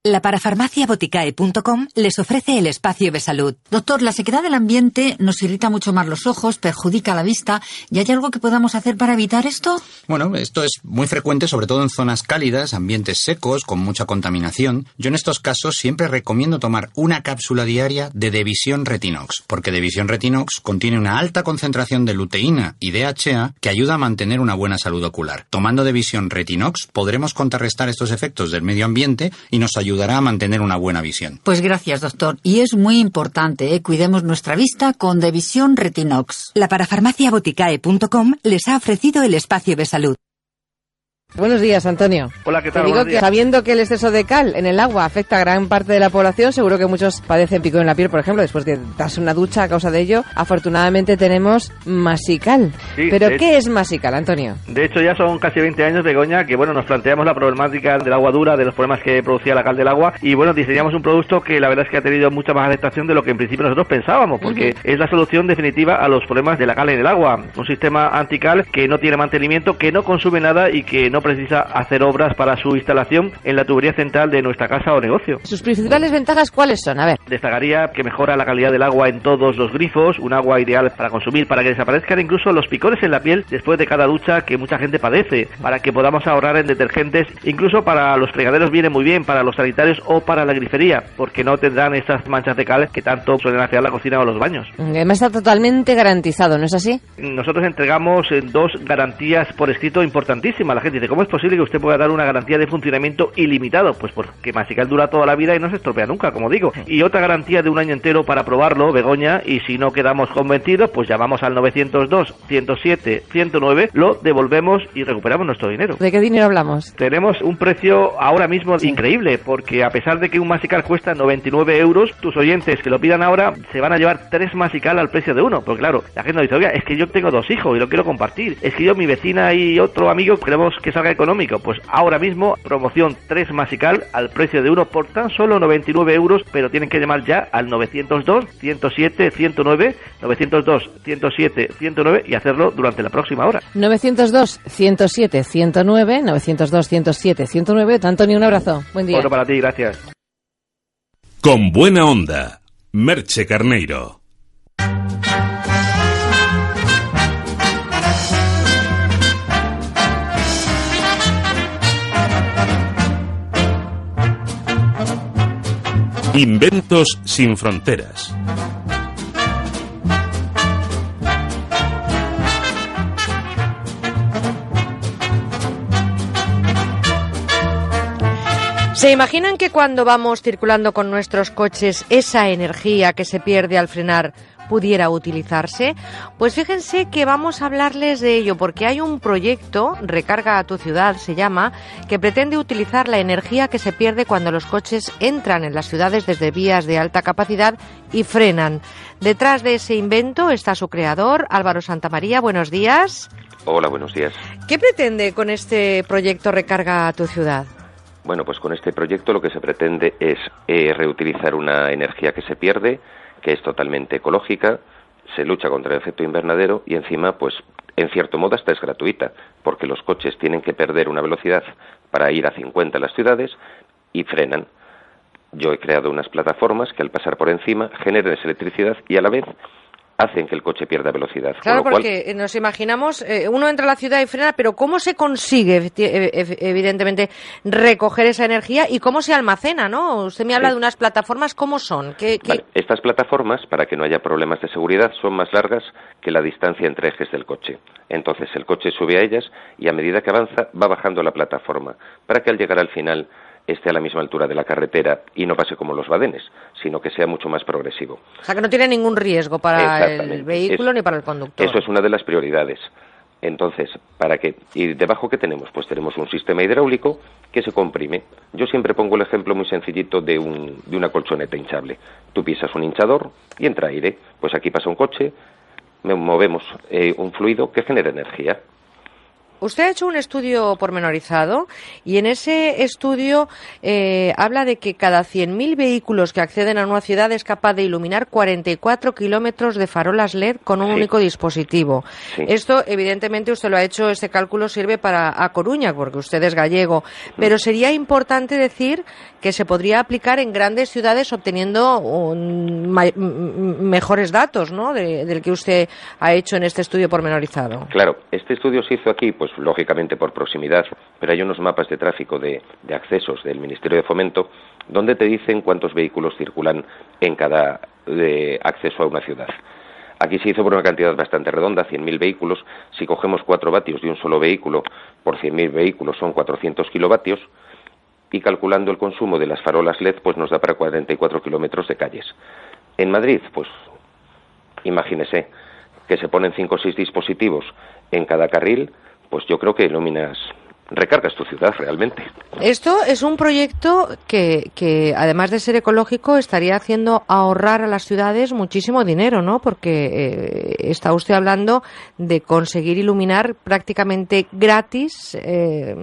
La parafarmaciaboticae.com les ofrece el espacio de salud. Doctor, la sequedad del ambiente nos irrita mucho más los ojos, perjudica la vista. ¿Y hay algo que podamos hacer para evitar esto? Bueno, esto es muy frecuente, sobre todo en zonas cálidas, ambientes secos, con mucha contaminación. Yo en estos casos siempre recomiendo tomar una cápsula diaria de Devisión Retinox, porque Devisión Retinox contiene una alta concentración de luteína y DHA que ayuda a mantener una buena salud ocular. Tomando Devisión Retinox podremos contrarrestar estos efectos del medio ambiente y nos ayudará a mantener una buena visión. Pues gracias, doctor. Y es muy importante, ¿eh? cuidemos nuestra vista con Devisión Retinox. La parafarmaciaboticae.com les ha ofrecido el espacio de salud. Buenos días, Antonio. Hola, ¿qué Te tal? digo Buenos que sabiendo que el exceso de cal en el agua afecta a gran parte de la población, seguro que muchos padecen pico en la piel, por ejemplo, después de darse una ducha a causa de ello. Afortunadamente tenemos masical. Sí, ¿Pero qué es masical, Antonio? De hecho, ya son casi 20 años, Begoña, que bueno, nos planteamos la problemática del agua dura, de los problemas que producía la cal del agua, y bueno, diseñamos un producto que la verdad es que ha tenido mucha más aceptación de lo que en principio nosotros pensábamos, porque es la solución definitiva a los problemas de la cal en el agua. Un sistema antical que no tiene mantenimiento, que no consume nada y que no precisa hacer obras para su instalación en la tubería central de nuestra casa o negocio. ¿Sus principales ventajas cuáles son? A ver. Destacaría que mejora la calidad del agua en todos los grifos, un agua ideal para consumir, para que desaparezcan incluso los picores en la piel después de cada ducha que mucha gente padece, para que podamos ahorrar en detergentes, incluso para los fregaderos viene muy bien, para los sanitarios o para la grifería, porque no tendrán esas manchas de cal que tanto suelen hacer la cocina o los baños. Además está totalmente garantizado, ¿no es así? Nosotros entregamos eh, dos garantías por escrito importantísimas. La gente dice, ¿cómo es posible que usted pueda dar una garantía de funcionamiento ilimitado? Pues porque Masical dura toda la vida y no se estropea nunca, como digo. Y otra garantía de un año entero para probarlo, Begoña, y si no quedamos convencidos, pues llamamos al 902 107 109, lo devolvemos y recuperamos nuestro dinero. ¿De qué dinero hablamos? Tenemos un precio ahora mismo increíble, porque a pesar de que un Masical cuesta 99 euros, tus oyentes que lo pidan ahora se van a llevar tres Masical al precio de uno. Porque claro, la gente nos dice, oiga, es que yo tengo dos hijos y lo quiero compartir. Es que yo, mi vecina y otro amigo queremos que salga económico. Pues ahora mismo, promoción 3 Masical al precio de uno por tan solo 99 euros, pero tienen que llamar ya al 902 107 109, 902 107 109 y hacerlo durante la próxima hora. 902 107 109, 902 107 109. Antonio, un abrazo. Buen día. Otro para ti, gracias. Con buena onda, Merche Carneiro. Inventos sin fronteras. ¿Se imaginan que cuando vamos circulando con nuestros coches esa energía que se pierde al frenar pudiera utilizarse? Pues fíjense que vamos a hablarles de ello porque hay un proyecto, Recarga a tu ciudad se llama, que pretende utilizar la energía que se pierde cuando los coches entran en las ciudades desde vías de alta capacidad y frenan. Detrás de ese invento está su creador, Álvaro Santamaría. Buenos días. Hola, buenos días. ¿Qué pretende con este proyecto Recarga a tu ciudad? Bueno, pues con este proyecto lo que se pretende es eh, reutilizar una energía que se pierde, que es totalmente ecológica, se lucha contra el efecto invernadero y encima, pues, en cierto modo hasta es gratuita, porque los coches tienen que perder una velocidad para ir a 50 en las ciudades y frenan. Yo he creado unas plataformas que al pasar por encima generan esa electricidad y a la vez hacen que el coche pierda velocidad. Claro, con lo cual, porque nos imaginamos, eh, uno entra a la ciudad y frena, pero ¿cómo se consigue, eh, ev- evidentemente, recoger esa energía y cómo se almacena, no? Usted me habla Sí. de unas plataformas, ¿cómo son? ¿Qué, qué- Vale, Estas plataformas, para que no haya problemas de seguridad, son más largas que la distancia entre ejes del coche. Entonces el coche sube a ellas y a medida que avanza va bajando la plataforma, para que al llegar al final esté a la misma altura de la carretera y no pase como los badenes, sino que sea mucho más progresivo. O sea, que no tiene ningún riesgo para el vehículo Es- ni para el conductor. Eso es una de las prioridades. Entonces, ¿para qué? ¿Y debajo qué tenemos? Pues tenemos un sistema hidráulico que se comprime. Yo siempre pongo el ejemplo muy sencillito de, un, de una colchoneta hinchable. Tú pisas un hinchador y entra aire. Pues aquí pasa un coche, movemos eh, un fluido que genera energía. Usted ha hecho un estudio pormenorizado y en ese estudio eh, habla de que cada 100.000 vehículos que acceden a una ciudad es capaz de iluminar 44 kilómetros de farolas LED con un Sí. único dispositivo. Sí. Esto, evidentemente, usted lo ha hecho, este cálculo sirve para A Coruña, porque usted es gallego, pero sería importante decir que se podría aplicar en grandes ciudades obteniendo un mejores datos ¿no? de- del que usted ha hecho en este estudio pormenorizado. Claro, este estudio se hizo aquí, pues lógicamente por proximidad, pero hay unos mapas de tráfico de, de accesos del Ministerio de Fomento donde te dicen cuántos vehículos circulan en cada eh, acceso a una ciudad. Aquí se hizo por una cantidad bastante redonda, 100.000 vehículos. Si cogemos 4 vatios de un solo vehículo por 100.000 vehículos son 400 kilovatios y calculando el consumo de las farolas LED pues nos da para 44 kilómetros de calles. En Madrid, pues imagínese que se ponen 5 o 6 dispositivos en cada carril, pues yo creo que iluminas, recargas tu ciudad realmente. Esto es un proyecto que, que, además de ser ecológico, estaría haciendo ahorrar a las ciudades muchísimo dinero, ¿no? Porque eh, está usted hablando de conseguir iluminar prácticamente gratis eh,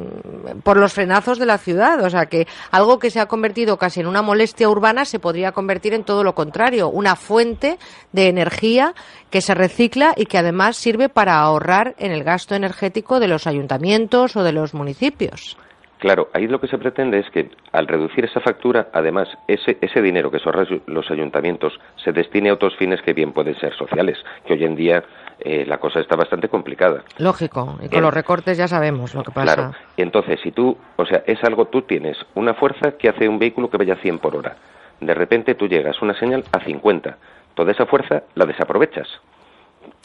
por los frenazos de la ciudad. O sea, que algo que se ha convertido casi en una molestia urbana se podría convertir en todo lo contrario, una fuente de energía que se recicla y que además sirve para ahorrar en el gasto energético de los ayuntamientos o de los municipios. Claro, ahí lo que se pretende es que al reducir esa factura, además, ese, ese dinero que son los ayuntamientos se destine a otros fines que bien pueden ser sociales, que hoy en día eh, la cosa está bastante complicada. Lógico, y con los recortes ya sabemos lo que pasa. Claro, entonces si tú, o sea, es algo, tú tienes una fuerza que hace un vehículo que vaya a 100 por hora. De repente tú llegas una señal a 50. Toda esa fuerza la desaprovechas.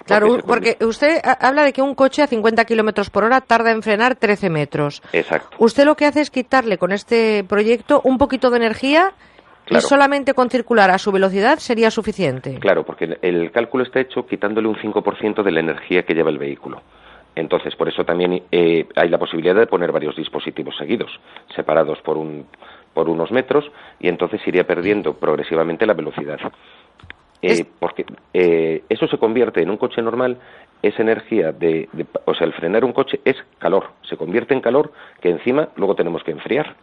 Claro, Porque usted ha- habla de que un coche a 50 kilómetros por hora tarda en frenar 13 metros. Exacto. Usted lo que hace es quitarle con este proyecto un poquito de energía y solamente con circular a su velocidad sería suficiente. Claro, porque el- el cálculo está hecho quitándole un 5% de la energía que lleva el vehículo. Entonces, por eso también eh, hay la posibilidad de poner varios dispositivos seguidos, separados por, un, por unos metros, y entonces iría perdiendo progresivamente la velocidad. Eh, Porque eh, eso se convierte en un coche normal, es energía de, de- O sea, el frenar un coche es calor, se convierte en calor que encima luego tenemos que enfriar.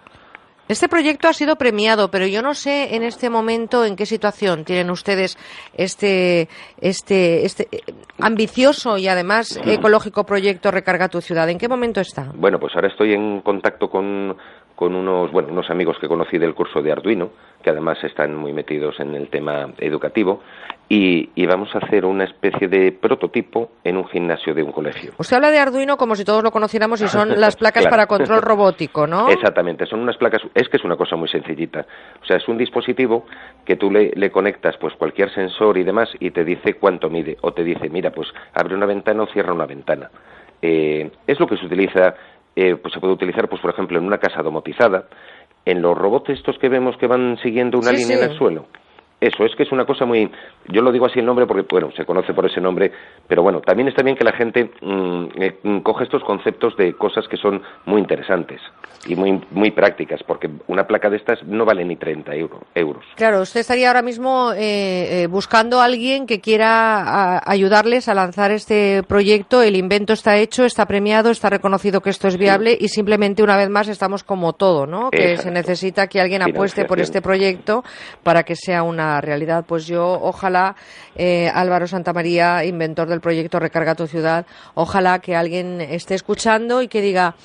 Este proyecto ha sido premiado, pero yo no sé en este momento en qué situación tienen ustedes este, este, este eh, ambicioso y además ecológico proyecto Recarga tu ciudad. ¿En qué momento está? Bueno, pues ahora estoy en contacto con, con unos, bueno, unos amigos que conocí del curso de Arduino, que además están muy metidos en el tema educativo, y, y vamos a hacer una especie de prototipo en un gimnasio de un colegio. Usted habla de Arduino como si todos lo conociéramos y son las placas Claro. para control robótico, ¿no? Exactamente, son unas placas, es que es una cosa muy sencillita. O sea, es un dispositivo que tú le, le conectas pues cualquier sensor y demás y te dice cuánto mide o te dice, mira, pues abre una ventana o cierra una ventana. Eh, es lo que se utiliza, eh, pues se puede utilizar, pues por ejemplo, en una casa domotizada, en los robots estos que vemos que van siguiendo una Sí, línea sí. en el suelo. Eso, es que es una cosa muy... Yo lo digo así el nombre porque, bueno, se conoce por ese nombre, pero bueno, también está bien que la gente mm, eh, coja estos conceptos de cosas que son muy interesantes y muy, muy prácticas, porque una placa de estas no vale ni 30 euro- euros. Claro, usted estaría ahora mismo eh, eh, buscando a alguien que quiera a- ayudarles a lanzar este proyecto. El invento está hecho, está premiado, está reconocido que esto es viable y simplemente una vez más estamos como todo, ¿no? Que Exacto. se necesita que alguien apueste por este proyecto para que sea una realidad. Pues yo, ojalá, eh, Álvaro Santamaría, inventor del proyecto Recarga tu ciudad, ojalá que alguien esté escuchando y que diga,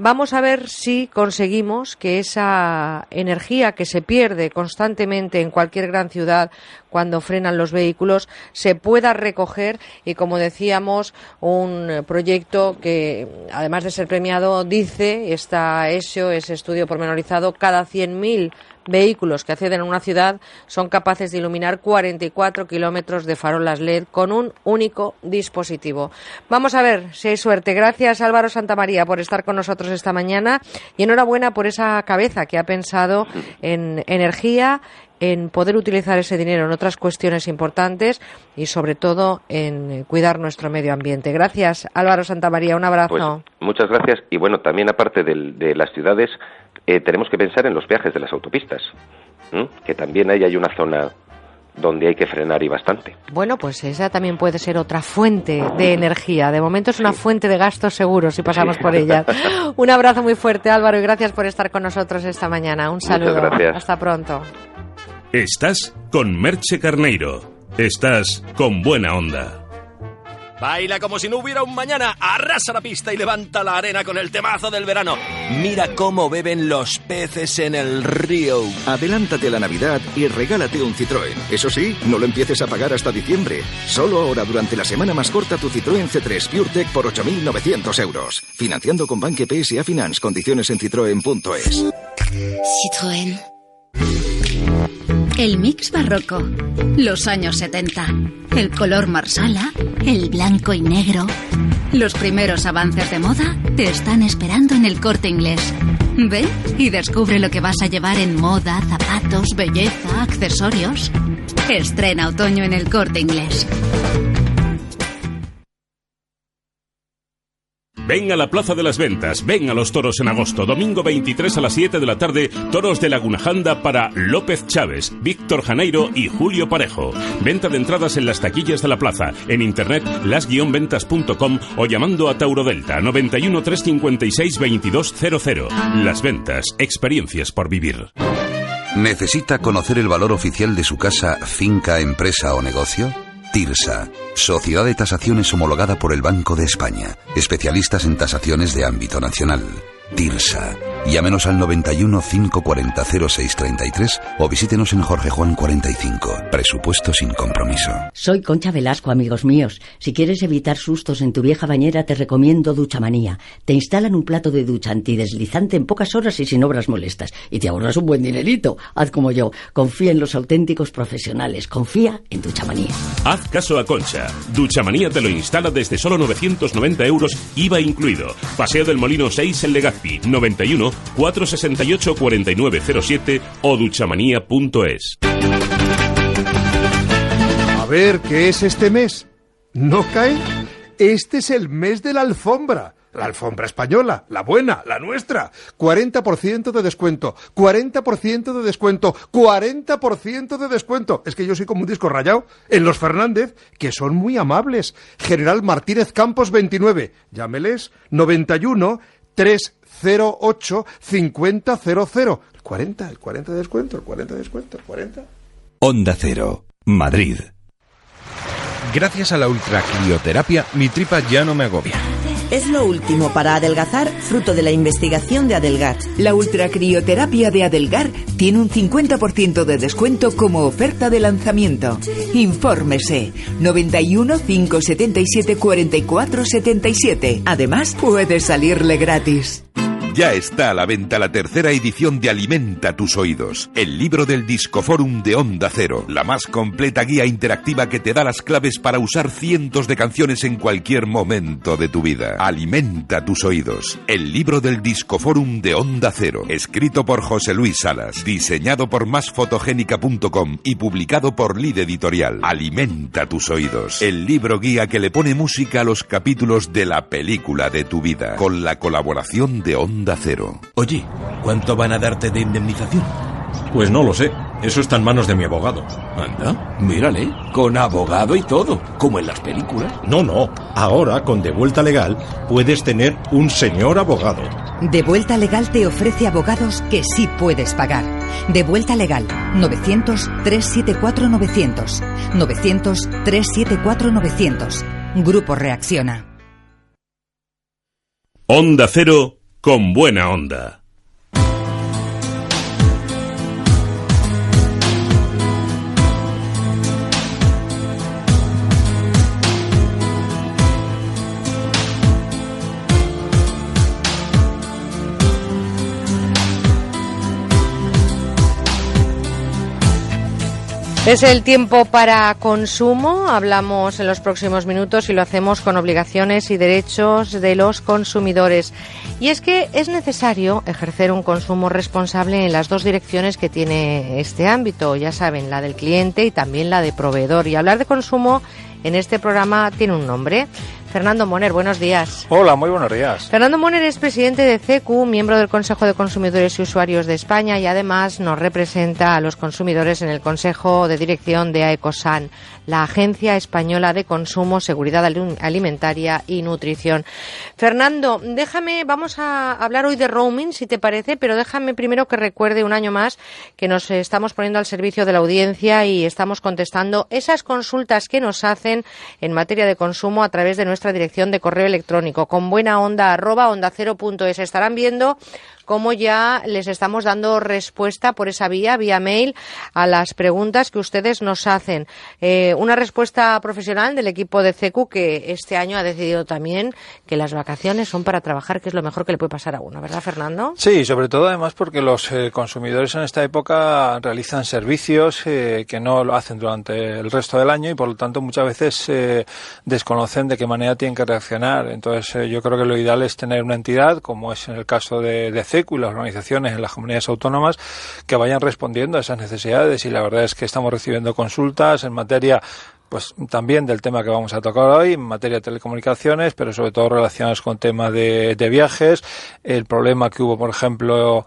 Vamos a ver si conseguimos que esa energía que se pierde constantemente en cualquier gran ciudad cuando frenan los vehículos se pueda recoger y, como decíamos, un proyecto que, además de ser premiado, dice, está hecho, ese estudio pormenorizado, cada 100.000 vehículos que acceden a una ciudad son capaces de iluminar 44 kilómetros de farolas LED con un único dispositivo. Vamos a ver si hay suerte. Gracias Álvaro Santamaría por estar con nosotros esta mañana y enhorabuena por esa cabeza que ha pensado en energía en poder utilizar ese dinero en otras cuestiones importantes y sobre todo en cuidar nuestro medio ambiente. Gracias Álvaro Santamaría, un abrazo. Pues muchas gracias. Y bueno, también aparte del- de, las ciudades, eh, tenemos que pensar en los viajes de las autopistas, que también ahí hay una zona donde hay que frenar y bastante. Bueno, pues esa también puede ser otra fuente de energía. De momento es una fuente de gastos seguros si pasamos Sí. por ella. Un abrazo muy fuerte, Álvaro, y gracias por estar con nosotros esta mañana. Un saludo. gracias. Hasta pronto. Estás con Merche Carneiro. Estás con buena onda. Baila como si no hubiera un mañana, arrasa la pista y levanta la arena con el temazo del verano. Mira cómo beben los peces en el río. Adelántate a la Navidad y regálate un Citroën. Eso sí, no lo empieces a pagar hasta diciembre. Solo ahora durante la semana más corta tu Citroën C3 PureTech por 8.900 euros. Financiando con Banque PSA Finance. Condiciones en citroen.es. Citroën. El mix barroco. Los años 70. El color marsala. El blanco y negro. Los primeros avances de moda te están esperando en el corte inglés. Ven y descubre lo que vas a llevar en moda, zapatos, belleza, accesorios. Estrena otoño en el corte inglés. Ven a la Plaza de las Ventas, ven a los toros en agosto, domingo 23 a las 7 de la tarde, toros de Laguna Janda para López Chávez, Víctor Janeiro y Julio Parejo. Venta de entradas en las taquillas de la plaza, en internet las-ventas.com o llamando a Tauro Delta 91 356 2200. Las Ventas, experiencias por vivir. ¿Necesita conocer el valor oficial de su casa, finca, empresa o negocio? TIRSA, Sociedad de Tasaciones homologada por el Banco de España, especialistas en tasaciones de ámbito nacional. TIRSA, Llámenos al 91 540 0633 o visítenos en Jorge Juan 45. Presupuesto sin compromiso. Soy Concha Velasco, amigos míos. Si quieres evitar sustos en tu vieja bañera, te recomiendo Duchamanía. Te instalan un plato de ducha antideslizante en pocas horas y sin obras molestas. Y te ahorras un buen dinerito. Haz como yo. Confía en los auténticos profesionales. Confía en Duchamanía. Haz caso a Concha. Duchamanía te lo instala desde solo 990 euros, IVA incluido. Paseo del Molino 6 en Legazpi, 91 468 4907 o duchamanía.es. A ver, ¿qué es este mes? ¿No cae? Este es el mes de la alfombra. La alfombra española, la buena, la nuestra. 40% de descuento, 40% de descuento, 40% de descuento. Es que yo soy como un disco rayado. En los Fernández, que son muy amables. General Martínez Campos 29. Llámeles 91 308 5000. El 40, el 40 de descuento, el 40 de descuento, el 40. Onda Cero, Madrid. Gracias a la ultracrioterapia, mi tripa ya no me agobia. Es lo último para adelgazar, fruto de la investigación de Adelgar. La ultracrioterapia de Adelgar tiene un 50% de descuento como oferta de lanzamiento. Infórmese 91 577 44 77. Además, puede salirle gratis. Ya está a la venta la tercera edición de Alimenta tus oídos, el libro del Discoforum de Onda Cero, la más completa guía interactiva que te da las claves para usar cientos de canciones en cualquier momento de tu vida. Alimenta tus oídos, el libro del Discoforum de Onda Cero, escrito por José Luis Salas, diseñado por másfotogénica.com y publicado por Lid Editorial. Alimenta tus oídos, el libro guía que le pone música a los capítulos de la película de tu vida, con la colaboración de Onda Cero. Oye, ¿cuánto van a darte de indemnización? Pues no lo sé. Eso está en manos de mi abogado. Anda, mírale, con abogado y todo, como en las películas. No, no. Ahora, con Devuelta Legal, puedes tener un señor abogado. De Vuelta Legal te ofrece abogados que sí puedes pagar. De Vuelta Legal, 900-374-900. 900-374-900. Grupo Reacciona. Onda Cero con buena onda. Es el tiempo para consumo. Hablamos en los próximos minutos y lo hacemos con obligaciones y derechos de los consumidores. Y es que es necesario ejercer un consumo responsable en las dos direcciones que tiene este ámbito. Ya saben, la del cliente y también la de proveedor. Y hablar de consumo en este programa tiene un nombre. Fernando Moner, buenos días. Hola, muy buenos días. Fernando Moner es presidente de CECU, miembro del Consejo de Consumidores y Usuarios de España y además nos representa a los consumidores en el Consejo de Dirección de AECOSAN, la Agencia Española de Consumo, Seguridad Alimentaria y Nutrición. Fernando, déjame, vamos a hablar hoy de roaming, si te parece, pero déjame primero que recuerde un año más que nos estamos poniendo al servicio de la audiencia y estamos contestando esas consultas que nos hacen en materia de consumo a través de nuestra dirección de correo electrónico con buena onda arroba onda cero punto es. Estarán viendo cómo ya les estamos dando respuesta por esa vía, vía mail, a las preguntas que ustedes nos hacen. Eh, una respuesta profesional del equipo de CECU que este año ha decidido también que las vacaciones son para trabajar, que es lo mejor que le puede pasar a uno, ¿verdad, Fernando? Sí, sobre todo además porque los eh, consumidores en esta época realizan servicios eh, que no lo hacen durante el resto del año y por lo tanto muchas veces eh, desconocen de qué manera tienen que reaccionar. Entonces yo creo que lo ideal es tener una entidad, como es en el caso de, de CECU y las organizaciones en las comunidades autónomas, que vayan respondiendo a esas necesidades y la verdad es que estamos recibiendo consultas en materia pues también del tema que vamos a tocar hoy, en materia de telecomunicaciones, pero sobre todo relacionados con temas de, de viajes, el problema que hubo, por ejemplo,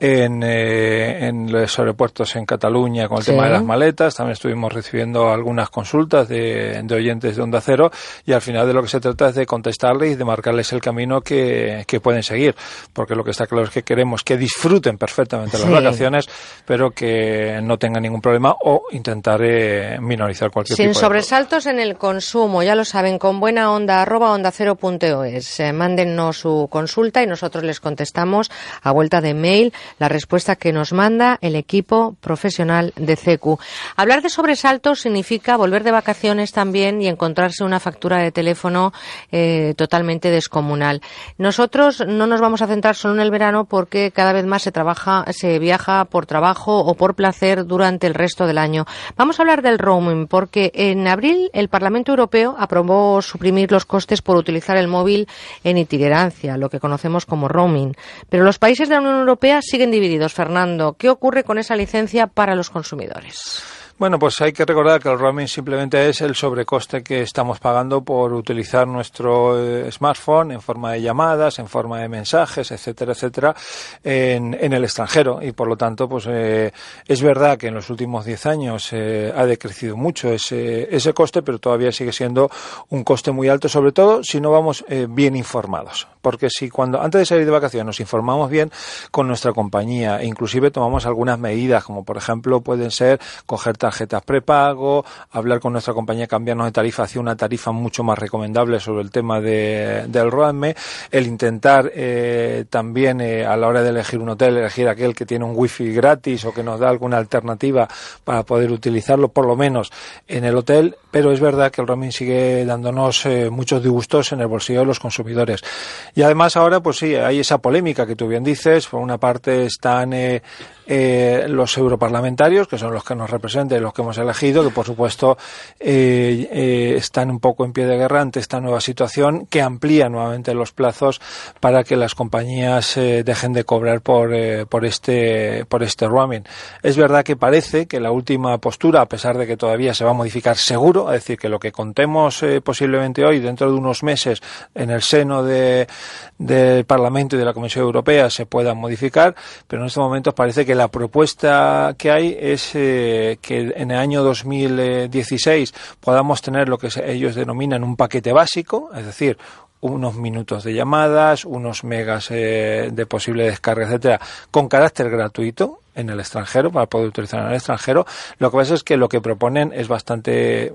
en, eh, en los aeropuertos en Cataluña con el tema de las maletas. También estuvimos recibiendo algunas consultas de, de, oyentes de Onda Cero y al final de lo que se trata es de contestarles y de marcarles el camino que, que pueden seguir. Porque lo que está claro es que queremos que disfruten perfectamente las vacaciones, pero que no tengan ningún problema o intentar eh, minorizar cualquier Sin tipo de sobresaltos en el consumo, ya lo saben, con buena onda arroba onda cero punto es. Eh, mándennos su consulta y nosotros les contestamos a vuelta de mail la respuesta que nos manda el equipo profesional de CECU. Hablar de sobresaltos significa volver de vacaciones también y encontrarse una factura de teléfono eh, totalmente descomunal. Nosotros no nos vamos a centrar solo en el verano porque cada vez más se trabaja, se viaja por trabajo o por placer durante el resto del año. Vamos a hablar del roaming porque en abril el Parlamento Europeo aprobó suprimir los costes por utilizar el móvil en itinerancia, lo que conocemos como roaming. Pero los países de la Unión Europea siguen divididos. Fernando, ¿qué ocurre con esa licencia para los consumidores? Bueno, pues hay que recordar que el roaming simplemente es el sobrecoste que estamos pagando por utilizar nuestro eh, smartphone en forma de llamadas, en forma de mensajes, etcétera, etcétera, en, en el extranjero. Y por lo tanto, pues eh, es verdad que en los últimos 10 años eh, ha decrecido mucho ese, ese coste, pero todavía sigue siendo un coste muy alto, sobre todo si no vamos eh, bien informados. Porque si cuando antes de salir de vacaciones nos informamos bien con nuestra compañía e inclusive tomamos algunas medidas, como por ejemplo pueden ser coger tarjetas prepago, hablar con nuestra compañía, cambiarnos de tarifa hacia una tarifa mucho más recomendable sobre el tema de, del ROAME, el intentar eh, también eh, a la hora de elegir un hotel, elegir aquel que tiene un wifi gratis o que nos da alguna alternativa para poder utilizarlo por lo menos en el hotel, pero es verdad que el roaming sigue dándonos eh, muchos disgustos en el bolsillo de los consumidores. Y además ahora, pues sí, hay esa polémica que tú bien dices, por una parte están eh, los europarlamentarios, que son los que nos representan, los que hemos elegido, que por supuesto eh, eh, están un poco en pie de guerra ante esta nueva situación que amplía nuevamente los plazos para que las compañías dejen de cobrar por, por, este, por este roaming. Es verdad que parece que la última postura, a pesar de que todavía se va a modificar seguro, es decir, que lo que contemos posiblemente hoy, dentro de unos meses, en el seno de, del Parlamento y de la Comisión Europea se pueda modificar, pero en estos momentos parece que la propuesta que hay es eh, que en el año 2016 podamos tener lo que ellos denominan un paquete básico, es decir, unos minutos de llamadas, unos megas eh, de posible descarga, etcétera, con carácter gratuito en el extranjero, para poder utilizar en el extranjero. Lo que pasa es que lo que proponen es bastante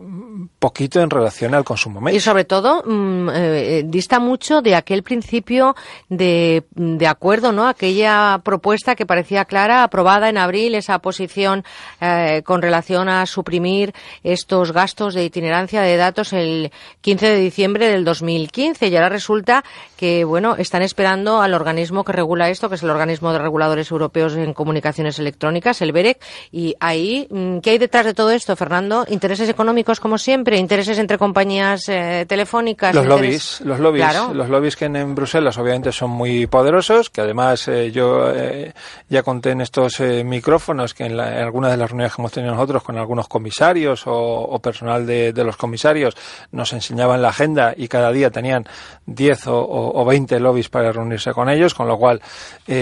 poquito en relación al consumo. Y sobre todo, mmm, eh, dista mucho de aquel principio de, de, acuerdo, ¿no? Aquella propuesta que parecía clara, aprobada en abril, esa posición eh, con relación a suprimir estos gastos de itinerancia de datos el 15 de diciembre del 2015. Y ahora resulta que, bueno, están esperando al organismo que regula esto, que es el organismo de reguladores europeos en comunicaciones electrónicas, el BEREC, y ahí, mm, ¿qué hay detrás de todo esto, Fernando? ¿Intereses económicos como siempre? ¿Intereses entre compañías eh, telefónicas? Los interés... lobbies, los lobbies, claro. los lobbies que en, en, Bruselas obviamente son muy poderosos, que además eh, yo eh, ya conté en estos micrófonos que en, la, en, algunas de las reuniones que hemos tenido nosotros con algunos comisarios o, o personal de, de, los comisarios nos enseñaban la agenda y cada día tenían 10 o, o, o 20 lobbies para reunirse con ellos, con lo cual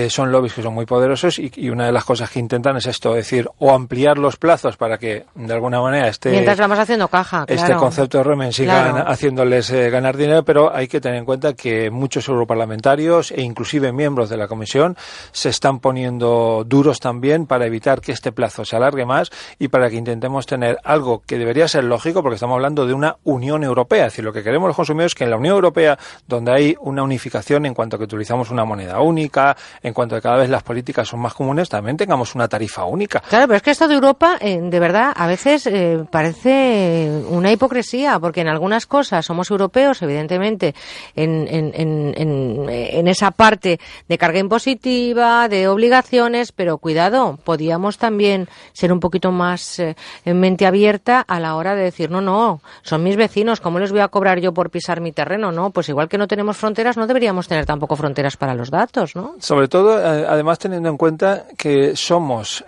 son lobbies que son muy poderosos y, y una de las cosas que intentan es esto, es decir, o ampliar los plazos para que de alguna manera este, Mientras vamos haciendo caja, este concepto de roaming siga claro. haciéndoles eh, ganar dinero, pero hay que tener en cuenta que muchos europarlamentarios e inclusive miembros de la Comisión se están poniendo duros también para evitar que este plazo se alargue más y para que intentemos tener algo que debería ser lógico, porque estamos hablando de una Unión Europea, es decir, lo que queremos los consumidores es que en la Unión Europea, donde hay una unificación en cuanto a que utilizamos una moneda única, en cuanto a que cada vez las políticas son más comunes, también tengamos una tarifa única. Claro, pero es que esto de Europa, eh, de verdad, a veces eh, parece una hipocresía, porque en algunas cosas somos europeos, evidentemente, en, en, en, en, esa parte de carga impositiva, de obligaciones, pero cuidado, podíamos también ser un poquito más eh, en mente abierta a la hora de decir, no, no, son mis vecinos, ¿cómo les voy a cobrar yo por pisar mi terreno? No, pues igual que no tenemos fronteras, no deberíamos tener tampoco fronteras para los datos, ¿no? Sobre todo, además teniendo en cuenta que somos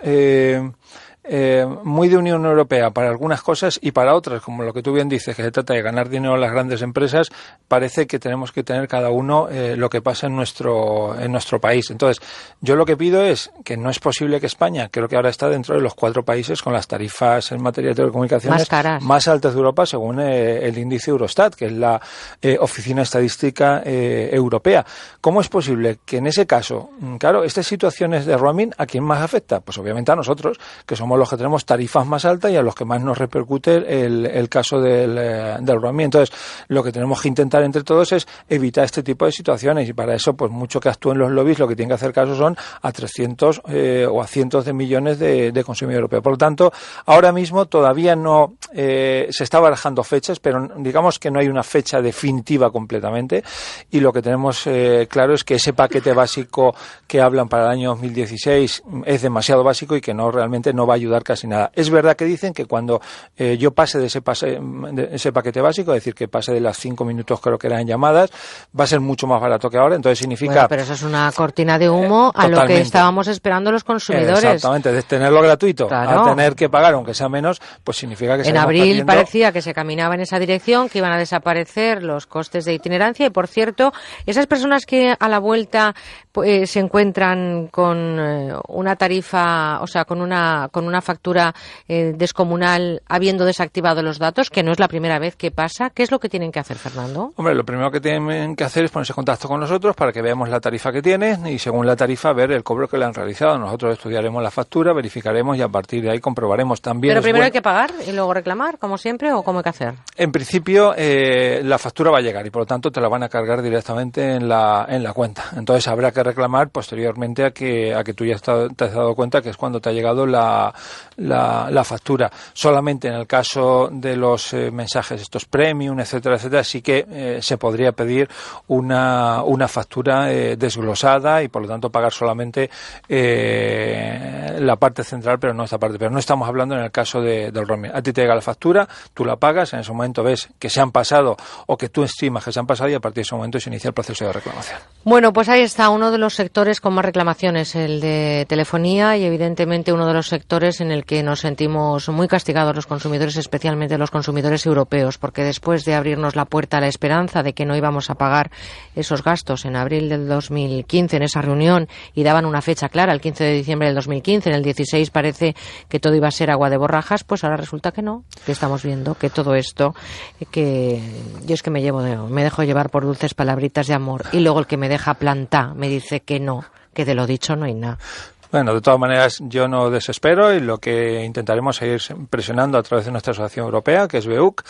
eh, eh, muy de Unión Europea para algunas cosas y para otras, como lo que tú bien dices, que se trata de ganar dinero a las grandes empresas, parece que tenemos que tener cada uno eh, lo que pasa en nuestro, en nuestro país. Entonces, yo lo que pido es que no es posible que España, creo que ahora está dentro de los cuatro países con las tarifas en materia de telecomunicaciones más, altas de Europa, según eh, el índice Eurostat, que es la Oficina Estadística Europea. ¿Cómo es posible que en ese caso, mm, claro, estas situaciones de roaming, ¿a quién más afecta? Pues obviamente a nosotros, que somos los que tenemos tarifas más altas y a los que más nos repercute el, caso del, eh, del. Entonces, lo que tenemos que intentar entre todos es evitar este tipo de situaciones y para eso, pues mucho que actúen los lobbies, lo que tienen que hacer caso son a 300 eh, o a cientos de millones de, de consumidores europeos. Por lo tanto, ahora mismo todavía no eh, se está barajando fechas, pero digamos que no hay una fecha definitiva completamente y lo que tenemos claro es que ese paquete básico que hablan para el año 2016 es demasiado básico y que no realmente no va a ayudar casi nada. Es verdad que dicen que cuando eh, yo pase de ese, pase, de ese paquete básico, es decir, que pase de las cinco minutos creo que eran llamadas, va a ser mucho más barato que ahora. Entonces significa. pero eso es una cortina de humo a lo que estábamos esperando los consumidores. Exactamente, de tenerlo gratuito a tener que pagar, aunque sea menos, pues significa que En abril parecía que se caminaba en esa dirección, que iban a desaparecer los costes de itinerancia y, por cierto, esas personas que a la vuelta pues, se encuentran con eh, una tarifa, o sea, con una, con una factura eh, descomunal habiendo desactivado los datos, que no es la primera vez que pasa. ¿Qué es lo que tienen que hacer, Fernando? Hombre, lo primero que tienen que hacer es ponerse en contacto con nosotros para que veamos la tarifa que tienen y según la tarifa ver el cobro que le han realizado. Nosotros estudiaremos la factura, verificaremos y a partir de ahí comprobaremos también. Pero primero hay que pagar y luego reclamar, como siempre, o cómo hay que hacer. En principio, eh, la factura va a llegar y por lo tanto te la van a cargar directamente en la, en la cuenta. Entonces habrá que reclamar posteriormente a que, a que tú ya te has dado cuenta que es cuando te ha llegado la, la, factura. Solamente en el caso de los eh, mensajes estos premium, etcétera, etcétera, sí que eh, se podría pedir una, una factura eh, desglosada y por lo tanto pagar solamente la parte central, pero no esta parte. Pero no estamos hablando en el caso de, del roaming. A ti te llega la factura, tú la pagas, en ese momento ves que se han pasado o que tú estimas que se han pasado y a partir de ese momento se inicia el proceso de reclamación. Bueno, pues ahí está uno de los sectores con más reclamaciones, el de telefonía y evidentemente uno de los sectores en el que nos sentimos muy castigados los consumidores, especialmente los consumidores europeos, porque después de abrirnos la puerta a la esperanza de que no íbamos a pagar esos gastos en abril del 2015 en esa reunión y daban una fecha clara, el 15 de diciembre del 2015, en el 16 parece que todo iba a ser agua de borrajas, pues ahora resulta que no, que estamos viendo que todo esto, que yo es que me llevo, me dejo llevar por dulces palabritas de amor y luego el que me deja planta me dice que no, que de lo dicho no hay nada. Bueno, de todas maneras, yo no desespero y lo que intentaremos seguir presionando a través de nuestra asociación europea, que es BEUC,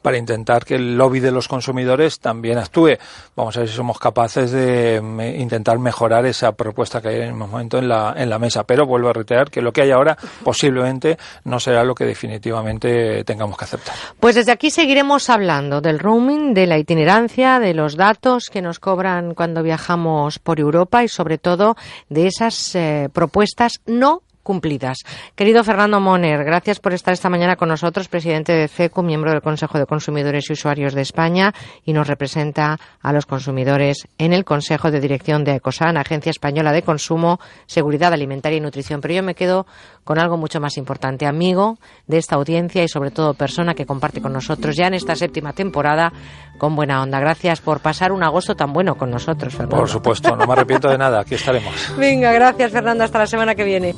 para intentar que el lobby de los consumidores también actúe. Vamos a ver si somos capaces de intentar mejorar esa propuesta que hay en el momento en la, en la mesa. Pero vuelvo a reiterar que lo que hay ahora posiblemente no será lo que definitivamente tengamos que aceptar. Pues desde aquí seguiremos hablando del roaming, de la itinerancia, de los datos que nos cobran cuando viajamos por Europa y sobre todo de esas eh, propuestas no cumplidas. Querido Fernando Moner, gracias por estar esta mañana con nosotros, presidente de CECU, miembro del Consejo de Consumidores y Usuarios de España y nos representa a los consumidores en el Consejo de Dirección de ECOSAN, Agencia Española de Consumo, Seguridad Alimentaria y Nutrición. Pero yo me quedo con algo mucho más importante, amigo de esta audiencia y sobre todo persona que comparte con nosotros ya en esta séptima temporada con buena onda. Gracias por pasar un agosto tan bueno con nosotros, Fernando. Por supuesto, no me arrepiento de nada, aquí estaremos. Venga, gracias Fernando, hasta la semana que viene.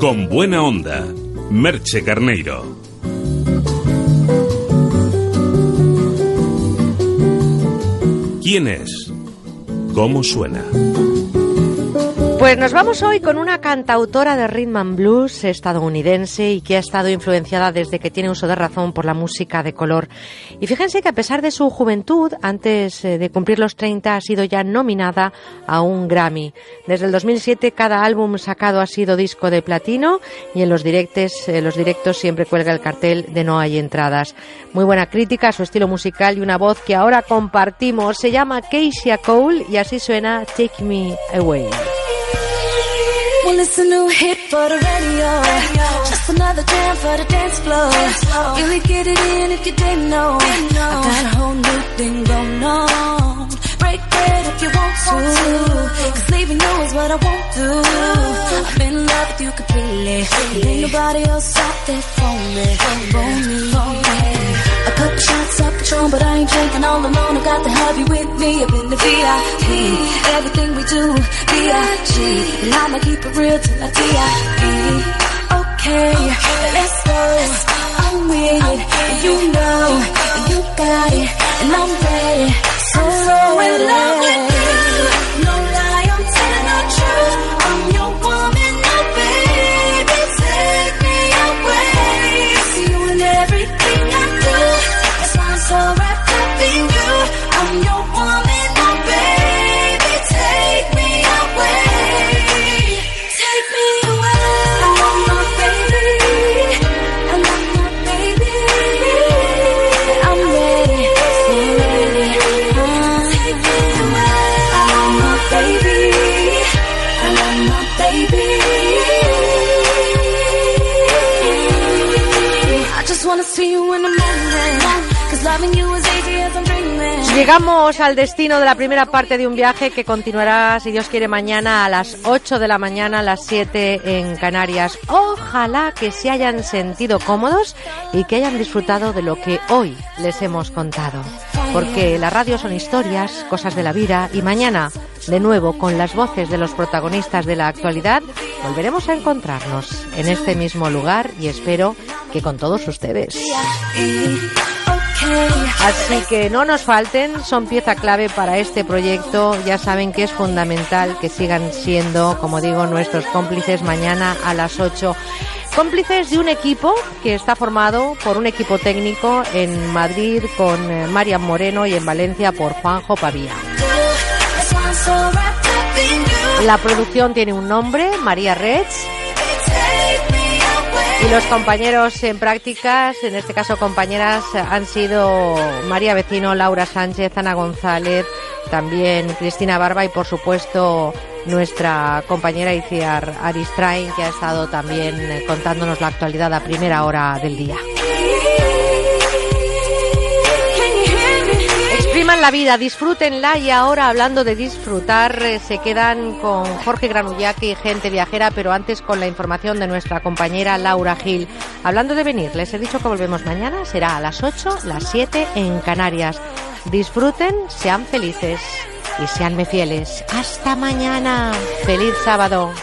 Con buena onda, Merche Carneiro. ¿Quién es? ¿Cómo suena? Pues nos vamos hoy con una cantautora de rhythm and blues estadounidense y que ha estado influenciada desde que tiene uso de razón por la música de color. Y fíjense que a pesar de su juventud, antes eh, de cumplir los 30 ha sido ya nominada a un Grammy. Desde el 2007 cada álbum sacado ha sido disco de platino y en los directos, los directos siempre cuelga el cartel de no hay entradas. Muy buena crítica, su estilo musical y una voz que ahora compartimos. Se llama Keisha Cole y así suena Take Me Away. Well, it's a new hit for the radio. Just another jam for the dance floor. Really get it in if you didn't know. I got a whole new thing going on. break bread if you want to. Cause leaving you is what I won't do. I'm in love with you completely. Ain't nobody else out there for me. For me, for me. A couple shots of Patron, but I ain't drinking all alone. I got have you with me up in the VIP. Everything we do, B.I.G. And I'ma keep it real till I D.I.E. Okay, let's go. I'm with it, you know, you got it, and I'm ready. So, so in love with you. Llegamos al destino de la primera parte de un viaje que continuará, si Dios quiere, mañana a las 8 de la mañana, a las 7 en Canarias. Ojalá que se hayan sentido cómodos y que hayan disfrutado de lo que hoy les hemos contado. Porque la radio son historias, cosas de la vida y mañana, de nuevo, con las voces de los protagonistas de la actualidad, volveremos a encontrarnos en este mismo lugar y espero que con todos ustedes. Así que no nos falten, son pieza clave para este proyecto. Ya saben que es fundamental que sigan siendo, como digo, nuestros cómplices mañana a las 8. Cómplices de un equipo que está formado por un equipo técnico en Madrid con eh, Marian Moreno y en Valencia por Juanjo Pavía. La producción tiene un nombre, María Reds. Y los compañeros en prácticas, en este caso compañeras, han sido María Vecino, Laura Sánchez, Ana González, también Cristina Barba y por supuesto nuestra compañera Iciar Aristrain, que ha estado también contándonos la actualidad a primera hora del día. Expriman la vida, disfrútenla y ahora hablando de disfrutar eh, se quedan con Jorge Granullaque y gente viajera, pero antes con la información de nuestra compañera Laura Gil. Hablando de venir, les he dicho que volvemos mañana, será a las 8, las 7 en Canarias. Disfruten, sean felices y seanme fieles. Hasta mañana. Feliz sábado.